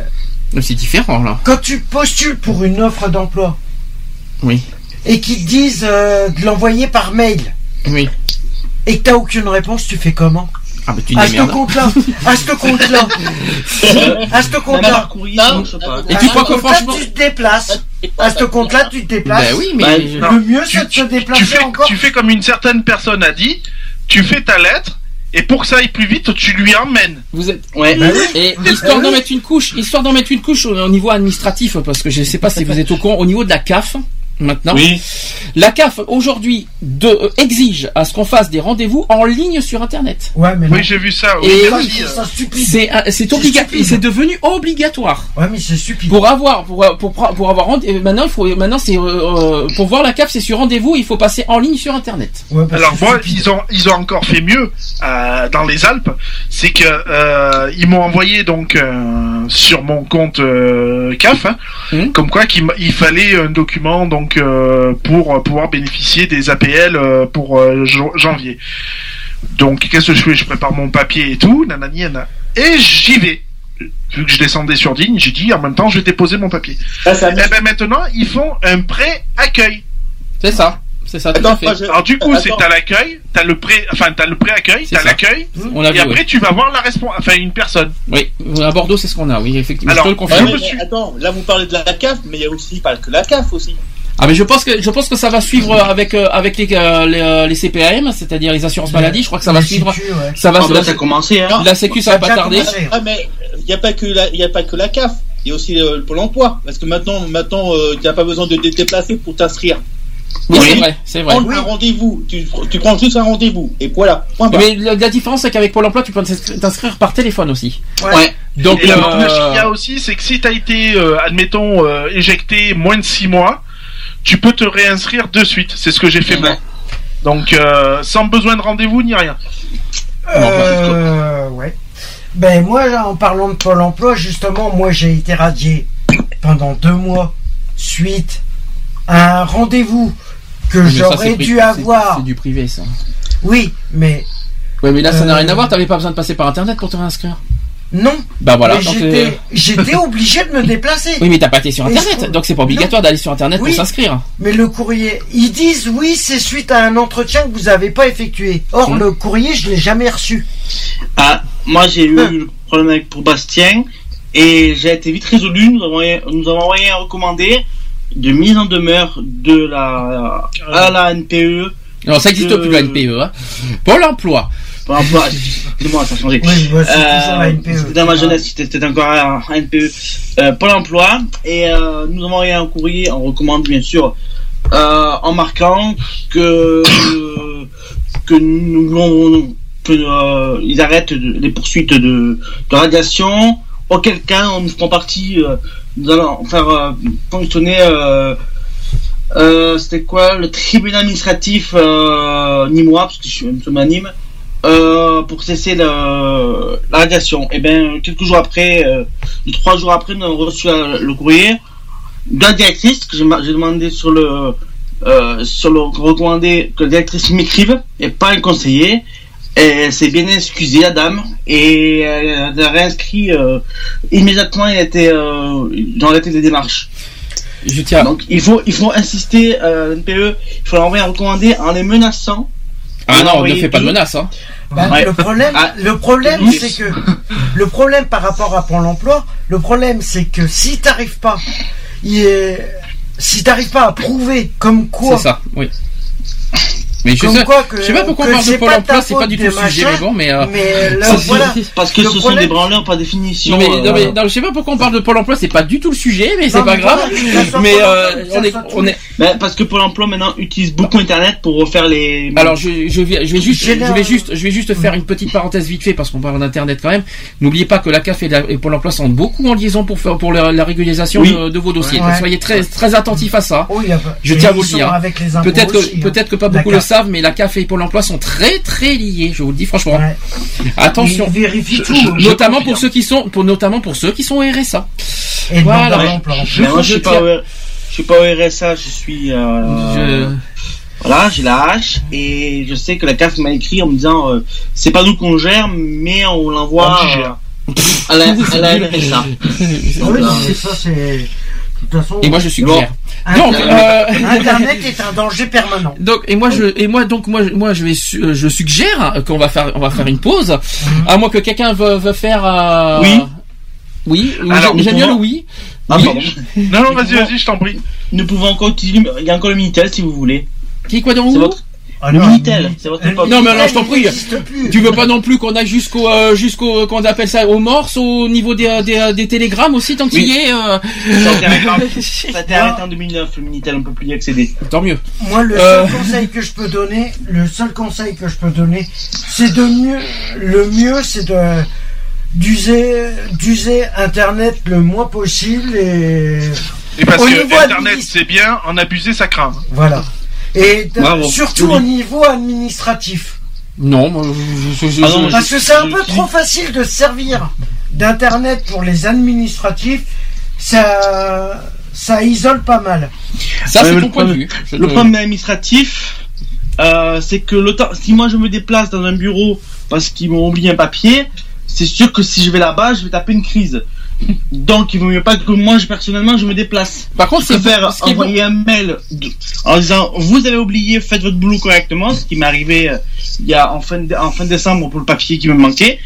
C'est différent là. quand tu postules pour une offre d'emploi Oui, et qu'ils disent de l'envoyer par mail oui. et que t'as aucune réponse, tu fais comment? Ah bah tu te À ce compte-là, à ce compte-là, à ce compte-là. Et À tu ce crois que compte-là, franchement- tu te déplaces. À ce compte-là, tu te déplaces. Ben oui, mais Bah. Le mieux, Tu, c'est de se déplacer tu fais, encore. tu fais comme une certaine personne a dit, tu fais ta lettre, et pour que ça aille plus vite, tu lui emmènes. vous êtes. Ouais. Bah oui. Et Bah histoire d'en mettre une couche, histoire d'en mettre une couche au, au niveau administratif, parce que je sais pas si vous êtes au courant, au niveau de la CAF, maintenant. Oui. La CAF, aujourd'hui, de, euh, exige à ce qu'on fasse des rendez-vous en ligne sur Internet. Ouais, mais non. Oui, j'ai vu ça. Oui, c'est euh. obligatoire, c'est devenu obligatoire. Ouais, mais c'est stupide. Pour avoir, pour, pour, pour avoir, euh, maintenant, il faut, maintenant, c'est, euh, euh, pour voir la CAF, c'est sur rendez-vous, il faut passer en ligne sur Internet. Ouais, Alors moi, ils ont ils ont encore fait mieux euh, dans les Alpes, c'est que euh, ils m'ont envoyé donc euh, sur mon compte euh, CAF, hein, Mhm. comme quoi qu'il il fallait un document donc euh, pour pouvoir bénéficier des APL euh, pour euh, jan- janvier. Donc qu'est-ce que je fais? Je prépare mon papier et tout, nanani, nanana. et j'y vais. Vu que je descendais sur Digne, j'ai dit en même temps je vais déposer mon papier. Ça, ça Et ben maintenant ils font un prêt accueil. C'est ça. C'est ça, tout Attends, à fait. moi, je- Alors du coup, c'est t'as l'accueil, t'as le pré, enfin t'as le pré-accueil, C'est t'as l'accueil, On l'a et vu, après tu vas voir la responsable, enfin une personne. Oui, à Bordeaux, c'est ce qu'on a, oui, effectivement. Alors, je te le confirme. Mais Attends, là vous parlez de la CAF, mais il y a aussi pas que la CAF aussi. Ah mais je pense que je pense que ça va suivre avec euh, avec les euh, les, euh, les CPAM, c'est-à-dire les assurances maladie. Je crois que ça va suivre. ouais. Ça va. Ah, bah, ça a commencé, hein. la Sécu, ça Ça va a pas tarder. commencé. Ah mais il n'y a pas que la, il y a pas que la CAF. Il y a aussi euh, le Pôle Emploi, parce que maintenant, maintenant, euh, tu n'as pas besoin de te déplacer pour t'inscrire. Oui, c'est vrai, c'est vrai. Un rendez-vous. Tu, tu prends juste un rendez-vous. Et voilà. Point. Mais la, la différence, c'est qu'avec Pôle emploi, tu peux t'inscri- t'inscrire par téléphone aussi. Ouais. Donc, et l'avantage euh, qu'il y a aussi, c'est que si t'as été, euh, admettons, euh, éjecté moins de 6 mois, tu peux te réinscrire de suite. C'est ce que j'ai fait moi. Donc, euh, sans besoin de rendez-vous ni rien. Euh, ouais. Ben moi, là, en parlant de Pôle emploi, justement, moi j'ai été radié pendant deux mois suite à un rendez-vous que mais j'aurais dû avoir. C'est du privé, ça. Oui, mais Ouais, mais là, ça n'a Euh, rien à voir. T'avais pas besoin de passer par Internet pour te réinscrire. Non. Bah voilà. J'étais, euh, j'étais obligé de me déplacer. Oui, mais t'as pas été sur je Internet, donc c'est pas obligatoire d'aller sur Internet Oui. pour s'inscrire. Mais le courrier, ils disent oui, c'est suite à un entretien que vous n'avez pas effectué. Or, Hum. le courrier, je l'ai jamais reçu. Ah, moi j'ai eu le problème avec pour Bastien et j'ai été vite résolu. Nous avons, envoyé- nous avons envoyé un recommandé de mise en demeure de la à la NPE. Non, ça existe de- plus la NPE. Hein. Pôle emploi. Pôle emploi, excusez-moi, ça a changé. Oui, Euh, NPE. c'était dans ma jeunesse, c'était encore un un NPE. Euh, Pôle emploi et euh, nous avons envoyé un courrier, on recommande bien sûr, en marquant que que nous voulons que euh, ils arrêtent de- les poursuites de, de radiation. Auquel cas, nous ferons partie, nous allons faire fonctionner. Euh, C'était quoi le tribunal administratif euh, nîmois parce que je suis un peu anime euh, pour cesser le- la radiation. Et bien, quelques jours après, euh, trois jours après, nous avons reçu euh, le courrier la directrice que j'ai ma- j'ai demandé sur le euh, sur le recommandé que la directrice m'écrive et pas un conseiller. Et elle s'est bien excusée, la dame, et elle a réinscrit immédiatement. Il était dans arrêté les démarches. Je tiens. Donc il faut il faut insister NPE, il faut l'envoyer un recommandé en les menaçant. Ah non, ne Envoyer fais pas de menaces. Hein. Bah, Ouais. Le problème, Ah, le problème, c'est que le problème par rapport à Pôle Emploi, le problème, c'est que si t'arrives pas, il est- si t'arrives pas à prouver comme quoi, C'est ça, oui. Mais je Comme sais, quoi que- je sais pas pourquoi on parle de Pôle emploi, c'est pas du tout le sujet, mais bon, mais. euh, mais là, ça, voilà. Parce que Le ce sont des branleurs par définition. Non mais, euh, non, mais non, je sais pas pourquoi on parle de Pôle emploi, c'est pas du tout le sujet, mais c'est pas mais grave. voilà, mais euh, on est, on est. Ben, parce que Pôle emploi maintenant utilise beaucoup Internet pour refaire les. Alors je, je vais, je vais juste, je vais juste, je vais juste faire une petite parenthèse vite fait parce qu'on parle d'internet quand même. N'oubliez pas que la CAF et, la- et Pôle emploi sont beaucoup en liaison pour faire pour la, la régularisation Oui. de, de vos dossiers. Ouais. Soyez très très attentifs à ça. Oh, Je tiens à vous le dire. Peut-être que hein. peut-être que pas beaucoup le. Savent, mais la CAF et Pôle emploi sont très très liés. Je vous le dis franchement. Ouais. Attention. Ils vérifient tout. notamment pour ceux qui sont, pour notamment pour ceux qui sont au RSA. Et Voilà. moi, je je suis pas au, je suis pas au RSA, je suis. Euh, Je- Voilà, j'ai la hache et je sais que la CAF m'a écrit en me disant euh, c'est pas nous qu'on gère, mais on l'envoie euh, à la, à la RSA. Oui, c'est ça, c'est. De toute façon, Et moi je suggère. Internet, Donc, euh, Internet est un danger permanent. Donc et moi je et moi donc moi je- moi je vais su- euh, je suggère qu'on va faire on va faire une pause à moins que quelqu'un veut, veut faire euh, Oui. oui j'aime bien le oui Ah, Oui. pardon. Non, non, vas-y, vas-y, je t'en prie. Nous pouvons encore utiliser. Il y a encore le Minitel si vous voulez. qui quoi dans C'est où votre. Ah le non, Minitel, c'est votre époque. Non, mais alors, je t'en prie. tu veux pas non plus qu'on aille jusqu'au euh, jusqu'au qu'on appelle ça au morse au niveau des des, des télégrammes aussi tant qu'il y est euh, Ça a été arrêté en- en 2009, le Minitel, on peut plus y accéder. tant mieux Moi, le Euh. seul conseil que je peux donner, le seul conseil que je peux donner, c'est de mieux, le mieux, c'est de d'user, d'user Internet le moins possible et Et parce Au que Internet, c'est bien, en abuser, ça craint. voilà. Et Bravo. surtout au niveau administratif. non moi, je, je- je- Ah non, je- Parce que c'est un peu je- trop facile de se servir d'Internet pour les administratifs. Ça, ça isole pas mal. ça c'est ton le point de problème- vue Le te- problème administratif, euh, c'est que le temps, si moi je me déplace dans un bureau parce qu'ils m'ont oublié un papier, c'est sûr que si je vais là-bas, je vais taper une crise. Donc il vaut mieux pas que moi, je, personnellement, je me déplace. par contre c'est ce bon- envoyer un mail de- en disant vous avez oublié, faites votre boulot correctement, ce qui m'est arrivé euh, il y a en fin, de, en fin décembre pour le papier qui me manquait,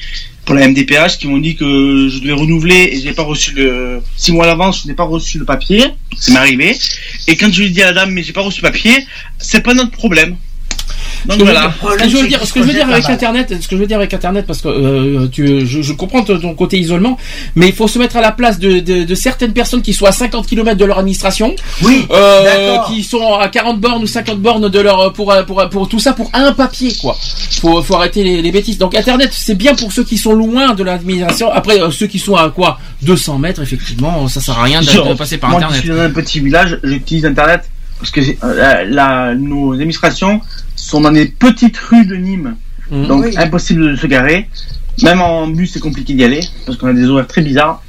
pour la MDPH qui m'ont dit que je devais renouveler et j'ai pas reçu le six mois à l'avance, je n'ai pas reçu le papier, ça m'est arrivé. Et quand je lui ai dit à la dame mais j'ai pas reçu le papier, c'est pas notre problème. Donc je voilà. dire- ce que je veux dire, ce que je veux dire avec Internet, ce que je veux dire avec Internet, parce que euh, tu, je, je comprends ton côté isolement, mais il faut se mettre à la place de, de, de certaines personnes qui sont à 50 km de leur administration, oui, euh, qui sont à 40 bornes ou 50 bornes de leur pour pour pour, tout ça pour un papier quoi. Faut faut arrêter les, les bêtises. Donc Internet c'est bien pour ceux qui sont loin de l'administration. Après euh, ceux qui sont à quoi? 200 mètres effectivement, ça sert à rien de, de passer par moi Internet. qui suis dans un petit village, j'utilise Internet parce que euh, la, la- nos administrations sont dans des petites rues de Nîmes, Mhm. donc Oui. impossible de se garer. Même en bus, c'est compliqué d'y aller parce qu'on a des horaires très bizarres.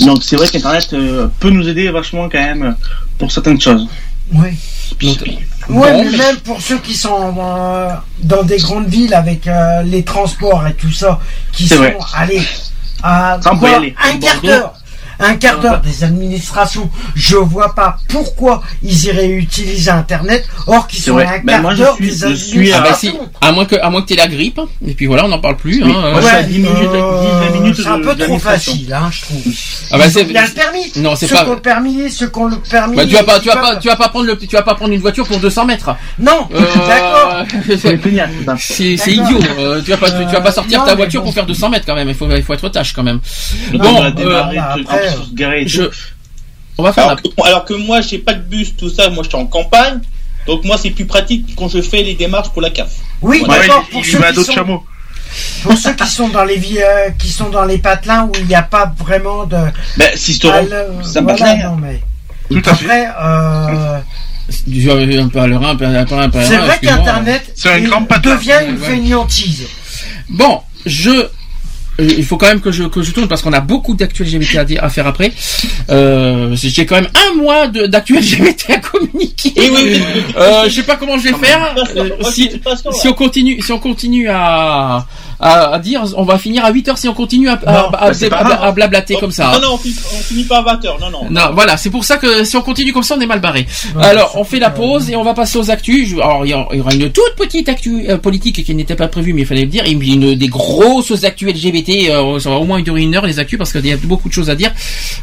Donc c'est vrai qu'Internet euh, peut nous aider vachement quand même pour certaines choses. Oui. Donc, Ouais, bon, mais même pour ceux qui sont euh, dans des grandes villes avec euh, les transports et tout ça, qui sont, vrai. allez, à quoi, aller. un quart d'heure, un quart d'heure des administrations, je vois pas pourquoi ils iraient utiliser Internet, or qu'ils sont à un Ben, quart d'heure suis- des je suis Ah à- bah si, à moins que à moins que t'aies la grippe et puis voilà on n'en parle plus. Oui. hein, euh. À 10 minutes, Euh, 10 minutes c'est un peu trop facile, hein, je trouve. Ah bah, c'est- ont bien le permis. Non, c'est ceux pas- qui ont le permis, ceux qui ont le permis. Bah, tu vas pas, tu vas pas, tu vas pas prendre le, tu vas pas prendre une voiture pour 200 mètres. Non, Euh, d'accord. C'est idiot. Euh, tu vas pas, tu, vas pas sortir non, ta voiture bon. pour faire 200 mètres quand même. Il faut, il faut être tâche quand même. Donc, Bon, on se garer et je, tout. on va faire Alors que, alors que moi, j'ai pas de bus, tout ça. Moi, je suis en campagne. Donc moi, c'est plus pratique quand je fais les démarches pour la CAF. Oui, d'accord. Pour il ceux qui d'autres sont chameaux. Pour ceux qui sont dans les villes, euh, qui sont dans les patelins où il n'y a pas vraiment de. Ben, Ah, le- ça voilà, non, mais Tout à fait. Après, euh, Du- un peu à l'heure, un peu un peu un peu à c'est vrai qu'Internet C'est devient une fainéantise. Bon, je il faut quand même que je que je tourne parce qu'on a beaucoup d'actu LGBT à, dire- à faire après. Euh, j'ai quand même un mois d'actu LGBT à communiquer. Oui, oui, oui. Euh, je sais pas comment je vais faire. Euh, si, si on continue, si on continue à, à, à dire, on va finir à 8 heures si on continue à, à, Non, à- bah, blablater comme ça. Non, non, on finit, on finit pas à 20h. Non, non. Non, voilà, c'est pour ça que si on continue comme ça, on est mal barré. Ouais, Alors, on fait la pause et on va passer aux actus. Alors, il y, aura une toute petite actu euh, politique qui n'était pas prévue, mais il fallait le dire. Et puis une des grosses actus LGBT. euh, ça va au moins durer une heure les actus parce qu'il y a beaucoup de choses à dire,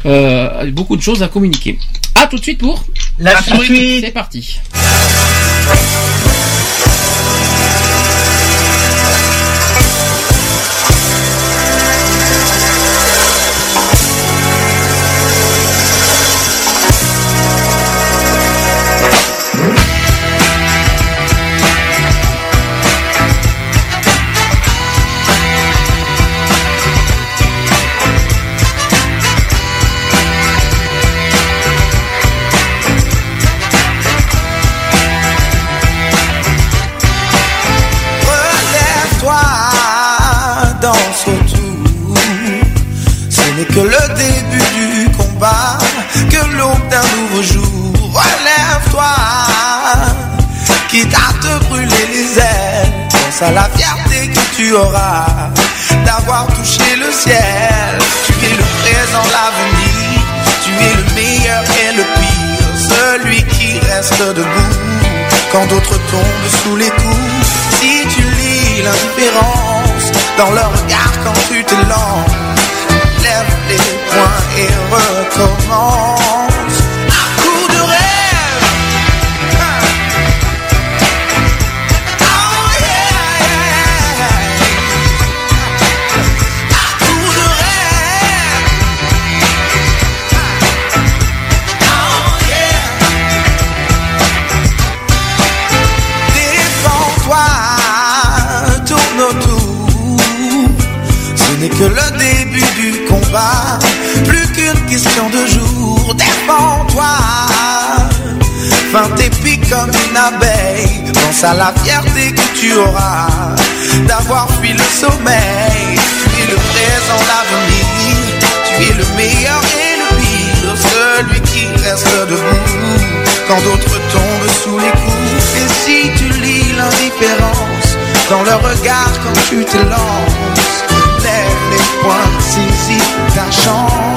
euh, beaucoup de choses à communiquer. À tout de suite pour. La suite. suite. C'est parti. Danse autour. Ce n'est que le début du combat, que l'aube d'un nouveau jour. Relève-toi, quitte à te brûler les ailes. Pense à la fierté que tu auras d'avoir touché le ciel. Tu es le présent, l'avenir. Tu es le meilleur et le pire. Celui qui reste debout quand d'autres tombent sous les coups. Si tu lis l'indifférence dans leur regard quand tu te lances, lève les poings et recommence. N'est que le début du combat, plus qu'une question de jour. Défends-toi, fin tes pics comme une abeille. Pense à la fierté que tu auras d'avoir fui le sommeil. Tu le présent, l'avenir. Tu es le meilleur et le pire, celui qui reste debout quand d'autres tombent sous les coups. Et si tu lis l'indifférence dans leur regard quand tu te lances, point saisi d'argent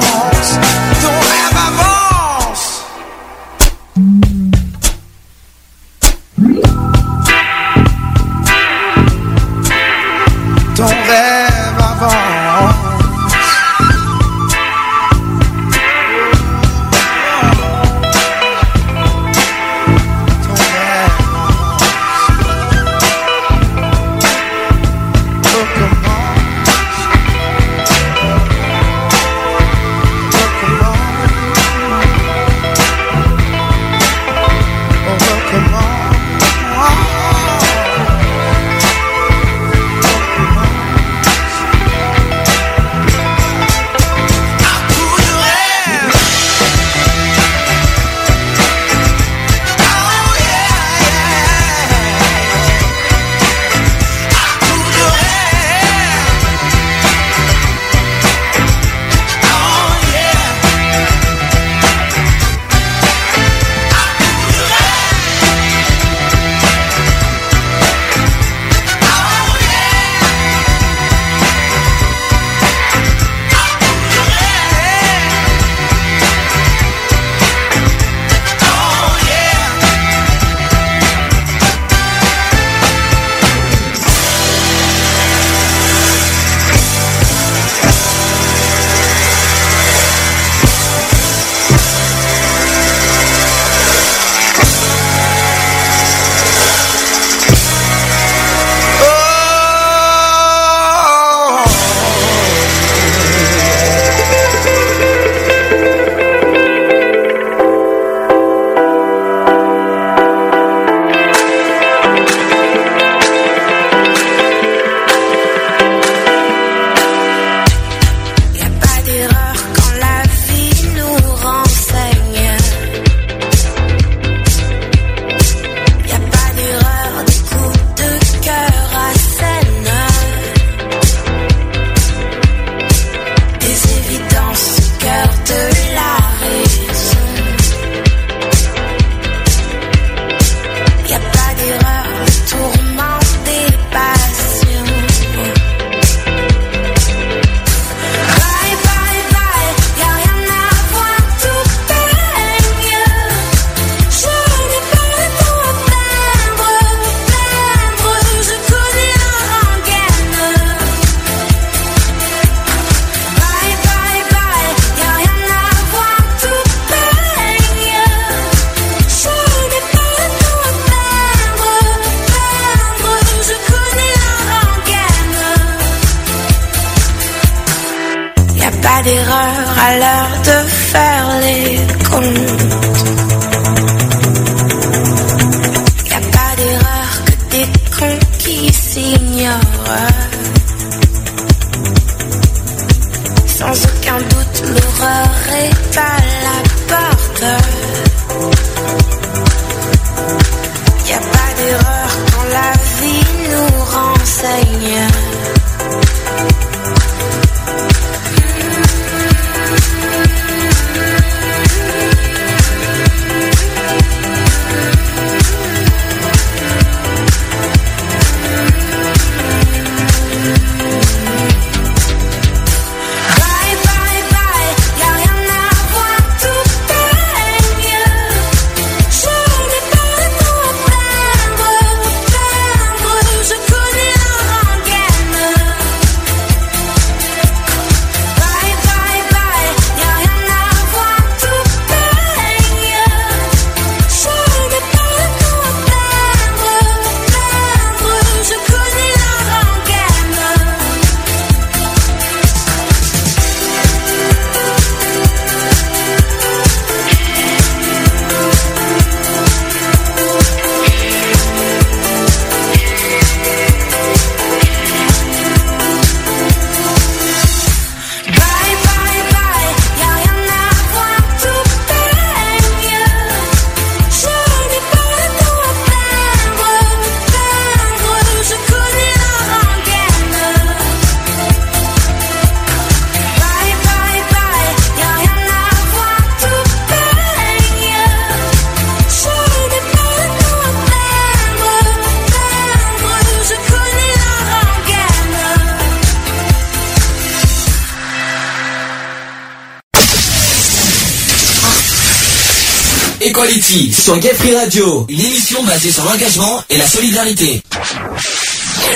sur Gay Free Radio, une émission basée sur l'engagement et la solidarité.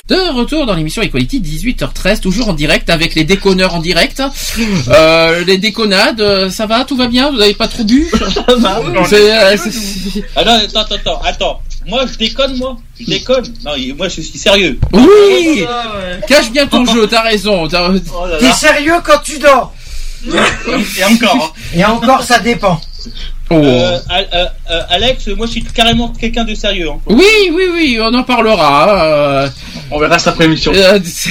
De retour dans l'émission Equality, 18h13, toujours en direct avec les déconneurs en direct. Euh, les déconnades, euh, ça va, tout va bien, vous n'avez pas trop bu C'est, euh, c'est- Ah non, attends, attends, attends, attends. Moi, je déconne, moi. Je déconne. Non, moi, je suis sérieux. Oui Cache bien ton jeu, t'as raison. t'as- T'es sérieux quand tu dors Et encore. hein. Et encore, ça dépend. Oh. Euh, euh, euh, Alex, moi, je suis carrément quelqu'un de sérieux. hein. Oui, oui, oui, on en parlera. euh, On verra cette après-émission. euh, c'est-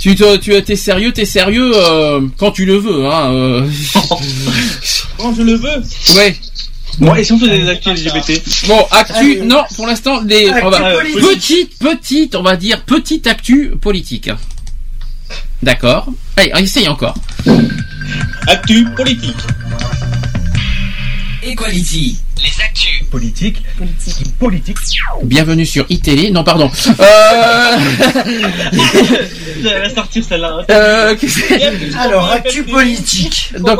tu, te- tu es sérieux, t'es sérieux euh, quand tu le veux. Hein, euh. Quand je le veux. Ouais. Bon, et si on fait des actus LGBT Bon, actu, non, pour l'instant, les, Actu on va- petite, petite, on va dire, petite actu politique. D'accord. Allez, on essaye encore. Actu politique. Equality. Les actus. Politique. Politique. Bienvenue sur iTélé. Non, pardon. Euh... Elle va sortir celle-là. euh, Alors, actu politique. Donc,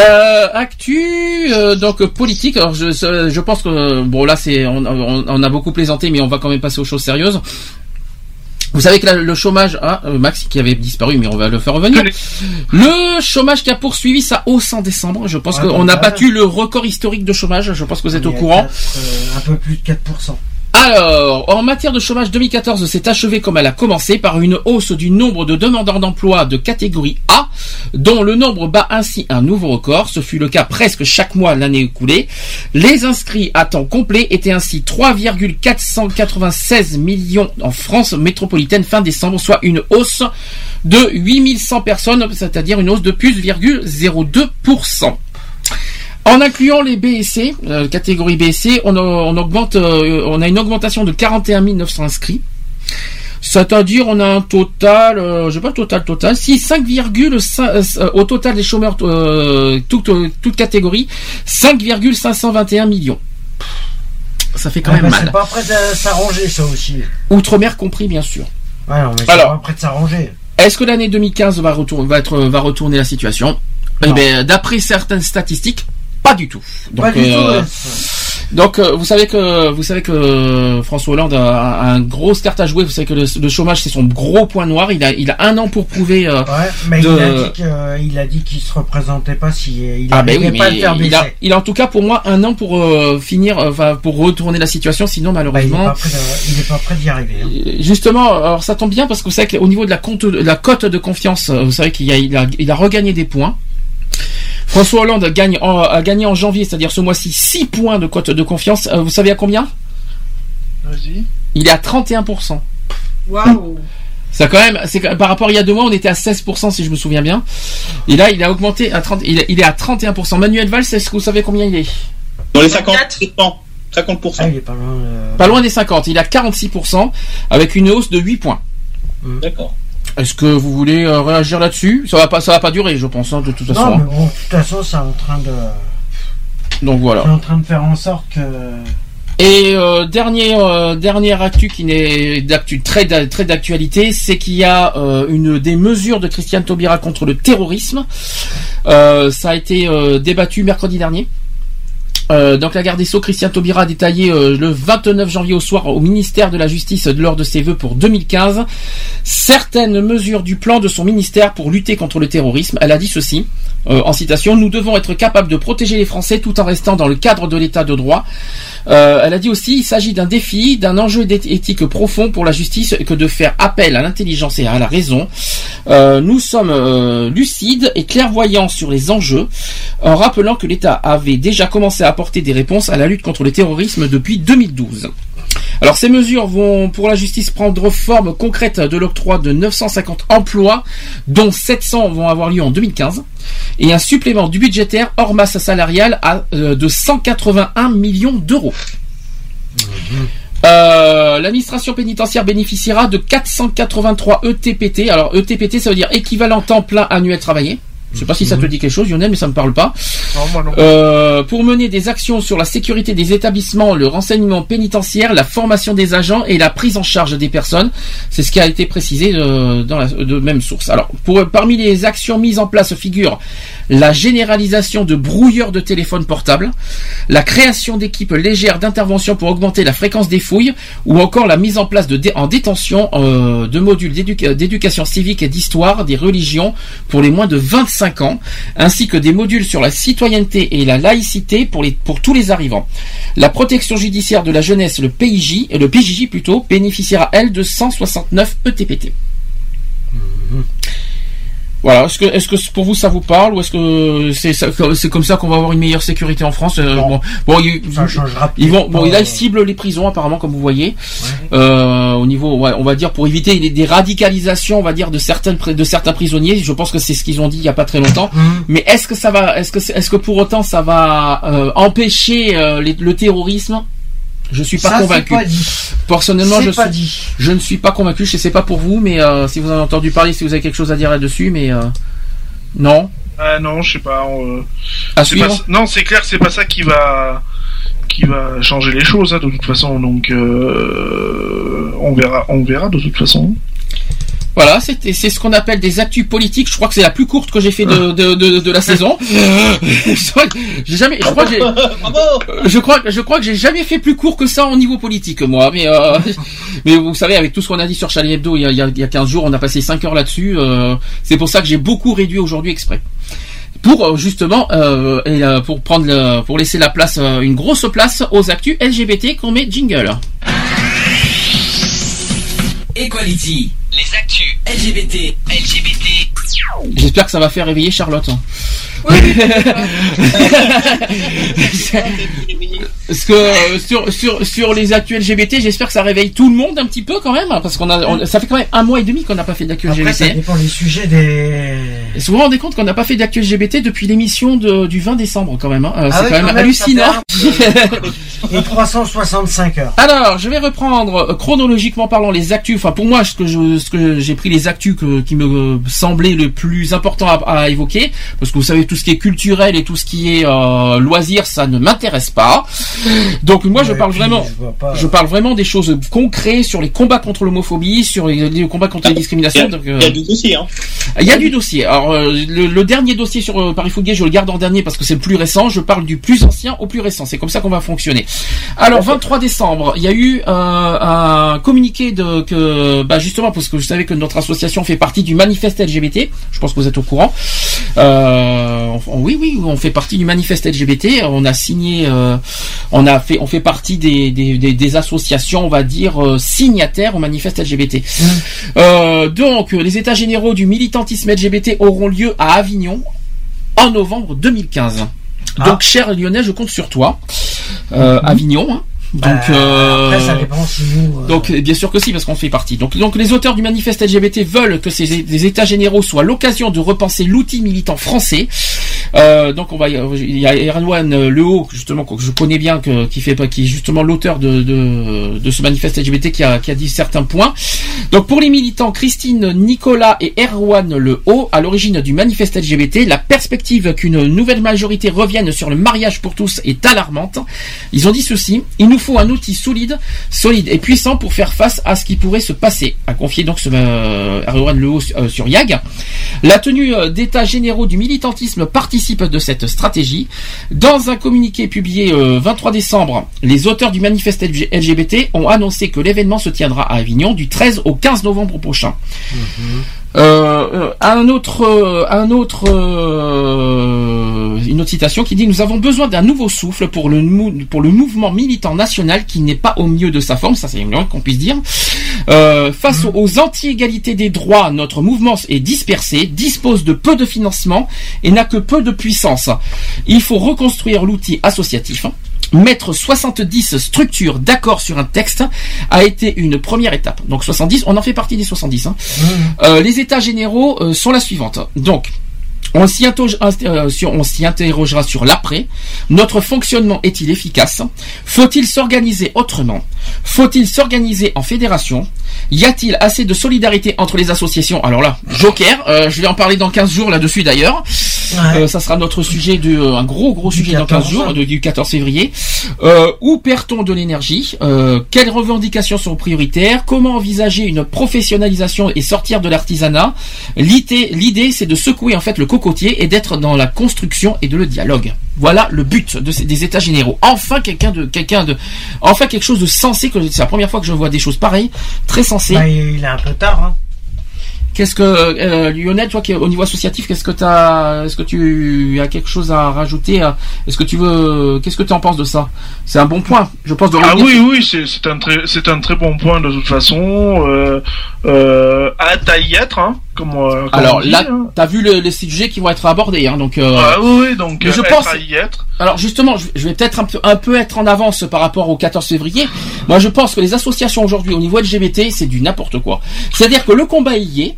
euh, actu, euh, donc politique. Alors, je, je pense que bon là, c'est on, on- on a beaucoup plaisanté, mais on va quand même passer aux choses sérieuses. Vous savez que là, le chômage, ah, euh, Max qui avait disparu, mais on va le faire revenir. Le chômage qui a poursuivi sa hausse en décembre. Je pense Ah, qu'on a total. battu le record historique de chômage. Je pense que vous êtes au courant. euh, un peu plus de 4%. Alors, en matière de chômage, 2014 s'est achevé comme elle a commencé par une hausse du nombre de demandeurs d'emploi de catégorie A, dont le nombre bat ainsi un nouveau record. Ce fut le cas presque chaque mois l'année écoulée. Les inscrits à temps complet étaient ainsi 3,496 millions en France métropolitaine fin décembre, soit une hausse de 8100 personnes, c'est-à-dire une hausse de plus 0,02%. En incluant les B et C, euh, catégorie B et C, on, a- on augmente, euh, on a une augmentation de 41 900 inscrits. C'est-à-dire, on a un total, euh, je sais pas total total, si 5,5 euh, au total des chômeurs, euh, toutes toutes catégories, 5,521 millions. Ça fait quand Ah, même bah, mal. C'est pas prêt de s'arranger, ça aussi. Outre-mer compris, bien sûr. Ouais, non, mais c'est Alors. pas prêt de s'arranger. Est-ce que l'année 2015 va, retourner, va, être, va retourner la situation? Eh bien, d'après certaines statistiques, pas du tout. Donc, Pas du tout, euh, ouais. Donc euh, vous savez que vous savez que euh, François Hollande a, a un gros carte à jouer. Vous savez que le, le chômage c'est son gros point noir. Il a il a un an pour prouver. euh, Ouais, mais de- il a dit qu'il se représentait pas si il Ah ben oui, pas le faire il a, il a en tout cas pour moi un an pour euh, finir, enfin pour retourner la situation. Sinon Bah, malheureusement. il est pas prêt d'y arriver. hein. Justement, alors ça tombe bien parce que vous savez qu'au niveau de la, compte, de la cote de confiance, vous savez qu'il a, il a, il a regagné des points. François Hollande gagne en- a gagné en janvier, c'est-à-dire ce mois-ci, 6 points de cote de confiance. Euh, vous savez à combien? Vas-y. Il est à 31%. Waouh. Ça quand même, c'est par rapport à il y a deux mois, on était à 16% si je me souviens bien. Et là, il a augmenté à 30, il est, il est à 31%. Manuel Valls, est-ce que vous savez combien il est? Dans les 50, 50%. Ah, il est pas loin. euh, Pas loin des 50. Il est à 46% avec une hausse de 8 points. D'accord. Est-ce que vous voulez euh, réagir là-dessus? Ça va pas, ça va pas durer, je pense, hein, de toute façon. Non, mais bon, de toute façon, c'est en train de, Donc voilà. c'est en train de faire en sorte que. Et euh, dernier euh, dernière actu qui n'est d'actu très très d'actualité, c'est qu'il y a euh, une des mesures de Christiane Taubira contre le terrorisme. Euh, ça a été débattu mercredi dernier. Euh, donc la garde des Sceaux, Christian Taubira a détaillé euh, le 29 janvier au soir au ministère de la Justice lors de ses vœux pour 2015 certaines mesures du plan de son ministère pour lutter contre le terrorisme. Elle a dit ceci, euh, en citation, nous devons être capables de protéger les Français tout en restant dans le cadre de l'état de droit. Elle a dit aussi, il s'agit d'un défi, d'un enjeu éthique profond pour la justice que de faire appel à l'intelligence et à la raison. Nous sommes lucides et clairvoyants sur les enjeux, en rappelant que l'État avait déjà commencé à apporter des réponses à la lutte contre le terrorisme depuis 2012. Alors ces mesures vont pour la justice prendre forme concrète de l'octroi de 950 emplois, dont 700 vont avoir lieu en 2015, et un supplément du budgétaire hors masse salariale à, euh, de 181 millions d'euros. Euh, L'administration pénitentiaire bénéficiera de 483 ETPT. Alors ETPT, ça veut dire équivalent temps plein annuel travaillé. Je sais pas si ça te dit quelque chose, Lionel, mais ça me parle pas. Non, moi non. Euh, pour mener des actions sur la sécurité des établissements, le renseignement pénitentiaire, la formation des agents et la prise en charge des personnes. C'est ce qui a été précisé euh, dans la de même source. Alors, pour, parmi les actions mises en place figure la généralisation de brouilleurs de téléphone portable, la création d'équipes légères d'intervention pour augmenter la fréquence des fouilles, ou encore la mise en place en détention euh, de modules d'éduca- d'éducation civique et d'histoire des religions pour les moins de 25 ans, ainsi que des modules sur la citoyenneté et la laïcité pour, tous les arrivants. La protection judiciaire de la jeunesse, le PIJ, le PJJ plutôt, bénéficiera elle de 169 ETPT. Voilà, est-ce que, est-ce que pour vous ça vous parle ou est-ce que c'est c'est comme ça qu'on va avoir une meilleure sécurité en France Euh, Bon, bon, ils, Ça changera ils vont, peut-être bon, pas, il a euh, cible les prisons apparemment comme vous voyez. Euh, au niveau, ouais, on va dire pour éviter des, des radicalisations, on va dire de certaines de certains prisonniers. Je pense que c'est ce qu'ils ont dit il y a pas très longtemps. Mhm. Mais est-ce que ça va, est-ce que est-ce que pour autant ça va euh, empêcher euh, les- le terrorisme? Je suis pas Ça, convaincu. pas dit. Personnellement, je pas suis, dit. je ne suis pas convaincu. Je sais pas pour vous, mais euh, si vous en avez entendu parler, si vous avez quelque chose à dire là-dessus, mais euh, non? Ah non, je sais pas. euh, À c'est suivre? pas- Non, c'est clair, c'est pas ça qui va qui va changer les choses hein, de toute façon. Donc euh, on verra, on verra de toute façon. Voilà, c'était c'est ce qu'on appelle des actus politiques. Je crois que c'est la plus courte que j'ai fait de, de, de, de la saison. j'ai jamais, je crois que j'ai, je crois, que- je crois que j'ai jamais fait plus court que ça au niveau politique, moi. Mais, euh, mais vous savez, avec tout ce qu'on a dit sur Charlie Hebdo il y a, il y a, il y a 15 jours, on a passé 5 heures là-dessus. euh, c'est pour ça que j'ai beaucoup réduit aujourd'hui exprès. Pour euh, justement, euh, et, euh, pour prendre, le- pour laisser la place, euh, une grosse place aux actus LGBT qu'on met jingle. Equality. Les actus LGBT. LGBT. J'espère que ça va faire réveiller Charlotte. Parce que euh, sur, sur, sur les actus LGBT, j'espère que ça réveille tout le monde un petit peu quand même, hein, parce qu'on a, on- ça fait quand même un mois et demi qu'on n'a pas fait d'actu Après, ça LGBT. dépend des sujets des. Et vous vous rendez compte qu'on n'a pas fait d'actu LGBT depuis l'émission de- du 20 décembre quand même. hein. Euh, Ah c'est oui, quand même quand même, ça hallucinant. Et 365 heures. Alors, je vais reprendre euh, chronologiquement parlant les actus. Enfin, pour moi, ce que je, ce que j'ai pris les actus que- qui me semblaient le plus important à, à évoquer, parce que vous savez tous tout ce qui est culturel et tout ce qui est euh, loisir, ça ne m'intéresse pas. Donc moi, je parle puis, vraiment, je vois pas, je euh, parle vraiment des choses concrètes sur les combats contre l'homophobie, sur les, les combats contre les discriminations. euh, Il y a du dossier, hein. il y a du dossier. Alors euh, le, le dernier dossier sur euh, Paris Gay, je le garde en dernier parce que c'est le plus récent. Je parle du plus ancien au plus récent. C'est comme ça qu'on va fonctionner. Alors 23 décembre, il y a eu euh, un communiqué de que bah justement parce que vous savez que notre association fait partie du manifeste LGBT. Je pense que vous êtes au courant. Euh, on- oui oui, on fait partie du manifeste LGBT. On a signé, euh, on a fait, on fait partie des des, des, des associations, on va dire euh, signataires au manifeste LGBT. Euh, donc, les états généraux du militantisme LGBT auront lieu à Avignon en novembre 2015. Donc, cher Lyonnais, je compte sur toi. Euh, Avignon. hein. Donc, euh, Après, ça dépend si nous. euh, donc bien sûr que si parce qu'on fait partie. Donc donc les auteurs du manifeste LGBT veulent que ces les états généraux soient l'occasion de repenser l'outil militant français. Euh, donc on va il y a Erwan Lehaut justement que je connais bien qui fait qui est justement l'auteur de, de ce manifeste LGBT qui a qui a dit certains points. Donc pour les militants Christine Nicolas et Erwan Lehaut à l'origine du manifeste LGBT, la perspective qu'une nouvelle majorité revienne sur le mariage pour tous est alarmante. Ils ont dit ceci il nous faut un outil solide, solide et puissant pour faire face à ce qui pourrait se passer, a confié donc ce euh, Erwan Lehaut euh, sur YAG. La tenue euh, d'états généraux du militantisme participe de cette stratégie. Dans un communiqué publié euh, 23 décembre, les auteurs du manifeste LG- LGBT ont annoncé que l'événement se tiendra à Avignon du 13 au 15 novembre prochain. Euh, euh, un autre, euh, un autre, euh, une autre citation qui dit nous avons besoin d'un nouveau souffle pour le mou- pour le mouvement militant national qui n'est pas au mieux de sa forme, ça c'est une qu'on puisse dire. Euh, face aux anti-égalités des droits, notre mouvement est dispersé, dispose de peu de financement et n'a que peu de puissance. Il faut reconstruire l'outil associatif. Mettre 70 structures d'accord sur un texte a été une première étape. Donc 70, on en fait partie des 70. hein. Euh, les états généraux euh, sont la suivante. Donc, euh, on s'y interrogera sur l'après. Notre fonctionnement est-il efficace? Faut-il s'organiser autrement? Faut-il s'organiser en fédération? Y a-t-il assez de solidarité entre les associations? Alors là, Joker, euh, je vais en parler dans 15 jours là-dessus d'ailleurs. Euh, ça sera notre sujet de un gros gros sujet dans 15 jours de- du 14 février. Euh, où perd-on de l'énergie? Euh, Quelles revendications sont prioritaires? Comment envisager une professionnalisation et sortir de l'artisanat? L'idée, l'idée, c'est de secouer en fait le cocotier et d'être dans la construction et de le dialogue. Voilà le but de ces- des États généraux. Enfin quelqu'un de quelqu'un de enfin quelque chose de sensé. Que c'est la première fois que je vois des choses pareilles, très sensées. bah, il est un peu tard. Hein. Qu'est-ce que euh, Lionel, toi qui es au niveau associatif, qu'est-ce que t'as, est-ce que tu as quelque chose à rajouter à- Est-ce que tu veux, qu'est-ce que tu en penses de ça? C'est un bon point, je pense. De Ah oui, oui, c'est c'est un très, c'est un très bon point de toute façon. Euh, euh, hâte à y être, hein, euh, Alors dit, là, hein. t'as vu le- les sujets qui vont être abordés, hein, donc. euh, Ah oui, donc mais je euh, pense. être à y être. Alors justement, je je vais peut-être un peu, un peu être en avance par rapport au 14 février. Moi, je pense que les associations aujourd'hui au niveau LGBT, c'est du n'importe quoi. C'est-à-dire que le combat y est,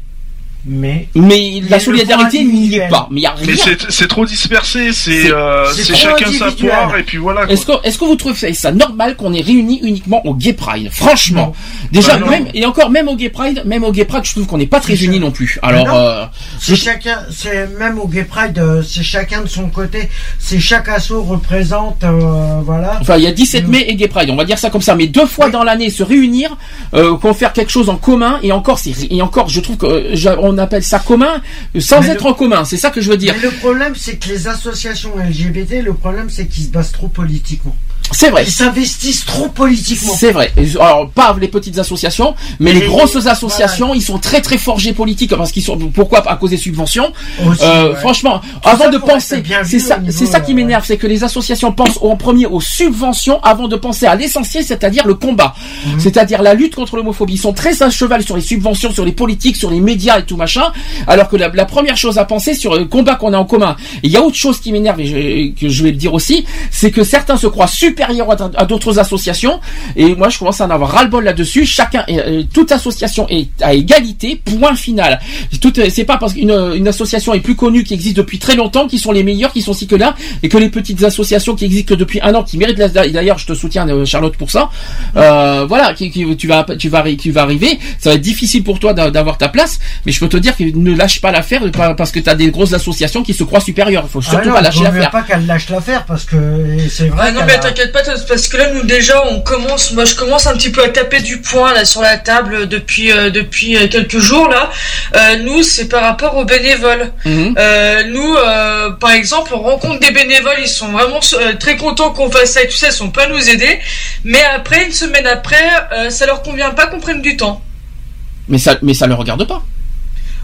mais mais la solidarité n'y est pas. Mais il y a rien. Mais c'est trop dispersé, c'est C'est- euh, chacun sa poire et puis voilà. Est-ce que, est-ce que vous trouvez ça normal qu'on est réunis uniquement au Gay Pride? Franchement, déjà Bah même et encore même au Gay Pride, même au Gay Pride, je trouve qu'on n'est pas très unis non plus. Alors, Non. euh, C'est chacun, c'est même au Gay Pride, euh, c'est chacun de son côté. C'est chaque assaut représente, euh, voilà. enfin, il y a 17 mai et Gay Pride, on va dire ça comme ça. Mais deux fois dans l'année, se réunir, euh, qu'on faire quelque chose en commun et encore, c'est et encore, je trouve que j'a- on appelle ça commun sans Mais être le- en commun. C'est ça que je veux dire. Mais le problème, c'est que les associations LGBT, le problème, c'est qu'ils se basent trop politiquement. C'est vrai. Ils s'investissent trop politiquement. C'est vrai. Alors pas les petites associations, mais les les- grosses associations, ils sont très très forgés politiques parce qu'ils sont pourquoi? À cause des subventions. Aussi, Euh, ouais. Franchement, Tout avant de penser, c'est ça, c'est ça qui euh, m'énerve, c'est que les associations pensent en premier aux subventions avant de penser à l'essentiel, c'est-à-dire le combat, Mhm. c'est-à-dire la lutte contre l'homophobie. Ils sont très à cheval sur les subventions, sur les politiques, sur les médias et tout machin, alors que la, la première chose à penser sur le combat qu'on a en commun. Il y a autre chose qui m'énerve et je- que je vais le dire aussi, c'est que certains se croient supérieur à, à d'autres associations. Et moi, je commence à en avoir ras-le-bol là-dessus. Chacun, est- euh, toute association est à égalité. Point final. Tout, euh, c'est pas parce qu'une une association est plus connue, qui existe depuis très longtemps, qui sont les meilleurs, qui sont ci que là, et que les petites associations qui existent que depuis un an, qui méritent. D'ailleurs, je te soutiens, euh, Charlotte, pour ça. Euh, voilà, qui, qui- tu vas, tu vas, tu vas arriver. Ça va être difficile pour toi d'a- d'avoir ta place, mais je peux te dire que ne lâche pas l'affaire parce que tu as des grosses associations qui se croient supérieures. Il faut surtout Ah non, pas lâcher l'affaire. pas qu'elle lâche l'affaire parce que c'est vrai. Ah non qu'elle mais pas parce que là nous déjà on commence moi je commence un petit peu à taper du poing là sur la table depuis euh, depuis euh, quelques jours là Euh, nous c'est par rapport aux bénévoles Mhm. Euh, nous euh, par exemple on rencontre des bénévoles ils sont vraiment euh, très contents qu'on fasse ça et tout ça ils sont pas à nous aider mais après une semaine après euh, ça leur convient pas qu'on prenne du temps Mais ça, mais ça le regarde pas.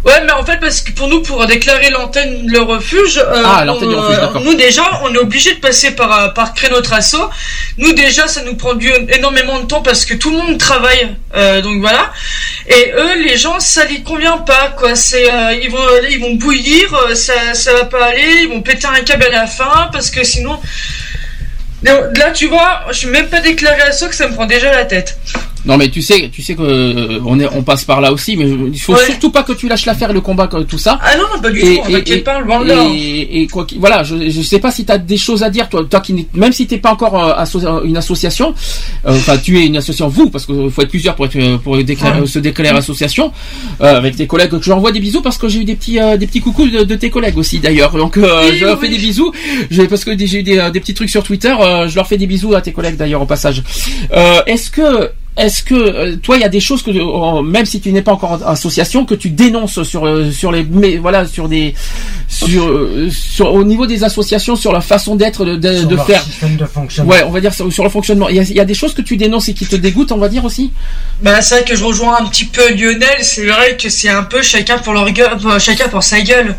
Ouais, mais en fait, parce que pour nous, pour déclarer l'antenne le refuge, euh, Ah, du refuge, euh, nous déjà, on est obligé de passer par euh, par créer notre assaut. Nous déjà, ça nous prend du, énormément de temps parce que tout le monde travaille, euh, donc voilà. Et eux, les gens, ça les convient pas, quoi. C'est, euh, ils vont, ils vont bouillir, euh, ça, ça va pas aller, ils vont péter un câble à la fin parce que sinon. Là, tu vois, je suis même pas déclaré assaut que ça me prend déjà la tête. Non mais tu sais, tu sais que euh, on est, on passe par là aussi, mais il faut Ouais. surtout pas que tu lâches l'affaire, le combat, tout ça. Ah non, pas du Et- tout, et- pas, là. Et, et quoi voilà, je, je sais pas si tu as des choses à dire, toi, toi qui même si t'es pas encore euh, asso- euh, une association, euh, enfin tu es une association vous, parce qu'il faut être plusieurs pour être pour déclarer- Ouais. se déclarer association, avec tes collègues. Je leur envoie des bisous parce que j'ai eu des petits des petits coucous de, de tes collègues aussi d'ailleurs. Donc Oui, je leur oui. fais des bisous, parce que j'ai eu des, des petits trucs sur Twitter, je leur fais des bisous à tes collègues d'ailleurs au passage. Est-ce que est-ce que euh, toi il y a des choses que euh, même si tu n'es pas encore en association que tu dénonces sur euh, sur les mais voilà sur des sur, sur au niveau des associations sur la façon d'être de, de, sur de leur faire système de fonctionnement. ouais on va dire sur, sur le fonctionnement il y, a, il y a des choses que tu dénonces et qui te dégoûtent on va dire aussi? Bah c'est vrai que je rejoins un petit peu Lionel, c'est vrai que c'est un peu chacun pour leur gueule, chacun pour sa gueule.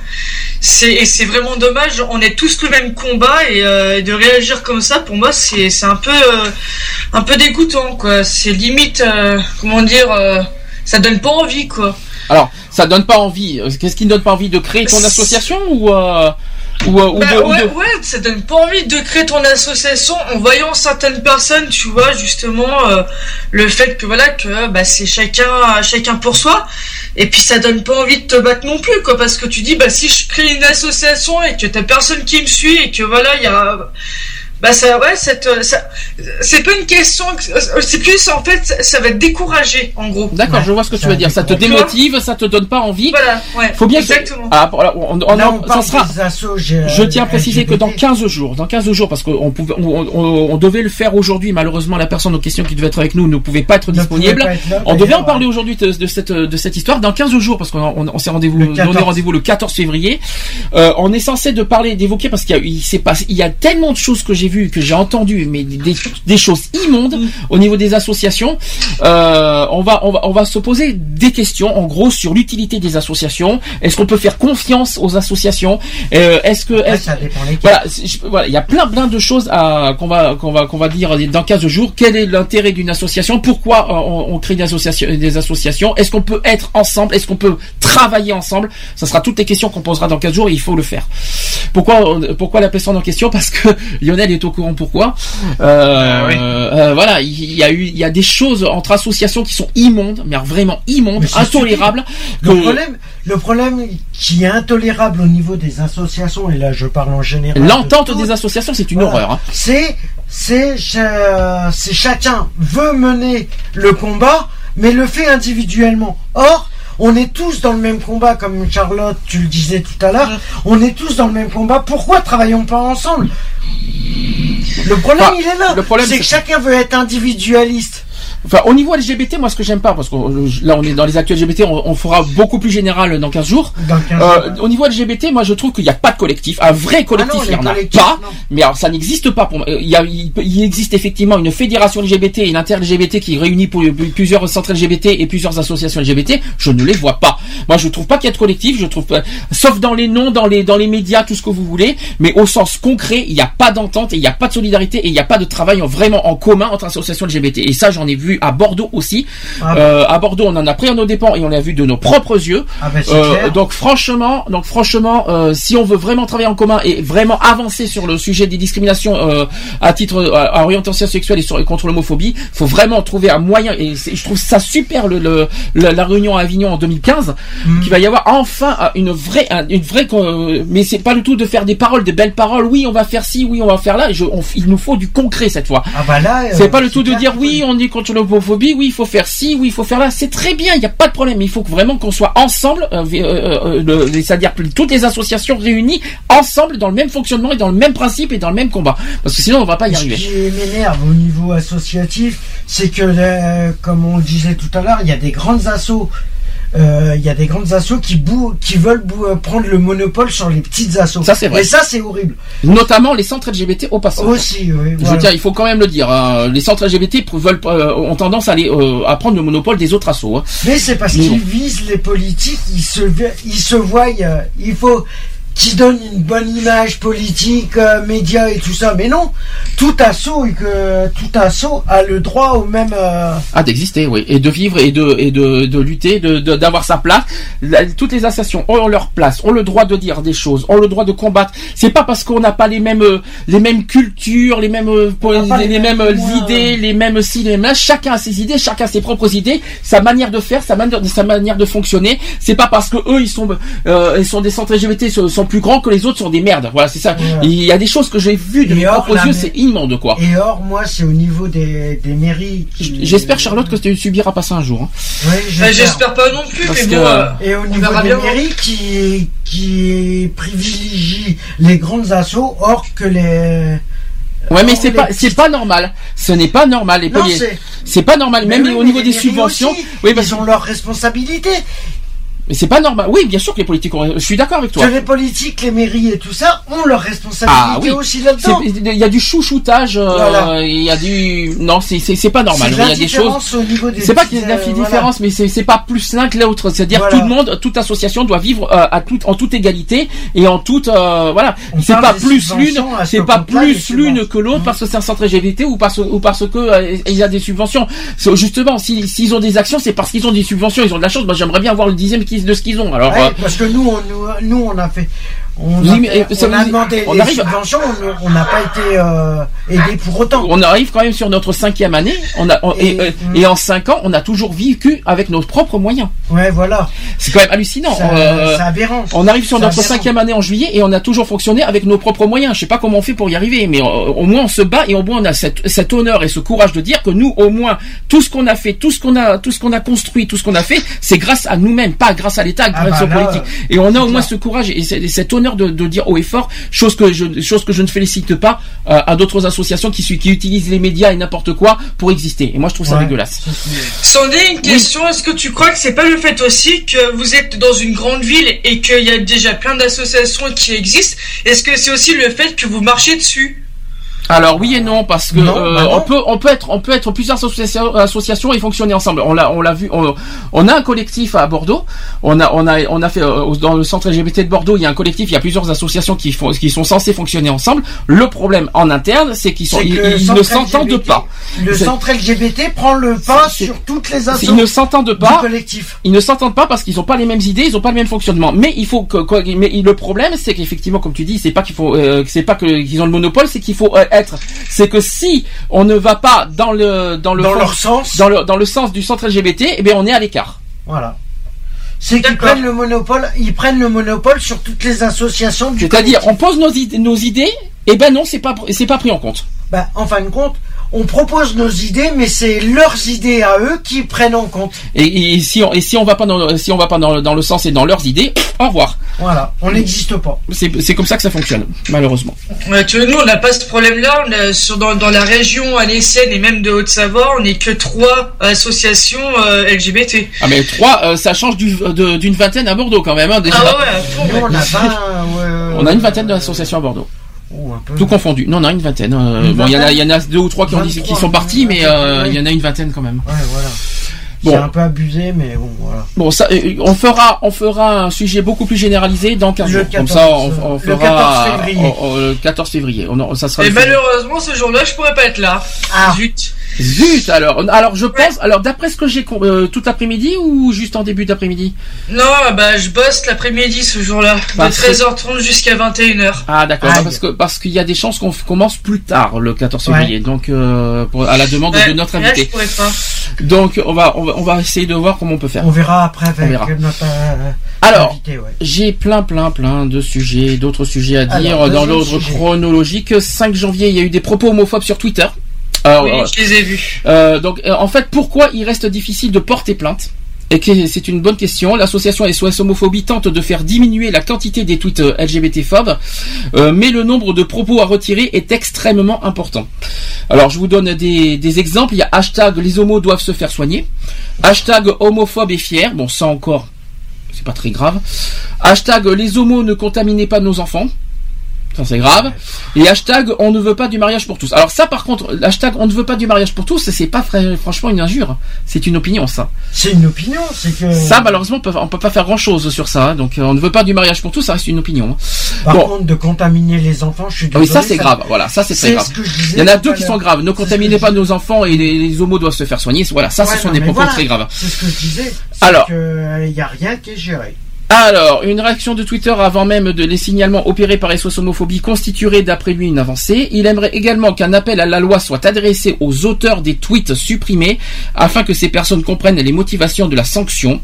C'est et c'est vraiment dommage, on est tous le même combat et euh, de réagir comme ça pour moi c'est c'est un peu euh, un peu dégoûtant quoi. C'est limite euh, comment dire euh, ça donne pas envie quoi. alors ça donne pas envie qu'est-ce qui ne donne pas envie de créer ton association ou euh, ou, ou Bah de, ou ouais, de- ouais, ça donne pas envie de créer ton association en voyant certaines personnes, tu vois, justement, euh, le fait que voilà, que bah, c'est chacun, chacun pour soi, et puis ça donne pas envie de te battre non plus, quoi, parce que tu dis, bah si je crée une association et que t'as personne qui me suit et que voilà, il y a. Bah ça, ouais, cette, ça, c'est pas une question, que- c'est plus en fait, ça- va te décourager, en gros. D'accord, je vois ce que tu veux dire. Ça te démotive, ça te donne pas envie. Voilà, ouais. Faut bien que- exactement. Ah, voilà, on, on- Là, on- on ça sera. assos, j'ai- Je tiens à préciser que dans LGBT. 15 jours, dans 15 jours, parce qu'on pouvait, on, on- on devait le faire aujourd'hui, malheureusement la personne en question qui devait être avec nous ne pouvait pas être Ne disponible. pas être là, on devait en parler aujourd'hui de, de cette de cette histoire dans 15 jours parce qu'on on, on s'est rendez-vous Le donné 14. rendez-vous le 14 février. Euh, on est censé de parler d'évoquer parce qu'il y a il s'est passé il y a tellement de choses que j'ai que j'ai entendues mais des, des choses immondes au niveau des associations. Euh, on va on va on va se poser des questions en gros sur l'utilité des associations. Est-ce qu'on peut faire confiance aux associations? Euh, Est-ce que ça dépend lesquels. voilà, je- voilà, il y a plein plein de choses à qu'on va qu'on va qu'on va dire dans 15 jours. Quel est l'intérêt d'une association? Pourquoi on, on crée des associations des associations? Est-ce qu'on peut être ensemble? Est-ce qu'on peut travailler ensemble? Ça sera toutes les questions qu'on posera dans 15 jours et il faut le faire. Pourquoi pourquoi la personne en question? Parce que Lionel est au courant pourquoi. Euh, euh, voilà, il y a eu il y a des choses entre associations qui sont immondes, mais vraiment immondes, Mais intolérables. Le problème, le problème qui est intolérable au niveau des associations, et là je parle en général. L'entente des associations, c'est une Voilà. horreur. hein. C'est, c'est, cha- c'est chacun veut mener le combat, mais le fait individuellement. Or, on est tous dans le même combat, comme Charlotte, tu le disais tout à l'heure. On est tous dans le même combat. Pourquoi travaillons pas ensemble? Le problème, Enfin, il est là. le problème, c'est que chacun veut être individualiste. Enfin, au niveau LGBT, moi, ce que j'aime pas, parce que euh, là, on est dans les actes LGBT, on, on fera beaucoup plus général dans 15 jours. Dans 15 Euh, jours. au niveau LGBT, moi, je trouve qu'il n'y a pas de collectif. Un vrai collectif, Ah non, il n'y en a pas. non. Mais alors, ça n'existe pas pour moi. Il, y a, il, existe effectivement une fédération LGBT et une inter-LGBT qui réunit pour- plusieurs centres LGBT et plusieurs associations LGBT. Je ne les vois pas. Moi, je trouve pas qu'il y a de collectif. Je trouve pas, sauf dans les noms, dans les, dans les médias, tout ce que vous voulez. Mais au sens concret, il n'y a pas d'entente et il n'y a pas de solidarité et il n'y a pas de travail en- vraiment en commun entre associations LGBT. Et ça, j'en ai vu vu à Bordeaux aussi. Ah Euh, à Bordeaux, on en a pris à nos dépens et on l'a vu de nos propres yeux. Ah ben, Euh, donc franchement, donc franchement, euh, si on veut vraiment travailler en commun et vraiment avancer sur le sujet des discriminations euh, à titre euh, à, à orientation sexuelle et, sur, et contre l'homophobie, faut vraiment trouver un moyen. Et je trouve ça super le, le- la, la réunion à Avignon en 2015, Mm. qu'il va y avoir enfin euh, une vraie, un- une vraie. mais c'est pas du tout de faire des paroles, des belles paroles. Oui, on va faire ci, oui, on va faire là. Je- on- il nous faut du concret cette fois. Ah bah là, C'est pas le tout de dire oui, on est contre l'homophobie, oui, il faut faire ci, oui, il faut faire là. C'est très bien, il n'y a pas de problème. Il faut vraiment qu'on soit ensemble, euh, euh, euh, c'est-à-dire toutes les associations réunies ensemble dans le même fonctionnement et dans le même principe et dans le même combat. Parce que sinon, on va pas y Ce arriver. qui m'énerve au niveau associatif, c'est que, comme on le disait tout à l'heure, il y a des grandes assos. Euh, Il y a des grandes assos qui, bou- qui veulent bou- euh, prendre le monopole sur les petites assos. Ça, c'est vrai. Et ça, c'est horrible. Notamment les centres LGBT au passage. Aussi, oui. Je voilà. tiens, il faut quand même le dire. hein, les centres LGBT veulent, euh, ont tendance à, euh, prendre le monopole des autres assos. hein. Mais c'est parce qu'ils visent les politiques, ils se, ils se voient, euh, il faut qu'ils donnent une bonne image politique, euh, médias et tout ça. Mais non, tout assaut que tout assaut a le droit au même. euh, Ah, d'exister, oui, et de vivre et de et de, de lutter, de de- d'avoir sa place. La- toutes les associations ont leur place, ont le droit de dire des choses, ont le droit de combattre. C'est pas parce qu'on n'a pas les mêmes euh, les mêmes cultures, les mêmes euh, les, les mêmes mêmes euh, idées, les mêmes ci, les mêmes là. Chacun a ses idées, chacun a ses propres idées, sa manière de faire, sa manière sa manière de fonctionner. C'est pas parce que eux ils sont euh, ils sont des centres LGBT sont, sont plus grands que les autres sont des merdes. Voilà, c'est ça. Ouais. Il y a des choses que j'ai vues de Et mes or, propres yeux, c'est immonde quoi. Et or, moi, c'est au niveau des, des mairies. qui- J'espère Charlotte que tu subiras pas ça un jour. hein. Oui, Bah, J'espère pas non plus, Parce mais que- bon. euh, Et au niveau des bien. mairies qui, qui privilégient les grandes assos, or que les. Ouais, mais c'est pas, c'est pas normal. Ce n'est pas normal. Les c'est- pas normal. Mais Même oui, au niveau des subventions. aussi, oui, parce ils ont leurs responsabilités. Mais c'est pas normal. Oui, bien sûr que les politiques ont. Je suis d'accord avec toi. Que les politiques, les mairies et tout ça ont leurs responsabilités Ah oui. aussi là-dedans. Il y a du chouchoutage. euh, Voilà. Il y a du. Non, c'est c'est c'est pas normal. Il y a des choses. C'est pas qu'il y a de euh, la différence, mais c'est c'est pas plus l'un que l'autre. C'est-à-dire Voilà. tout le monde, toute association doit vivre euh, à tout, en toute égalité et en toute euh, voilà. C'est pas plus l'une, c'est pas plus l'une que l'autre parce que c'est un centre LGBT ou parce ou parce que euh, il y a des subventions. Justement, si- s'ils ont des actions, c'est parce qu'ils ont des subventions. Ils ont de la chance. Moi, j'aimerais bien avoir le dixième qu'ils- de ce qu'ils ont. Alors. Ouais, euh, parce que nous, on, nous, nous, on a fait. On a, euh, on demandé on des arrive à- subventions, on- n'a pas été euh, aidé pour autant. on arrive quand même sur notre cinquième année. On a, on- et, Et- euh, et en cinq ans, on a toujours vécu avec nos propres moyens. Ouais, voilà. C'est quand même hallucinant. Ça- Euh, aberrant. On arrive sur notre aberrant. cinquième année en juillet et on a toujours fonctionné avec nos propres moyens. Je sais pas comment on fait pour y arriver, mais euh, au moins on se bat et au moins on a cette, cet honneur et ce courage de dire que nous, au moins, tout ce qu'on a fait, tout ce qu'on a, tout ce qu'on a construit, tout ce qu'on a fait, c'est grâce à nous-mêmes, pas grâce à l'État, Ah grâce bah aux là, politiques. Et on a au moins ce courage et cet honneur de, de dire haut et fort, chose que je, chose que je ne félicite pas euh, à d'autres associations qui, qui utilisent les médias et n'importe quoi pour exister. Et moi, je trouve ça Ouais. dégueulasse. Sandé, une question. Est-ce que tu crois que c'est pas le fait aussi que vous êtes dans une grande ville et qu'il y a déjà plein d'associations qui existent? Est-ce que c'est aussi le fait que vous marchez dessus? Alors oui et non parce que Non, euh, bah non. on peut on peut être on peut être plusieurs associations, associations et fonctionner ensemble. On l'a on l'a vu on, on a un collectif à Bordeaux. On a on a on a fait euh, dans le centre LGBT de Bordeaux, il y a un collectif, il y a plusieurs associations qui font qui sont censées fonctionner ensemble. Le problème en interne, c'est qu'ils sont ils, ils ne s'entendent pas. Le centre LGBT prend le pas sur toutes les Ils assos ne s'entendent du pas. collectif. Ils ne s'entendent pas parce qu'ils n'ont pas les mêmes idées, ils n'ont pas le même fonctionnement. Mais il faut que, quoi- mais le problème, c'est qu'effectivement, comme tu dis, c'est pas qu'il faut, euh, c'est pas que qu'ils ont le monopole, c'est qu'il faut euh, être, c'est que si on ne va pas dans le dans le Dans fond- leur sens. dans le dans le sens du centre LGBT, eh bien on est à l'écart. Voilà. C'est qu'ils prennent le monopole, ils prennent le monopole sur toutes les associations du C'est-à-dire, on pose nos idées, nos idées, et ben non, c'est pas c'est pas pris en compte. Bah, en fin de compte, on propose nos idées, mais c'est leurs idées à eux qui prennent en compte. Et, et si on et si on va pas dans si on va pas dans, le- dans le sens et dans leurs idées, au revoir. Voilà, on n'existe pas. C'est comme ça que ça fonctionne, malheureusement. Ouais, tu vois, nous, on n'a pas ce problème-là. A- dans, dans la région alécienne et même de Haute-Savoie, on n'est que trois associations euh, LGBT. Ah mais trois, euh, ça change du- d'une vingtaine à Bordeaux quand même. Hein, déjà. Ah ouais, Nous, on n'a pas. ouais, On a une vingtaine d'associations à Bordeaux. Oh, un peu. Tout confondu. Non, on a une vingtaine. euh, Une bon, il y en a, vingtaine il y en a deux ou trois qui, ont dit, qui 23, sont partis, mais euh, il y en a une vingtaine quand même. Ouais, voilà. Bon. C'est un peu abusé, mais bon, voilà. Bon, ça, euh, on fera, on fera un sujet beaucoup plus généralisé dans 15 Le jours. Comme 14, ça, on, on le fera 14 février. on- on- le 14 février. On, en- ça sera. Et malheureusement, ce jour-là, je pourrais pas être là. Ah. Zut. Zut alors. Alors je pense. Alors d'après ce que j'ai euh, tout l'après-midi ou juste en début d'après-midi? Non, bah je bosse l'après-midi ce jour-là, de Parce que- 13h30 jusqu'à 21h. Ah d'accord. Parce que parce qu'il y a des chances qu'on commence plus tard le 14 Ouais. février. Donc euh, pour- à la demande Ouais, de notre là, je invité. pourrais pas. Donc on va, on va on va essayer de voir comment on peut faire. On verra après avec verra. notre euh, Alors, invité, ouais. J'ai plein, plein, plein de sujets, d'autres sujets à dire Alors, dans l'ordre chronologique. 5 janvier, il y a eu des propos homophobes sur Twitter. Alors, Oui, euh, je les ai vus. euh, donc, euh, en fait, pourquoi il reste difficile de porter plainte? Et que c'est une bonne question. L'association SOS Homophobie tente de faire diminuer la quantité des tweets euh, LGBT-phobes, euh, mais le nombre de propos à retirer est extrêmement important. Alors, je vous donne des, des exemples. Il y a hashtag les homos doivent se faire soigner. Hashtag homophobe et fier. Bon, ça encore, c'est pas très grave. Hashtag les homos ne contaminez pas nos enfants. Ça c'est grave. Et hashtag on ne veut pas du mariage pour tous. Alors ça par contre, hashtag on ne veut pas du mariage pour tous, c'est pas fr- franchement une injure. C'est une opinion ça. C'est une opinion, c'est que. Ça malheureusement on peut, pas faire grand chose sur ça. hein. Donc euh, on ne veut pas du mariage pour tous, ça reste une opinion. hein. Par bon. contre, de contaminer les enfants, je suis Ah oui, désolé. ça c'est grave. Voilà, ça c'est très grave. ce que je disais Il y en a deux qui sont graves. Ne contaminez pas nos enfants et les, les homos doivent se faire soigner. Voilà, ça Ouais, ce sont non, des propos voilà, très graves. C'est ce que je disais. Alors. Il n'y a rien qui est géré. Alors, une réaction de Twitter avant même de les signalements opérés par SOS Homophobie constituerait d'après lui une avancée. Il aimerait également qu'un appel à la loi soit adressé aux auteurs des tweets supprimés afin que ces personnes comprennent les motivations de la sanction.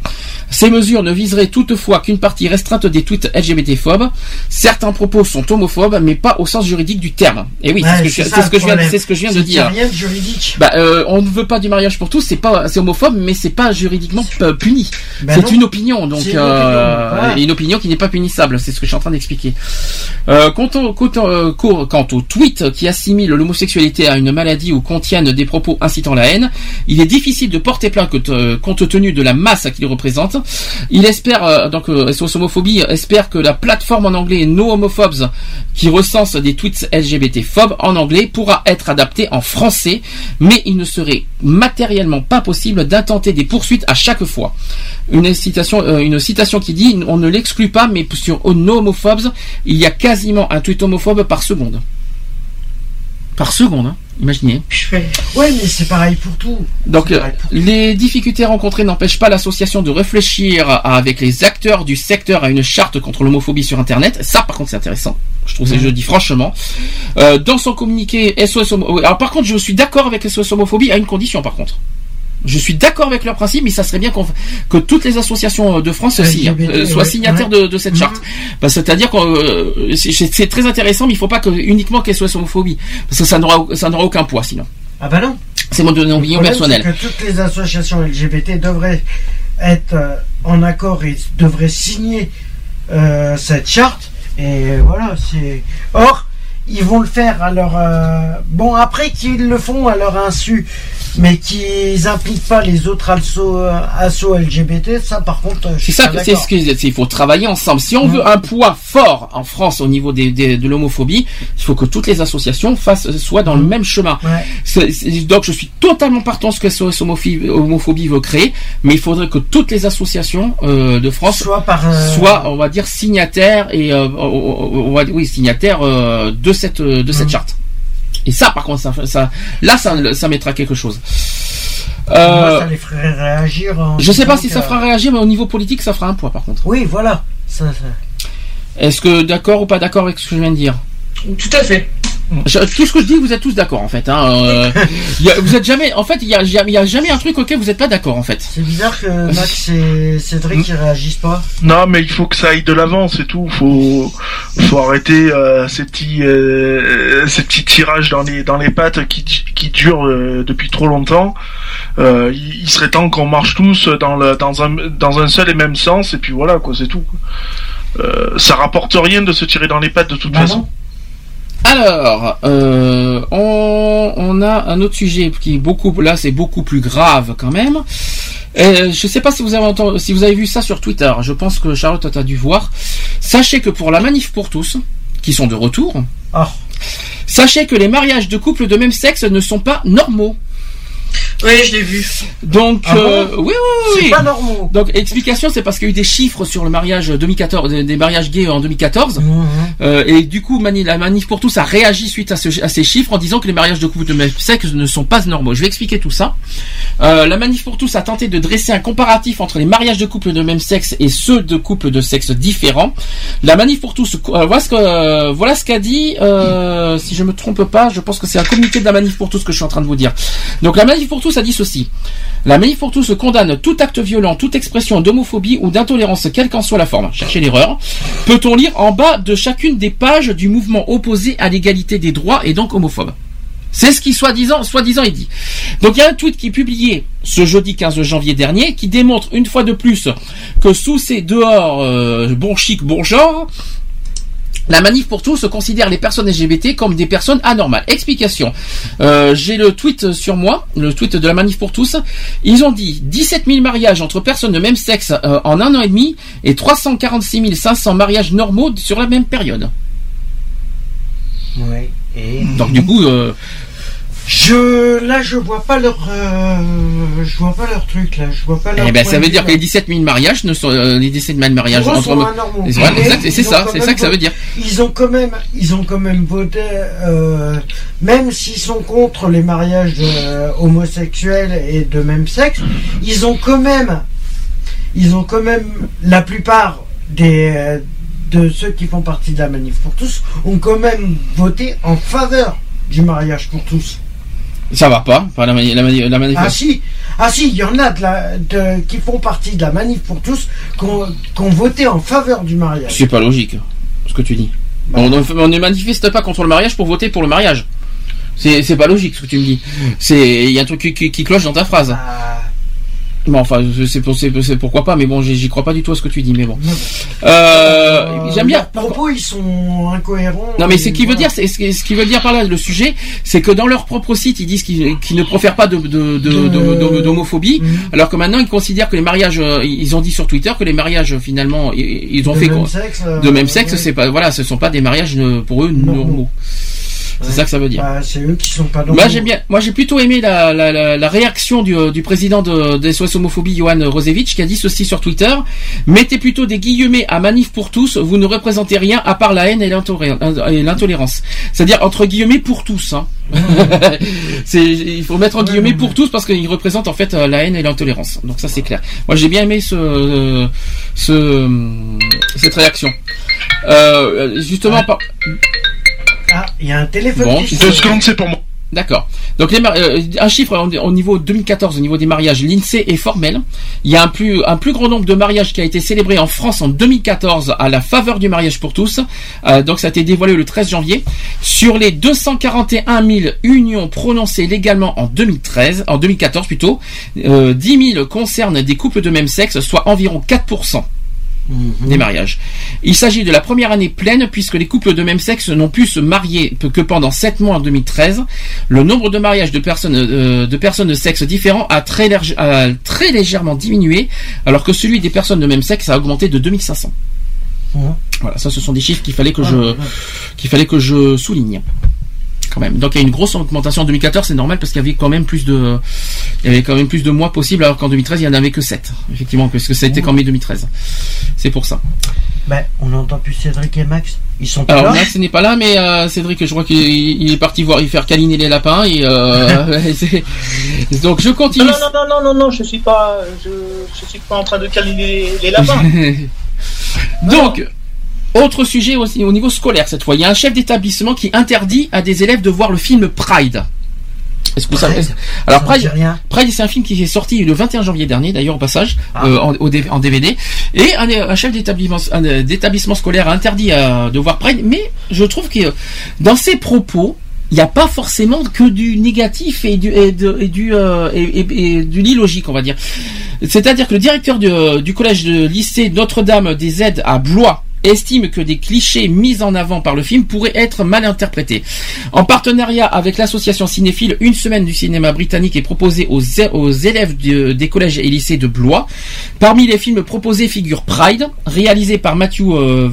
Ces mesures ne viseraient toutefois qu'une partie restreinte des tweets LGBT-phobes. Certains propos sont homophobes, mais pas au sens juridique du terme. Et oui, Ouais, c'est ce que, je- ce viens, problème. c'est ce que je viens de dire. rien de juridique. Bah, euh, on ne veut pas du mariage pour tous, c'est pas, c'est homophobe, mais c'est pas juridiquement euh, puni. Ben c'est une opinion, donc une euh, voilà. une opinion qui n'est pas punissable. C'est ce que je suis en train d'expliquer. Euh, quant, au, quant, au- quant- quant au tweet qui assimile l'homosexualité à une maladie ou contiennent des propos incitant la haine, il est difficile de porter plainte compte, tenu de la masse qu'il représente. Il espère euh, donc SOS homophobie espère que la plateforme en anglais No Homophobes qui recense des tweets LGBT phobes en anglais pourra être adaptée en français, mais il ne serait matériellement pas possible d'intenter des poursuites à chaque fois. Une citation, une citation qui dit on ne l'exclut pas, mais sur No Homophobes, il y a quasiment un tweet homophobe par seconde. Par seconde, hein, imaginez. Ouais, mais c'est pareil pour tout. Donc, euh, les difficultés rencontrées n'empêchent pas l'association de réfléchir à- avec les acteurs du secteur à une charte contre l'homophobie sur Internet. Ça, par contre, c'est intéressant. Je trouve, je dis franchement. Euh, dans son communiqué SOS Homo- Alors, par contre, je suis d'accord avec SOS Homophobie à une condition, par contre. Je suis d'accord avec leur principe, mais ça serait bien que toutes les associations de France LGBT, euh, soient signataires Ouais. de, de cette charte. Bah, C'est-à-dire que euh, c'est très intéressant, mais il faut pas que uniquement qu'elle soit homophobie, parce que ça n'aura aucun poids sinon. Ah bah non. C'est mon opinion personnelle. que toutes les associations LGBT devraient être euh, en accord et devraient signer euh, cette charte. Et voilà, c'est. Or, ils vont le faire à leur. euh, Bon, après qu'ils le font à leur insu, mais qu'ils impliquent pas les autres assos, assos LGBT, ça par contre. euh, C'est ça, c'est ce que il faut travailler ensemble. Si on veut un poids fort en France au niveau des, des- de l'homophobie, il faut que toutes les associations fassent soient dans le même chemin. Ouais. Donc je suis totalement partant ce que SOS homophobie, homophobie veut créer, mais il faudrait que toutes les associations euh, de France Soit par. euh, soient, on va dire, signataires et euh, on va oui signataires euh, de cette de cette Mhm. charte. Et ça, par contre, ça, ça là, ça, ça mettra quelque chose. Moi, Euh, ça les ferait réagir. en je sais pas si ça que- fera réagir, mais au niveau politique, ça fera un poids, par contre. Oui, voilà. Ça, ça- Est-ce que d'accord ou pas d'accord avec ce que je viens de dire? Tout à fait. Je- tout ce que je dis, vous êtes tous d'accord en fait. Hein, euh, y a- vous êtes jamais, en fait, il y a, il y a jamais un truc auquel vous n'êtes pas d'accord en fait. C'est bizarre que Max et Cédric ils réagissent pas. Non, mais il faut que ça aille de l'avant, c'est tout. Faut, faut arrêter euh, ces petits, euh, ces petits tirages dans les dans les pattes qui qui durent euh, depuis trop longtemps. Euh, il, il serait temps qu'on marche tous dans le dans un dans un seul et même sens, et puis voilà quoi, c'est tout. Euh, ça rapporte rien de se tirer dans les pattes de toute Bah façon. Alors, euh, on, on a un autre sujet qui est beaucoup, là, c'est beaucoup plus grave quand même. Euh, je sais pas si vous avez entendu, si vous avez vu ça sur Twitter. Je pense que Charlotte a dû voir. Sachez que pour la manif pour tous, qui sont de retour, Ah. sachez que les mariages de couples de même sexe ne sont pas normaux. Oui, je l'ai vu. Donc, Ah euh, bon oui, oui, oui. C'est pas normal. Donc, explication, c'est parce qu'il y a eu des chiffres sur le mariage 2014, des- des mariages gays en 2014. Mhm. Euh, et du coup, Mani- la Manif pour tous a réagi suite à, ce- à ces chiffres en disant que les mariages de couples de même sexe ne sont pas normaux. Je vais expliquer tout ça. Euh, la Manif pour tous a tenté de dresser un comparatif entre les mariages de couples de même sexe et ceux de couples de sexe différents. La Manif pour tous, euh, voilà ce que euh, voilà ce qu'a dit. euh, si je me trompe pas, je pense que c'est un communiqué de la Manif pour tous que je suis en train de vous dire. Donc la Manif tous a dit ceci. La Manif pour tous condamne tout acte violent, toute expression d'homophobie ou d'intolérance, quelle qu'en soit la forme. Cherchez l'erreur. Peut-on lire en bas de chacune des pages du mouvement opposé à l'égalité des droits et donc homophobe? C'est ce qui soi-disant, soi-disant est dit. Donc il y a un tweet qui est publié ce jeudi 15 janvier dernier qui démontre une fois de plus que sous ces dehors euh, bon chic, la manif pour tous considère les personnes LGBT comme des personnes anormales. Explication. Euh, J'ai le tweet sur moi, le tweet de la manif pour tous. Ils ont dit 17 000 mariages entre personnes de même sexe euh, en un an et demi et 346 500 mariages normaux sur la même période. Ouais. Et Donc du coup, euh, je là je vois pas leur euh, je vois pas leur truc là, je vois pas leur eh ben, ça veut dire que les 17 000 mariages ne sont euh, les 17 000 mariages Pour eux, entre sont anormaux. Et voilà, Mais exact, et c'est ont ça, quand c'est même ça que ça veut dire. Ils ont quand même, ils ont quand même voté, euh, même s'ils sont contre les mariages euh, homosexuels et de même sexe, ils ont quand même, ils ont quand même la plupart des euh, de ceux qui font partie de la manif pour tous ont quand même voté en faveur du mariage pour tous. Ça va pas. Enfin, la, mani- la, mani- la manif- Ah si, ah si, il y en a de la, de- qui font partie de la manif pour tous qui ont, qui ont voté en faveur du mariage. C'est pas logique, ce que tu dis. Bah. On, ne- on ne manifeste pas contre le mariage pour voter pour le mariage. C'est c'est pas logique ce que tu me dis. C'est il y a un truc qui, qui- qui cloche dans ta phrase. Ah. Bon, enfin, c'est pour- c'est- c'est pourquoi pas, mais bon, j'y crois pas du tout à ce que tu dis, mais bon. Euh, J'aime bien. Leurs propos, ils sont incohérents. Non mais ce qui veut dire, c'est ce qui- veut dire par là le sujet, c'est que dans leur propre site, ils disent qu'ils ne profèrent pas de- de- de- d'homophobie, Mhm. alors que maintenant ils considèrent que les mariages, euh, ils ont dit sur Twitter que les mariages finalement, ils, ils ont fait même quoi sexe, euh, de même sexe, ouais. c'est pas voilà, ce sont pas des mariages euh, pour eux Normaux. normaux. C'est ça que ça veut dire. Bah, c'est eux qui sont pas dans Moi j'ai bien, moi j'ai plutôt aimé la, la, la, la réaction du, du président de, des SOS homophobie Johan Rosevich qui a dit ceci sur Twitter mettez plutôt des guillemets à manif pour tous, vous ne représentez rien à part la haine et l'intolé- et l'intolérance. C'est-à-dire entre guillemets pour tous. Hein. il faut mettre en guillemets pour tous parce qu'ils représentent en fait euh, la haine et l'intolérance. Donc ça c'est clair. Moi j'ai bien aimé ce, ce cette réaction. Euh, justement par, Ah, il y a un téléphone Bon, qui Deux secondes, c'est pour moi. D'accord. Donc les euh, un chiffre au, au niveau 2014 au niveau des mariages, l'INSEE est formel. Il y a un plus un plus grand nombre de mariages qui a été célébré en France en 2014 à la faveur du mariage pour tous. Euh, donc ça a été dévoilé le 13 janvier. Sur les 241 000 unions prononcées légalement en 2013, en 2014 plutôt, euh, 10 000 concernent des couples de même sexe, soit environ 4 des mariages. Il s'agit de la première année pleine puisque les couples de même sexe n'ont pu se marier que pendant 7 mois en 2013. Le nombre de mariages de personnes euh, de personnes de sexe différents a très, lég- a très légèrement diminué alors que celui des personnes de même sexe a augmenté de 2500. Mhm. Voilà, ça ce sont des chiffres qu'il fallait que Ah, je ouais. qu'il fallait que je souligne. Quand même. Donc il y a une grosse augmentation en 2014, c'est normal parce qu'il y avait quand même plus de il y avait quand même plus de mois possibles alors qu'en 2013 il y en avait que 7. Effectivement, parce que ça a été qu'en mai 2013. C'est pour ça. Ben, on n'entend plus Cédric et Max. Ils sont pas Alors là. Max n'est pas là, mais euh, Cédric, je crois qu'il il est parti voir, il faire câliner les lapins et euh, donc je continue. Non, non, non, non, non, non, je suis pas, je, je suis pas en train de câliner les, les lapins. donc autre sujet aussi au niveau scolaire cette fois, il y a un chef d'établissement qui interdit à des élèves de voir le film Pride. Est-ce que vous savez Pride Alors Pride. Pride, c'est un film qui est sorti le 21 janvier dernier, d'ailleurs au passage, Ah. euh, en, au en DVD. Et un, un chef d'établissement, euh, d'établissement scolaire a interdit euh, de voir Pride, mais je trouve que euh, dans ses propos, il n'y a pas forcément que du négatif et du et, de- et du euh, et, et- et du illogique, on va dire. C'est-à-dire que le directeur de- du collège de lycée Notre-Dame des Aides à Blois estime que des clichés mis en avant par le film pourraient être mal interprétés. En partenariat avec l'association cinéphile, une semaine du cinéma britannique est proposée aux, élèves de- des collèges et lycées de Blois. Parmi les films proposés figure Pride, réalisé par Matthew euh,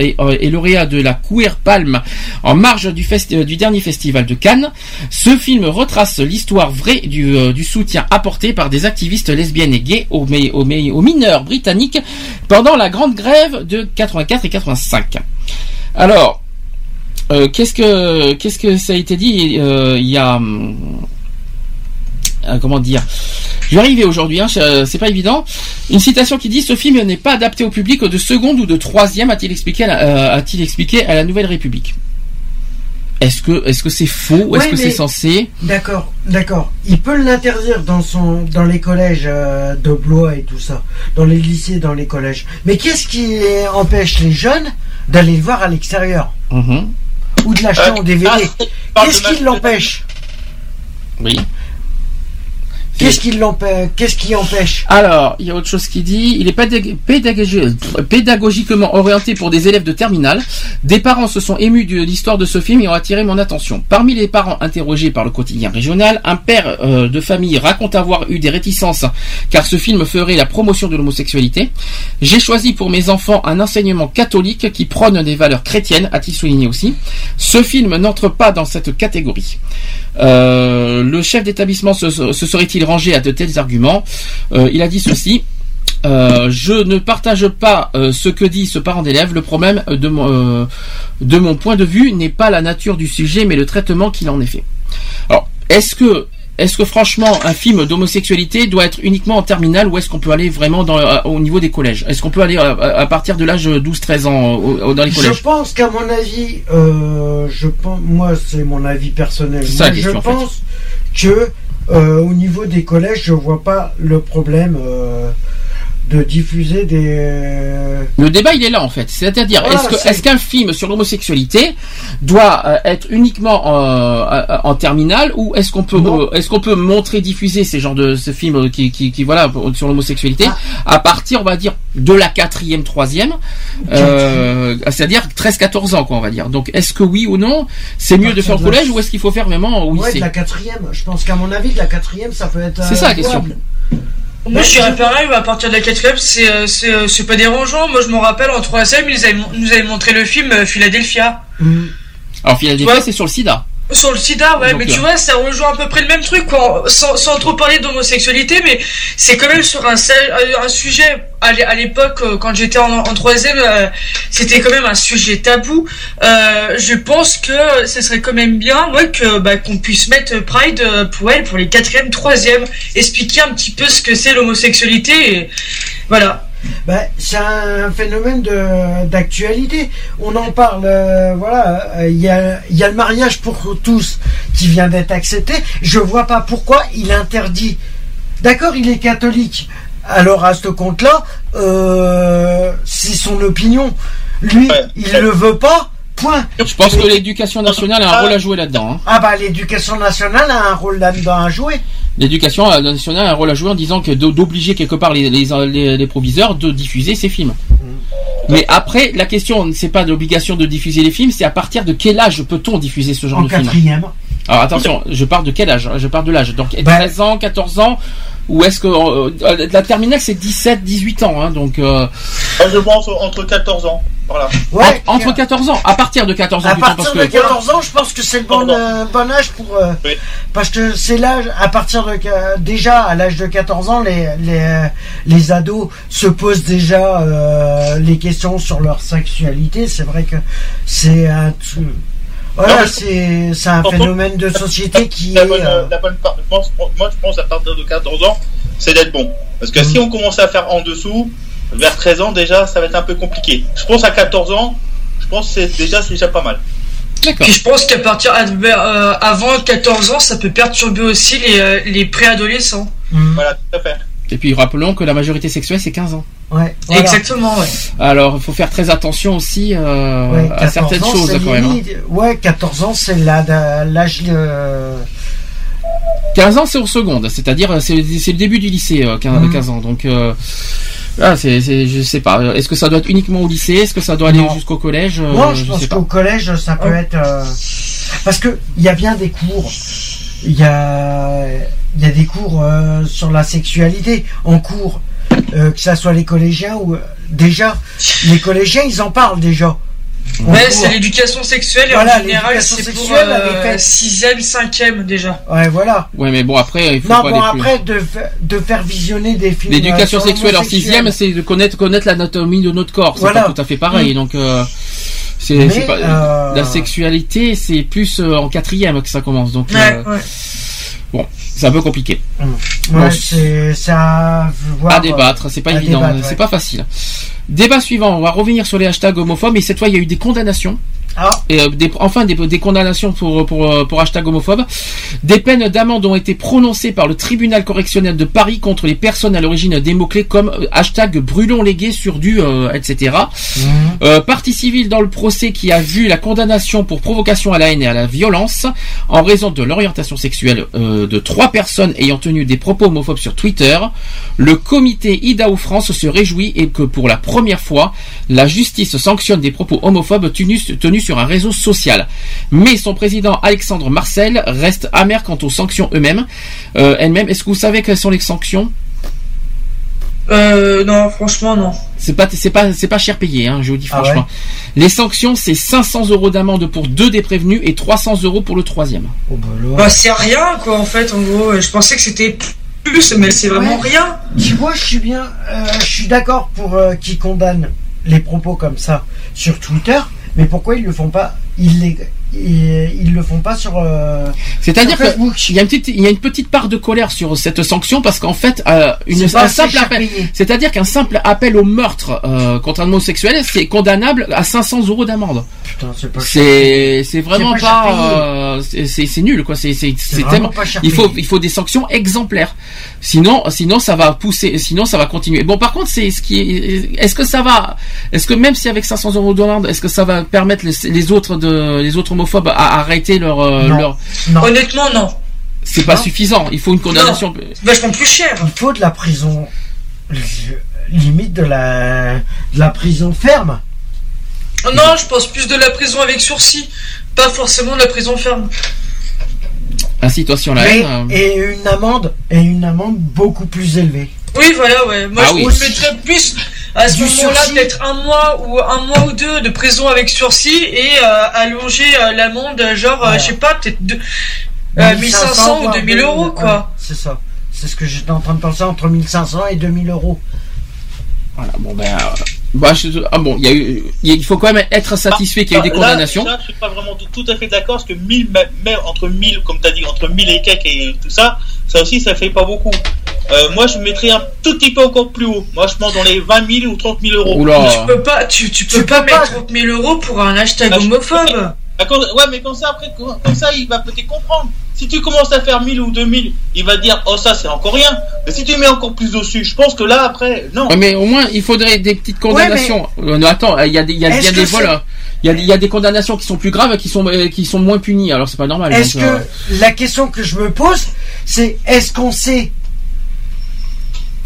euh, et lauréat de la Queer Palm en marge du, du dernier festival de Cannes. Ce film retrace l'histoire vraie du, euh, soutien apporté par des activistes lesbiennes et gays aux, aux mi- aux mineurs britanniques pendant la grande grève de 84 et 85. Alors, euh, qu'est-ce que qu'est-ce que ça a été dit Euh, Il y a euh, comment dire Je vais arriver aujourd'hui, hein, c'est pas évident. Une citation qui dit ce film n'est pas adapté au public de seconde ou de troisième, a-t-il expliqué à la Nouvelle République? Est-ce que est-ce que c'est faux? Ou est-ce Ouais, que c'est censé? D'accord, d'accord. Il peut l'interdire dans son, dans les collèges euh, de Blois et tout ça, dans les lycées, dans les collèges. Mais qu'est-ce qui empêche les jeunes d'aller le voir à l'extérieur? Mhm. ou de l'acheter Euh, en DVD ah, Qu'est-ce qui l'empêche? Oui. Qu'est-ce qui l'empêche empêche? Alors, il y a autre chose qui dit, il est pédag- pédagogi- pédagogiquement orienté pour des élèves de terminale. Des parents se sont émus de l'histoire de ce film et ont attiré mon attention. Parmi les parents interrogés par le quotidien régional, un père euh, de famille raconte avoir eu des réticences car ce film ferait la promotion de l'homosexualité. J'ai choisi pour mes enfants un enseignement catholique qui prône des valeurs chrétiennes, a-t-il souligné aussi. Ce film n'entre pas dans cette catégorie. Euh, le chef d'établissement se, se serait-il à de tels arguments Euh, Il a dit ceci. Euh, je ne partage pas euh, ce que dit ce parent d'élève. Le problème de mon, euh, de mon point de vue n'est pas la nature du sujet, mais le traitement qu'il en est fait. Alors, est-ce que est-ce que franchement un film d'homosexualité doit être uniquement en terminale ou est-ce qu'on peut aller vraiment dans, au niveau des collèges? Est-ce qu'on peut aller à, à partir de l'âge 12-13 ans au- au- dans les Je collèges? pense qu'à mon avis, je pense, moi c'est mon avis personnel. Ça je question, en fait. pense que au niveau des collèges, je vois pas le problème euh, de diffuser des. euh, Le débat, il est là en fait. C'est-à-dire, Voilà, est-ce qu'un film sur l'homosexualité doit euh, être uniquement euh, en terminale ou est-ce qu'on peut, euh, est-ce qu'on peut montrer, diffuser ces genres de ce film qui, qui, qui, voilà sur l'homosexualité Ah. à partir, on va dire, de la quatrième, troisième, euh, c'est-à-dire 13-14 ans, quoi, on va dire. Donc, est-ce que oui ou non, c'est mieux de faire au la- collège ou est-ce qu'il faut faire vraiment au Ouais, lycée de la quatrième. Je pense qu'à mon avis, de la quatrième, ça peut être. C'est ça la question. Moi, je dirais pareil, à partir de la quatrième, c'est euh, c'est euh, c'est pas dérangeant. Moi, je me rappelle en troisième, ils avaient, mon- nous avaient montré le film euh, Philadelphia. Alors, Philadelphia, Ouais. c'est sur le SIDA. Sur le sida, ouais, Donc, mais tu vois, ça rejoint à peu près le même truc, quoi. Sans, sans trop parler d'homosexualité, mais c'est quand même sur un, euh, un sujet, à l'é- à l'époque, euh, quand j'étais en, en troisième, euh, c'était quand même un sujet tabou. Euh, je pense que ce serait quand même bien, ouais, que, bah, qu'on puisse mettre Pride pour elle, pour les quatrième, troisième, expliquer un petit peu ce que c'est l'homosexualité, et voilà. Ben, c'est un phénomène de d'actualité. On en parle, euh, voilà. euh, Il y, a, il y a le mariage pour tous qui vient d'être accepté. Je vois pas pourquoi il interdit. D'accord, il est catholique. Alors à ce compte-là, euh, c'est son opinion. Lui, il le veut pas. Point. Je pense que l'éducation nationale a un rôle à jouer là-dedans. hein. Ah bah l'éducation nationale a un rôle là-dedans à jouer. L'éducation euh, nationale a un rôle à jouer en disant que d'o- d'obliger quelque part les, les, les, les proviseurs de diffuser ces films. Mais après, la question, c'est pas d'obligation de diffuser les films, c'est à partir de quel âge peut-on diffuser ce genre En de film? quatrième. Alors attention, je parle de quel âge? Je parle de l'âge. Donc Bah. 13 ans, 14 ans, ou est-ce que euh, la terminale c'est 17, 18 ans, hein, donc euh, Moi, je pense entre 14 ans. Voilà. Ouais. en- entre 14 ans, à partir de 14 ans, À partir parce de que 14 ans, je pense que c'est le bon, euh, bon âge pour. euh, Parce que c'est l'âge, à partir de. Déjà, à l'âge de 14 ans, les, les, les ados se posent déjà euh, les questions sur leur sexualité. C'est vrai que c'est un. Voilà, c'est c'est un phénomène de société qui La est. bonne, euh, la bonne part, je pense, moi, je pense à partir de 14 ans, c'est d'être bon. Parce que Mm. si on commence à faire en dessous, vers 13 ans déjà, ça va être un peu compliqué. Je pense à 14 ans, je pense que c'est déjà, c'est déjà pas mal. Puis je pense qu'à partir euh, avant 14 ans, ça peut perturber aussi les, euh, les préadolescents. Voilà, tout à fait. Et puis rappelons que la majorité sexuelle c'est 15 ans. Ouais, Exactement, ouais. Alors il faut faire très attention aussi euh, ouais, à certaines 14 ans, choses quand même. hein. Ouais, 14 ans, c'est l'âge. euh, 15 ans c'est au seconde, c'est-à-dire c'est c'est le début du lycée, euh, 15, Mhm. 15 ans. Donc euh, Ah, c'est, je sais pas. Est-ce que ça doit être uniquement au lycée? Est-ce que ça doit aller Non. jusqu'au collège? Euh, Moi, je, pense qu'au collège, ça peut être euh, parce que il y a bien des cours. Il y a, il y a des cours euh, sur la sexualité en cours, euh, que ça soit les collégiens ou euh, déjà les collégiens, ils en parlent déjà. Ouais, c'est l'éducation sexuelle et Voilà, en général c'est pour euh, elle. 6ème, 5ème déjà. Ouais, voilà. Ouais, mais bon, après, il faut Non, pas bon, après, de, de faire visionner des films. L'éducation euh, sexuelle en l'homosexuel. sixième, c'est de connaître connaître l'anatomie de notre corps. C'est Voilà. pas tout à fait pareil. Mm. Donc, euh, c'est pas euh, la sexualité, c'est plus euh, en quatrième que ça commence. Donc, euh, Ouais, ouais. bon, c'est un peu compliqué. Ouais, Bon, c'est ça. à voir, à débattre, c'est pas évident, c'est ouais. pas facile. Débat suivant, on va revenir sur les hashtags homophobes, et cette fois il y a eu des condamnations. Ah. Et, euh, des- enfin des, des condamnations pour, pour, euh, pour hashtag homophobe. Des peines d'amende ont été prononcées par le tribunal correctionnel de Paris contre les personnes à l'origine des mots-clés comme euh, hashtag brûlons légués sur du, euh, etc. Euh, partie civile dans le procès qui a vu la condamnation pour provocation à la haine et à la violence en raison de l'orientation sexuelle euh, de trois personnes ayant tenu des propos homophobes sur Twitter. Le comité IDAO France se réjouit et que pour la première fois, la justice sanctionne des propos homophobes tenus, tenus sur un réseau social. Mais son président Alexandre Marcel reste amer quant aux sanctions eux-mêmes. Euh, elles-mêmes, est-ce que vous savez quelles sont les sanctions? Euh, non, franchement, non. c'est pas, c'est pas, c'est pas cher payé, hein, je vous dis Ah franchement. Les sanctions, c'est 500 euros d'amende pour deux des prévenus et 300 euros pour le troisième. Oh, bah. Bah, c'est rien, quoi, en fait, en gros. Je pensais que c'était plus, mais c'est vraiment Ouais. rien. Tu vois, je suis bien, euh, je suis d'accord pour euh, qu'ils condamnent les propos comme ça sur Twitter, mais pourquoi ils le font pas Ils les, ils, le font pas sur. euh, C'est-à-dire qu'il y a une petite, il y a une petite part de colère sur cette sanction parce qu'en fait, euh, une, un simple appel, c'est-à-dire qu'un simple appel au meurtre euh, contre un homosexuel, c'est condamnable à 500 euros d'amende. Putain, c'est pas. C'est, c'est vraiment pas c'est- nul quoi. C'est, c'est, tellement- pas il faut, il faut des sanctions exemplaires. Sinon, sinon ça va pousser, sinon ça va continuer. Bon, par contre, c'est ce qui est, est-ce que ça va, est-ce que même si avec 500 euros d'amende, est-ce que ça va permettre les, les autres de, les autres homophobes à arrêter leur, euh, Non. leur, Non. Honnêtement, non. c'est pas suffisant. Il faut une condamnation. Vachement plus cher. Il faut de la prison, limite de la, de la prison ferme. Oh Non, je pense plus de la prison avec sursis. Pas forcément de la prison ferme. La situation là. Mais- euh, et une amende et une amende beaucoup plus élevée. Oui, voilà, ouais. Moi, Ah je oui. mettrais plus à ce moment-là peut-être un mois ou un mois ou deux de prison avec sursis et euh, allonger euh, l'amende, genre, euh, Voilà. je sais pas, peut-être deux- euh, 1500 ou voire 2000 euros, quoi. c'est ça. C'est ce que j'étais en train de penser entre 1500 et 2000 euros. Voilà, bon ben, euh, bah, je- ah bon, il y a eu, il y a- il faut quand même être satisfait qu'il y a eu des Là, condamnations. déjà, je suis pas vraiment tout, tout à fait d'accord parce que 1000, même même entre 1000, comme tu as dit, entre 1000 et quelques et tout ça, ça aussi, ça fait pas beaucoup. Euh, moi, je mettrais un tout petit peu encore plus haut. Moi, je pense dans les 20 000 ou 30 000 euros. Oula. Tu peux pas, tu, tu peux Tu pas peux mettre pas. 30 000 euros pour un hashtag Ah, je- homophobe. Ah, comme- ouais, mais comme ça, après, comme ça, il va peut-être comprendre. Si tu commences à faire 1000 ou 2000, il va dire, oh, ça, c'est encore rien. Mais si tu mets encore plus dessus, je pense que là, après, non. Ouais, mais au moins, il faudrait des petites condamnations. Euh, attends, il y a des, il y a, il y a des vols, il y a, des- il y a des condamnations qui sont plus graves, qui sont, euh, qui sont moins punies. Alors c'est pas normal. Est-ce euh, que la question que je me pose, c'est est-ce qu'on sait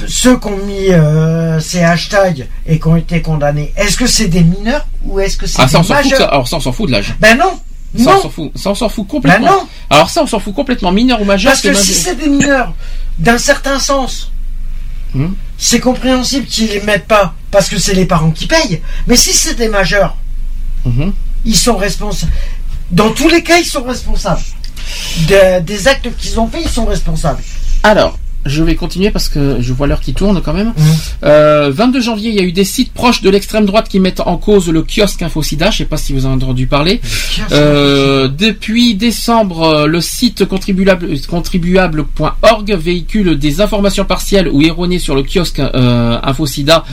ceux qui ont mis euh, ces hashtags et qui ont été condamnés, est-ce que c'est des mineurs ou est-ce que c'est ah, on des fout. de ça. majeurs Alors ça, on s'en fout de l'âge. Ben non, Ça, on non. s'en fout. Ça, on s'en fout complètement. Ben non. Alors ça, on s'en fout complètement. Mineur ou majeur, Parce que si c'est des mineurs, d'un certain sens, Hmm. c'est compréhensible qu'ils les mettent pas parce que c'est les parents qui payent. Mais si c'est des majeurs, Mhm. ils sont responsables. Dans tous les cas, ils sont responsables. De- des actes qu'ils ont faits, ils sont responsables. Alors, je vais continuer parce que je vois l'heure qui tourne quand même. Euh, 22 janvier, il y a eu des sites proches de l'extrême droite qui mettent en cause le kiosque InfoSida. Je sais pas si vous en avez entendu parler. Euh, depuis décembre, euh, le site contribuable, contribuable.org véhicule des informations partielles ou erronées sur le kiosque euh, InfoSida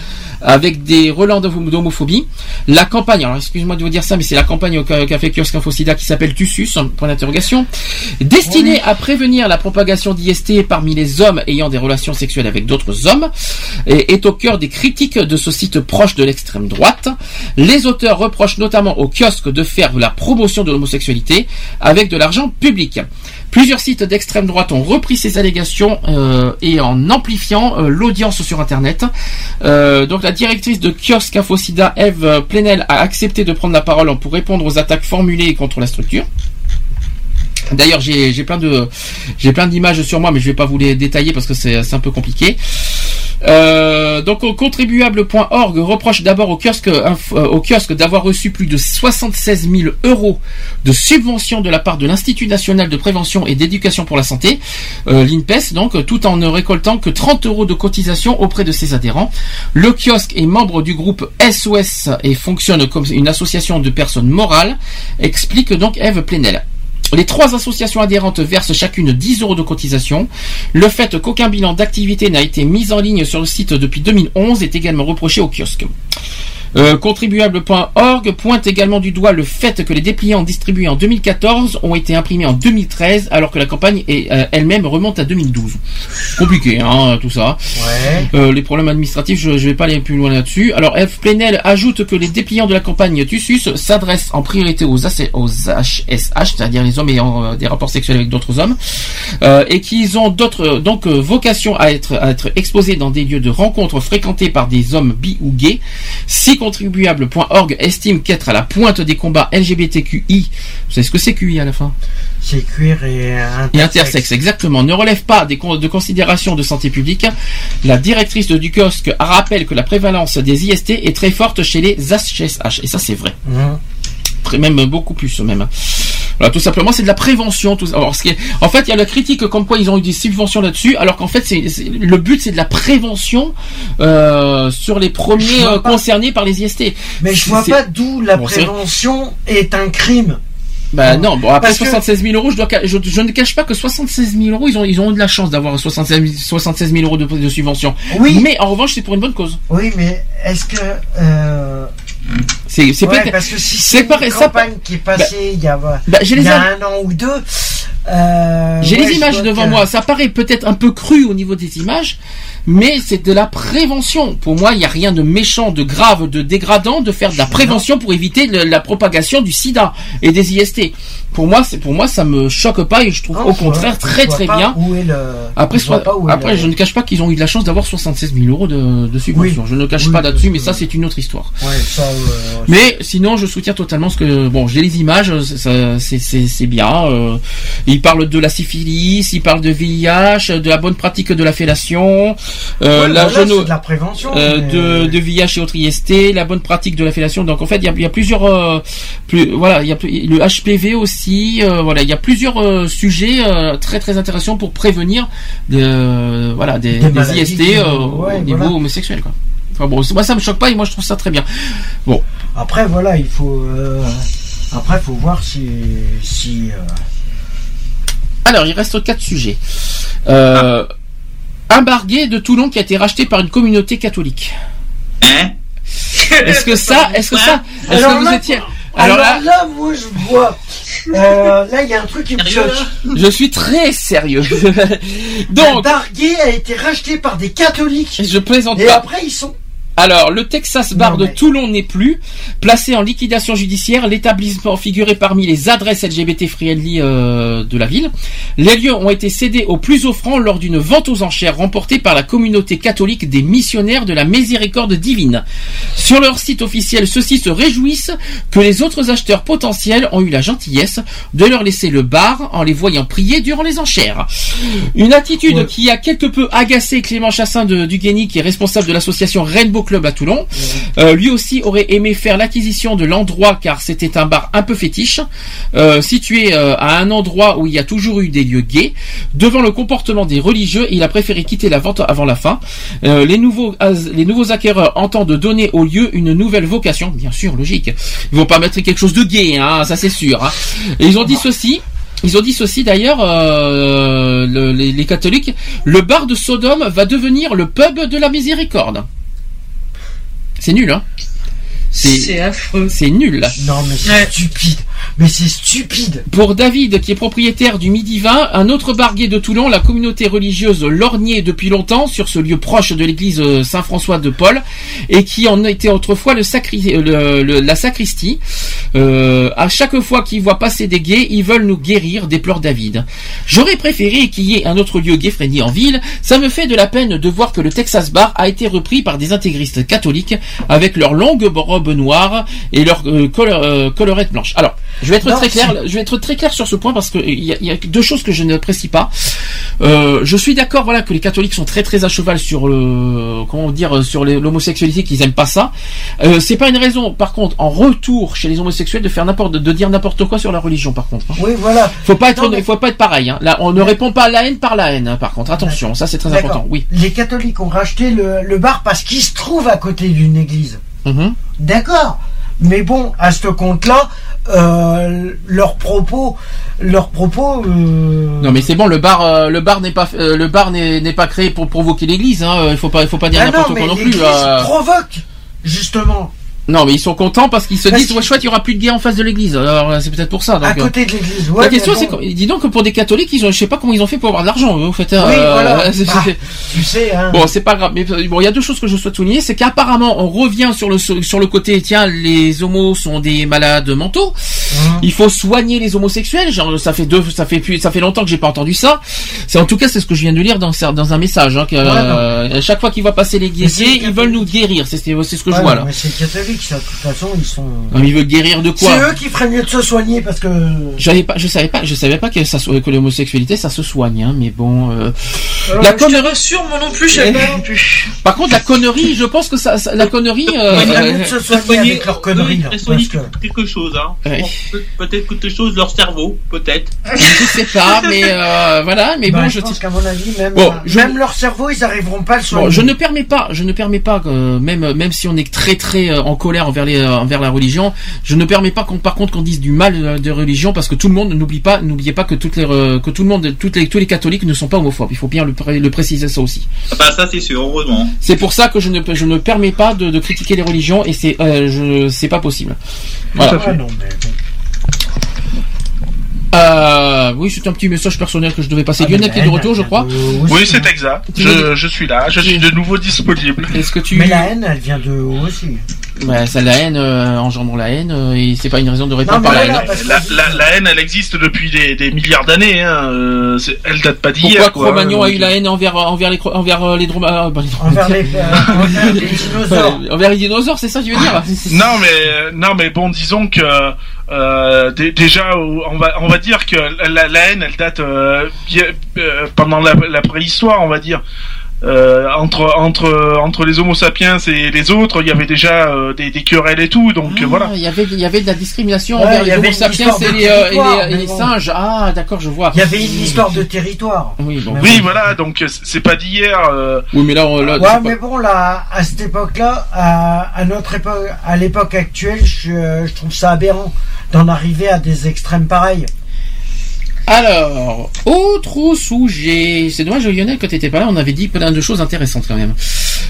avec des relents d'homo- d'homophobie. La campagne, alors excuse-moi de vous dire ça, mais c'est la campagne qu'a fait kiosque InfoSida qui s'appelle Tussus, point d'interrogation, destinée à prévenir la propagation d'IST parmi les hommes ayant des relations sexuelles avec d'autres hommes est au cœur des critiques de ce site proche de l'extrême droite. Les auteurs reprochent notamment au kiosque de faire la promotion de l'homosexualité avec de l'argent public. Plusieurs sites d'extrême droite ont repris ces allégations euh, et en amplifiant euh, l'audience sur Internet. Euh, donc la directrice de kiosque Infocida, Eve Plenel, a accepté de prendre la parole pour répondre aux attaques formulées contre la structure. D'ailleurs, j'ai plein de j'ai plein d'images sur moi, mais je vais pas vous les détailler parce que c'est un peu compliqué. Euh, donc au contribuable.org reproche d'abord au kiosque euh, au kiosque d'avoir reçu plus de 76 000 euros de subventions de la part de l'Institut national de prévention et d'éducation pour la santé, euh, l'INPES, donc tout en ne récoltant que 30 euros de cotisation auprès de ses adhérents. Le kiosque est membre du groupe SOS et fonctionne comme une association de personnes morales, explique donc Eve Plenel. Les trois associations adhérentes versent chacune 10 euros de cotisation. Le fait qu'aucun bilan d'activité n'a été mis en ligne sur le site depuis 2011 est également reproché au kiosque. Euh, contribuable.org pointe également du doigt le fait que les dépliants distribués en 2014 ont été imprimés en 2013 alors que la campagne euh, elle-même remonte à 2012. Compliqué, hein, tout ça. Euh, les problèmes administratifs, je ne vais pas aller plus loin là-dessus. Alors, F. Plenel ajoute que les dépliants de la campagne Tussus s'adressent en priorité aux, AC aux HSH, c'est-à-dire les hommes ayant des rapports sexuels avec d'autres hommes, et qu'ils ont d'autres donc vocation à être, à être exposés dans des lieux de rencontres fréquentés par des hommes bi ou gays. Si contribuable.org estime qu'être à la pointe des combats LGBTQI, vous savez ce que c'est QI à la fin? C'est cuir et intersexe. et intersexe, exactement, ne relève pas des de considérations de santé publique. La directrice de du kiosque rappelle que la prévalence des IST est très forte chez les HSH, et ça c'est vrai. Très- Même beaucoup plus même. Voilà, tout simplement, c'est de la prévention. Tout, alors, ce qui est- en fait, il y a la critique comme quoi ils ont eu des subventions là-dessus, alors qu'en fait, c'est, le but, c'est de la prévention euh, sur les premiers euh, concernés par les IST. Mais je vois pas d'où la Bon, prévention est un crime. Bah non, bon après Parce que- 76 000 euros, je, dois, ca- je, je ne cache pas que 76 000 euros, ils ont, ils ont eu de la chance d'avoir 76 000, 76 000 euros de, de subvention. Oui. Mais en revanche, c'est pour une bonne cause. Oui, mais est-ce que. Euh... C'est, c'est ouais, peut-être- parce que si c'est c'est une pareil, ça- campagne qui est passée il y a, bah, il y a un an ou deux. euh, J'ai ouais, les images devant que- moi. Ça paraît peut-être un peu cru au niveau des images, mais c'est de la prévention. Pour moi, il n'y a rien de méchant, de grave, de dégradant de faire de la prévention pour éviter le- la propagation du SIDA et des IST. Pour moi, c'est pour moi, ça me choque pas et je trouve Non, au je contraire très très pas bien. Le... Après, je soit- pas après, le- je ne cache pas qu'ils ont eu de la chance d'avoir 76 000 euros de, de subvention. Je ne cache Oui, pas là-dessus, mais ça, c'est une autre histoire. Ouais, ça, euh, Mais sinon, je soutiens totalement ce que bon, j'ai les images, ça- c'est bien. Euh, il parle de la syphilis, il parle de VIH, de la bonne pratique de la fellation, euh, Ouais, la de la prévention. euh, mais- de, de VIH et autres IST, la bonne pratique de la fellation. Donc en fait, il y a, il y a plusieurs, euh, plus, voilà, il y a plus- le HPV aussi. euh, voilà, il y a plusieurs euh, sujets euh, très très intéressants pour prévenir de, voilà des, Des des maladies IST euh, ouais, au niveau homosexuel. Quoi. Enfin bon, moi ça me choque pas et moi je trouve ça très bien. Bon. Après, voilà, il faut. euh, Après, faut voir si. si euh, Alors, il reste quatre sujets. Euh, Un barguet de Toulon qui a été racheté par une communauté catholique. Hein Est-ce que ça, est-ce que ça, est-ce Alors que vous là- étiez, Alors, alors là, là, moi, je vois. euh, là, il y a un truc qui me choque. je suis très sérieux. Un Donc, barguet a été racheté par des catholiques. je plaisante Et pas. après, ils sont. Alors, le Texas Bar Non, de Toulon n'est plus. Placé en liquidation judiciaire, l'établissement figurait parmi les adresses LGBT friendly euh, de la ville. Les lieux ont été cédés aux plus offrants lors d'une vente aux enchères remportée par la communauté catholique des missionnaires de la miséricorde divine. Sur leur site officiel, ceux-ci se réjouissent que les autres acheteurs potentiels ont eu la gentillesse de leur laisser le bar en les voyant prier durant les enchères. Une attitude Ouais. qui a quelque peu agacé Clément Chassin de Duguény, qui est responsable de l'association Rainbow Club à Toulon. Euh, lui aussi aurait aimé faire l'acquisition de l'endroit car c'était un bar un peu fétiche, euh, situé euh, à un endroit où il y a toujours eu des lieux gays. Devant le comportement des religieux, il a préféré quitter la vente avant la fin. Les nouveaux les nouveaux acquéreurs entendent donner au lieu une nouvelle vocation, bien sûr, logique. Ils vont pas mettre quelque chose de gay, hein, ça c'est sûr. hein. Et ils ont dit ceci. Ils ont dit ceci d'ailleurs, euh, le- les, les catholiques, le bar de Sodome va devenir le pub de la miséricorde. C'est nul, hein C'est affreux. C'est nul. Non, mais c'est stupide. Mais c'est stupide. Pour David, qui est propriétaire du Midi Vin, un autre bar gay de Toulon, la communauté religieuse lorgnait depuis longtemps sur ce lieu proche de l'église Saint-François de Paul et qui en était autrefois le sacri- le- le- la sacristie. Euh, à chaque fois qu'ils voient passer des gays, ils veulent nous guérir, déplore David. J'aurais préféré qu'il y ait un autre lieu gay en ville. Ça me fait de la peine de voir que le Texas Bar a été repris par des intégristes catholiques avec leurs longues robes noires et leurs euh, euh, colorettes blanches. Alors, je vais être Non, très clair. Je vais être très clair sur ce point parce que il y a, il y a deux choses que je n'apprécie pas. Euh, je suis d'accord, voilà, que les catholiques sont très très à cheval sur le, comment dire, sur l'homosexualité, qu'ils aiment pas ça. Euh, c'est pas une raison, par contre, en retour chez les homosexuels de faire n'importe, de dire n'importe quoi sur la religion, par contre. hein. Oui, voilà. Faut pas être, Non, mais- faut pas être pareil. Hein. Là, on ne répond pas à la haine par la haine. hein, par contre, attention, ça c'est très important. Oui. Les catholiques ont racheté le, le bar parce qu'il se trouve à côté d'une église. Mhm. D'accord. Mais bon, à ce compte-là, euh, leurs propos, leurs propos. euh, Non mais c'est bon, le bar, euh, le bar n'est pas, euh, le bar n'est pas créé pour provoquer l'Église. Hein. Il faut pas, il faut pas dire Ah non, n'importe quoi non plus. l'église provoque, justement. Non mais ils sont contents parce qu'ils se Parce disent ouais chouette, il y aura plus de gays en face de l'Église. Alors euh, c'est peut-être pour ça. Donc, à euh. côté de l'église. Ouais, la question c'est, que- dis donc que pour des catholiques, ils ont, je sais pas comment ils ont fait pour avoir de l'argent. Au fait, Oui, euh, voilà. Bah, tu sais, hein. Bon, c'est pas grave. Mais euh, bon, il y a deux choses que je souhaite souligner, c'est qu'apparemment, on revient sur le sur le côté, tiens, les homos sont des malades mentaux. Hein. Il faut soigner les homosexuels. Genre, ça fait deux, ça fait plus, ça fait longtemps que j'ai pas entendu ça. C'est en tout cas, c'est ce que je viens de lire dans dans un message. Hein, que, euh, chaque fois qu'ils voient passer les gays, ils veulent nous guérir. C'est c'est ce que je vois là. mais De toute façon, ils sont. Non, mais ils veulent guérir de quoi C'est eux qui feraient mieux de se soigner parce que. J'avais pas, je savais pas, je savais pas que ça, soit- que l'homosexualité ça se soigne, hein, mais bon. euh, Euh, la je te connerie. rassure, moi non plus, je sais pas non plus. Par contre, la connerie, je pense que ça, ça- la connerie. euh, Il y a mieux de se soigner avec leurs conneries. là, Ils parce soignent que- quelque chose, hein. Ouais. Peut- Peut-être quelque chose, leur cerveau, peut-être. je sais pas, mais euh, voilà, mais Bah, bon, je je. pense qu'à mon avis, même, Bon, euh, je- même leur cerveau, ils arriveront pas à le soigner. Bon, je ne permets pas, je ne permets pas que même même si on est très très euh, en colère envers les euh, envers la religion, je ne permets pas qu'on par contre qu'on dise du mal euh, de religion parce que tout le monde n'oublie pas n'oubliez pas que toutes les euh, que tout le monde toutes les tous les catholiques ne sont pas homophobes. Il faut bien le, pré- le préciser ça aussi. Ah Bah, ça, c'est sûr, heureusement. C'est pour ça que je ne je ne permets pas de, de critiquer les religions et c'est euh, je c'est pas possible. Voilà. Ah non, mais bon. Euh, oui, c'est un petit message personnel que je devais passer. Ah, Lionel qui est de retour, je crois. de Oui, c'est exact. Je, je suis là, je suis de nouveau disponible. Est-ce que tu Mais la haine, elle vient de haut aussi? Ouais, ça la haine euh, engendre la haine euh, et c'est pas une raison de répondre par la haine. La, la- la haine, elle existe depuis des, des milliards d'années. Hein. euh, elle date pas d'hier. Pourquoi quoi, Cro-Magnon a eu la haine envers envers les envers euh, les euh, bah, les Envers les, envers les dinosaures. Envers les dinosaures, c'est ça que tu veux dire? Non mais non mais bon disons que euh, dé- déjà on va on va dire que la, la haine elle date euh, bien- euh, pendant la, la préhistoire on va dire Euh, entre entre entre les Homo sapiens et les autres il y avait déjà euh, des, des querelles et tout donc Ah, voilà Il y avait il y avait de la discrimination Ouais, envers les homo sapiens et les, euh, et les, et mais les bon. singes. Ah d'accord, je vois. Il y avait une histoire de territoire. Oui bon. oui voilà donc c'est pas d'hier euh, Oui mais là, on- là Ouais, c'est mais pas- bon, là, à cette époque-là, à, à notre époque, à l'époque actuelle, je, je trouve ça aberrant d'en arriver à des extrêmes pareils. Alors, autre sujet. C'est dommage Lionel que t'étais pas là, on avait dit plein de choses intéressantes quand même.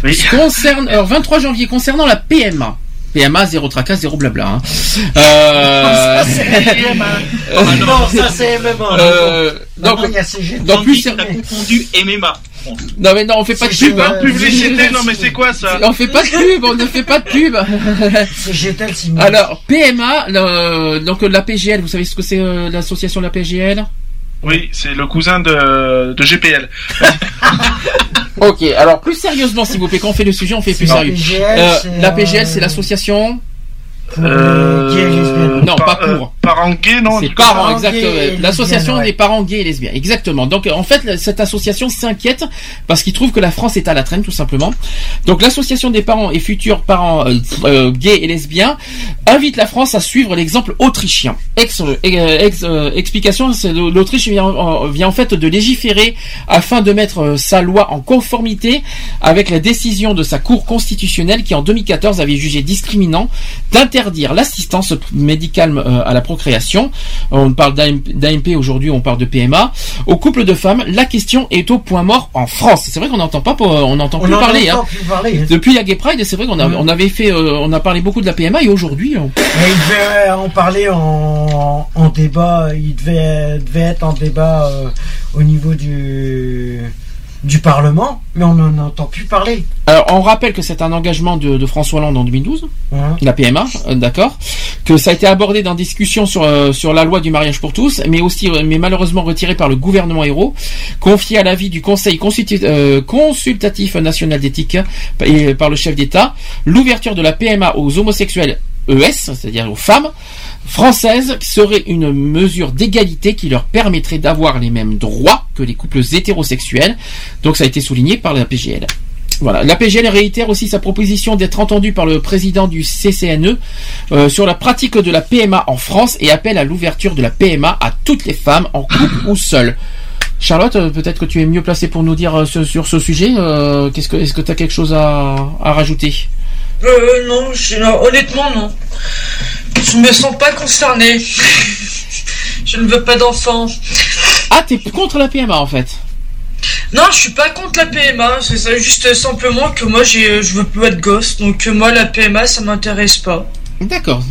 oui. Concerne, alors 23 janvier concernant la PMA. PMA, zéro tracas, zéro blabla. Hein. Euh, non, ça c'est MMA. euh, Maintenant, donc, il y a CG. donc plus Tandis que t'as confondu MMA. Non mais non, on fait pas de C'est pub. pas Hein. publicité non mais c'est quoi ça On fait pas de pub, on ne fait pas de pub. C'est GTL Simon. Alors PMA, le- donc la PGL, vous savez ce que c'est euh, l'association de la PGL oui c'est le cousin de de GPL Ok, alors plus sérieusement s'il vous plaît, quand on fait le sujet, on fait plus sérieux. PGL, Euh, la PGL, euh, c'est l'association gays et lesbiennes. Non, Par- pas euh, pour. parents gays non C'est parents, exactement. L'association ouais. des parents gays et lesbiens, exactement. Donc en fait, cette association s'inquiète parce qu'ils trouvent que la France est à la traîne, tout simplement. Donc l'association des parents et futurs parents euh, euh, gays et lesbiens invite la France à suivre l'exemple autrichien. Ex, euh, ex- euh, explication, l'Autriche vient, en- vient en fait de légiférer afin de mettre euh, sa loi en conformité avec la décision de sa Cour constitutionnelle qui en 2014 avait jugé discriminant d'interdire interdire l'assistance médicale euh, à la procréation. On parle d'AMP aujourd'hui, on parle de PMA. Au couple de femmes, la question est au point mort en France. C'est vrai qu'on n'entend pas, on n'entend On plus en parler. entend hein. plus parler, hein. Depuis la Gay Pride, c'est vrai qu'on a- Mm. on avait fait, euh, on a parlé beaucoup de la PMA et aujourd'hui, on- Mais il devait en parler en, en débat, il devait, devait être en débat euh, au niveau du, du Parlement, mais on n'en entend plus parler. Alors, on rappelle que c'est un engagement de, de François Hollande en 2012, Hein. la PMA, euh, d'accord, que ça a été abordé dans discussion sur euh, sur la loi du mariage pour tous, mais aussi, euh, mais malheureusement retiré par le gouvernement héros, confié à l'avis du Conseil euh, consultatif national d'éthique et par le chef d'État, l'ouverture de la PMA aux homosexuels ES, c'est-à-dire aux femmes françaises, serait une mesure d'égalité qui leur permettrait d'avoir les mêmes droits que les couples hétérosexuels. Donc ça a été souligné par la PGL. Voilà. La PGL réitère aussi sa proposition d'être entendue par le président du CCNE euh, sur la pratique de la PMA en France et appelle à l'ouverture de la PMA à toutes les femmes en couple ou seules. Charlotte, euh, peut-être que tu es mieux placée pour nous dire euh, sur ce sujet. est-ce que tu as quelque chose à rajouter? Euh, non, je- non, honnêtement, non. Je me sens pas concerné. je ne veux pas d'enfants. Ah, t'es contre la PMA en fait Non, je suis pas contre la PMA, c'est ça, juste simplement que moi j'ai, je veux pas de gosse, donc euh, moi la PMA ça m'intéresse pas. D'accord,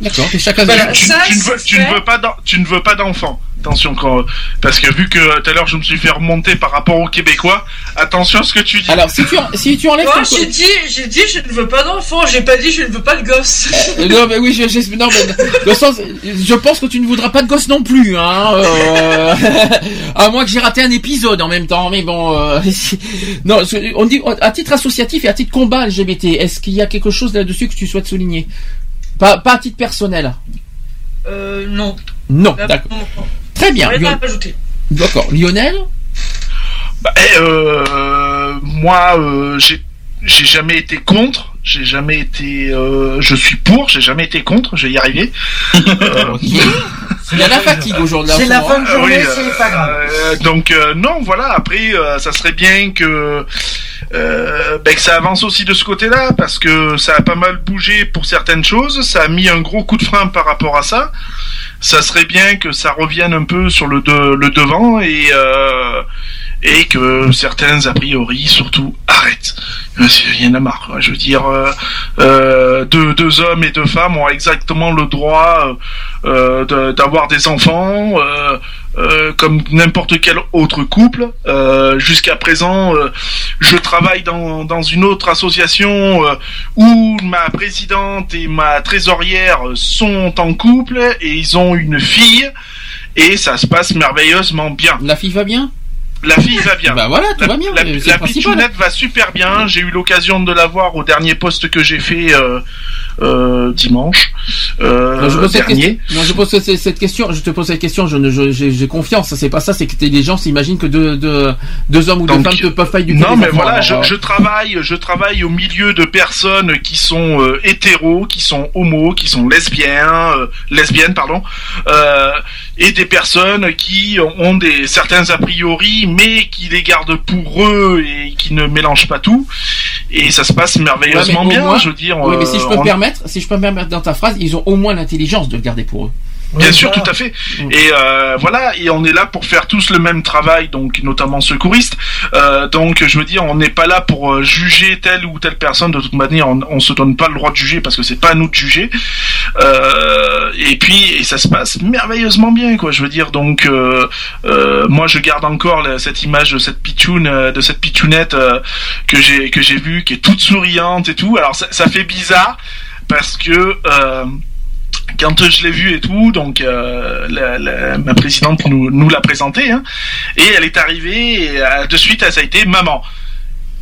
d'accord. Chacun. Voilà, tu, ça, tu ne veux, tu ne fait. veux pas d'en- tu ne veux pas d'enfant. Attention quand parce que vu que tout à l'heure je me suis fait remonter par rapport aux Québécois, attention à ce que tu dis. Alors si tu en- si tu enlèves Moi ton- j'ai dit, j'ai dit je ne veux pas d'enfants, j'ai pas dit je ne veux pas de gosse. Euh, non, mais oui, je, je- non, mais, le sens, je pense que tu ne voudras pas de gosse non plus, hein. euh, à moins que j'ai raté un épisode en même temps, mais bon. euh, non, on dit à titre associatif et à titre combat LGBT. Est-ce qu'il y a quelque chose là-dessus que tu souhaites souligner? Pas, pas à titre personnel. Euh, non. Non, d'accord. Très bien. Lion-. D'accord. Lionel. Bah, eh, euh, moi, euh, j'ai j'ai jamais été contre. J'ai jamais été. euh, je suis pour. J'ai jamais été contre. Je vais y arriver. Euh, Il y a la fatigue aujourd'hui. C'est la fin de journée, oui, c'est pas grave. euh, donc euh, non, voilà. Après, euh, ça serait bien que euh, ben, que ça avance aussi de ce côté-là, parce que ça a pas mal bougé pour certaines choses. Ça a mis un gros coup de frein par rapport à ça. Ça serait bien que ça revienne un peu sur le, de- le devant et euh, et que certains a priori surtout arrêtent. Euh, Il y en a marre. Je veux dire, deux, hommes et deux femmes ont exactement le droit d'avoir des enfants. Euh, comme n'importe quel autre couple. Euh, Jusqu'à présent, euh, je travaille dans, dans une autre association euh, où ma présidente et ma trésorière sont en couple et ils ont une fille et ça se passe merveilleusement bien. La fille va bien? La fille va bien. Bah voilà, tout la, va bien, La, la pitchounette va super bien. J'ai eu l'occasion de la voir au dernier poste que j'ai fait euh, euh, dimanche euh, Non, je pose cette dernier. Non, je pose cette, cette question. Je te pose cette question. Je j'ai confiance. C'est pas ça. C'est que t'es- les gens s'imaginent que deux, deux, deux hommes ou deux femmes ne peuvent pas éduquer Non, mais enfants. voilà, Alors, je, je travaille, je travaille au milieu de personnes qui sont euh, hétéros, qui sont homos, qui sont lesbiens, euh, lesbiennes, pardon, euh, et des personnes qui ont des certains a priori, mais qui les gardent pour eux et qui ne mélangent pas tout. Et ça se passe merveilleusement Ouais, bien, moins- je veux dire. Oui, mais si je euh, peux me permettre, si je peux me permettre dans ta phrase, ils ont au moins l'intelligence de le garder pour eux. Bien sûr, tout à fait. Et euh, voilà, et on est là pour faire tous le même travail, donc notamment secouriste. Euh, donc, je veux dire, on n'est pas là pour euh, juger telle ou telle personne. De toute manière, on, on se donne pas le droit de juger parce que c'est pas à nous de juger. Euh, et puis, et ça se passe merveilleusement bien, quoi. Je veux dire, donc, euh, euh, moi, je garde encore la- cette image de cette pitchoune, de cette pitchounette que j'ai que j'ai vue, qui est toute souriante et tout. Alors, ça, ça fait bizarre parce que euh, quand je l'ai vue et tout, donc euh, la, ma présidente nous, nous l'a présentée, hein, et elle est arrivée et euh, de suite, ça a été maman.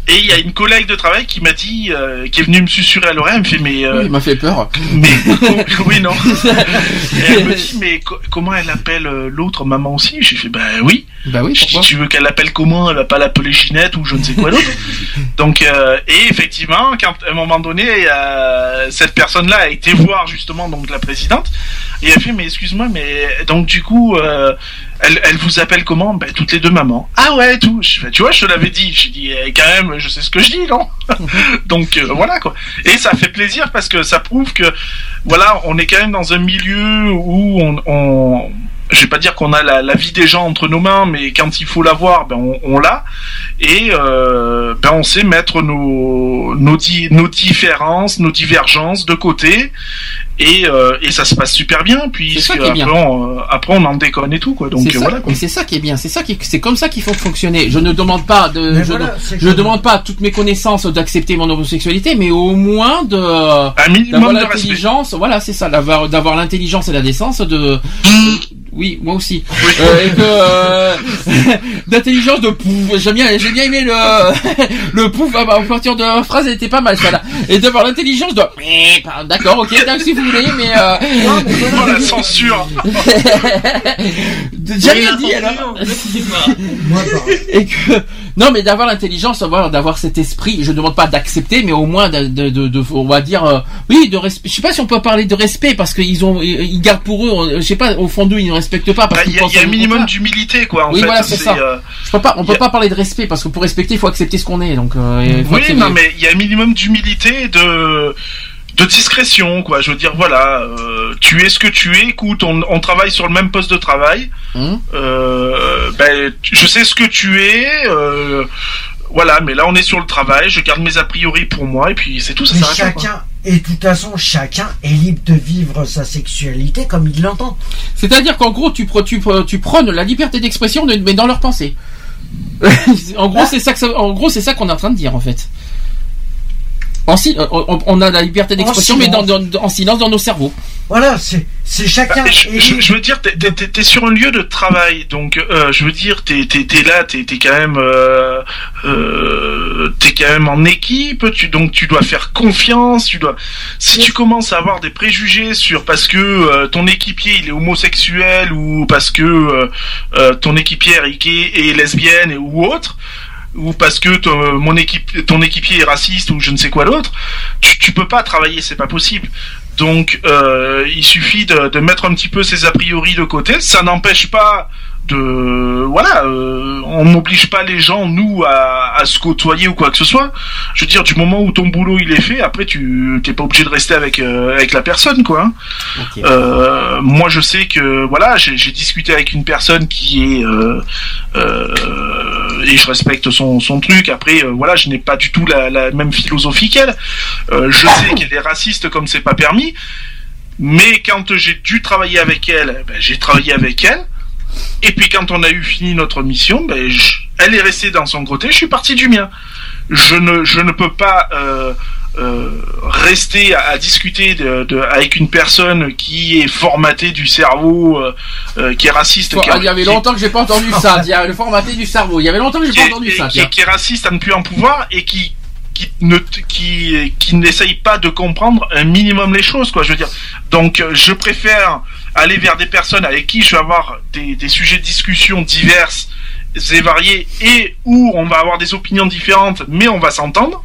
Et il y a une collègue de travail qui m'a dit, euh, qui est venue me susurrer à l'oreille, elle me fait mais euh, Il m'a fait peur. mais oui non. Et elle me dit mais co- comment elle appelle euh, l'autre maman aussi? J'ai fait bah oui. Bah oui. Je dis tu veux qu'elle l'appelle comment Elle va pas l'appeler Ginette ou je ne sais quoi d'autre. Donc euh, et effectivement quand à un moment donné euh, cette personne-là a été voir justement donc la présidente Et elle fait, mais excuse-moi, mais donc du coup, euh, elle, elle vous appelle comment? Ben toutes les deux mamans. Ah ouais, tout. Je tu vois, je te l'avais dit. J'ai dit, eh, quand même, je sais ce que je dis, non? Donc euh, voilà quoi. Et ça fait plaisir parce que ça prouve que, voilà, on est quand même dans un milieu où on, on je vais pas dire qu'on a la, la vie des gens entre nos mains, mais quand il faut l'avoir, ben on, on l'a, et euh, ben on sait mettre nos nos, di- nos différences, nos divergences de côté, et, euh, et ça se passe super bien. Puis bien. après, on, euh, après on en déconne et tout quoi. Donc ça, voilà. Quoi. mais c'est ça qui est bien, c'est ça qui, c'est comme ça qu'il faut fonctionner. Je ne demande pas de, Mais je, voilà, je ne comme- demande pas à toutes mes connaissances d'accepter mon homosexualité, mais au moins de, minimum d'avoir l'intelligence, voilà, c'est ça, d'avoir, d'avoir l'intelligence et la décence de, oui, moi aussi, Euh, et que, euh, d'intelligence de pouf, j'aime bien, j'ai bien aimé le, le pouf, en partir de la phrase, elle était pas mal, celle-là, et d'avoir l'intelligence de, d'accord, ok, d'accord, voulez, mais, euh, Oh la censure J'ai rien dit alors. Et que non, mais d'avoir l'intelligence, d'avoir cet esprit. Je ne demande pas d'accepter, mais au moins de, de, de- de- on va dire euh, oui de respect. Je sais pas si on peut parler de respect parce qu'ils ont ils ils gardent pour eux. euh, Je sais pas au fond d'eux ils ne respectent pas parce Bah, Il qu'ils y a, y un minimum d'humilité quoi. En oui fait, voilà c'est ça. euh, Je peux pas on peut pas parler de respect parce que pour respecter il faut accepter ce qu'on est donc. euh, Oui, non, mais il y a un minimum d'humilité de de discrétion, quoi. Je veux dire, voilà, euh, tu es ce que tu es. Écoute, on, on travaille sur le même poste de travail. Hum. Euh, ben, je sais ce que tu es. euh, voilà, mais là, on est sur le travail. Je garde mes a priori pour moi et puis c'est tout. Ça Mais quoi. chacun, et de toute façon, chacun est libre de vivre sa sexualité comme il l'entend. C'est-à-dire qu'en gros, tu, tu, tu prônes la liberté d'expression, de- mais dans leur pensée. en gros, c'est ça que ça- en gros, c'est ça qu'on est en train de dire, en fait. En si- on, on a la liberté d'expression, mais dans, silence. dans- en silence dans nos cerveaux. Voilà, c'est chacun. Bah, je, je- je veux dire, t'es, t'es sur un lieu de travail, donc euh, je veux dire, t'es, t'es là, t'es, quand même, euh, euh, t'es quand même en équipe, tu, donc tu dois faire confiance, tu dois. Si tu commences à avoir des préjugés sur parce que euh, ton équipier il est homosexuel ou parce que euh, euh, ton équipière est gay et lesbienne ou autre. Ou parce que ton, mon équipe, ton équipier est raciste ou je ne sais quoi d'autre, tu, tu peux pas travailler, c'est pas possible. Donc, euh, il suffit de, de mettre un petit peu ses a priori de côté. Ça n'empêche pas de, voilà, euh, on n'oblige pas les gens nous à, à se côtoyer ou quoi que ce soit. Je veux dire, du moment où ton boulot il est fait, après tu t'es pas obligé de rester avec euh, avec la personne, quoi. hein. Euh, moi, je sais que voilà, j'ai j'ai discuté avec une personne qui est euh, euh, et je respecte son, son truc. Après, euh, voilà, je n'ai pas du tout la, la même philosophie qu'elle. Euh, je sais qu'elle est raciste comme c'est pas permis. Mais quand j'ai dû travailler avec elle, ben, j'ai travaillé avec elle. Et puis quand on a eu fini notre mission, ben, je- elle est restée dans son côté, je suis parti du mien. Je ne, je ne peux pas euh, euh, rester à, à discuter de, de- avec une personne qui est formatée du cerveau, euh, qui est raciste. qui- il y avait longtemps que j'ai pas entendu ça. Il y a le formaté du cerveau. Il y avait longtemps que j'ai pas entendu et- ça. qui, qui est raciste à ne plus en pouvoir et qui qui ne qui qui n'essaye pas de comprendre un minimum les choses quoi je veux dire donc je préfère aller vers des personnes avec qui je vais avoir des, des sujets de discussion diverses et variés et où on va avoir des opinions différentes mais on va s'entendre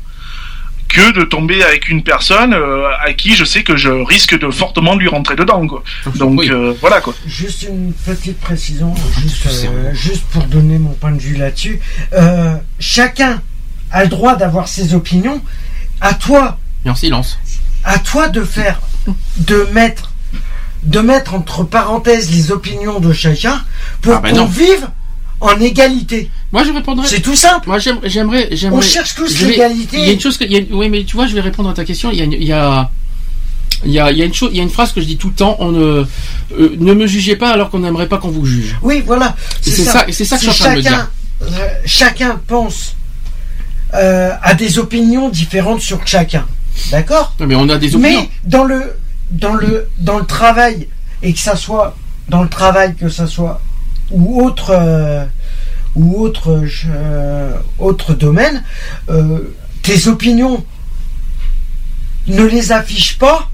que de tomber avec une personne euh, à qui je sais que je risque de fortement lui rentrer dedans quoi donc euh, voilà quoi Juste une petite précision, juste, euh, juste pour donner mon point de vue là-dessus. Euh, chacun a le droit d'avoir ses opinions. À toi, Et en silence. à toi de faire, de mettre, de mettre entre parenthèses les opinions de chacun pour Ah ben qu'on vive en égalité. Moi, je répondrais. C'est tout simple. Moi, j'aime- j'aimerais, j'aimerais. On cherche tous l'égalité. Il y a une chose que, il y a une- oui, mais tu vois, je vais répondre à ta question. Il y a, une- il y a, il y a, il y a une chose, il y a une phrase que je dis tout le temps. On ne, euh, ne me jugez pas alors qu'on n'aimerait pas qu'on vous juge. Oui, voilà. C'est ça- c'est ça que je suis en train de me chacun, euh, chacun pense euh, à des opinions différentes sur chacun. D'accord? Mais on a des opinions. Mais dans le, dans, le, dans le travail, et que ça soit dans le travail, que ça soit ou autre, euh, ou autre, euh, autre domaine, euh, tes opinions ne les affiche pas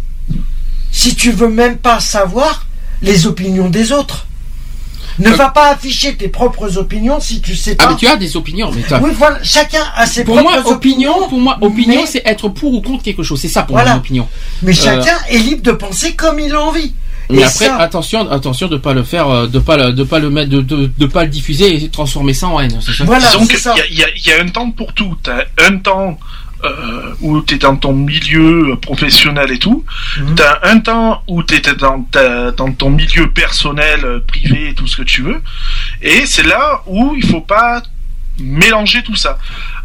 si tu veux même pas savoir les opinions des autres. Ne va pas afficher tes propres opinions si tu sais pas. Ah, mais tu as des opinions. Mais t'as- Oui, voilà, chacun a ses pour moi, propres opinion, pour moi, opinion, mais- c'est être pour ou contre quelque chose. C'est ça pour Voilà. moi, opinion. Mais Euh, chacun est libre de penser comme il a envie. Mais Et après, ça- attention, attention de pas le faire, euh, de pas, le- de pas le mettre, de, de, de pas le diffuser et transformer ça en haine. c'est ça y, a- il y a- il y a un temps pour tout. T'as un temps euh, où tu es dans ton milieu professionnel et tout. Mhm. T'as un temps où tu es dans, ta- dans ton milieu personnel, euh, privé, et tout ce que tu veux. Et c'est là où il faut pas mélanger tout ça.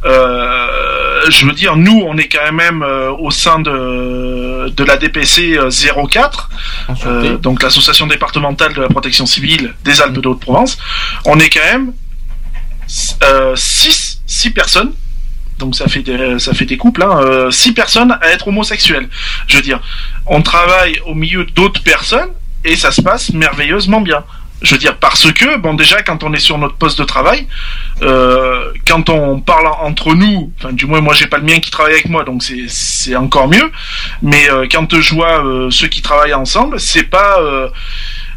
Euh, je veux dire, nous, on est quand même euh, au sein de, de la DPC euh, 04, euh, donc l'association départementale de la protection civile des Alpes de Haute-Provence. On est quand même 6 six personnes. Donc ça fait des, ça fait des couples, hein, euh, six personnes à être homosexuels. Je veux dire, on travaille au milieu d'autres personnes et ça se passe merveilleusement bien. Je veux dire parce que bon déjà quand on est sur notre poste de travail, euh, quand on parle entre nous, enfin du moins moi j'ai pas le mien qui travaille avec moi donc c'est encore mieux. Mais euh, quand je vois euh, ceux qui travaillent ensemble, c'est pas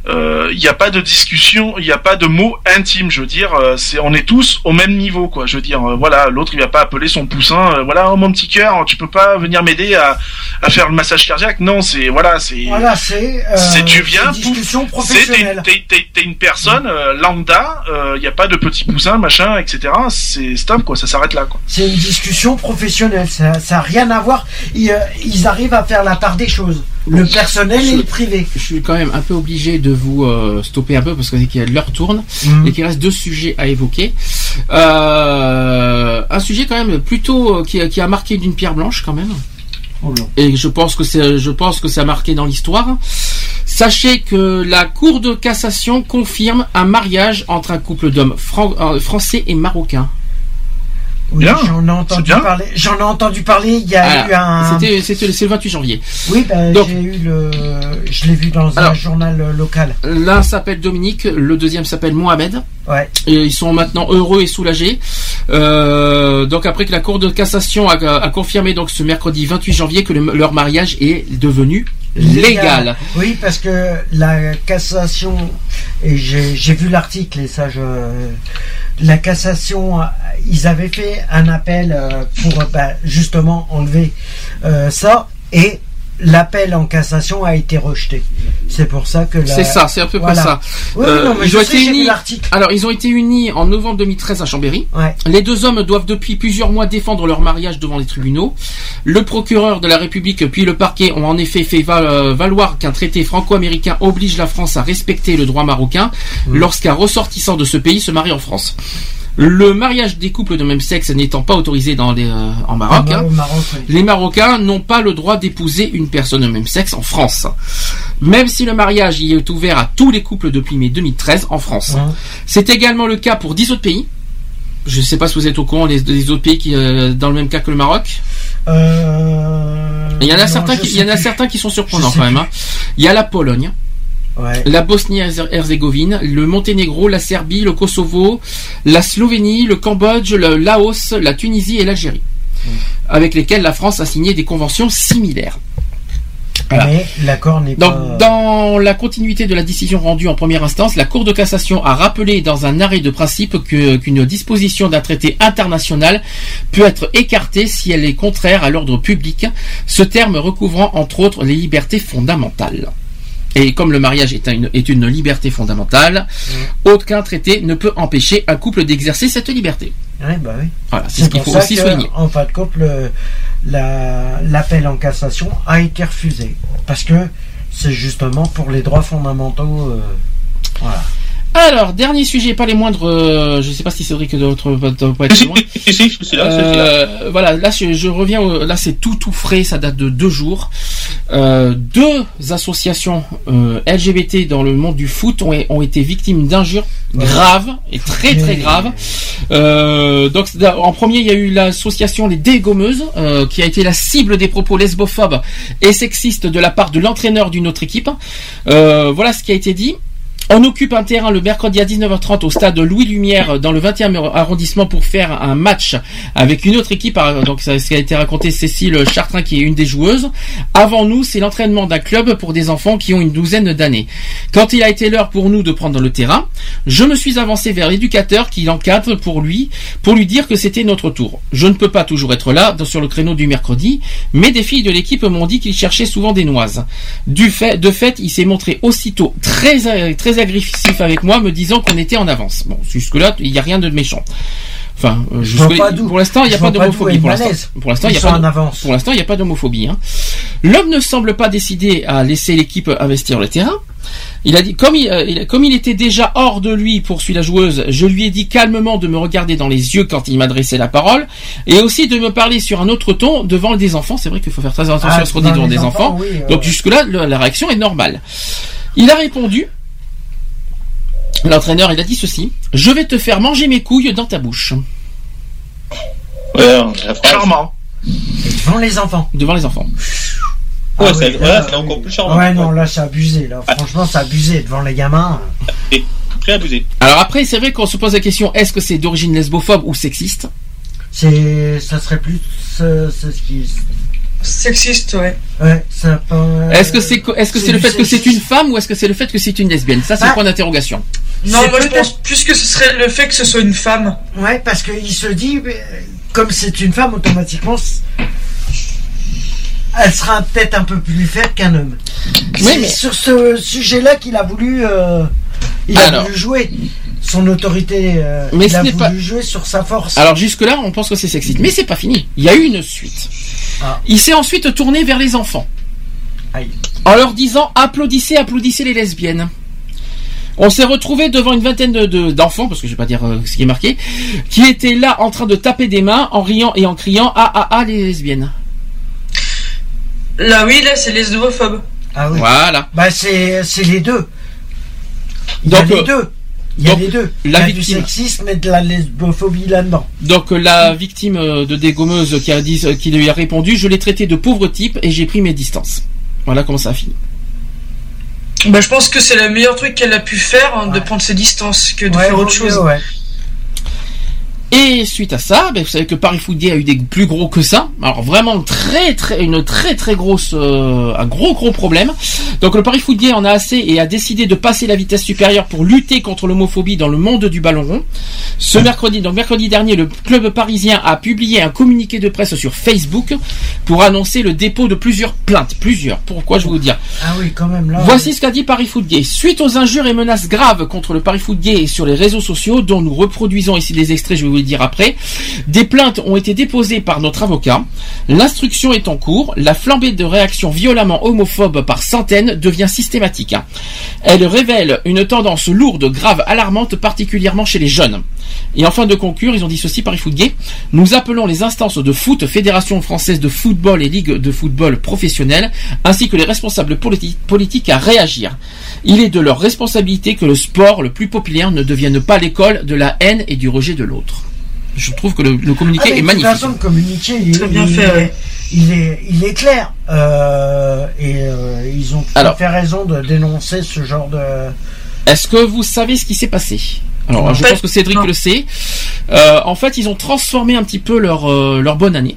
euh, il n'y a pas de discussion, il n'y a pas de mots intimes. Je veux dire, euh, c'est on est tous au même niveau, quoi. Je veux dire, euh, voilà, l'autre il va pas appeler son poussin, euh, voilà, oh, mon petit cœur, tu peux pas venir m'aider à, à faire le massage cardiaque. Non, c'est voilà, c'est Voilà, c'est. euh, c'est tu viens, une discussion pouf, c'est t'es, professionnelle. t'es- t'es- t'es une personne euh, lambda, il n'y a pas de petit poussin, machin, etc. C'est stop, quoi. Ça s'arrête là, quoi. C'est une discussion professionnelle, ça n'a rien à voir. Ils, euh, ils arrivent à faire la part des choses, le personnel et le privé. Je suis quand même un peu obligé de vous euh, stopper un peu parce que qu'il y a l'heure tourne Mhm. et qu'il reste deux sujets à évoquer. Euh, un sujet quand même plutôt euh, qui, a- qui a marqué d'une pierre blanche quand même. Et je pense que c'est, je pense que ça a marqué dans l'histoire. Sachez que la Cour de cassation confirme un mariage entre un couple d'hommes fran- français et marocains. Oui, j'en ai entendu parler. J'en ai entendu parler. Il y a eu Voilà. un. C'était, c'était c'est le 28 janvier. Oui, ben, Donc- j'ai eu le. Je l'ai vu dans un journal euh, local. L'un s'appelle Dominique, le deuxième s'appelle Mohamed. Ouais. Et ils sont maintenant heureux et soulagés. Euh, donc après que la Cour de cassation a, a confirmé donc ce mercredi 28 janvier que le- leur mariage est devenu légal. Oui, parce que la cassation, et j'ai vu l'article et ça, je, la cassation, euh, ils avaient fait un appel euh, pour bah, justement enlever euh, ça et l'appel en cassation a été rejeté. C'est pour ça que la- C'est ça, c'est un peu Voilà. ça. Oui, Euh, non, mais ils ont été unis. Alors, ils ont été unis en novembre 2013 à Chambéry. Les deux hommes doivent depuis plusieurs mois défendre leur mariage devant les tribunaux. Le procureur de la République puis le parquet ont en effet fait euh, valoir qu'un traité franco-américain oblige la France à respecter le droit marocain Mm. lorsqu'un ressortissant de ce pays se marie en France. Le mariage des couples de même sexe n'étant pas autorisé dans les, euh, en Maroc, Ah, hein, Maroc, oui. les Marocains n'ont pas le droit d'épouser une personne de même sexe en France. Même si le mariage y est ouvert à tous les couples depuis mai 2013 en France. C'est également le cas pour 10 autres pays. Je ne sais pas si vous êtes au courant des, des autres pays qui, euh, dans le même cas que le Maroc. Euh, Il y en a non, certains, qui, il y en a certains qui sont surprenants quand même. hein. Il y a la Pologne. Ouais. La Bosnie-Herzégovine, le Monténégro, la Serbie, le Kosovo, la Slovénie, le Cambodge, le Laos, la Tunisie et l'Algérie, avec lesquels la France a signé des conventions similaires. Voilà. Mais l'accord n'est Donc, pas. dans la continuité de la décision rendue en première instance, la Cour de cassation a rappelé dans un arrêt de principe que- qu'une disposition d'un traité international peut être écartée si elle est contraire à l'ordre public, ce terme recouvrant entre autres les libertés fondamentales. Et comme le mariage est une, est une liberté fondamentale, aucun traité ne peut empêcher un couple d'exercer cette liberté. Ouais, bah oui. Voilà, c'est ce qu'il faut ça aussi que, souligner. En fin de compte, la- l'appel en cassation a été refusé. Parce que c'est justement pour les droits fondamentaux. euh, voilà. Alors, dernier sujet, pas les moindres. euh, je ne sais pas si Cédric d'autres va pas être loin. Si, si, je suis là, je suis là. Euh, voilà, là je, je reviens. au- là c'est tout tout frais, ça date de deux jours. Euh, deux associations euh, LGBT dans le monde du foot ont, ont été victimes d'injures graves et très très graves. Euh, donc en premier il y a eu l'association les Dégommeuses euh, qui a été la cible des propos lesbophobes et sexistes de la part de l'entraîneur d'une autre équipe. Euh, voilà ce qui a été dit. On occupe un terrain le mercredi à 19h30 au stade Louis Lumière dans le 20e arrondissement pour faire un match avec une autre équipe. Alors, Donc ce qui a été raconté Cécile Chartrain qui est une des joueuses. Avant nous, c'est l'entraînement d'un club pour des enfants qui ont une douzaine d'années. Quand il a été l'heure pour nous de prendre le terrain, je me suis avancé vers l'éducateur qui l'encadre pour lui, pour lui dire que c'était notre tour. Je ne peux pas toujours être là sur le créneau du mercredi, mais des filles de l'équipe m'ont dit qu'il cherchait souvent des noises. Du fait, de fait, il s'est montré aussitôt très, très agressif avec moi, me disant qu'on était en avance. Bon, jusque-là, il n'y a rien de méchant. Enfin, euh, Je pas pour l'instant, il n'y a pas d'homophobie. Pour l'instant, l'instant, il n'y a pas en de- avance. pour l'instant, il n'y a pas d'homophobie. hein. L'homme ne semble pas décidé à laisser l'équipe investir le terrain. Il a dit, comme il, euh, comme il était déjà hors de lui, poursuit la joueuse, je lui ai dit calmement de me regarder dans les yeux quand il m'adressait la parole, et aussi de me parler sur un autre ton devant des enfants. C'est vrai qu'il faut faire très attention Ah, à ce qu'on dit devant des enfants, enfants. oui, euh, Donc jusque-là, la réaction est normale. Il a répondu, l'entraîneur, il a dit ceci, je vais te faire manger mes couilles dans ta bouche. Charmant. Devant les enfants. Devant les enfants. Ouais, Ah c'est oui, encore plus charmant. Ouais, non, là, c'est abusé. Là. Franchement, c'est abusé. Devant les gamins. C'est très abusé. Alors après, c'est vrai qu'on se pose la question, est-ce que c'est d'origine lesbophobe ou sexiste? C'est, ça serait plus, euh, c'est ce qui, Sexiste, ouais. ouais, ça peut- Est-ce que c'est co- est-ce que c'est le fait que c'est une femme ou est-ce que c'est le fait que c'est une lesbienne? Ça c'est Bah, le point d'interrogation. Non, moi je pense plus que ce serait le fait que ce soit une femme. Ouais, parce qu'il se dit, euh, comme c'est une femme, automatiquement, elle sera peut-être un peu plus faible qu'un homme. c'est mais- sur ce sujet-là qu'il a voulu, euh, il a Alors. voulu jouer son autorité. euh, Mais il ce a n'est voulu pas- jouer sur sa force. Alors jusque là, on pense que c'est sexiste, mais c'est pas fini. Il y a eu une suite. Ah. Il s'est ensuite tourné vers les enfants Aïe. en leur disant applaudissez, applaudissez les lesbiennes. On s'est retrouvé devant une vingtaine de- de- d'enfants, parce que je vais pas dire euh, ce qui est marqué, qui étaient là en train de taper des mains, en riant et en criant ah ah ah les lesbiennes. Là, oui, là, c'est lesbophobe. Ah oui. Voilà. Bah c'est c'est les deux. Il Donc, y a euh, les deux. Il y a donc, les deux. Il y la a du victime- sexisme et de la lesbophobie là-dedans. Donc euh, la victime euh, de dégommeuse qui a dit, euh, qui lui a répondu, je l'ai traité de pauvre type et j'ai pris mes distances. Voilà comment ça a fini. Bah, je pense que c'est le meilleur truc qu'elle a pu faire, hein, de prendre ses distances, que de Ouais, faire autre chose. mieux, ouais. Et suite à ça, ben, vous savez que Paris Foot Day a eu des plus gros que ça. Alors vraiment très très une très très grosse euh, un gros gros problème. Donc le Paris Foot Day en a assez et a décidé de passer la vitesse supérieure pour lutter contre l'homophobie dans le monde du ballon rond. Ce mercredi, donc mercredi dernier, le club parisien a publié un communiqué de presse sur Facebook pour annoncer le dépôt de plusieurs plaintes, plusieurs. Pourquoi je vais vous dire Ah oui, quand même là. Voici ce qu'a dit Paris Foot. Suite aux injures et menaces graves contre le Paris Foot sur les réseaux sociaux, dont nous reproduisons ici des extraits, je vais vous dire après, des plaintes ont été déposées par notre avocat. L'instruction est en cours. La flambée de réactions violemment homophobes par centaines devient systématique. Elle révèle une tendance lourde, grave, alarmante, particulièrement chez les jeunes. Et enfin de conclure, ils ont dit ceci Foot Gay. Nous appelons les instances de foot, Fédération française de football et Ligue de football professionnelle, ainsi que les responsables politi- politiques à réagir. Il est de leur responsabilité que le sport le plus populaire ne devienne pas l'école de la haine et du rejet de l'autre. Je trouve que le, le communiqué Ah, est de toute magnifique. façon, le communiqué, il, Très bien il- fait, ouais. il est, il est clair. Euh, et euh, ils ont tout Alors. à fait raison de dénoncer ce genre de. Est-ce que vous savez ce qui s'est passé? Alors, je pense que Cédric le sait. Euh, en fait, ils ont transformé un petit peu leur euh, leur bonne année.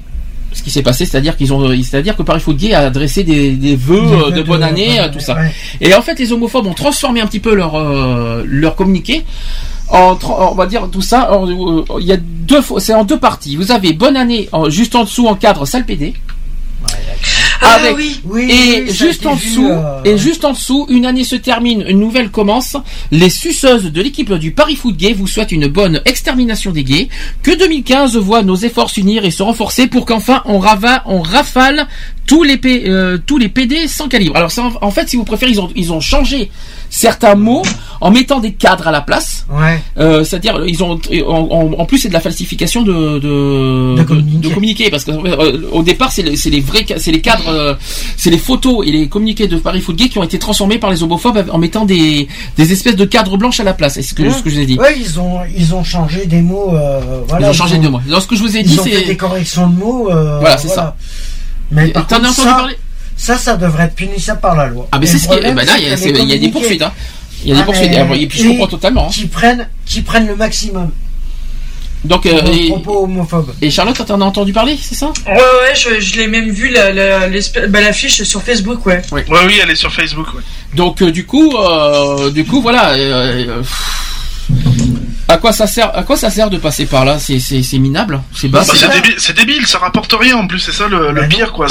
Ce qui s'est passé, c'est-à-dire qu'ils ont, c'est-à-dire que Paris Gay a adressé des, des vœux de de bonne année, tout ça. ouais. Et en fait, les homophobes ont transformé un petit peu leur euh, leur communiqué. En, on va dire tout ça. en- euh, Il y a deux, fois- c'est en deux parties. Vous avez bonne année en- juste en dessous en cadre sale PD. Ah Avec- oui. Oui, et oui, juste en vu, dessous, euh, et juste en dessous, une année se termine, une nouvelle commence. Les suceuses de l'équipe du Paris Foot Gay vous souhaitent une bonne extermination des gays. Que 2015 voit nos efforts s'unir et se renforcer pour qu'enfin on rava, on rafale tous les P- euh, tous les PD sans calibre. Alors en, en fait, si vous préférez, ils ont ils ont changé certains mots en mettant des cadres à la place. Ouais. Euh, C'est-à-dire, ils ont en, plus c'est de la falsification de de, De communiqué, parce que euh, au départ c'est les, vrais c'est les cadres euh, c'est les photos et les communiqués de Paris Foot Gay qui ont été transformés par les homophobes en mettant des des espèces de cadres blanches à la place. Est-ce que ce que je vous ai dit Ouais, ils ont, ils ont changé des mots. voilà, Ils ont changé de mots. Alors, ce que je vous ai Ils dit ont fait c'est des corrections de mots. Voilà, c'est ça. Mais Et par t'en as contre, entendu ça, parler ça, ça devrait être punissable par la loi. ah mais Et c'est ce qui ben là il y a, des poursuites hein. Il y a des Ah, poursuites. Et puis je comprends totalement. hein. Qui prennent, qui prennent le maximum. Donc, euh, et, propos homophobes. et Charlotte, t'en as entendu parler, c'est ça? Ouais, ouais, je, je l'ai même vu la, la, bah, l'affiche sur Facebook, ouais. Ouais, oui, elle est sur Facebook. Ouais. Donc euh, du coup, euh, du coup, voilà. euh, euh, à quoi ça sert À quoi ça sert de passer par là? C'est minable? C'est bas. Bah, c'est débile, débile, ça rapporte rien en plus, c'est ça le, le Bah pire quoi.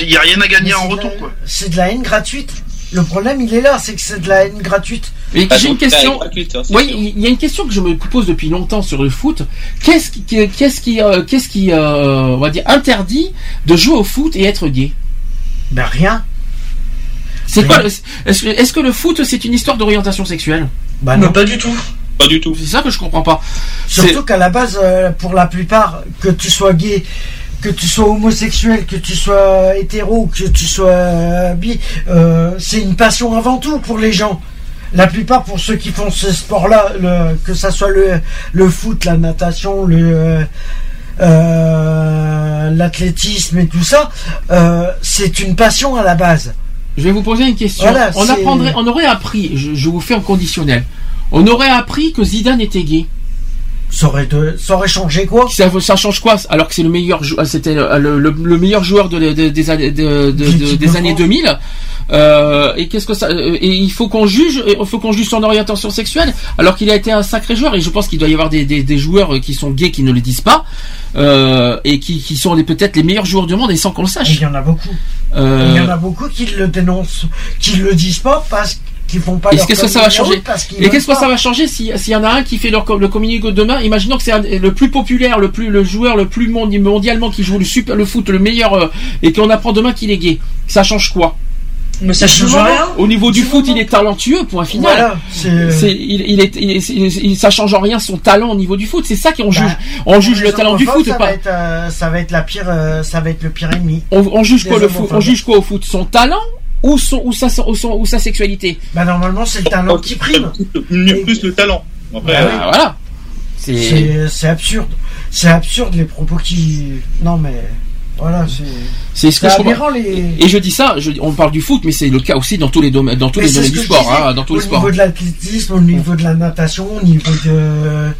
Il y a rien à gagner en retour la- quoi. C'est de la haine gratuite. Le problème, il est là, c'est que c'est de la haine gratuite. Et Ah, j'ai une question. gratuite, hein, Oui, il y a une question que je me pose depuis longtemps sur le foot. Qu'est-ce qui, qu'est-ce qui, euh, qu'est-ce qui, euh, on va dire, interdit de jouer au foot et être gay? Ben rien. C'est quoi Est-ce que, le foot c'est une histoire d'orientation sexuelle? Bah Non, non. pas du tout. Pas du tout. C'est ça que je comprends pas. Surtout qu'à la base, euh, pour la plupart, que tu sois gay, que tu sois homosexuel, que tu sois hétéro, que tu sois euh, bi, euh, c'est une passion avant tout pour les gens. La plupart, pour ceux qui font ce sport-là, que ça soit le, le foot, la natation, le euh, l'athlétisme et tout ça, euh, c'est une passion à la base. Je vais vous poser une question. Voilà, on apprendrait, on aurait appris. Je, je vous fais en conditionnel. On aurait appris que Zidane était gay. Ça aurait, de- ça aurait changé quoi? Ça, ça change quoi? Alors que c'est le meilleur, jou- c'était le, le- le meilleur joueur de, de- des années, de- de- de- L'équipe des de années France. 2000. Euh, et qu'est-ce que ça euh, Et il faut qu'on juge, il faut qu'on juge son orientation sexuelle, alors qu'il a été un sacré joueur. Et je pense qu'il doit y avoir des, des, des joueurs qui sont gays qui ne le disent pas euh, et qui, qui sont peut-être les meilleurs joueurs du monde et sans qu'on le Il sache. y en a beaucoup. Euh, Il y en a beaucoup qui le dénoncent, qui le disent pas parce font pas qu'est-ce que ça va changer parce Et qu'est-ce que ça va changer si- s'il y en a un qui fait leur, le communiqué de demain Imaginons que c'est un- le plus populaire, le plus le joueur le plus mondi- mondialement qui joue le super le foot le meilleur euh, et qu'on apprend demain qu'il est gay. Ça change quoi? Mais ça change rien. Au niveau du foot, il est talentueux. Point final. Voilà, c'est. C'est, il, il est, il est- il- il- ça change en rien son talent au niveau du foot. C'est ça qu'on Bah, juge. On juge le talent du foot, ça pas. Va être, euh, ça va être la pire, euh, ça va être le pire ennemi. On, on juge quoi le foot. On juge quoi au foot? Son talent ou son ou sa ou, son- ou sa sexualité Bah normalement c'est le talent qui prime. Plus, plus le talent. Après, Bah euh. Ah, Voilà. C'est. Absurde. C'est absurde les propos qui. Non mais voilà c'est. C'est ce que je comprends. les. Et je dis ça, je- on parle du foot, mais c'est le cas aussi dans tous les domaines, dans tous Mais les domaines du sport, disais, hein, dans tous au les sports. niveau de l'athlétisme, au niveau de la natation, au niveau de.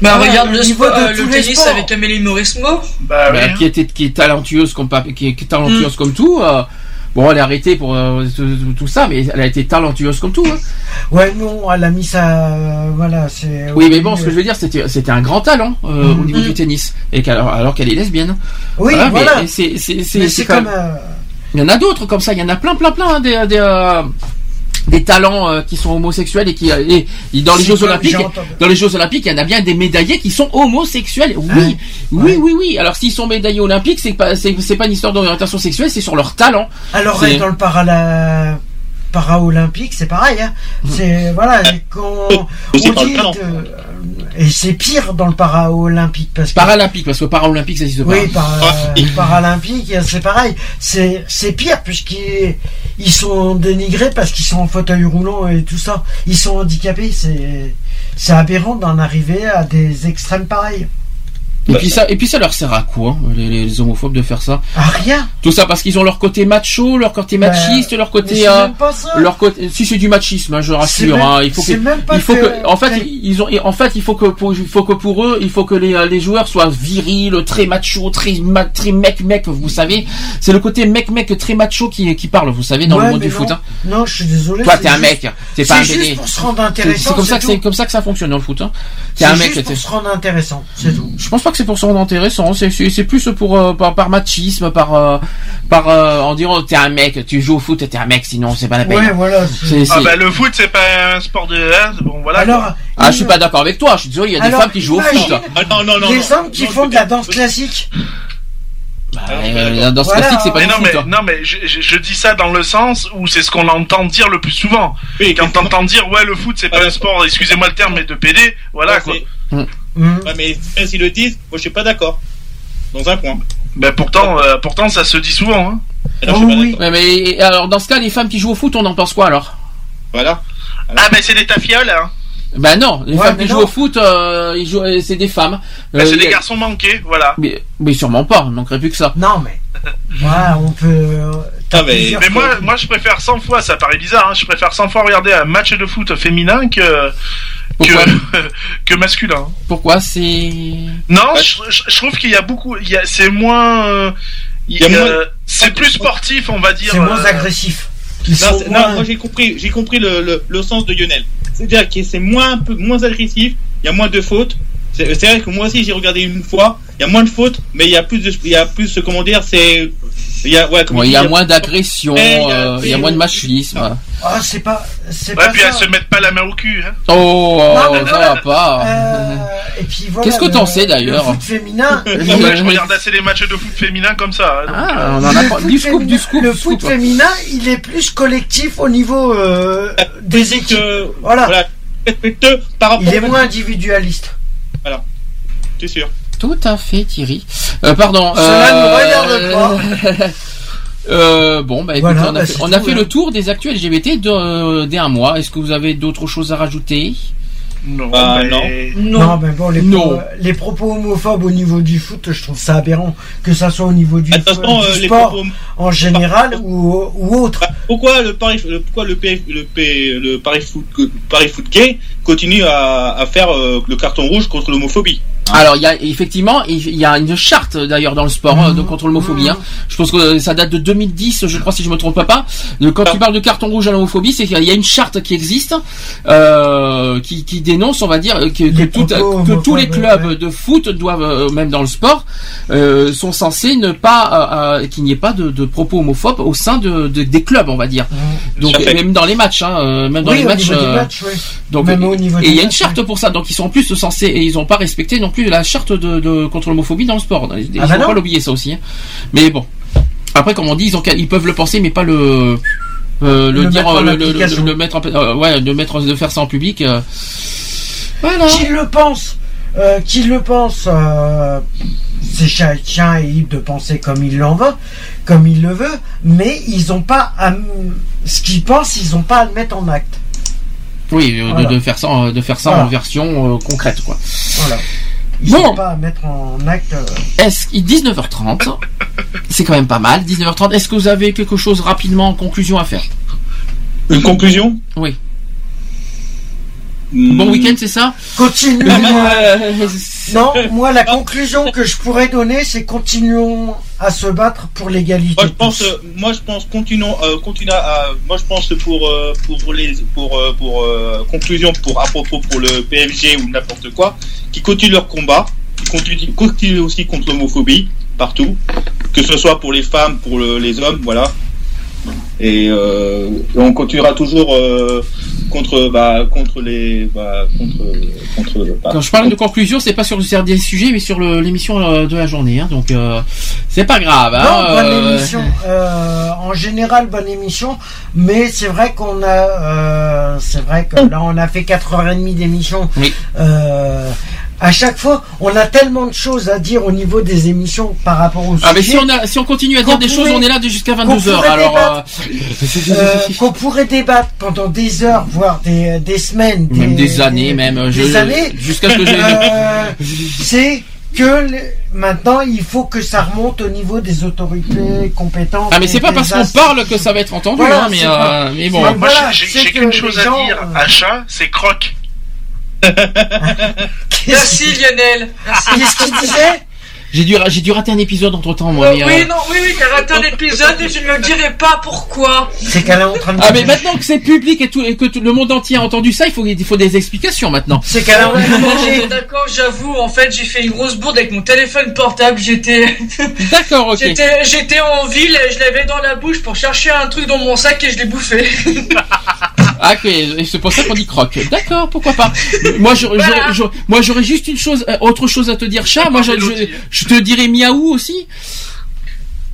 Bah, regarde au le, niveau sport, de euh, le tennis avec Amélie Mauresmo. Bah, Bah, qui était qui est talentueuse comme pas- qui est, qui est talentueuse Mm. comme tout. euh, bon, elle est arrêtée pour euh, tout, tout ça, mais elle a été talentueuse comme tout. hein. Ouais non, elle a mis ça. euh, voilà c'est. Oui, mais bon, ce que je veux dire, c'était c'était un grand talent euh, au niveau du tennis, et qu'alors alors qu'elle est lesbienne. Oui Voilà, mais voilà. c'est comme. euh, Il y en a d'autres comme ça. Il y en a plein, plein, plein hein, des des, euh, des talents euh, qui sont homosexuels et qui euh, et, et dans les Jeux Olympiques, dans les Jeux Olympiques, il y en a bien des médaillés qui sont homosexuels. Oui, Hein oui, Ouais. oui, oui. Alors s'ils sont médaillés olympiques, c'est pas c'est c'est pas une histoire d'orientation sexuelle, c'est sur leur talent. Alors dans le parala... para-olympique, c'est pareil. Hein. C'est voilà, et quand on dit et c'est pire dans le para-olympique parce que Paralympique, parce que paralympique ça existe pas. oui, Ah, paralympique, c'est pareil. C'est c'est pire puisqu'ils ils sont dénigrés parce qu'ils sont en fauteuil roulant et tout ça. Ils sont handicapés. C'est c'est aberrant d'en arriver à des extrêmes pareils. Et puis ça, et puis ça leur sert à quoi, hein, les, les homophobes, de faire ça À rien. Tout ça parce qu'ils ont leur côté macho, leur côté Bah, machiste, leur côté, c'est euh, même pas ça. leur côté. Si c'est du machisme, hein, je rassure. même- hein, il faut que, c'est même pas il faut que, que- en fait, ils ont, en fait, il faut que, pour, il faut que pour eux, il faut que les, euh, les joueurs soient virils, très macho, très, ma- très mec mec. Vous savez, c'est le côté mec mec très macho qui, qui parle. Vous savez, dans Ouais, le monde du foot. non. hein. Non, je suis désolé. Toi, c'est t'es un mec. T'es pas un C'est juste pour se rendre C'est intéressant. c'est comme ça que c'est comme ça que ça fonctionne dans le foot. Hein. T'es C'est un mec. juste t'es- pour se rendre intéressant, c'est tout. Je pense pas que c'est pour se rendre intéressant. C'est plus pour euh, par, par machisme, par euh, par euh, en disant t'es un mec, tu joues au foot, t'es un mec, sinon c'est pas la peine. Ouais, voilà. c'est- Ah bah le foot c'est pas un sport de hein, bon voilà. Alors, quoi. Ah, je suis pas d'accord avec toi. Je suis désolé, il y a des Alors, femmes qui jouent au foot. Ah, non, non, non, les non. hommes qui Non, font de la peut-être- danse classique. Bah, euh, dans ce Voilà. classique, c'est pas Mais du non foot. mais hein. non mais je, je- je dis ça dans le sens où c'est ce qu'on entend dire le plus souvent. Oui, Quand t'entends dire ouais le foot c'est pas Ouais. un sport, excusez-moi le terme mais de PD, voilà Ouais, quoi. Hum. Ouais, mais même s'ils le disent, moi je suis pas d'accord. Dans un point. Ben pourtant euh, pourtant ça se dit souvent hein. Là, Oh je suis pas oui. Ouais, mais alors dans ce cas, les femmes qui jouent au foot, on en pense quoi alors? Voilà. Ah ben c'est des tafioles hein. Bah non, les Ouais, femmes qui non. jouent au foot, euh, ils jouent, euh, c'est des femmes. Ben, Euh, c'est des a- garçons manqués, voilà. Mais, mais sûrement pas, il manquerait plus que ça. Non, mais. Voilà, on peut. Ah, mais, moi, moi, je préfère 100 fois, ça paraît bizarre, hein, je préfère 100 fois regarder un match de foot féminin que Pourquoi que, que masculin. Pourquoi c'est Non, je, je- je trouve qu'il y a beaucoup, il y a, c'est moins, euh, il y a y a- moins- c'est plus sportif, on va dire. C'est moins euh, agressif. Non, moins- moi j'ai compris, j'ai compris le, le, le sens de Lionel. C'est-à-dire que c'est moins un peu moins agressif, il y a moins de fautes. C'est vrai que moi aussi j'ai regardé une fois, il y a moins de fautes, mais il y a plus de, il y a plus comment dire, c'est, il y a ouais, Bon, il y a moins d'agression, il y a- euh, il y a moins de machisme. Ah, c'est pas, c'est Ouais, pas puis ça. elles se mettent pas la main au cul. Hein. Oh, Non, oh, mais ça voilà. va pas. Euh, et puis voilà. Qu'est-ce que t'en sais, d'ailleurs Le foot féminin. Non, je regarde assez les matchs de foot féminin comme ça. hein, donc, Ah, euh, on en a pas. foot Du scoop, féminin- du scoop, Le foot scoop. féminin, il est plus collectif au niveau euh, des équipes. Voilà. voilà, par rapport. Il est moins individualiste. C'est sûr. Tout à fait, Thierry. Euh, pardon. Cela euh, ne regarde pas. Euh, bon, bah écoute, Voilà, on a bah, fait, c'est on a tout, fait hein. le tour des actuels LGBT de- euh, mois. Est-ce que vous avez d'autres choses à rajouter? Non, Bah, mais- Non, mais bon, les, Non. pro- les propos homophobes au niveau du foot, je trouve ça aberrant. Que ça soit au niveau du, du euh, sport propos- en général ou, ou autre. Bah, Pourquoi le Paris, le, pourquoi le, P- le, P- le Paris Foot, Paris Foot Gay continue à, à faire euh, le carton rouge contre l'homophobie Alors, il y a effectivement, il y a une charte d'ailleurs dans le sport euh, de contre l'homophobie. hein. Je pense que ça date de 2010, je crois si je me trompe pas. Quand tu parles de carton rouge à l'homophobie, c'est qu'il y a une charte qui existe, euh, qui, qui dénonce, on va dire, que, que, Les tout- propos que tous les clubs ouais. de foot doivent, euh, même dans le sport, euh, sont censés ne pas, euh, euh, qu'il n'y ait pas de, de propos homophobes au sein de, de- des clubs, on va dire. Donc même dans les matchs, hein, même dans oui, les matchs. euh, oui. donc, Même au niveau et il y a une charte pour ça, donc ils sont en plus censés et ils n'ont pas respecté non plus la charte de, de contre l'homophobie dans le sport. Ils ne Ah bah pas l'oublier ça aussi. hein. Mais bon, après comme on dit, ils, ont, ils peuvent le penser, mais pas le le, Le dire, mettre en euh, le, le- mettre, en, euh, ouais, de mettre, de faire ça en public. euh. Voilà. Qui le pense euh, Qui le pense euh, C'est chacun est libre de penser comme il l'en veut, comme il le veut, mais ils ont pas à, ce qu'ils pensent, ils ont pas à le mettre en acte. Oui, euh, de- Voilà. de, faire ça, en- de faire ça Voilà. en version euh, concrète, quoi. Voilà. Ils Bon. pas à mettre en acte. euh, Est-ce qu'il 19h30 C'est quand même pas mal. 19h30. Est-ce que vous avez quelque chose rapidement en conclusion à faire? Une conclusion? Oui. Hmm. Bon week-end, c'est ça? Continuons. Euh, non, moi la conclusion que je pourrais donner, c'est continuons à se battre pour l'égalité. Moi je pense, euh, moi je pense continuons, euh, continuons à, moi je pense pour euh, pour les pour euh, pour euh, conclusion pour à propos pour le PFG ou n'importe quoi, qui continuent leur combat, qui continuent, continuent aussi contre l'homophobie partout, que ce soit pour les femmes, pour le- les hommes, voilà. Et euh, on continuera toujours euh, contre bah, contre les bah, contre contre bah, Quand je parle de conclusion, c'est pas sur le des sujets, mais sur l'émission euh, de la journée. hein, donc euh, c'est pas grave. Non, hein, bonne euh, émission. Euh, en général, bonne émission. Mais c'est vrai qu'on a, euh, c'est vrai que là, on a fait 4h30 d'émission. Oui. Euh, à chaque fois, on a tellement de choses à dire au niveau des émissions par rapport aux Ah mais si on a si on continue à dire des choses, on est là de- jusqu'à qu'on 22 h pourrait Alors euh, euh, qu'on pourrait débattre pendant des heures, voire des, des semaines, même des années, même des je- années, jusqu'à ce que j'ai. euh, c'est que le- maintenant il faut que ça remonte au niveau des autorités compétentes. Ah mais c'est pas des parce qu'on parle que ça va être entendu, Voilà, hein, mais c'est euh, pas- mais bon. c'est Moi, Voilà, j'ai- qu'une les chose gens, à dire. euh, Un chat, c'est croque. Merci Lionel. Merci. Qu'est-ce qu'il disait J'ai dû j'ai dû rater un épisode entre temps moi. Euh, mais, oui, euh, non, oui, oui, t'as raté un épisode et je ne dirai pas pourquoi. C'est qu'elle est en train de. Ah mais maintenant que c'est public et, tout, et que tout le monde entier a entendu ça, il faut il faut des explications maintenant. C'est qu'elle est en train de. D'accord, j'avoue, en fait, j'ai fait une grosse bourde avec mon téléphone portable. J'étais, D'accord, ok. j'étais, j'étais en ville et je l'avais dans la bouche pour chercher un truc dans mon sac et je l'ai bouffé. Ah ok, et c'est pour ça qu'on dit croque. D'accord, pourquoi pas. Moi j'aurais moi juste une chose, euh, autre chose à te dire, chat. Moi je, je, je te dirais miaou aussi.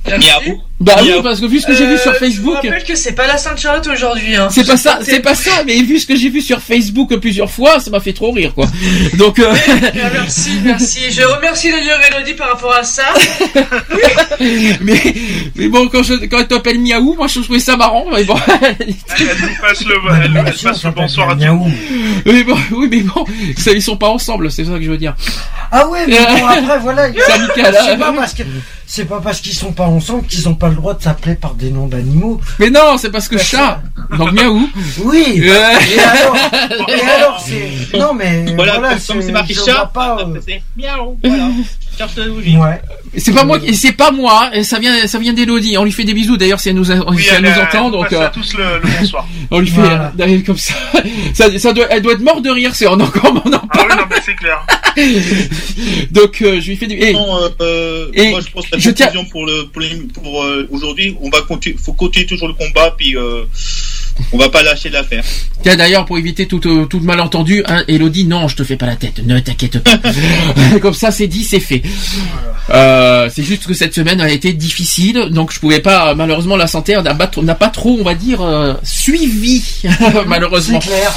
Miaou. Bah oui, parce que vu ce que j'ai vu sur Euh, Facebook. Je rappelle que c'est pas la Sainte Charlotte aujourd'hui. Hein. C'est pas ça, c'est pas ça, mais vu ce que j'ai vu sur Facebook plusieurs fois, ça m'a fait trop rire, quoi. Donc, euh, Ah, merci, merci. Je remercie d'ailleurs Elodie par rapport à ça. mais, mais bon, quand je, quand elle t'appelle Miaou, moi je trouvais ça marrant, mais bon. Elle, nous passe le, elle, elle passe le bonsoir à Miaou. oui, bon, oui, mais bon, ça, ils sont pas ensemble, c'est ça que je veux dire. Ah ouais, mais bon, après voilà. C'est hein. Pas parce que c'est pas parce qu'ils sont pas ensemble qu'ils ont pas pas le droit de s'appeler par des noms d'animaux. Mais non, c'est parce que chat. Donc miaou. Oui. Euh. Et alors, et alors c'est. Non mais Voilà, c'est marqué chat, pas. euh, miaou, voilà. Ouais. C'est pas moi, c'est pas moi, ça vient, ça vient d'Elodie. On lui fait des bisous d'ailleurs si elle nous, a- Oui, si elle elle, nous euh, entend, elle donc passe euh, à tous le, le bonsoir. on lui fait Voilà. euh, comme ça. ça, ça doit, elle doit être morte de rire, c'est on encore, on en Ah oui, non, mais c'est clair. Donc euh, je lui fais des. et- Non, euh, euh, Et moi je pense que la je tiens- pour le pour, les- pour euh, aujourd'hui, on va continuer, faut continuer toujours le combat, puis euh, on va pas lâcher l'affaire. Tiens d'ailleurs pour éviter tout, euh, tout malentendu, hein, Elodie, non, je te fais pas la tête, ne t'inquiète pas. Comme ça, c'est dit, c'est fait. Euh, c'est juste que cette semaine a été difficile, donc je pouvais pas. Malheureusement, la santé n'a pas, trop- n'a pas trop, on va dire, euh, suivi. malheureusement. C'est clair.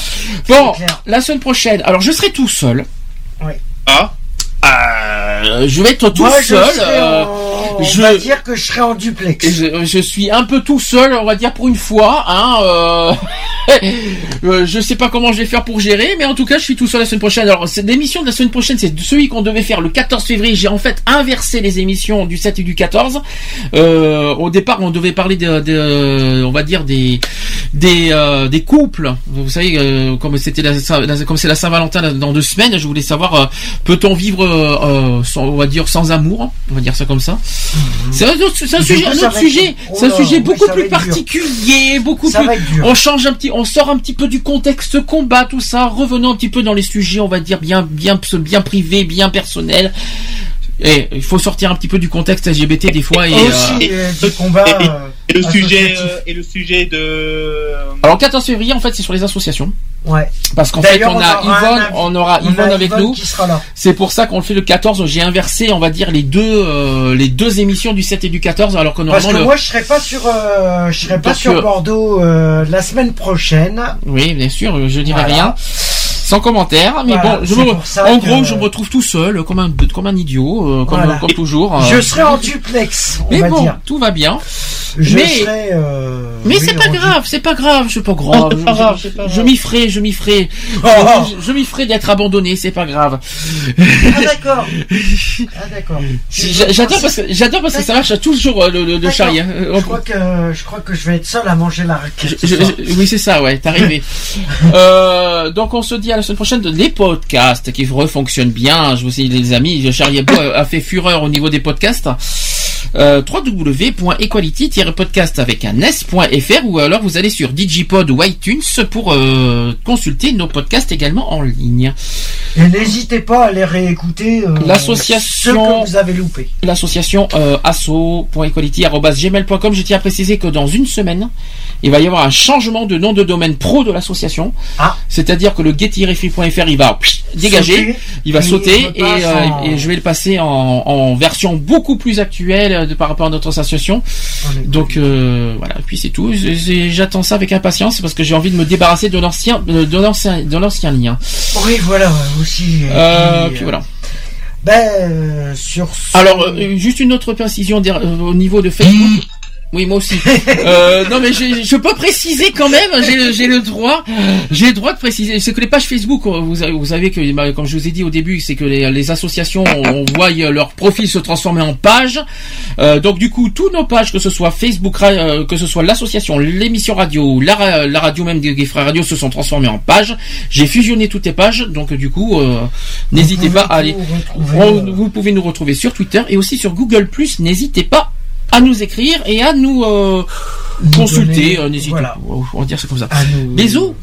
Bon, clair. la semaine prochaine. Alors, je serai tout seul. Ah, Euh, je vais être tout Moi, seul. euh, en- On je- va dire que je serai en duplex. je, je suis un peu tout seul, on va dire pour une fois. Hein, euh, euh, je sais pas comment je vais faire pour gérer, mais en tout cas, je suis tout seul la semaine prochaine. Alors, l'émission de la semaine prochaine, c'est celui qu'on devait faire le 14 février. J'ai en fait inversé les émissions du 7 et du 14. Euh, au départ, on devait parler de, de- on va dire des des euh, des couples. Vous savez, euh, comme c'était la, Saint- la- comme c'est la Saint-Valentin dans deux semaines, je voulais savoir euh, peut-on vivre, euh, euh, sans, on va dire sans amour, on va dire ça comme ça. C'est un autre, c'est un Du sujet, coup, un autre sujet, oh c'est un sujet oui, beaucoup plus dur. particulier, beaucoup Ça plus. On change un petit, on sort un petit peu du contexte combat, tout ça. Revenons un petit peu dans les sujets, on va dire bien, bien, bien privés, bien personnels. Et il faut sortir un petit peu du contexte LGBT des fois. Et, Aussi, euh, du combat. et, et le sujet euh, et le sujet de Alors 14 février, en fait, c'est sur les associations. Ouais. Parce qu'en fait, on a on aura un Yvonne, on aura On a Yvonne avec Yvonne nous. qui sera là. C'est pour ça qu'on le fait le 14. J'ai inversé, on va dire, les deux, euh, les deux émissions du 7 et du 14, alors que Parce normalement que le... moi, je serai pas sur, euh, je serai pas sur euh, Bordeaux euh, la semaine prochaine. Oui, bien sûr, je dirai Voilà. rien. Sans commentaire, mais Voilà, bon, je me, en que- gros, je me retrouve tout seul, comme un, comme un idiot, euh, comme, Voilà. comme toujours. euh. Je serai en duplex, on mais va bon, dire. tout va bien. Je mais, serai. euh, mais oui, c'est pas grave, c'est pas grave, pas grave. c'est pas je- grave, je- pas Je m'y ferai, je m'y ferai. Oh. Je, je m'y ferai d'être abandonné, c'est pas grave. Ah d'accord. Ah d'accord. J'adore parce que j'adore parce que ça marche toujours euh, le, le, le charrier. Euh, Je crois que je crois que je vais être seul à manger la raquette. Je- je- oui, c'est ça, ouais, t'es arrivé. euh, donc, on se dit à la semaine prochaine de les podcasts qui refonctionnent bien. Je vous dis, les amis, Charlie a fait fureur au niveau des podcasts. Euh, www.equality-podcast avec un s.fr ou alors vous allez sur Digipod ou iTunes pour euh, consulter nos podcasts également en ligne. Et n'hésitez pas à les réécouter. euh, L'association- Ce que vous avez loupé. L'association euh, asso.equality.gmail.com. Je tiens à préciser que dans une semaine, il va y avoir un changement de nom de domaine pro de l'association. Ah. C'est-à-dire que le get-free.fr, il va pff, dégager, Sauter. il va sauter et, euh, et je vais le passer en, en version beaucoup plus actuelle euh, de, par rapport à notre association. Donc euh, voilà, puis c'est tout. J'attends ça avec impatience parce que j'ai envie de me débarrasser de l'ancien, de l'ancien, de l'ancien lien. Oui, voilà, aussi. et Euh, puis, puis euh, voilà. Ben, euh, sur ce- Alors, euh, juste une autre précision euh, au niveau de Facebook. Oui, moi aussi. Euh, non, mais j'ai- je peux préciser quand même. J'ai le- j'ai le droit. J'ai le droit de préciser. C'est que les pages Facebook, vous, avez- vous savez que, bah, comme je vous ai dit au début, c'est que les, les associations, on voit euh, leur profil se transformer en page. Euh, donc du coup, tous nos pages, que ce soit Facebook, euh, que ce soit l'association, l'émission radio, la, ra- la radio même des, des frères radio, se sont transformées en pages. J'ai fusionné toutes les pages. Donc du coup, euh, n'hésitez pas à aller. On- vous pouvez nous retrouver sur Twitter et aussi sur Google+. N'hésitez pas à nous écrire et à nous euh, consulter. euh, N'hésitez voilà. pas. On va dire ça comme ça. À nous- Bisous.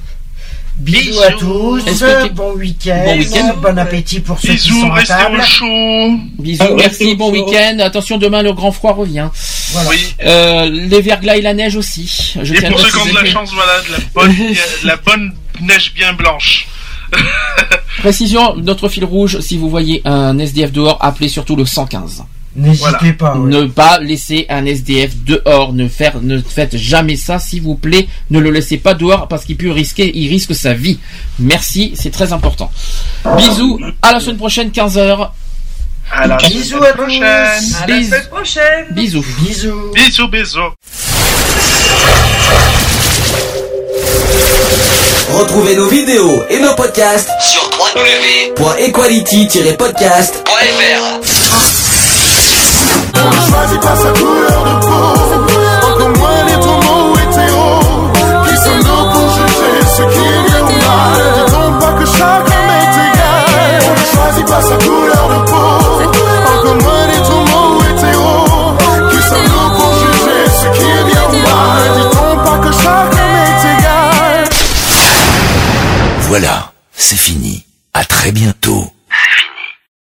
Bisous à tous, que bon week-end, Bon appétit pour ceux qui Bisous, sont à table. au chaud. Bisous, Ah, merci, bon week-end. Attention, demain le grand froid revient. Voilà. Oui. Euh, les verglas et la neige aussi. Je Et pour ceux qui ont de la chance, voilà, de la bonne, de la bonne neige bien blanche. Précision, notre fil rouge, si vous voyez un SDF dehors, appelez surtout le 115. N'hésitez pas. ouais. Ne pas laisser un SDF dehors, ne faire, ne faites jamais ça, s'il vous plaît. Ne le laissez pas dehors parce qu'il peut risquer, il risque sa vie. Merci, c'est très important. Bisous, à la semaine prochaine, 15h. À la Bisous semaine à prochaine. À la semaine prochaine. Bisous. Bisous. Bisous, bisous. Retrouvez nos vidéos et nos podcasts Sur www.equality-podcast.fr on ne choisit pas sa couleur de peau, encore moins les tourments ou hétéros, qui sommes nous pour juger ce qui est bien ou mal. Dit-on pas que chacun est égal, on ne choisit pas sa couleur de peau, encore moins les tourments ou hétéros, qui sommes nous pour juger ce qui est bien ou mal. Dit-on pas que chacun est égal. Voilà, c'est fini. À très bientôt.